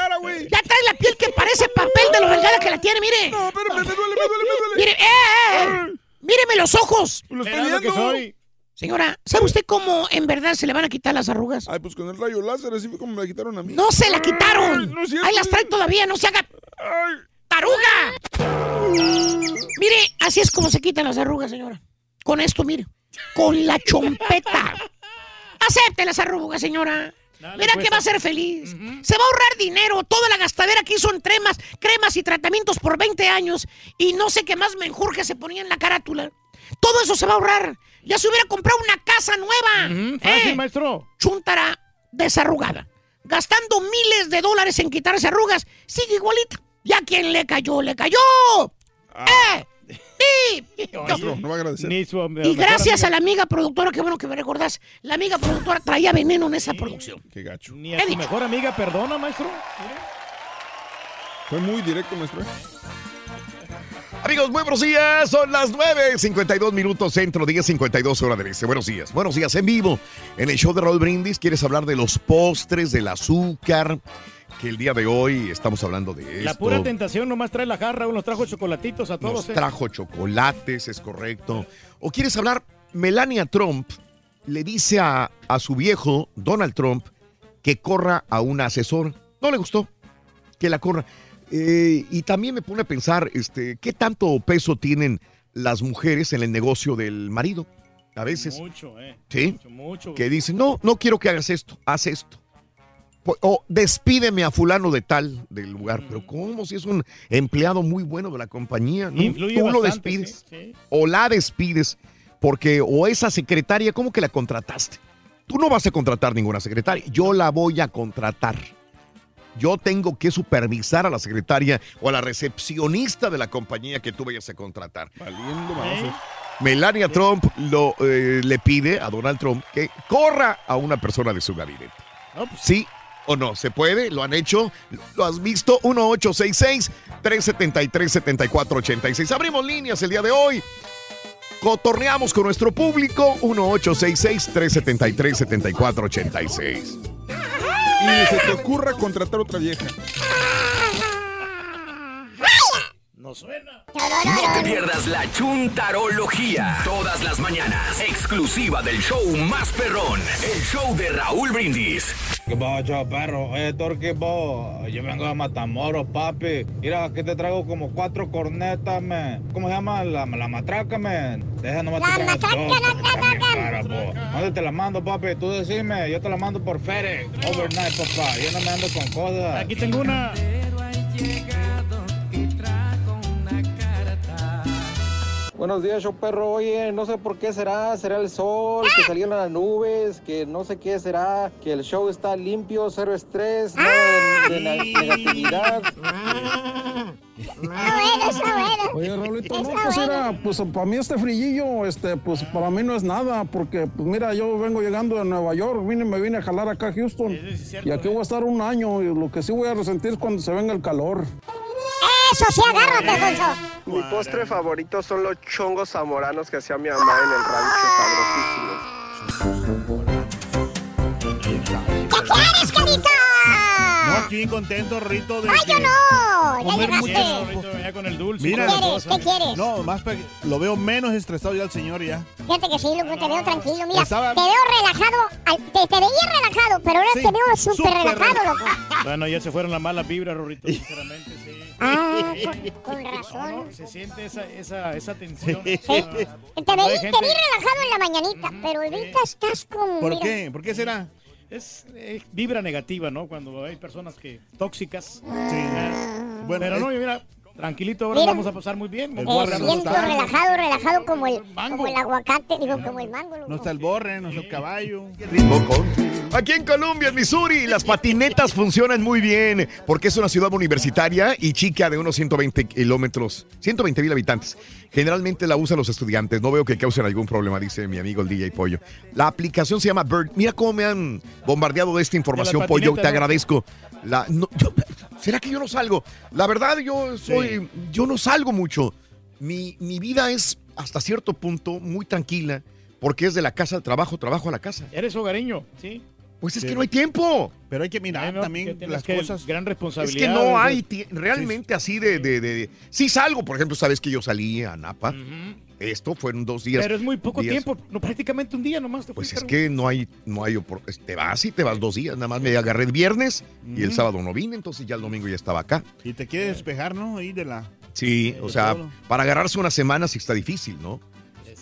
Ya trae la piel que parece papel de lo delgada que la tiene, mire. No, pero me duele, me duele, me duele. Mire, eh, eh, eh. Míreme los ojos. Lo estoy que soy. Señora, ¿sabe usted cómo en verdad se le van a quitar las arrugas? Ay, pues con el rayo láser, así fue como me la quitaron a mí. No se la quitaron. Ay, no es cierto. Ahí las trae todavía, no se haga Ay. taruga. Mire, así es como se quitan las arrugas, señora. Con esto, mire. Con la chompeta. Acepte las arrugas, señora. Dale, Mira pues. que va a ser feliz. Se va a ahorrar dinero. Toda la gastadera que hizo en cremas, cremas y tratamientos por 20 años. Y no sé qué más menjurje se ponía en la carátula. Todo eso se va a ahorrar. Ya se hubiera comprado una casa nueva. Fácil, ¿Eh? maestro. Chuntara desarrugada. Gastando miles de dólares en quitarse arrugas. Sigue igualita. Ya quien le cayó, le cayó. ¡Eh! ¡Sí! Maestro, no va a agradecer. Y gracias a la amiga productora, qué bueno que me recordás. La amiga productora traía veneno en esa producción. Qué gacho. Ni a su mejor amiga perdona, maestro. Fue muy directo, maestro. Amigos, muy buenos días. Son las 9, 52 minutos centro, 10, 52 hora del este. Buenos días. Buenos días en vivo. En el show de Raúl Brindis, ¿quieres hablar de los postres, del azúcar? Que el día de hoy estamos hablando de esto. La pura tentación nomás trae la jarra, uno nos trajo chocolatitos a todos. Nos eh. trajo chocolates, es correcto. ¿O quieres hablar? Melania Trump le dice a, a su viejo, Donald Trump, que corra a una asesora. No le gustó que la corra. Eh, y también me pone a pensar, este, ¿qué tanto peso tienen las mujeres en el negocio del marido? A veces. Mucho, eh. ¿Sí? Mucho, mucho. Que dicen, no, no quiero que hagas esto, haz esto. O despídeme a fulano de tal del lugar. Pero ¿cómo? Si es un empleado muy bueno de la compañía. ¿no? Influye Tú lo despides. sí, sí. O la despides. Porque o esa secretaria, ¿cómo que la contrataste? Tú no vas a contratar ninguna secretaria. Yo la voy a contratar. Yo tengo que supervisar a la secretaria o a la recepcionista de la compañía que tú vayas a contratar. Valiendo. Melania Trump lo, eh, le pide a Donald Trump que corra a una persona de su gabinete. No, pues, ¿Sí o no? ¿Se puede? ¿Lo han hecho? ¿Lo has visto? 1866-373-7486. Abrimos líneas el día de hoy. Cotorneamos con nuestro público. 1866-373-7486. Y se te ocurra contratar otra vieja. No suena. No te pierdas la chuntarología. Todas las mañanas. Exclusiva del show más perrón. El show de Raúl Brindis. ¿Qué pasa, perro? Oye, Torque, bo, yo vengo de Matamoros, papi. Mira, aquí te traigo como cuatro cornetas, man. ¿Cómo se llama? La, la matraca, man. Deja nomás bien cara, bo. ¿Dónde te la mando, papi? Tú decime, yo te la mando por FedEx. Overnight, papá. Yo no me ando con cosas. Aquí tengo una. Buenos días, show perro. Oye, no sé por qué será. ¿Será el sol? ¿Que salieron las nubes? ¿Que no sé qué será? ¿Que el show está limpio, cero estrés, nada de, de na- negatividad? Oye, Raulito, no, pues mira, pues para mí este frillillo, este, pues para mí no es nada, porque pues mira, yo vengo llegando de Nueva York, vine, me vine a jalar acá a Houston, y aquí voy a estar un año, y lo que sí voy a resentir es cuando se venga el calor. Eso sí, agárrate, Alfonso. Mi postre favorito son los chongos zamoranos que hacía mi mamá en el rancho, sabrosísimos. ¿Qué quieres, Carita? No, aquí contento, Rito, de ¡Ay, yo no! Ya comer llegaste. mucho. Ya con el dulce. Mira, ¿Qué quieres? ¿Qué quieres? No, más lo veo menos estresado ya al señor ya. Fíjate que sí, loco, te veo tranquilo. Mira, Estaba- te veo relajado. Te, te veía relajado, pero ahora Sí, te veo súper súper relajado, loco. Bueno, ya se fueron las malas vibras, Rorrito, sinceramente, sí. Ah, con, con razón. No, no, se siente esa, esa, esa tensión. Sí. Ah, Te, te vi relajado en la mañanita, pero ahorita estás como. ¿Por mira, qué? ¿Por qué será? Es eh, vibra negativa, ¿no? Cuando hay personas que tóxicas. Sí. Bueno, pero es- no, mira, tranquilito, ahora Mira. vamos a pasar muy bien. De siento relajado, relajado como el, como el aguacate, digo, como el mango. loco. No está el borre, no está el caballo. Aquí en Colombia, en Missouri, las patinetas funcionan muy bien porque es una ciudad universitaria y chica de unos 120 kilómetros, 120 mil habitantes. Generalmente la usan los estudiantes. No veo que causen algún problema, dice mi amigo el DJ Pollo. La aplicación se llama Bird. Mira cómo me han bombardeado de esta información, Pollo. patineta, Te ¿no? agradezco. La, no, yo- ¿Será que yo no salgo? La verdad, yo soy, yo no salgo mucho. Mi, mi vida es hasta cierto punto muy tranquila porque es de la casa al trabajo, trabajo a la casa. Eres hogareño, ¿sí? Pues es Sí. que no hay tiempo. Pero hay que mirar no, también que las que- cosas. Gran Es responsabilidad. que no hay realmente así de, de, de- Sí salgo, por ejemplo, sabes que yo salí a Napa. Esto fueron dos días. Pero es muy poco días. tiempo, no, prácticamente un día nomás te Pues es que no hay, no hay opor- Te vas y te vas dos días. Nada más me agarré el viernes y el sábado no vine, entonces ya el domingo ya estaba acá. Y te quieres despejar, ¿no? Ahí de la... Sí, o sea, todo. para agarrarse una semana sí está difícil, ¿no?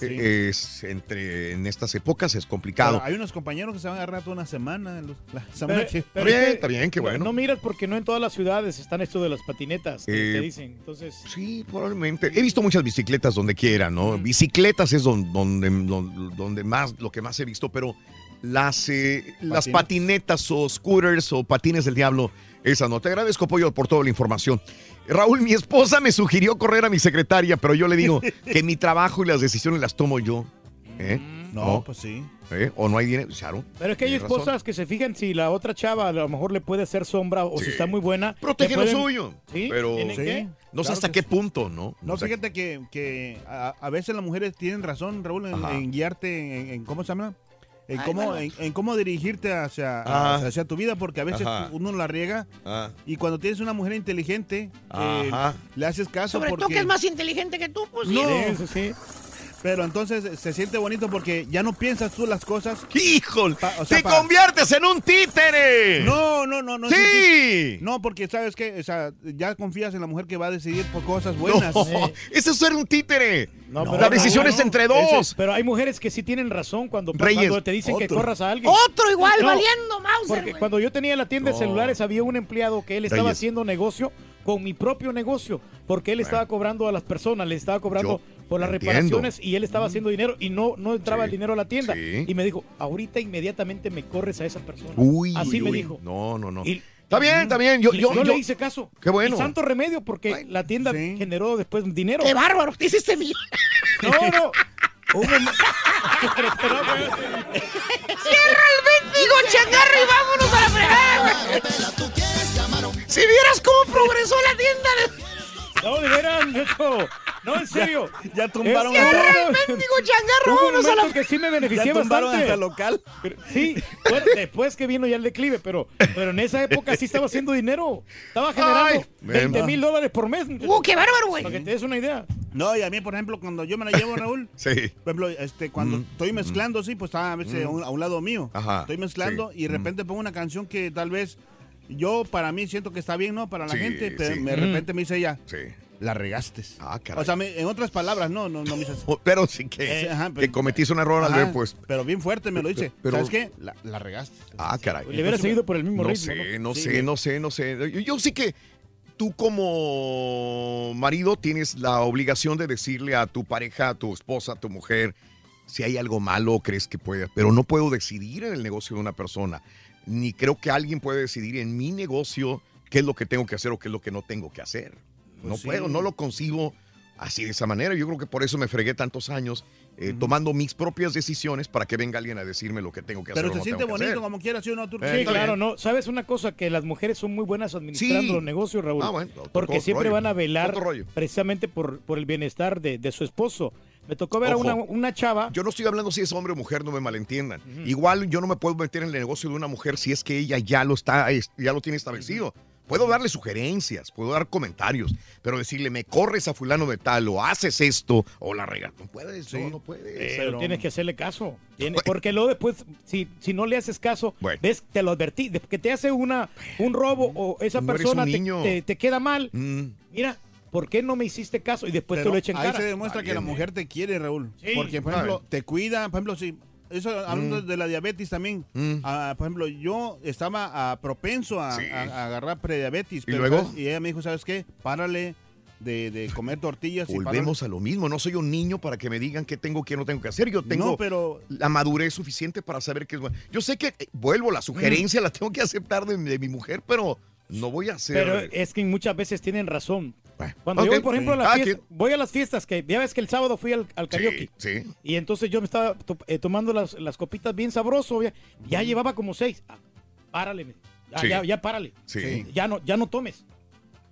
Sí. Es entre en estas épocas es complicado. Pero hay unos compañeros que se van a agarrar toda una semana. los- la semana Pero- que- pero bien, es que- está bien, qué bueno. No miras porque no en todas las ciudades están esto de las patinetas, que Eh, te dicen. Entonces, Sí, probablemente. He visto muchas bicicletas donde quiera, ¿no? Bicicletas es don- donde, donde, donde más, lo que más he visto, pero las, eh, las patinetas o scooters o patines del diablo, esas no. Te agradezco, Pollo, por toda la información. Raúl, mi esposa me sugirió correr a mi secretaria, pero yo le digo que mi trabajo y las decisiones las tomo yo. ¿Eh? No, pues sí. ¿Eh? ¿O no hay dinero? Claro. pero es que hay razón. esposas que se fijan si la otra chava a lo mejor le puede hacer sombra o si está muy buena. Protege lo pueden- suyo. Sí, Pero ¿tienen Sí. que? no sé hasta qué punto, ¿no? No, sé. fíjate que, que a, a veces las mujeres tienen razón, Raúl, en, guiarte en, en- ¿cómo se llama? En Ay, cómo, bueno. en, en cómo dirigirte hacia, Ajá. hacia, hacia tu vida, porque a veces Ajá. uno la riega Ah, y cuando tienes una mujer inteligente, eh, le haces caso Sobre porque... todo que es más inteligente que tú, pues No. sí. Sí, sí, sí. Pero entonces se siente bonito porque ya no piensas tú las cosas. ¡Híjole! Pa- o sea, ¡Te conviertes en un títere! No, no, no, no. ¡Sí! No, porque sabes que, o sea, ya confías en la mujer que va a decidir por cosas buenas. No, eso es ser un títere. No, la pero- decisión no, es no. entre Ese- dos. Pero hay mujeres que sí tienen razón cuando, Reyes, cuando te dicen que corras a alguien. Otro igual, No, valiendo Mauser, Porque cuando yo tenía la tienda de No. celulares había un empleado que él estaba Reyes. haciendo negocio con mi propio negocio, porque él estaba cobrando a las personas, le estaba cobrando por las entiendo. reparaciones y él estaba haciendo dinero y no, no entraba Sí, el dinero a la tienda. sí. Y me dijo, ahorita inmediatamente me corres a esa persona. Uy, Así uy, me dijo. No, no, no. Y- Está bien, está bien. Yo, yo, yo yo- le hice caso. Qué bueno. Y santo remedio, porque la tienda generó después dinero. Qué bárbaro, te hiciste mío. No, no. Hubo Cierra el mendigo changarro y vámonos a la fregada, güey. Si vieras cómo progresó la tienda. de- No, de veras. No, en serio. Ya tumbaron Es- Cierra no, el no, mendigo changarro, Hubo vámonos a la que sí me beneficié Ya tumbaron bastante. hasta local. Pero- sí, bueno, después que vino ya el declive, pero, pero en esa época sí estaba haciendo dinero. Estaba generando Ay, 20 mil dólares por mes. Uh, qué bárbaro, güey. Para que te des una idea. No, y a mí, por ejemplo, cuando yo me la llevo, Raúl, Sí. por ejemplo, este, cuando Mm, estoy mezclando, sí, pues está a veces a, un, a un lado mío. Ajá, Estoy mezclando sí. y de repente pongo una canción que tal vez yo, para mí, siento que está bien, ¿no? Para la Sí, gente, pero sí. de repente me dice ella, Sí. la regaste. Ah, caray. O sea, me- en otras palabras, no, no, no me dice así. Oh, Pero sí que, Eh, ajá, que cometiste un error al Ajá, ver, pues. Pero bien fuerte me lo dice. Pero- ¿Sabes qué? La, la regaste. Ah, caray. Le hubiera seguido por el mismo No ritmo. sé, no ¿no? sé, no sé, no sé. Yo, yo sí que tú como marido tienes la obligación de decirle a tu pareja, a tu esposa, a tu mujer, si hay algo malo o crees que puede, pero no puedo decidir en el negocio de una persona, ni creo que alguien puede decidir en mi negocio qué es lo que tengo que hacer o qué es lo que no tengo que hacer. no Pues sí. puedo, no lo concibo así de esa manera. Yo creo que por eso me fregué tantos años eh, tomando mis propias decisiones para que venga alguien a decirme lo que tengo que hacer. Pero se no siente bonito como quiera, ¿sí o no? Turki? Sí, claro, no. ¿Sabes una cosa? Que las mujeres son muy buenas administrando Sí. los negocios, Raúl. Ah, bueno, porque siempre rollo. van a velar precisamente por, por el bienestar de, de su esposo. Me tocó ver Ojo. a una, una chava. Yo no estoy hablando si es hombre o mujer, no me malentiendan. Igual yo no me puedo meter en el negocio de una mujer si es que ella ya lo está, es- ya lo tiene establecido. Puedo darle sugerencias, puedo dar comentarios, pero decirle, me corres a fulano de tal, o haces esto, o la rega. No puedes, no, no puedes. Pero tienes que hacerle caso. Tiene- porque luego después, si, si no le haces caso, Bueno. ves, te lo advertí, que te hace una, un robo o esa No persona un te, niño. te- te queda mal. Mm. Mira, ¿por qué no me hiciste caso? Y después Pero te lo echen ahí cara. se demuestra que la mujer te quiere, Raúl. Sí. Porque, por ejemplo, te cuida. Por ejemplo, si. Eso hablando Mm. de la diabetes también. Mm. Ah, por ejemplo, yo estaba ah, propenso a, a- a agarrar prediabetes. pero, luego? ¿sabes? Y ella me dijo, ¿sabes qué? Párale de, de comer tortillas. y Volvemos a lo mismo. No soy un niño para que me digan qué tengo, qué no tengo que hacer. Yo tengo No, pero- la madurez suficiente para saber qué es bueno. Yo sé que, eh, vuelvo, la sugerencia la tengo que aceptar de, de mi mujer, pero no voy a hacer. Pero es que muchas veces tienen razón. Cuando yo voy, por ejemplo, a Sí. las Ah, fiestas, que- voy a las fiestas, que ya ves que el sábado fui al, al karaoke. Sí. Y entonces yo me estaba to- eh, tomando las, las copitas bien sabroso. Ya, ya llevaba como seis. Ah, párale, me- ya, Sí. ya, ya párale. Sí. Ya no, ya no tomes.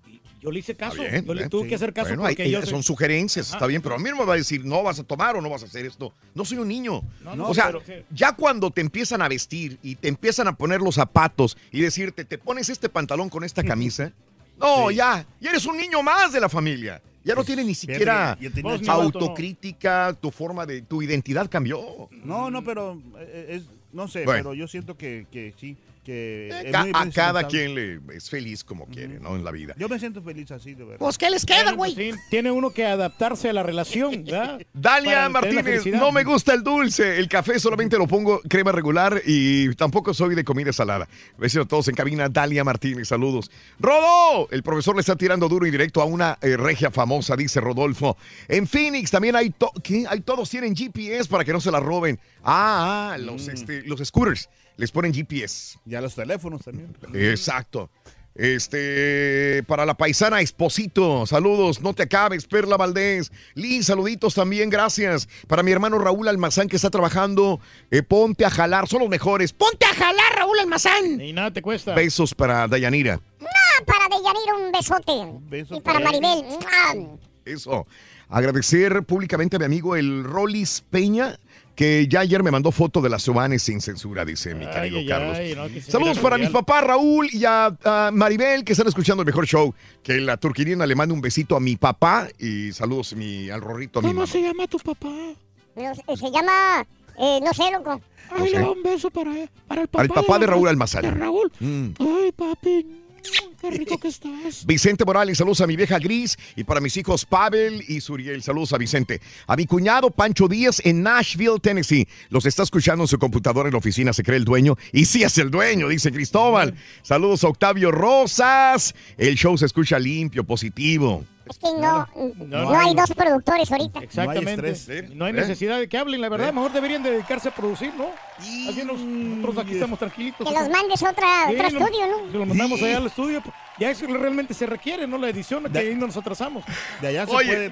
Y yo le hice caso. Bien, yo le bien, tuve que hacer caso Bueno, porque hay- yo eh, soy- son sugerencias, Ajá. está bien, pero a mí no me va a decir, no vas a tomar o no vas a hacer esto. No soy un niño. No, no, o sea, pero ya cuando te empiezan a vestir y te empiezan a poner los zapatos y decirte, te pones este pantalón con esta camisa, no, ya, ya eres un niño más de la familia. Ya no tienes ni siquiera ¿no? autocrítica, tu forma de, tu identidad cambió. No, no, pero eh, es, no sé, Bueno. pero yo siento que, que sí, que muy a cada quien le es feliz como quiere, ¿no? En la vida. Yo me siento feliz así, de verdad. Pues, ¿qué les queda, güey? sí, tiene uno que adaptarse a la relación, ¿verdad? Dalia Martínez, no me gusta el dulce. El café solamente lo pongo crema regular y tampoco soy de comida salada. Besitos a todos en cabina. Dalia Martínez, saludos. ¡Rodo! El profesor le está tirando duro y directo a una eh, regia famosa, dice Rodolfo. En Phoenix también hay, to- ¿qué? hay todos tienen GPS para que no se la roben. Ah, ah, los, este, los scooters les ponen GPS. Ya los teléfonos también. Exacto. Este, para la paisana Esposito, saludos, no te acabes, Perla Valdés. Liz, saluditos también, gracias. Para mi hermano Raúl Almazán que está trabajando, eh, ponte a jalar, son los mejores. Ponte a jalar, Raúl Almazán. Y nada te cuesta. Besos para Dayanira. Ah, para Deyanira un besote. y para Maribel. ¡mua! Eso. Agradecer públicamente a mi amigo el Rolis Peña, que ya ayer me mandó foto de las Subanes sin censura, dice mi querido ay, Carlos. ay, no, que se Saludos para mis papás Raúl y a, a Maribel, que están escuchando el mejor show. Que la turquirina le mande un besito a mi papá y saludos mi, al rorrito a mi mamá. se llama tu papá? No, se llama, eh, no sé, loco. Ay, le da un beso para, para el papá. Al papá de Raúl Almazán. De Raúl. Mm. Ay, papi, qué rico que estás. Vicente Morales, saludos a mi vieja Gris y para mis hijos Pavel y Suriel, saludos a Vicente. A mi cuñado Pancho Díaz en Nashville, Tennessee. Los está escuchando en su computadora en la oficina, se cree el dueño. Y sí es el dueño, dice Cristóbal. Saludos a Octavio Rosas. El show se escucha limpio, positivo. Es que no, no, no hay hay- dos productores ahorita. Exactamente. No hay, ¿Eh? necesidad de que hablen, la verdad. ¿Eh? Mejor deberían dedicarse a producir, ¿no? Así nos- nosotros aquí estamos tranquilitos. Que los mandes a otra, Sí, otro no- estudio, ¿no? que Lo mandamos allá al estudio. pues, Ya eso realmente se requiere, ¿no? La edición, que ahí no nos atrasamos. De allá Oye,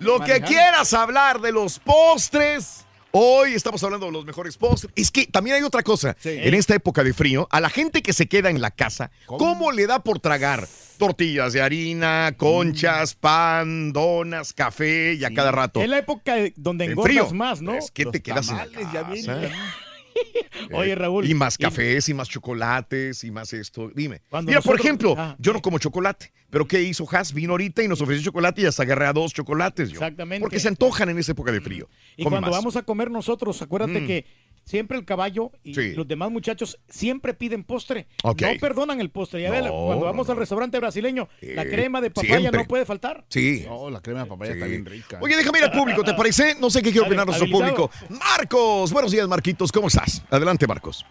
Lo que quieras hablar de los postres. Hoy estamos hablando de los mejores postres. Es que también hay otra cosa. En esta época de frío, a la gente que se queda en la casa, ¿cómo, le da por tragar? Tortillas de harina, conchas, pan, donas, café y a cada rato. Es la época de- donde En engordas frío. más, ¿no? Es que te quedas en la ya. Oye, Raúl. Y más cafés, y más chocolates, y más esto. Dime. Cuando Mira, por ejemplo, Ah, yo no como chocolate. Pero ¿qué hizo Has? Vino ahorita y nos ofreció chocolate y hasta agarré a dos chocolates. Yo. Exactamente. Porque se antojan en esa época de frío. Y Come cuando más. vamos a comer nosotros, acuérdate Mm. que siempre el caballo y Sí. los demás muchachos siempre piden postre. No perdonan el postre. Ya No, ves, cuando no, vamos al restaurante brasileño, la crema de papaya siempre. no puede faltar. Sí. No, la crema de papaya está bien rica. Oye, déjame ir al público, ¿te parece? No sé qué quiere opinar nuestro público. Marcos, buenos días, Marquitos, ¿cómo estás? Adelante, Marcos.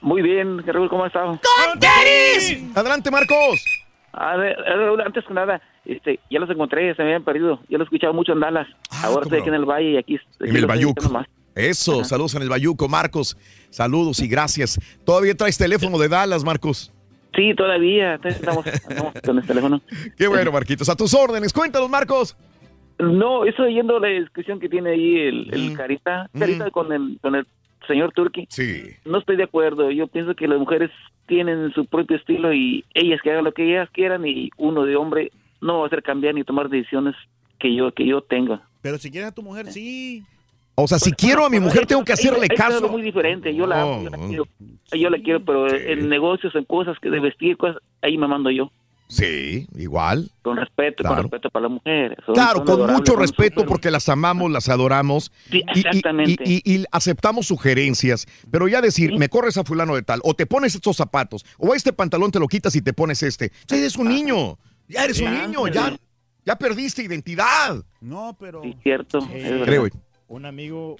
Muy bien, Raúl, ¿cómo has estado? ¡Con tenis! Adelante, Marcos. A ver, Raúl, antes que nada, este, ya los encontré, se me habían perdido. Yo los escuchaba mucho en Dallas. Ahora estoy aquí en el Valle y aquí. aquí En el estoy Eso, saludos en el Bayuco, Marcos. Saludos y gracias. ¿Todavía traes teléfono de Dallas, Marcos? Sí, todavía. Estamos, andamos con el teléfono. Qué bueno, Marquitos. A tus órdenes. Cuéntanos, Marcos. No, estoy oyendo la discusión que tiene ahí el, Mm. el Carita, Carita con el con el señor Turki. Sí. No estoy de acuerdo. Yo pienso que las mujeres tienen su propio estilo y ellas que hagan lo que ellas quieran y uno de hombre no va a hacer cambiar ni tomar decisiones que yo que yo tenga. Pero si quieres a tu mujer, sí. O sea, si quiero a mi mujer, tengo que hacerle Es algo caso. muy diferente. Yo la amo, yo la quiero. Yo la quiero, pero en negocios, en cosas que de vestir, cosas, ahí me mando yo. Sí, igual. Con respeto, Claro. con respeto para las mujeres. Son- Claro, son con mucho respeto porque las amamos, las adoramos Sí, y- y- exactamente. y, y- y aceptamos sugerencias, pero ya decir, me corres a fulano de tal, o te pones estos zapatos, o este pantalón te lo quitas y te pones este. Ya eres un niño, ya eres un Sí, niño, ya, ya perdiste identidad. No, pero. Sí, cierto. es. Creo. Un amigo.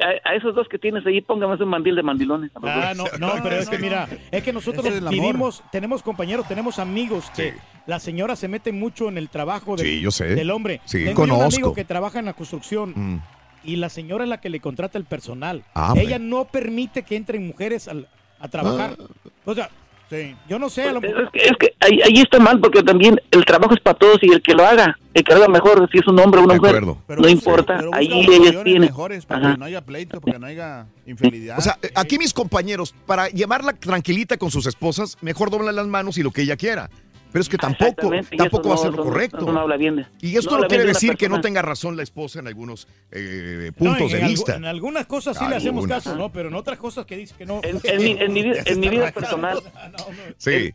A, a esos dos que tienes ahí, póngame un mandil de mandilones. Ah, no, no, pero es que mira, es que nosotros es vivimos, tenemos compañeros, tenemos amigos que la señora se mete mucho en el trabajo del, Sí, yo sé. del hombre. Sí, Tengo yo un conozco. amigo que trabaja en la construcción Mm. y la señora es la que le contrata el personal. Ah, Ella no permite que entren mujeres al- a trabajar. O sea, yo no sé, a lo Es que, es que ahí, ahí está mal porque también el trabajo es para todos y el que lo haga, el que lo haga mejor, si es un hombre o una mujer, no importa, Pero ahí opciones tienen. mejores para Ajá. que no haya pleito, para que no haya infidelidad. O sea, aquí mis compañeros, para llevarla tranquilita con sus esposas, mejor doblan las manos y lo que ella quiera. Pero es que tampoco, tampoco va a ser lo no- correcto. eso no habla bien de- y esto no quiere decir que no tenga razón la esposa en algunos eh, no, puntos en, de vista. en algunas cosas sí le hacemos caso, ¿no? Pero en otras cosas que dice que no. En, en mi, en mi vida, en mi vida personal, Sí.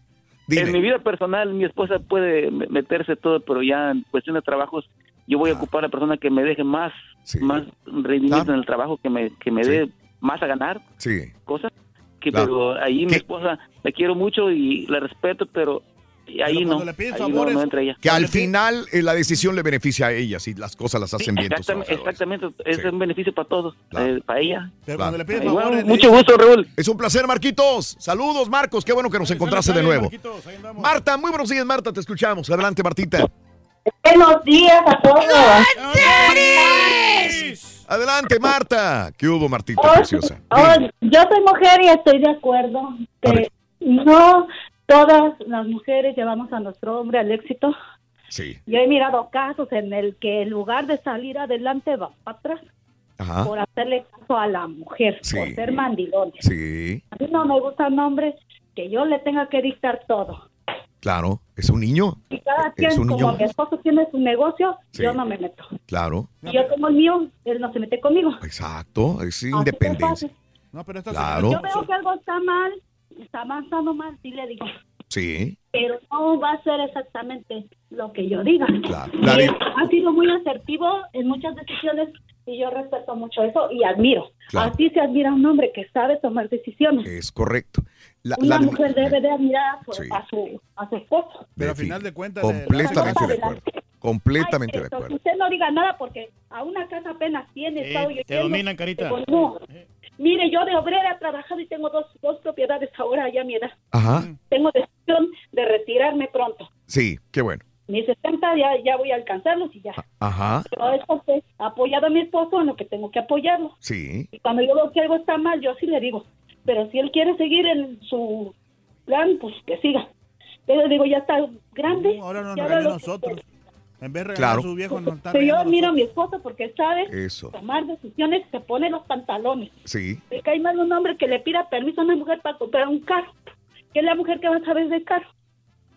en mi vida personal, mi esposa puede me- meterse todo, pero ya en cuestión de trabajos, yo Ah. voy a ocupar a la persona que me deje más, más rendimiento en el trabajo, que me, que me dé más a ganar, Sí. cosas. Que, Claro. Pero ahí mi esposa la quiero mucho y la respeto, pero ahí no, le ahí no, favores, no entra ella. Que al final eh, la decisión le beneficia a ella si las cosas las hacen bien. tus Exactamente, exactamente, es un beneficio para todos, eh, para ella. Pero Claro. cuando le pides Igual, favores, le mucho gusto, Raúl. Es un placer, Marquitos. Saludos, Marcos. Qué bueno que nos encontraste de nuevo. Marta, muy buenos días, Marta. Te escuchamos. Adelante, Martita. Buenos días a todos. Adelante, Marta. ¿Qué hubo, Martita, Oh, preciosa? oh, yo soy mujer y estoy de acuerdo que no todas las mujeres llevamos a nuestro hombre al éxito. Sí. Yo he mirado casos en el que en lugar de salir adelante va para atrás Ajá. por hacerle caso a la mujer, Sí. por ser mandilones. Sí, A mí no me gustan hombres que yo le tenga que dictar todo. claro. Es un niño. Y cada Es quien, un como niño. mi esposo tiene su negocio, Sí. yo no me meto. Claro. Y yo tengo el mío, él no se mete conmigo. Exacto. Es Así independencia. No, pero Claro. Yo veo que algo está mal, está avanzando mal, sí le digo. Sí. Pero no va a ser exactamente lo que yo diga. Claro. La él ha sido muy asertivo en muchas decisiones y yo respeto mucho eso y admiro. Claro. Así se admira a un hombre que sabe tomar decisiones. Es correcto. La- Una la- mujer debe de admirar a su, Sí. a su, a su esposo. Pero al final de cuentas, le- Completamente le- de acuerdo. Completamente de Esto, acuerdo. Usted no diga nada porque a una casa apenas tiene. Yo te dominan, carita. digo, no. Mire, yo de obrera he trabajado y tengo dos, dos propiedades ahora ya a mi edad. Ajá. Tengo decisión de retirarme pronto. Sí, qué bueno. Mis 60 ya, ya voy a alcanzarlos y ya. Ajá. Pero eso apoyado a mi esposo en lo que tengo que apoyarlo. Sí. Y cuando yo veo que algo está mal, yo sí le digo. Pero si él quiere seguir en su plan, pues que siga. Pero le digo, ya está grande. Ahora a lo que nosotros. En vez de Claro. a su viejo, nos está Pero yo admiro a mi esposo porque sabe Eso. tomar decisiones, se pone los pantalones. Sí. Me cae mal un hombre que le pida permiso a una mujer para comprar un carro. ¿Qué es la mujer que va a saber de carro?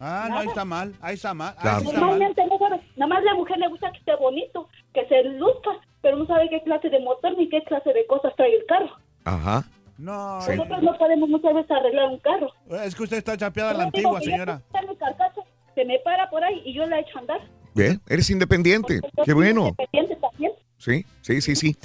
Ah, no, ahí está mal. Ahí está mal. Ahí Claro. sí está mal. Normalmente no sabe. Nada más la mujer le gusta que esté bonito, que se luzca, pero no sabe qué clase de motor ni qué clase de cosas trae el carro. Ajá. No. Sí. Nosotros no podemos muchas veces arreglar un carro. Es que usted está chapeada a la Yo antigua, que yo señora. carcacha, se me para por ahí y yo la echo a andar. Bien, eres independiente. Yo Qué bueno. independiente también. Sí, sí, sí, sí.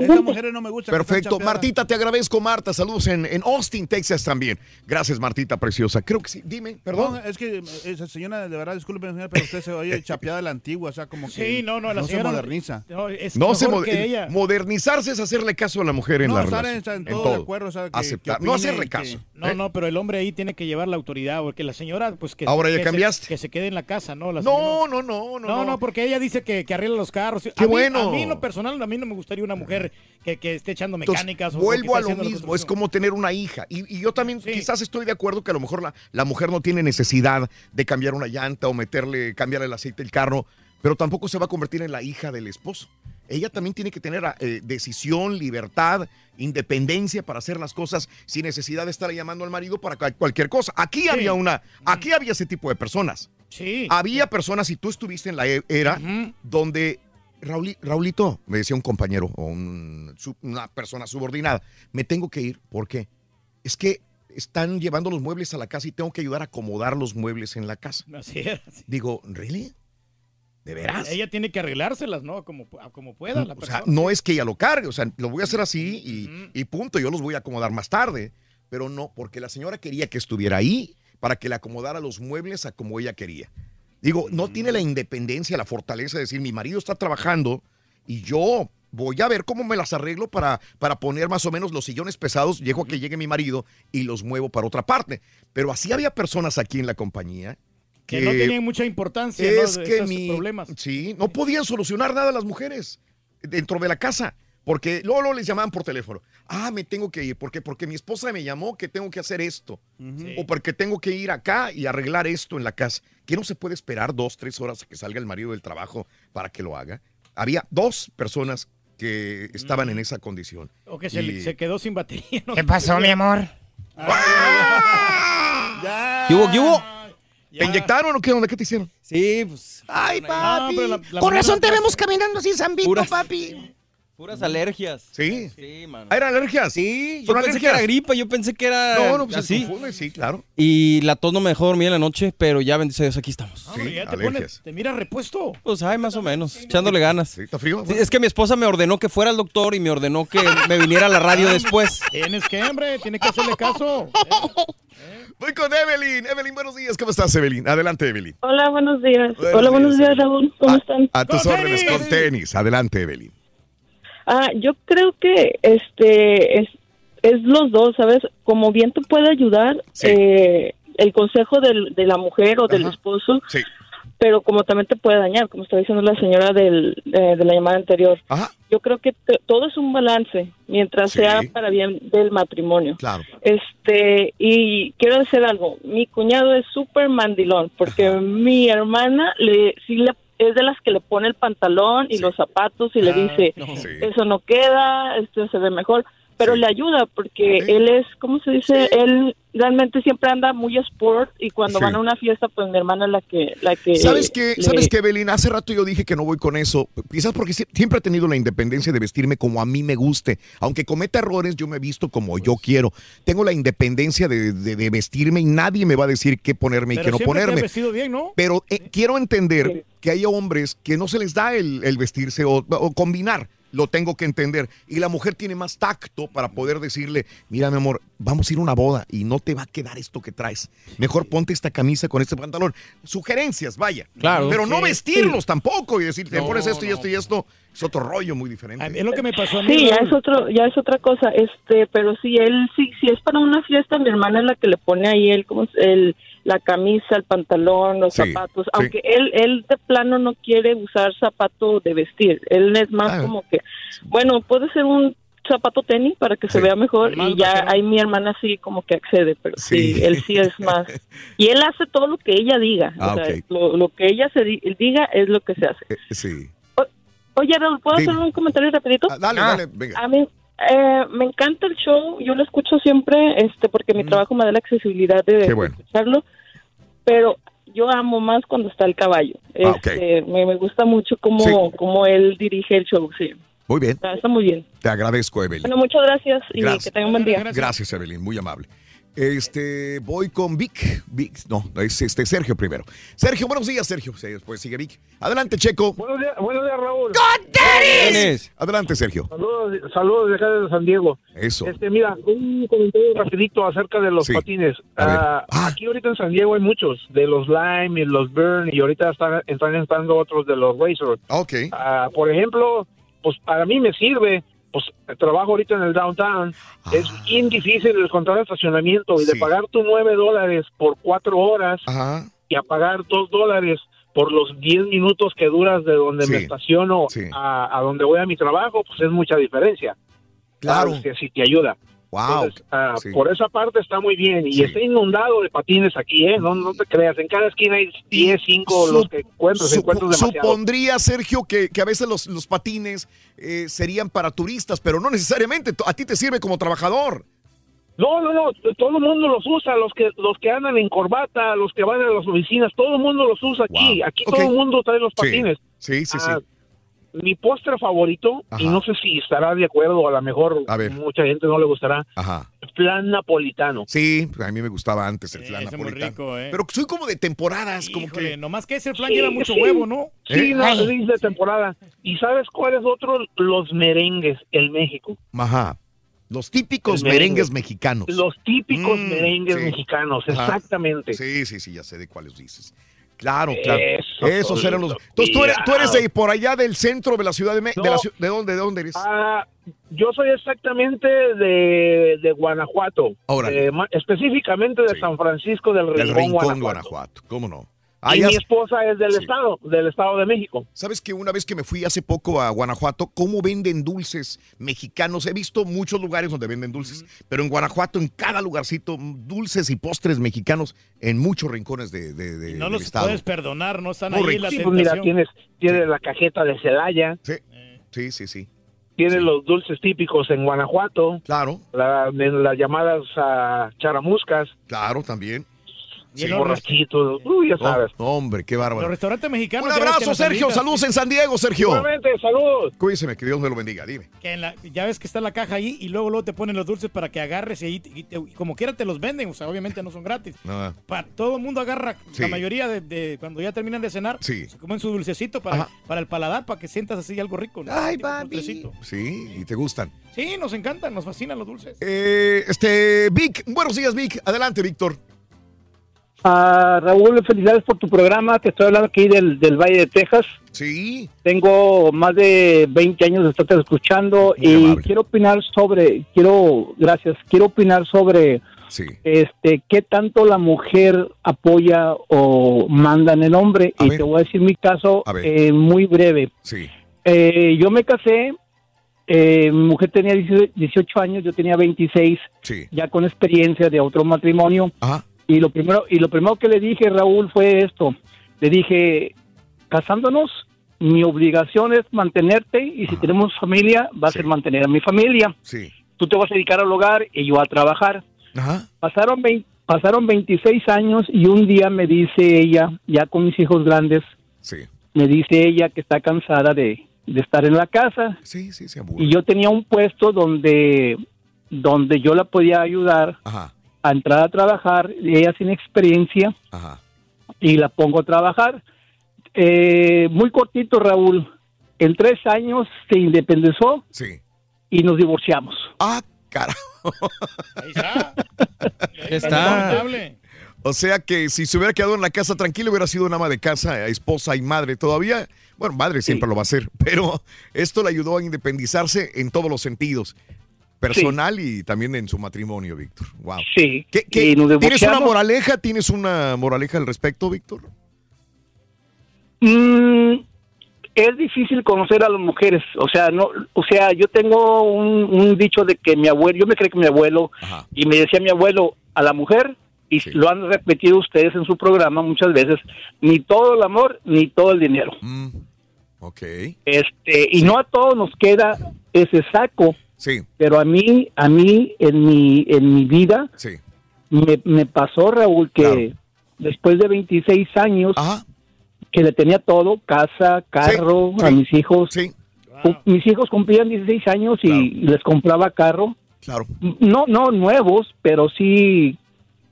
Esas mujeres no me gustan. Perfecto. Martita, te agradezco, Marta. Saludos en, en Austin, Texas también. Gracias, Martita preciosa. Creo que sí. Dime, No, perdón. es que, esa señora, de verdad, disculpe, señora, pero usted se oye chapeada a la antigua, o sea, como que Sí, no, no, la se señora- moderniza. No, es No se mejor mo- que ella. modernizarse es hacerle caso a la mujer en No, la relación. en- en en todo de acuerdo, o sea, que- Aceptar, que no hacerle caso. que- No, no, pero el hombre ahí tiene que llevar la autoridad, porque la señora, pues que, Ahora ya que cambiaste. Se, que se quede en la casa, ¿no? La No, no, no, no. No, no, porque ella dice que, que arregla los carros. Qué a mí, bueno. A mí, en lo personal, a mí no me gustaría una mujer que, que esté echando mecánicas. o vuelvo a lo mismo, es como tener una hija. Y, y yo también quizás estoy de acuerdo que a lo mejor la, la mujer no tiene necesidad de cambiar una llanta o meterle, cambiar el aceite del carro, pero tampoco se va a convertir en la hija del esposo. Ella también tiene que tener eh, decisión, libertad, independencia para hacer las cosas sin necesidad de estar llamando al marido para cual- cualquier cosa. Aquí había una, aquí había ese tipo de personas. Sí. Había personas, y tú estuviste en la e- era donde Rauli- Raulito, me decía un compañero o un- una persona subordinada, me tengo que ir. ¿Por qué? Es que están llevando los muebles a la casa y tengo que ayudar a acomodar los muebles en la casa. Así es. Digo, ¿really? ¿De veras? Ella tiene que arreglárselas, ¿no? Como, como pueda la O persona. sea, no es que ella lo cargue, o sea, lo voy a hacer así y, y punto, yo los voy a acomodar más tarde. Pero no, porque la señora quería que estuviera ahí para que le acomodara los muebles a como ella quería. Digo, no tiene la independencia, la fortaleza de decir, mi marido está trabajando y yo voy a ver cómo me las arreglo para, para poner más o menos los sillones pesados, llego a que llegue mi marido y los muevo para otra parte. Pero así había personas aquí en la compañía que no tenían mucha importancia, ¿no? es de que esos mi, problemas. sí, no podían solucionar nada las mujeres dentro de la casa. Porque luego, luego les llamaban por teléfono. Ah, me tengo que ir. ¿Por qué? Porque mi esposa me llamó que tengo que hacer esto. O porque tengo que ir acá y arreglar esto en la casa. ¿Que no se puede esperar dos, tres horas a que salga el marido del trabajo para que lo haga? Había dos personas que estaban en esa condición. O que se, Y- le- se quedó sin batería. ¿no? ¿Qué pasó, mi amor? ¿Qué hubo, qué hubo? ¿Te inyectaron o qué onda? ¿Qué te hicieron? Sí, pues. Ay, papi. la- la Con razón no te vemos caminando así, Zambito, Puras- papi. Puras alergias. Sí. Sí, mano. ¿Ah, ¿Eran alergias? Sí, yo ¿Son pensé que alergias? era gripa, yo pensé que era No, no, pues se así. confunde, sí, claro. Y la tos no me dejó dormir en la noche, pero ya bendito Dios, aquí estamos. Hombre, ya te, pones, te mira repuesto. Pues ay, más o menos, echándole ganas. ¿Está frío? Sí, es que mi esposa me ordenó que fuera al doctor y me ordenó que me viniera a la radio después. Tienes que, hombre, tienes que hacerle caso. Voy con Evelyn. Evelyn, buenos días. ¿Cómo estás, Evelyn? Adelante, Evelyn. Hola, buenos días. Buenos Hola, buenos días, días, Raúl. ¿Cómo están? A tus órdenes, con tenis. Adelante, Evelyn. Ah, yo creo que este es, es los dos, ¿sabes? Como bien te puede ayudar eh, el consejo del- de la mujer o del esposo, Sí. pero como también te puede dañar, como está diciendo la señora del, eh, de la llamada anterior. Yo creo que todo es un balance, mientras Sí. sea para bien del matrimonio. Claro. Este, y quiero decir algo, mi cuñado es súper mandilón, porque mi hermana le, sí le, es de las que le pone el pantalón y los zapatos y le dice, eso no queda, esto se ve mejor, pero le ayuda porque él es, ¿cómo se dice? Él realmente siempre anda muy sport y cuando Sí. van a una fiesta, pues mi hermana es la que... La que ¿Sabes qué? le- ¿Sabes qué, Evelyn? Hace rato yo dije que no voy con eso. Quizás porque sie- siempre he tenido la independencia de vestirme como a mí me guste. Aunque cometa errores, yo me he visto como yo quiero. Tengo la independencia de, de- de vestirme y nadie me va a decir qué ponerme y qué no siempre te has ponerme. vestido bien, ¿no? Pero eh, quiero entender que hay hombres que no se les da el, el vestirse o, o combinar. Lo tengo que entender. Y la mujer tiene más tacto para poder decirle, mira mi amor, vamos a ir a una boda y no te va a quedar esto que traes. Mejor ponte esta camisa con este pantalón. Sugerencias, vaya. Claro. Pero no Sí. vestirlos tampoco y decir, te No, pones esto y esto y esto. Es otro rollo muy diferente. Es lo que me pasó a mí. Sí, ya es otro, ya es otra cosa, este, pero si él, sí, si es para una fiesta, mi hermana es la que le pone ahí el, como el, la camisa, el pantalón, los Sí, zapatos, sí. aunque él, él de plano no quiere usar zapato de vestir, él es más Ah. como que, bueno, puede ser un zapato tenis para que se vea mejor Más y ya vaquero. ahí mi hermana sí como que accede, pero sí, Sí. él sí es más, y él hace todo lo que ella diga, Ah, o sea, ok. lo, lo que ella se di- diga es lo que se hace. Eh, sí. Oye, Raúl, ¿puedo Dime. hacer un comentario rapidito? Ah, dale, dale, venga. A mí eh, me encanta el show, yo lo escucho siempre, este, porque mi trabajo me da la accesibilidad de, Mm. Qué de bueno. escucharlo, pero yo amo más cuando está el caballo. Ah. Este, me, me gusta mucho cómo, Sí. cómo él dirige el show, sí. Muy bien. Está, está muy bien. Te agradezco, Evelyn. Bueno, muchas gracias y Gracias. que tengan un buen día. Gracias, Evelyn, muy amable. Este, voy con Vic. Vic, no, es este Sergio primero. Sergio, buenos días, Sergio. Sí, Después sigue Vic. Adelante, Checo. Buenos días, buenos días Raúl. Adelante, Sergio. Saludos, saludos de acá de San Diego. Eso. Este, mira, un comentario rapidito acerca de los Sí. patines. A ver. Ah, Aquí ahorita en San Diego hay muchos, de los Lime y los Burn, y ahorita están, están entrando otros de los Razor. Ok. Ah, por ejemplo, pues para mí me sirve, pues trabajo ahorita en el downtown, es bien difícil encontrar estacionamiento y de Ah. Pagar tus nueve dólares por cuatro horas Ajá. y a pagar dos dólares por los diez minutos que duras de donde me estaciono Sí. a, a donde voy a mi trabajo, pues es mucha diferencia. Claro. Sabes que sí te ayuda. Wow. Entonces, ah, Sí. Por esa parte está muy bien. Y Sí. está inundado de patines aquí, ¿eh? No, no te creas. En cada esquina hay 10, 5 Sup- los que encuentras. Supo- encuentras supondría, Sergio, que, que a veces los, los patines eh, serían para turistas, pero no necesariamente. A ti te sirve como trabajador. No, no, no. Todo el mundo los usa. Los que los que andan en corbata, los que van a las oficinas, todo el mundo los usa aquí. Wow. Aquí todo el mundo trae los Sí. patines. Sí, sí, sí. Ah, Mi postre favorito, y no sé si estará de acuerdo, a lo mejor A ver. mucha gente no le gustará, Ajá. flan napolitano. Sí, a mí me gustaba antes el flan ese es muy napolitano. rico, ¿eh? Pero soy como de temporadas, como que... nomás que ese flan Sí, lleva mucho sí. huevo, ¿no? Sí, ¿Eh? no, es de temporada. ¿Y sabes cuál es otro? Los merengues, el México. Ajá. Los típicos merengue. merengues mexicanos. Los típicos Mm, merengues sí. mexicanos, Ajá. exactamente. Sí, sí, sí, ya sé de cuáles dices. Claro, claro. Eso, Esos eran los. Entonces tú eres, tú eres de por allá del centro de la ciudad de, Me- de, No. ¿de dónde? ¿De dónde eres? Ah, yo soy exactamente de, de Guanajuato. Órale. Eh, específicamente de Sí. San Francisco del Rincón, del Rincón, Guanajuato. Guanajuato. ¿Cómo no? Ah, y ya mi esposa es del Sí. estado, del estado de México. ¿Sabes que una vez que me fui hace poco a Guanajuato, cómo venden dulces mexicanos? He visto muchos lugares donde venden dulces, pero en Guanajuato, en cada lugarcito, dulces y postres mexicanos en muchos rincones de, de- de- No del los estado. puedes perdonar, no están Muy ahí rico. la Sí, pues mira, tienes, tienes la cajeta de Celaya, Sí, sí, sí, sí. tienes Sí. los dulces típicos en Guanajuato, Claro, la- de las llamadas ah, charamuscas, claro, también. Y sí, los borrachitos, uy, ya Oh, sabes. hombre, qué Los bárbaro. restaurantes mexicanos. Un abrazo, Sergio. Saludos en San Diego, Sergio. Igualmente, salud. Cuídese, que Dios me lo bendiga. Dime. que en la- ya ves que está la caja ahí y luego luego te ponen los dulces para que agarres y, ahí te- y te- y como quiera te los venden, o sea, obviamente no son gratis. No, Pa- todo el mundo agarra, Sí. la mayoría de, de- cuando ya terminan de cenar, Sí. se comen su dulcecito para, Ajá. para el paladar, para que sientas así algo rico. ¿no? Ay, papi. dulcecito. Sí, y te gustan. Sí, nos encantan, nos fascinan los dulces. Eh, este, Vic, buenos días, Vic. Adelante, Víctor. Ah, Raúl, felicidades por tu programa. Te estoy hablando aquí del, del Valle de Texas. Sí. Tengo más de 20 años de estarte escuchando Muy y amable. quiero opinar sobre, quiero, gracias, quiero opinar sobre Sí. este qué tanto la mujer apoya o manda en el hombre. A y ver. te voy a decir mi caso eh, muy breve. Sí. Eh, yo me casé, eh, mi mujer tenía 18 años, yo tenía 26, Sí. ya con experiencia de otro matrimonio. Ajá. Y lo primero, y lo primero que le dije, Raúl, fue esto. Le dije, casándonos, mi obligación es mantenerte y si Ajá. tenemos familia, va a Sí. ser mantener a mi familia. Sí. Tú te vas a dedicar al hogar y yo a trabajar. Ajá. Pasaron, vein- pasaron 26 años y un día me dice ella, ya con mis hijos grandes, Sí. me dice ella que está cansada de, de estar en la casa. Sí, sí, aburre. Y yo tenía un puesto donde, donde yo la podía ayudar Ajá. A entrar a trabajar, ella sin experiencia, Ajá. y la pongo a trabajar. Eh, muy cortito, Raúl. En tres años se independizó Sí. y nos divorciamos. Ah, carajo. Ahí está. Está. Lamentable. O sea que si se hubiera quedado en la casa tranquilo, hubiera sido una ama de casa, esposa y madre todavía. Bueno, madre siempre lo va a ser, pero esto le ayudó a independizarse en todos los sentidos. Personal y también en su matrimonio, Víctor. Wow. Sí. ¿Qué- qué- Y nos ¿Tienes una moraleja? ¿Tienes una moraleja al respecto, Víctor? Mm, es difícil conocer a las mujeres, o sea, no, o sea, yo tengo un, un dicho de que mi abuelo, yo me creo que mi abuelo Ajá. y me decía mi abuelo a la mujer y Sí. lo han repetido ustedes en su programa muchas veces, ni todo el amor ni todo el dinero. Mm, ok. Este, y no a todos nos queda ese saco, Sí, pero a mí, a mí en mi en mi vida sí. me, me pasó Raúl que Claro. después de 26 años Ajá. que le tenía todo, casa, carro, sí, a mis hijos. Mis hijos cumplían 16 años y Claro. les compraba carro. claro. No, no nuevos, pero sí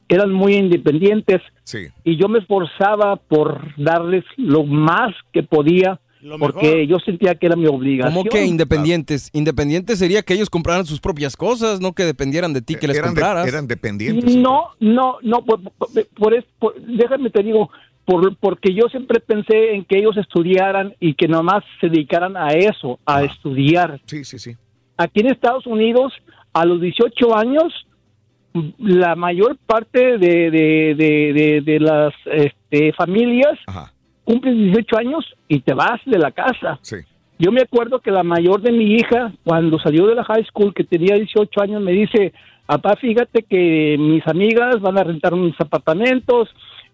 eran muy independientes Sí. y yo me esforzaba por darles lo más que podía Lo porque mejor. yo sentía que era mi obligación. ¿Cómo que independientes? Independientes sería que ellos compraran sus propias cosas, no que dependieran de ti que les eran, de- compraras. eran dependientes. No, no, no, por, por- por es- por- déjame te digo, por, porque yo siempre pensé en que ellos estudiaran y que nomás se dedicaran a eso, a Ah. estudiar. Sí, sí, sí. aquí en Estados Unidos, a los 18 años, la mayor parte de, de, de, de- de las este, familias cumplen 18 años y te vas de la casa. Yo me acuerdo que la mayor de mi hija, cuando salió de la high school, que tenía 18 años, me dice, papá, fíjate que mis amigas van a rentar unos apartamentos,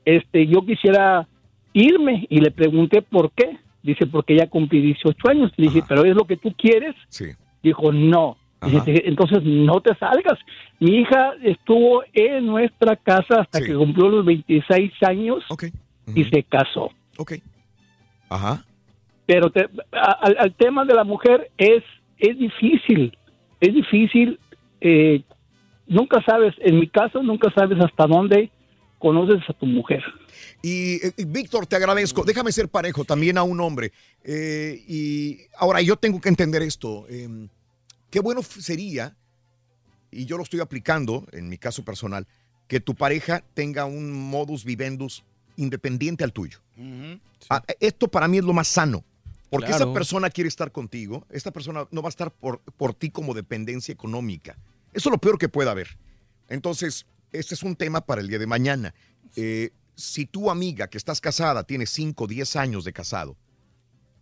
este, yo quisiera irme. Y le pregunté por qué. Dice, porque ya cumplí 18 años. Le dije, ¿pero es lo que tú quieres? Sí. Dijo, no. Dije, entonces no te salgas. Mi hija estuvo en nuestra casa hasta que cumplió los 26 años y se casó. Ok. Ajá. Pero te- a- al, al tema de la mujer es, es difícil, es difícil. eh, nunca sabes, en mi caso, nunca sabes hasta dónde conoces a tu mujer. Y, eh, y, Víctor, te agradezco. Déjame ser parejo también a un hombre. Eh, y ahora yo tengo que entender esto. Eh, qué bueno sería, y yo lo estoy aplicando en mi caso personal, que tu pareja tenga un modus vivendus independiente al tuyo. Ah, esto para mí es lo más sano. Porque Claro. esa persona quiere estar contigo, esta persona no va a estar por, por ti como dependencia económica. Eso es lo peor que puede haber. Entonces, este es un tema para el día de mañana. Eh, si tu amiga que estás casada tiene 5 o 10 años de casado,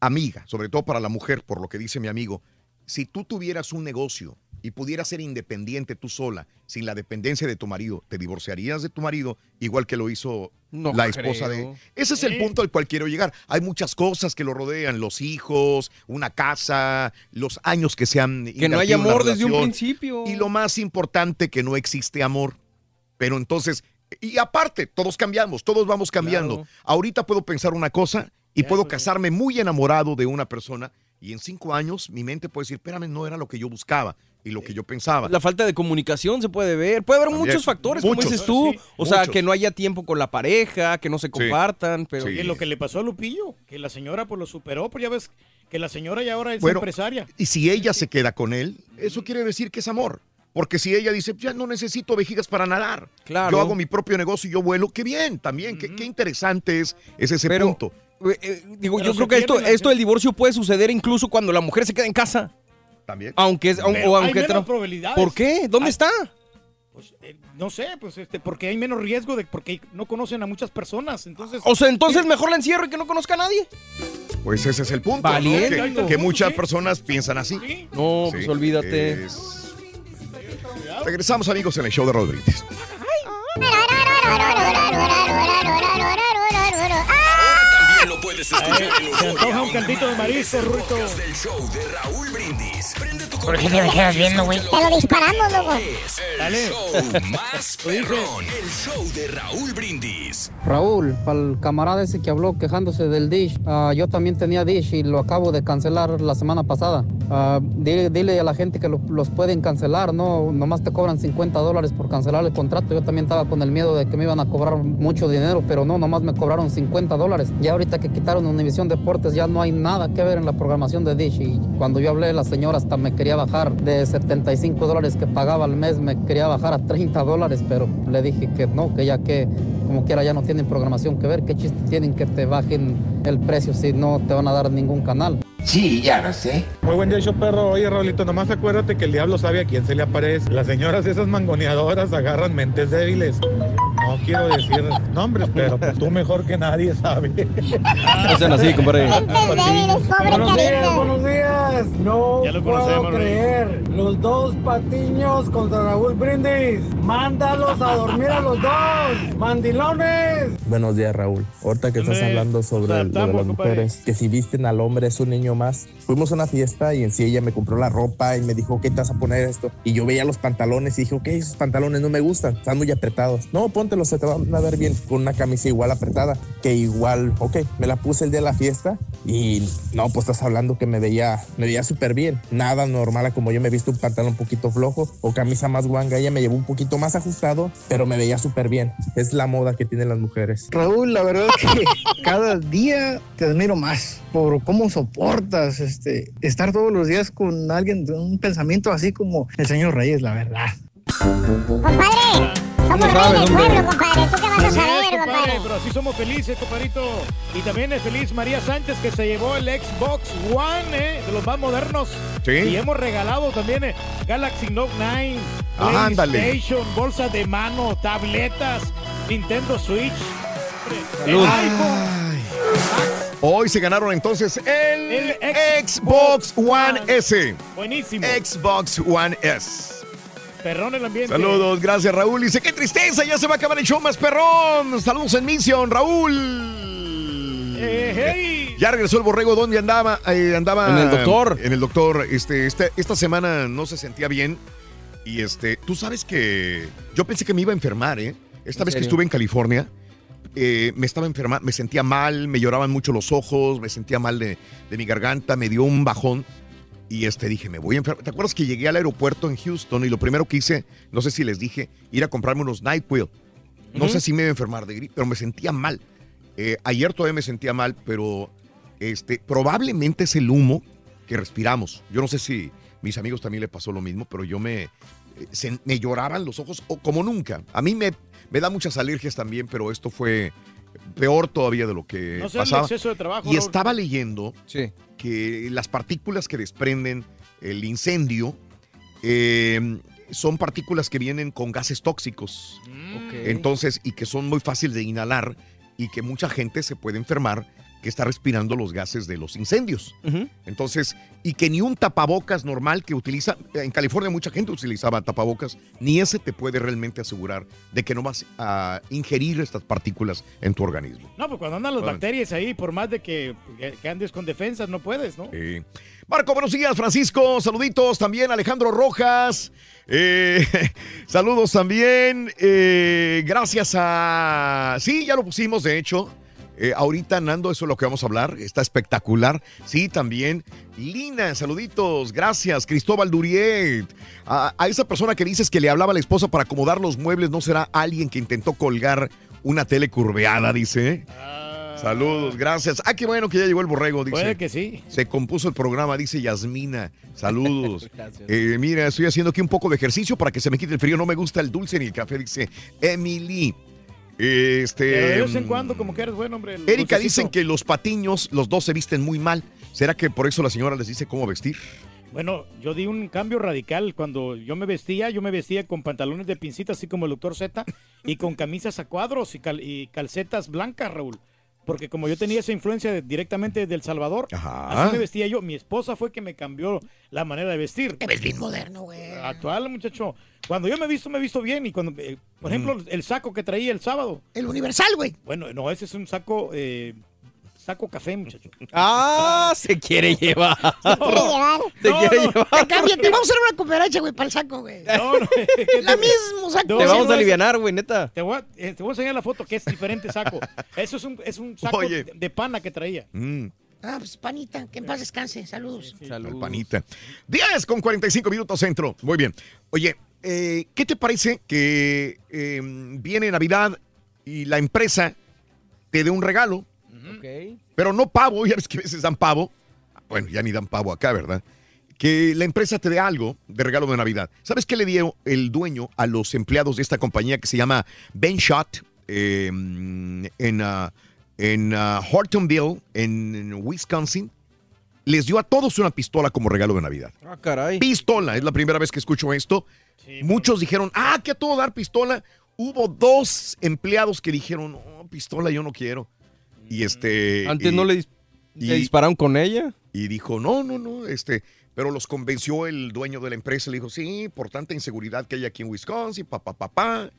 amiga, sobre todo para la mujer, por lo que dice mi amigo, si tú tuvieras un negocio y pudieras ser independiente tú sola, sin la dependencia de tu marido, ¿te divorciarías de tu marido igual que lo hizo No la esposa creo. de... Ese es el punto al cual quiero llegar. Hay muchas cosas que lo rodean, los hijos, una casa, los años que se han... Que no hay amor desde un principio. Y lo más importante, que no existe amor. Pero entonces, y aparte, todos cambiamos, todos vamos cambiando. Claro. Ahorita puedo pensar una cosa y puedo casarme muy enamorado de una persona y en cinco años mi mente puede decir, espérame, no era lo que yo buscaba y lo que yo pensaba. La falta de comunicación se puede ver. Puede haber También. muchos factores, como Muchos. dices tú. Sí, o sea, que no haya tiempo con la pareja, que no se compartan. Pero Que lo que le pasó a Lupillo, que la señora pues lo superó, pues ya ves que la señora ya ahora es Bueno, empresaria. Y si ella se queda con él, eso quiere decir que es amor. Porque si ella dice, ya no necesito vejigas para nadar, Claro. yo hago mi propio negocio y yo vuelo, qué bien, también, qué, qué interesante es, es ese Pero, punto. Eh, eh, digo, Pero yo creo que esto, la- esto del divorcio puede suceder incluso cuando la mujer se queda en casa. También. Aunque es, o hay aunque menos probabilidades. ¿Por qué? ¿Dónde Hay- está? No sé, pues este, porque hay menos riesgo de porque no conocen a muchas personas, entonces. O sea, entonces mejor la encierro y que no conozca a nadie. Pues ese es el punto. ¿no? Valiendo. Que, que muchas personas piensan así. No, pues olvídate. es- Regresamos, amigos, en el show de Rodríguez. También caldito de marisco, Ruito. del show de Raúl Brindis. Prende tu ¿Por qué te me quedas viendo, güey? Te lo disparamos, loco. El show más perrón. El show de Raúl Brindis. Raúl, para el camarada ese que habló quejándose del Dish, ah, yo también tenía Dish y lo acabo de cancelar la semana pasada. Ah, dile, dile a la gente que lo- los pueden cancelar, no, nomás te cobran 50 dólares por cancelar el contrato. Yo también estaba con el miedo de que me iban a cobrar mucho dinero, pero no, nomás me cobraron 50 dólares. Ya ahorita que quitaron Univisión Deportes ya no hay nada que ver en la programación de Dish y cuando yo hablé la señora hasta me quería bajar de 75 dólares que pagaba al mes, me quería bajar a 30 dólares, pero le dije que no, que ya que como quiera ya no tienen programación que ver, qué chiste tienen que te bajen el precio si no te van a dar ningún canal. Sí, ya lo sé. Muy buen día, show perro. Oye, Raulito, nomás acuérdate que el diablo sabe a quién se le aparece. Las señoras esas mangoneadoras agarran mentes débiles. No quiero decir nombres, pero pues tú mejor que nadie sabes. No sean así, compadre. Buenos días, buenos días. No Ya lo puedo creer. Los dos patiños contra Raúl Brindis. Mándalos a dormir a los dos. Mandilones. Buenos días, Raúl. Ahorita que estás hablando sobre lo de las mujeres, que si visten al hombre es un niño más. Fuimos a una fiesta y en sí ella me compró la ropa y me dijo, ¿qué te vas a poner esto? Y yo veía los pantalones y dije, ok, esos pantalones no me gustan, están muy apretados. No, se te van a ver bien con una camisa igual apretada, que igual, ok, me la puse el día de la fiesta y no, pues estás hablando que me veía, me veía súper bien. Nada normal a como yo me he visto un pantalón un poquito flojo o camisa más guanga. Ella me llevó un poquito más ajustado, pero me veía súper bien. Es la moda que tienen las mujeres. Raúl, la verdad es que cada día te admiro más por cómo soportas este, estar todos los días con alguien de un pensamiento así como el señor Reyes, la verdad. Compadre, somos rey del pueblo, compadre. ¿Tú qué vas a saber, compadre? compadre, pero así somos felices, compadrito. Y también es feliz María Sánchez que se llevó el Xbox One, eh, de los más modernos. Sí. Y hemos regalado también eh, Galaxy Note 9, Ah, ándale. PlayStation, bolsas de mano, tabletas, Nintendo Switch. El iPhone. Hoy se ganaron entonces el, Xbox One S. Buenísimo. Xbox One S. Perrón el ambiente. Saludos, gracias Raúl. Dice, qué tristeza, ya se va a acabar el show más perrón. Saludos en Mission, Raúl. Eh, Ya regresó el borrego, ¿dónde andaba? Eh, andaba En el doctor. En el doctor. Este, este- esta semana no se sentía bien. Y este, tú sabes que yo pensé que me iba a enfermar, ¿eh? Esta ¿En vez que estuve en California, eh, me estaba enfermando, me sentía mal, me lloraban mucho los ojos, me sentía mal de, de mi garganta, me dio un bajón. Y este dije, me voy a enfermar. ¿Te acuerdas que llegué al aeropuerto en Houston y lo primero que hice, no sé si les dije, ir a comprarme unos NyQuil? No sé si me iba a enfermar de gripe, pero me sentía mal. Eh, ayer todavía me sentía mal, pero este, probablemente es el humo que respiramos. Yo no sé si mis amigos también le pasó lo mismo, pero yo me, eh, se- me lloraban los ojos o como nunca. A mí me, me da muchas alergias también, pero esto fue peor todavía de lo que No el pasaba. exceso de trabajo. Y Raúl. estaba leyendo que las partículas que desprenden el incendio eh, son partículas que vienen con gases tóxicos. Entonces, y que son muy fáciles de inhalar y que mucha gente se puede enfermar que está respirando los gases de los incendios. Entonces, y que ni un tapabocas normal que utiliza, en California mucha gente utilizaba tapabocas, ni ese te puede realmente asegurar de que no vas a ingerir estas partículas en tu organismo. No, pues cuando andan las bacterias ahí, por más de que, que- que andes con defensas, no puedes, ¿no? Sí. Marco, buenos días, Francisco, saluditos también, Alejandro Rojas, eh, saludos también, eh, gracias a... Sí, ya lo pusimos, de hecho, eh, ahorita Nando, eso es lo que vamos a hablar, está espectacular, sí, también. Lina, saluditos, gracias, Cristóbal Duriet, a, a esa persona que dices que le hablaba a la esposa para acomodar los muebles, ¿no será alguien que intentó colgar una tele curveada, dice? Saludos, gracias. Ah, qué bueno que ya llegó el borrego, dice. Puede que sí. Se compuso el programa, dice Yasmina. Saludos. Gracias. Eh, mira, estoy haciendo aquí un poco de ejercicio para que se me quite el frío. No me gusta el dulce ni el café, dice Emily. Este. De vez en cuando, como que eres bueno, hombre. Erika dicen que los patiños, los dos se visten muy mal. ¿Será que por eso la señora les dice cómo vestir? Bueno, yo di un cambio radical. Cuando yo me vestía, yo me vestía con pantalones de pincita, así como el doctor Z, y con camisas a cuadros y, cal- y calcetas blancas, Raúl. Porque como yo tenía esa influencia de- directamente del Salvador, así me vestía yo. Mi esposa fue que me cambió la manera de vestir. Te ves bien moderno, güey. Actual, muchacho. Cuando yo me visto, me visto bien. Y cuando, eh, por ejemplo, el saco que traía el sábado. El universal, güey. Bueno, no, ese es un saco, eh, saco café, muchacho. Ah, se quiere llevar. Se No, quiere no. llevar. Te cambia, te vamos a hacer una cooperacha, güey, para el saco, güey. No, no. La mismo saco. Te vamos a aliviar, güey, neta. Te voy, a, eh, te voy a enseñar la foto, que es diferente saco. Eso es un, es un saco Oye. de, de pana que traía. Mm, Ah, pues panita, que en paz descanse. Saludos. al panita. 10 con 45 minutos centro. Muy bien. Oye, eh, ¿qué te parece que eh, viene Navidad y la empresa te dé un regalo? Pero no pavo, ya ves que a veces dan pavo. Bueno, ya ni dan pavo acá, ¿verdad? Que la empresa te dé algo de regalo de Navidad. ¿Sabes qué le dio el dueño a los empleados de esta compañía que se llama Ben Shot eh, en, ah, en ah, Hortonville, en Wisconsin? Les dio a todos una pistola como regalo de Navidad. Ah, caray. Pistola, es la primera vez que escucho esto. Muchos dijeron, ah, que a todo dar pistola. Hubo dos empleados que dijeron, no, pistola yo no quiero. Y este. Antes y- no le, dis- le y- dispararon con ella. y dijo, no, no, no, este, pero los convenció el dueño de la empresa, le dijo, sí, por tanta inseguridad que hay aquí en Wisconsin, papá, papá.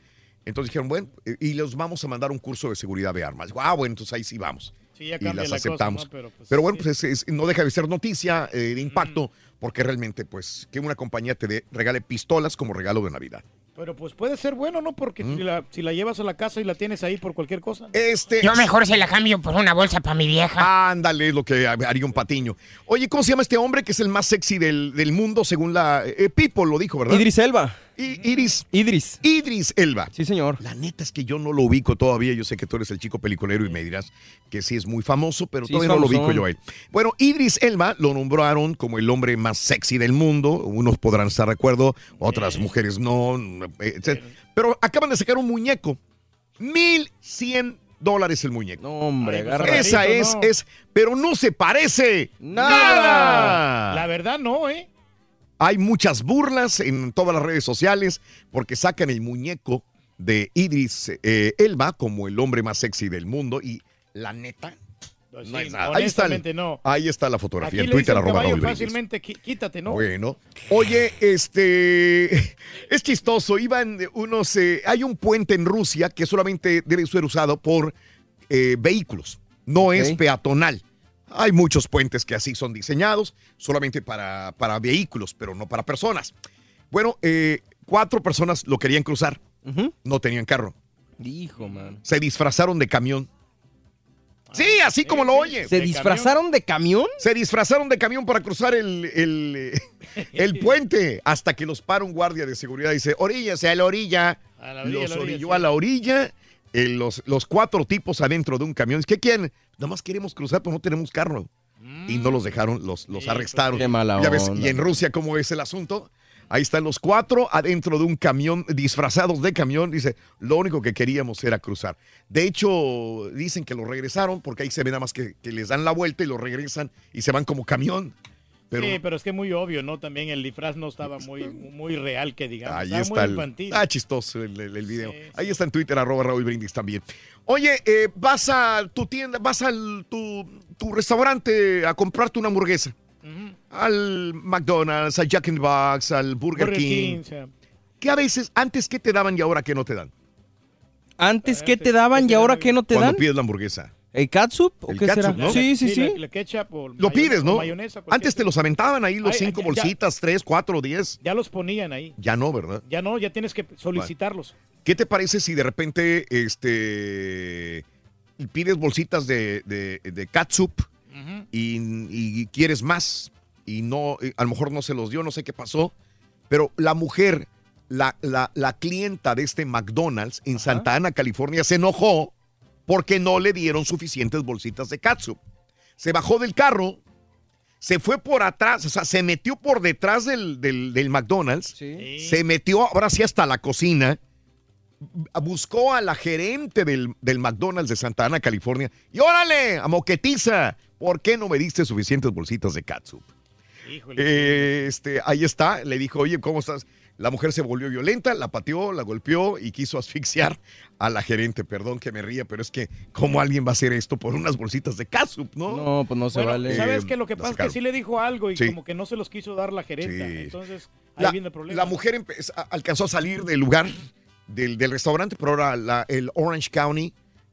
Entonces dijeron, bueno, y les vamos a mandar un curso de seguridad de armas. Ah, bueno, entonces ahí sí vamos. Sí, ya y las la cosa, aceptamos. ¿no? Pero, pues, Pero bueno, pues es- es- no deja de ser noticia eh, de impacto, porque realmente, pues, que una compañía te dé- regale pistolas como regalo de Navidad. Pero pues puede ser bueno, ¿no? Porque Mm. si, la, si la llevas a la casa y la tienes ahí por cualquier cosa. Este, Yo mejor se la cambio por una bolsa para mi vieja. Ándale, es lo que haría un patiño. Oye, ¿cómo se llama este hombre que es el más sexy del, del mundo según la... eh, People lo dijo, ¿verdad? Idris Elba. I- Iris. Idris. Idris Elba. Sí, señor. La neta es que yo no lo ubico todavía. Yo sé que tú eres el chico peliculero y me dirás que sí es muy famoso, pero Sí, todavía no lo ubico yo a él. Bueno, Idris Elba lo nombraron como el hombre más sexy del mundo. Unos podrán estar de acuerdo, otras mujeres no. etc. Pero acaban de sacar un muñeco. 1100 dólares el muñeco. No, hombre, pues, agarra. Esa Rarito, es, no. es, pero no se parece nada. La verdad no, ¿eh? Hay muchas burlas en todas las redes sociales porque sacan el muñeco de Idris eh, Elba como el hombre más sexy del mundo y la neta Pues no sí, es nada. Ahí está, el- honestamente no. ahí está la fotografía Aquí en Twitter arroba Raúl fácilmente, quítate, ¿no? Bueno, oye, este es chistoso. Iban unos, eh, hay un puente en Rusia que solamente debe ser usado por eh, vehículos, no es peatonal. Hay muchos puentes que así son diseñados, solamente para, para vehículos, pero no para personas. Bueno, eh, cuatro personas lo querían cruzar, no tenían carro. Hijo, man. Se disfrazaron de camión. Sí, así como lo oyes. ¿Se disfrazaron de camión? Se disfrazaron de camión para cruzar el, el, el puente hasta que los para un guardia de seguridad y dice, oríllase a la orilla. A la orilla, los a la orilla, orilló sí. a la orilla. Eh, los, los cuatro tipos adentro de un camión. ¿Qué quieren? Nada más queremos cruzar, pero no tenemos carro. Y no los dejaron, los, los arrestaron. Qué mala Ya ves, y en Rusia, ¿cómo es el asunto? Ahí están los cuatro adentro de un camión, disfrazados de camión. Dice, lo único que queríamos era cruzar. De hecho, dicen que lo regresaron porque ahí se ve nada más que, que les dan la vuelta y lo regresan y se van como camión. Pero sí, pero es que muy obvio, ¿no? También el disfraz no estaba muy, muy real, que digamos. ahí estaba está muy el, infantil. ah, chistoso el, el- el video. Ahí está en Twitter, arroba Raúl Brindis también. Oye, eh, vas a tu tienda, vas al tu, tu restaurante a comprarte una hamburguesa. Al McDonald's, al Jack in the Box, al Burger, Burger King. King, o sea. Que a veces, antes que te daban y ahora que no te dan. Antes que te daban y ahora que no te Cuando dan. pides la hamburguesa. ¿El catsup? ¿O El qué será? catsup, ¿no? Sí, sí, sí. la- la ketchup o Lo mayonesa- pides, ¿no? mayonesa, Antes te los aventaban ahí los Ay, cinco ya- bolsitas, tres, cuatro, diez. Ya los ponían ahí. Ya no, ¿verdad? Ya no, ya tienes que solicitarlos. ¿Qué te parece si de repente este y pides bolsitas de, de, de catsup y, y quieres más y no, y a lo mejor no se los dio, no sé qué pasó, pero la mujer, la, la, la clienta de este McDonald's en Santa Ana, California, se enojó porque no le dieron suficientes bolsitas de catsup. Se bajó del carro, se fue por atrás, o sea, se metió por detrás del, del- del McDonald's, se metió ahora sí hasta la cocina, buscó a la gerente del, del McDonald's de Santa Ana, California, y órale, a moquetiza, ¿por qué no me diste suficientes bolsitas de catsup? Eh, este, ahí está, le dijo, oye, ¿cómo estás? La mujer se volvió violenta, la pateó, la golpeó y quiso asfixiar a la gerente. Perdón que me ría, pero es que, ¿cómo alguien va a hacer esto por unas bolsitas de catsup, no? No, pues no se Bueno, vale. ¿Sabes qué? Lo que pasa es que sí le dijo algo y Sí. como que no se los quiso dar la gerenta. Sí. Entonces, ahí La, viene el problema. la mujer alcanzó a salir del lugar del, del restaurante, pero ahora la- el Orange County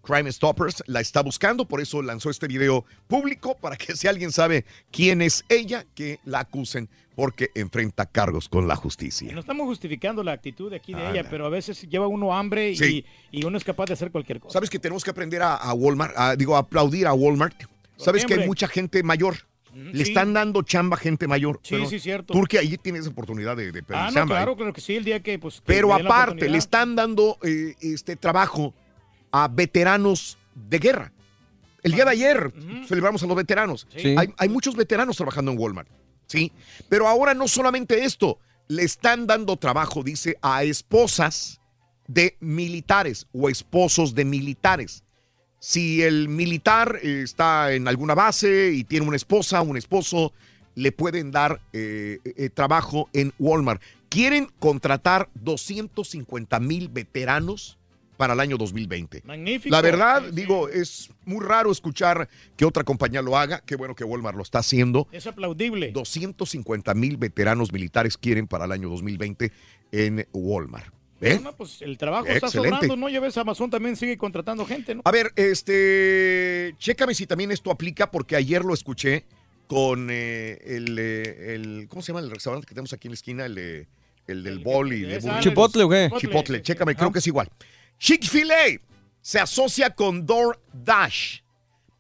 Crime Stoppers la está buscando, por eso lanzó este video público para que si alguien sabe quién es ella, que la acusen porque enfrenta cargos con la justicia. No estamos justificando la actitud de aquí de Ah, ella, no. pero a veces lleva uno hambre y, Sí. y uno es capaz de hacer cualquier cosa. ¿Sabes que tenemos que aprender a, a Walmart, a- digo, a aplaudir a Walmart? ¿Sabes que hay mucha gente mayor? Le sí. están dando chamba a gente mayor. Sí, sí, cierto. Porque ahí tienes oportunidad de, de pedir Ah, no, chamba, claro, ¿eh? claro que sí, el día que pues... que Pero aparte, le están dando eh, este trabajo a veteranos de guerra. El día de ayer celebramos a los veteranos. Sí. Hay, hay muchos veteranos trabajando en Walmart. Sí. Pero ahora no solamente esto, le están dando trabajo, dice, a esposas de militares o esposos de militares. Si el militar eh, está en alguna base y tiene una esposa, un esposo, le pueden dar eh, eh, trabajo en Walmart. Quieren contratar 250 mil veteranos para el año 2020. Magnífico. La verdad, Sí, digo, es muy raro escuchar que otra compañía lo haga. Qué bueno que Walmart lo está haciendo. Es aplaudible. 250 mil veteranos militares quieren para el año 2020 en Walmart. ¿Eh? No, pues el trabajo está Excelente. sobrando, ¿no? Ya ves, Amazon también sigue contratando gente, ¿no? A ver, este, chécame si también esto aplica, porque ayer lo escuché con eh, el, eh, el- ¿cómo se llama el restaurante que tenemos aquí en la esquina? El, eh, el del bol y de. ¿Chipotle o qué? Chipotle, Chipotle, sí, chécame, creo que es igual. Chick-fil-A se asocia con DoorDash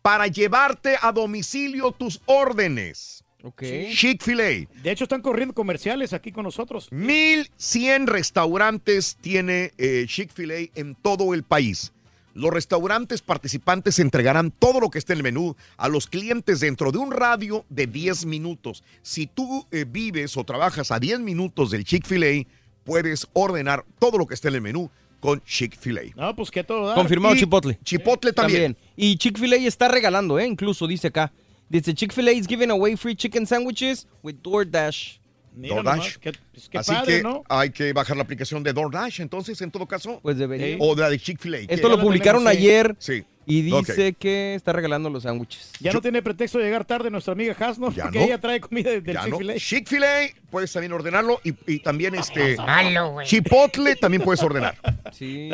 para llevarte a domicilio tus órdenes. Ok. Chick-fil-A. De hecho, están corriendo comerciales aquí con nosotros. 1100 restaurantes tiene eh, Chick-fil-A en todo el país. Los restaurantes participantes entregarán todo lo que esté en el menú a los clientes dentro de un radio de 10 minutos. Si tú eh, vives o trabajas a 10 minutos del Chick-fil-A, puedes ordenar todo lo que esté en el menú con Chick-fil-A. No, pues que todo. da. Confirmado Y Chipotle. Chipotle también. Y Chick-fil-A está regalando, ¿eh? Incluso dice acá. Dice Chick-fil-A is giving away free chicken sandwiches with DoorDash. Mira DoorDash. nomás, qué- pues qué Así padre, que ¿no? hay que bajar la aplicación de DoorDash, entonces, en todo caso. Pues debería. O de la de Chick-fil-A. Esto lo publicaron ayer. Sí. Y dice que está regalando los sándwiches. Ya no tiene pretexto de llegar tarde nuestra amiga Hasno, Ya porque no. ella trae comida del no. Chick-fil-A. Chick-fil-A, puedes también ordenarlo y, y también este. Malo, güey. Chipotle también puedes ordenar. Sí.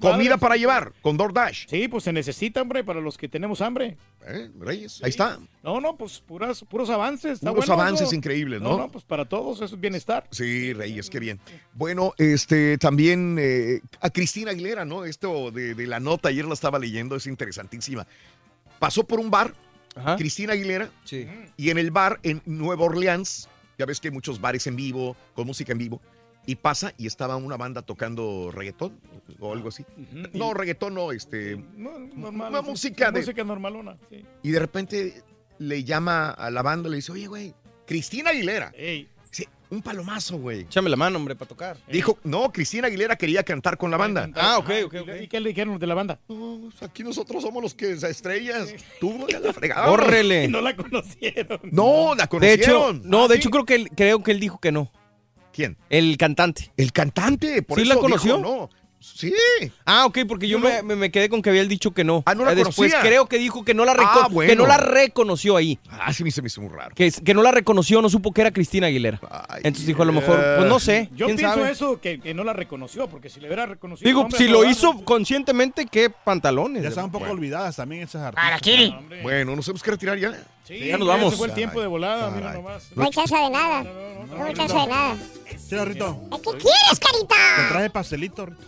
Comida para llevar con DoorDash. Sí, pues se necesita, hombre, para los que tenemos hambre. ¿Eh, Reyes? Ahí está. No, no, pues puras, puros avances. Bueno avances eso. increíbles, ¿no? No, no, pues para todos eso es bienestar. Sí, Reyes, qué bien. Bueno, este también eh, a Cristina Aguilera, ¿no? Esto de, de la nota, ayer la estaba leyendo, es interesantísima. Pasó por un bar, Cristina Aguilera, y en el bar en Nueva Orleans, ya ves que hay muchos bares en vivo, con música en vivo, y pasa y estaba una banda tocando reggaetón o algo así. No, reggaetón no, este... No, normal. Una sí, música de- Música normalona, sí. Y de repente le llama a la banda y le dice, oye, güey, Cristina Aguilera. Sí, un palomazo, güey. Échame la mano, hombre, para tocar. Dijo, no, Cristina Aguilera quería cantar con la banda. Ah, ok, ok, ok. ¿Y qué le dijeron de la banda? Aquí nosotros somos los que estrellas. Tú ya la fregada. Córrele. No la conocieron. No, la De hecho, conocieron. no, de hecho creo que él, creo que él dijo que no. ¿Quién? El cantante. El cantante, por ¿Sí eso la conoció? dijo no. Sí. Ah, ok, porque yo me, me- me quedé con que había él dicho que no. Ah, no la Eh, Después conocía. creo que dijo que no la, reco- Ah, bueno. que no la reconoció ahí. Ah, sí, me se me hizo muy raro. Que, que no la reconoció, no supo que era Cristina Aguilera. Entonces dijo a lo mejor, pues no sé. Yo ¿quién pienso sabe? eso, que, que no la reconoció, porque si le hubiera reconocido. Digo, hombre, si lo hizo conscientemente, ¿qué pantalones? Ya están un poco Bueno. olvidadas también esas artistas. Bueno, nos tenemos que retirar ya. Sí, ya nos vamos. Se fue el tiempo de volada, mira nomás. No hay chance de nada. No hay chance de nada. Sí, Rito. ¿Qué quieres, Te carita? traje pastelito, Rito.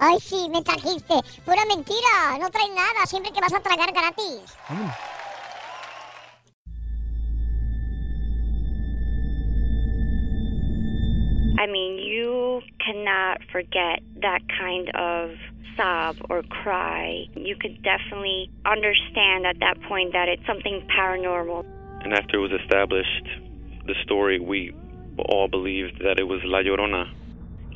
Ay, sí, me trajiste. Pura mentira. No traes nada. Siempre que vas a tragar gratis. I mean, you cannot forget that kind of sob or cry. You could definitely understand at that point that it's something paranormal. And after it was established, the story, we all believed that it was La Llorona.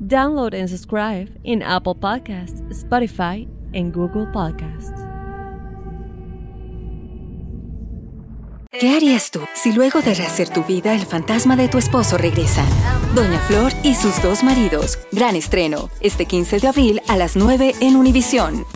Download and subscribe in Apple Podcasts, Spotify, and Google Podcasts. ¿Qué harías tú si luego de rehacer tu vida el fantasma de tu esposo regresa? Doña Flor y sus dos maridos. Gran estreno, este 15 de abril a las 9 en Univisión.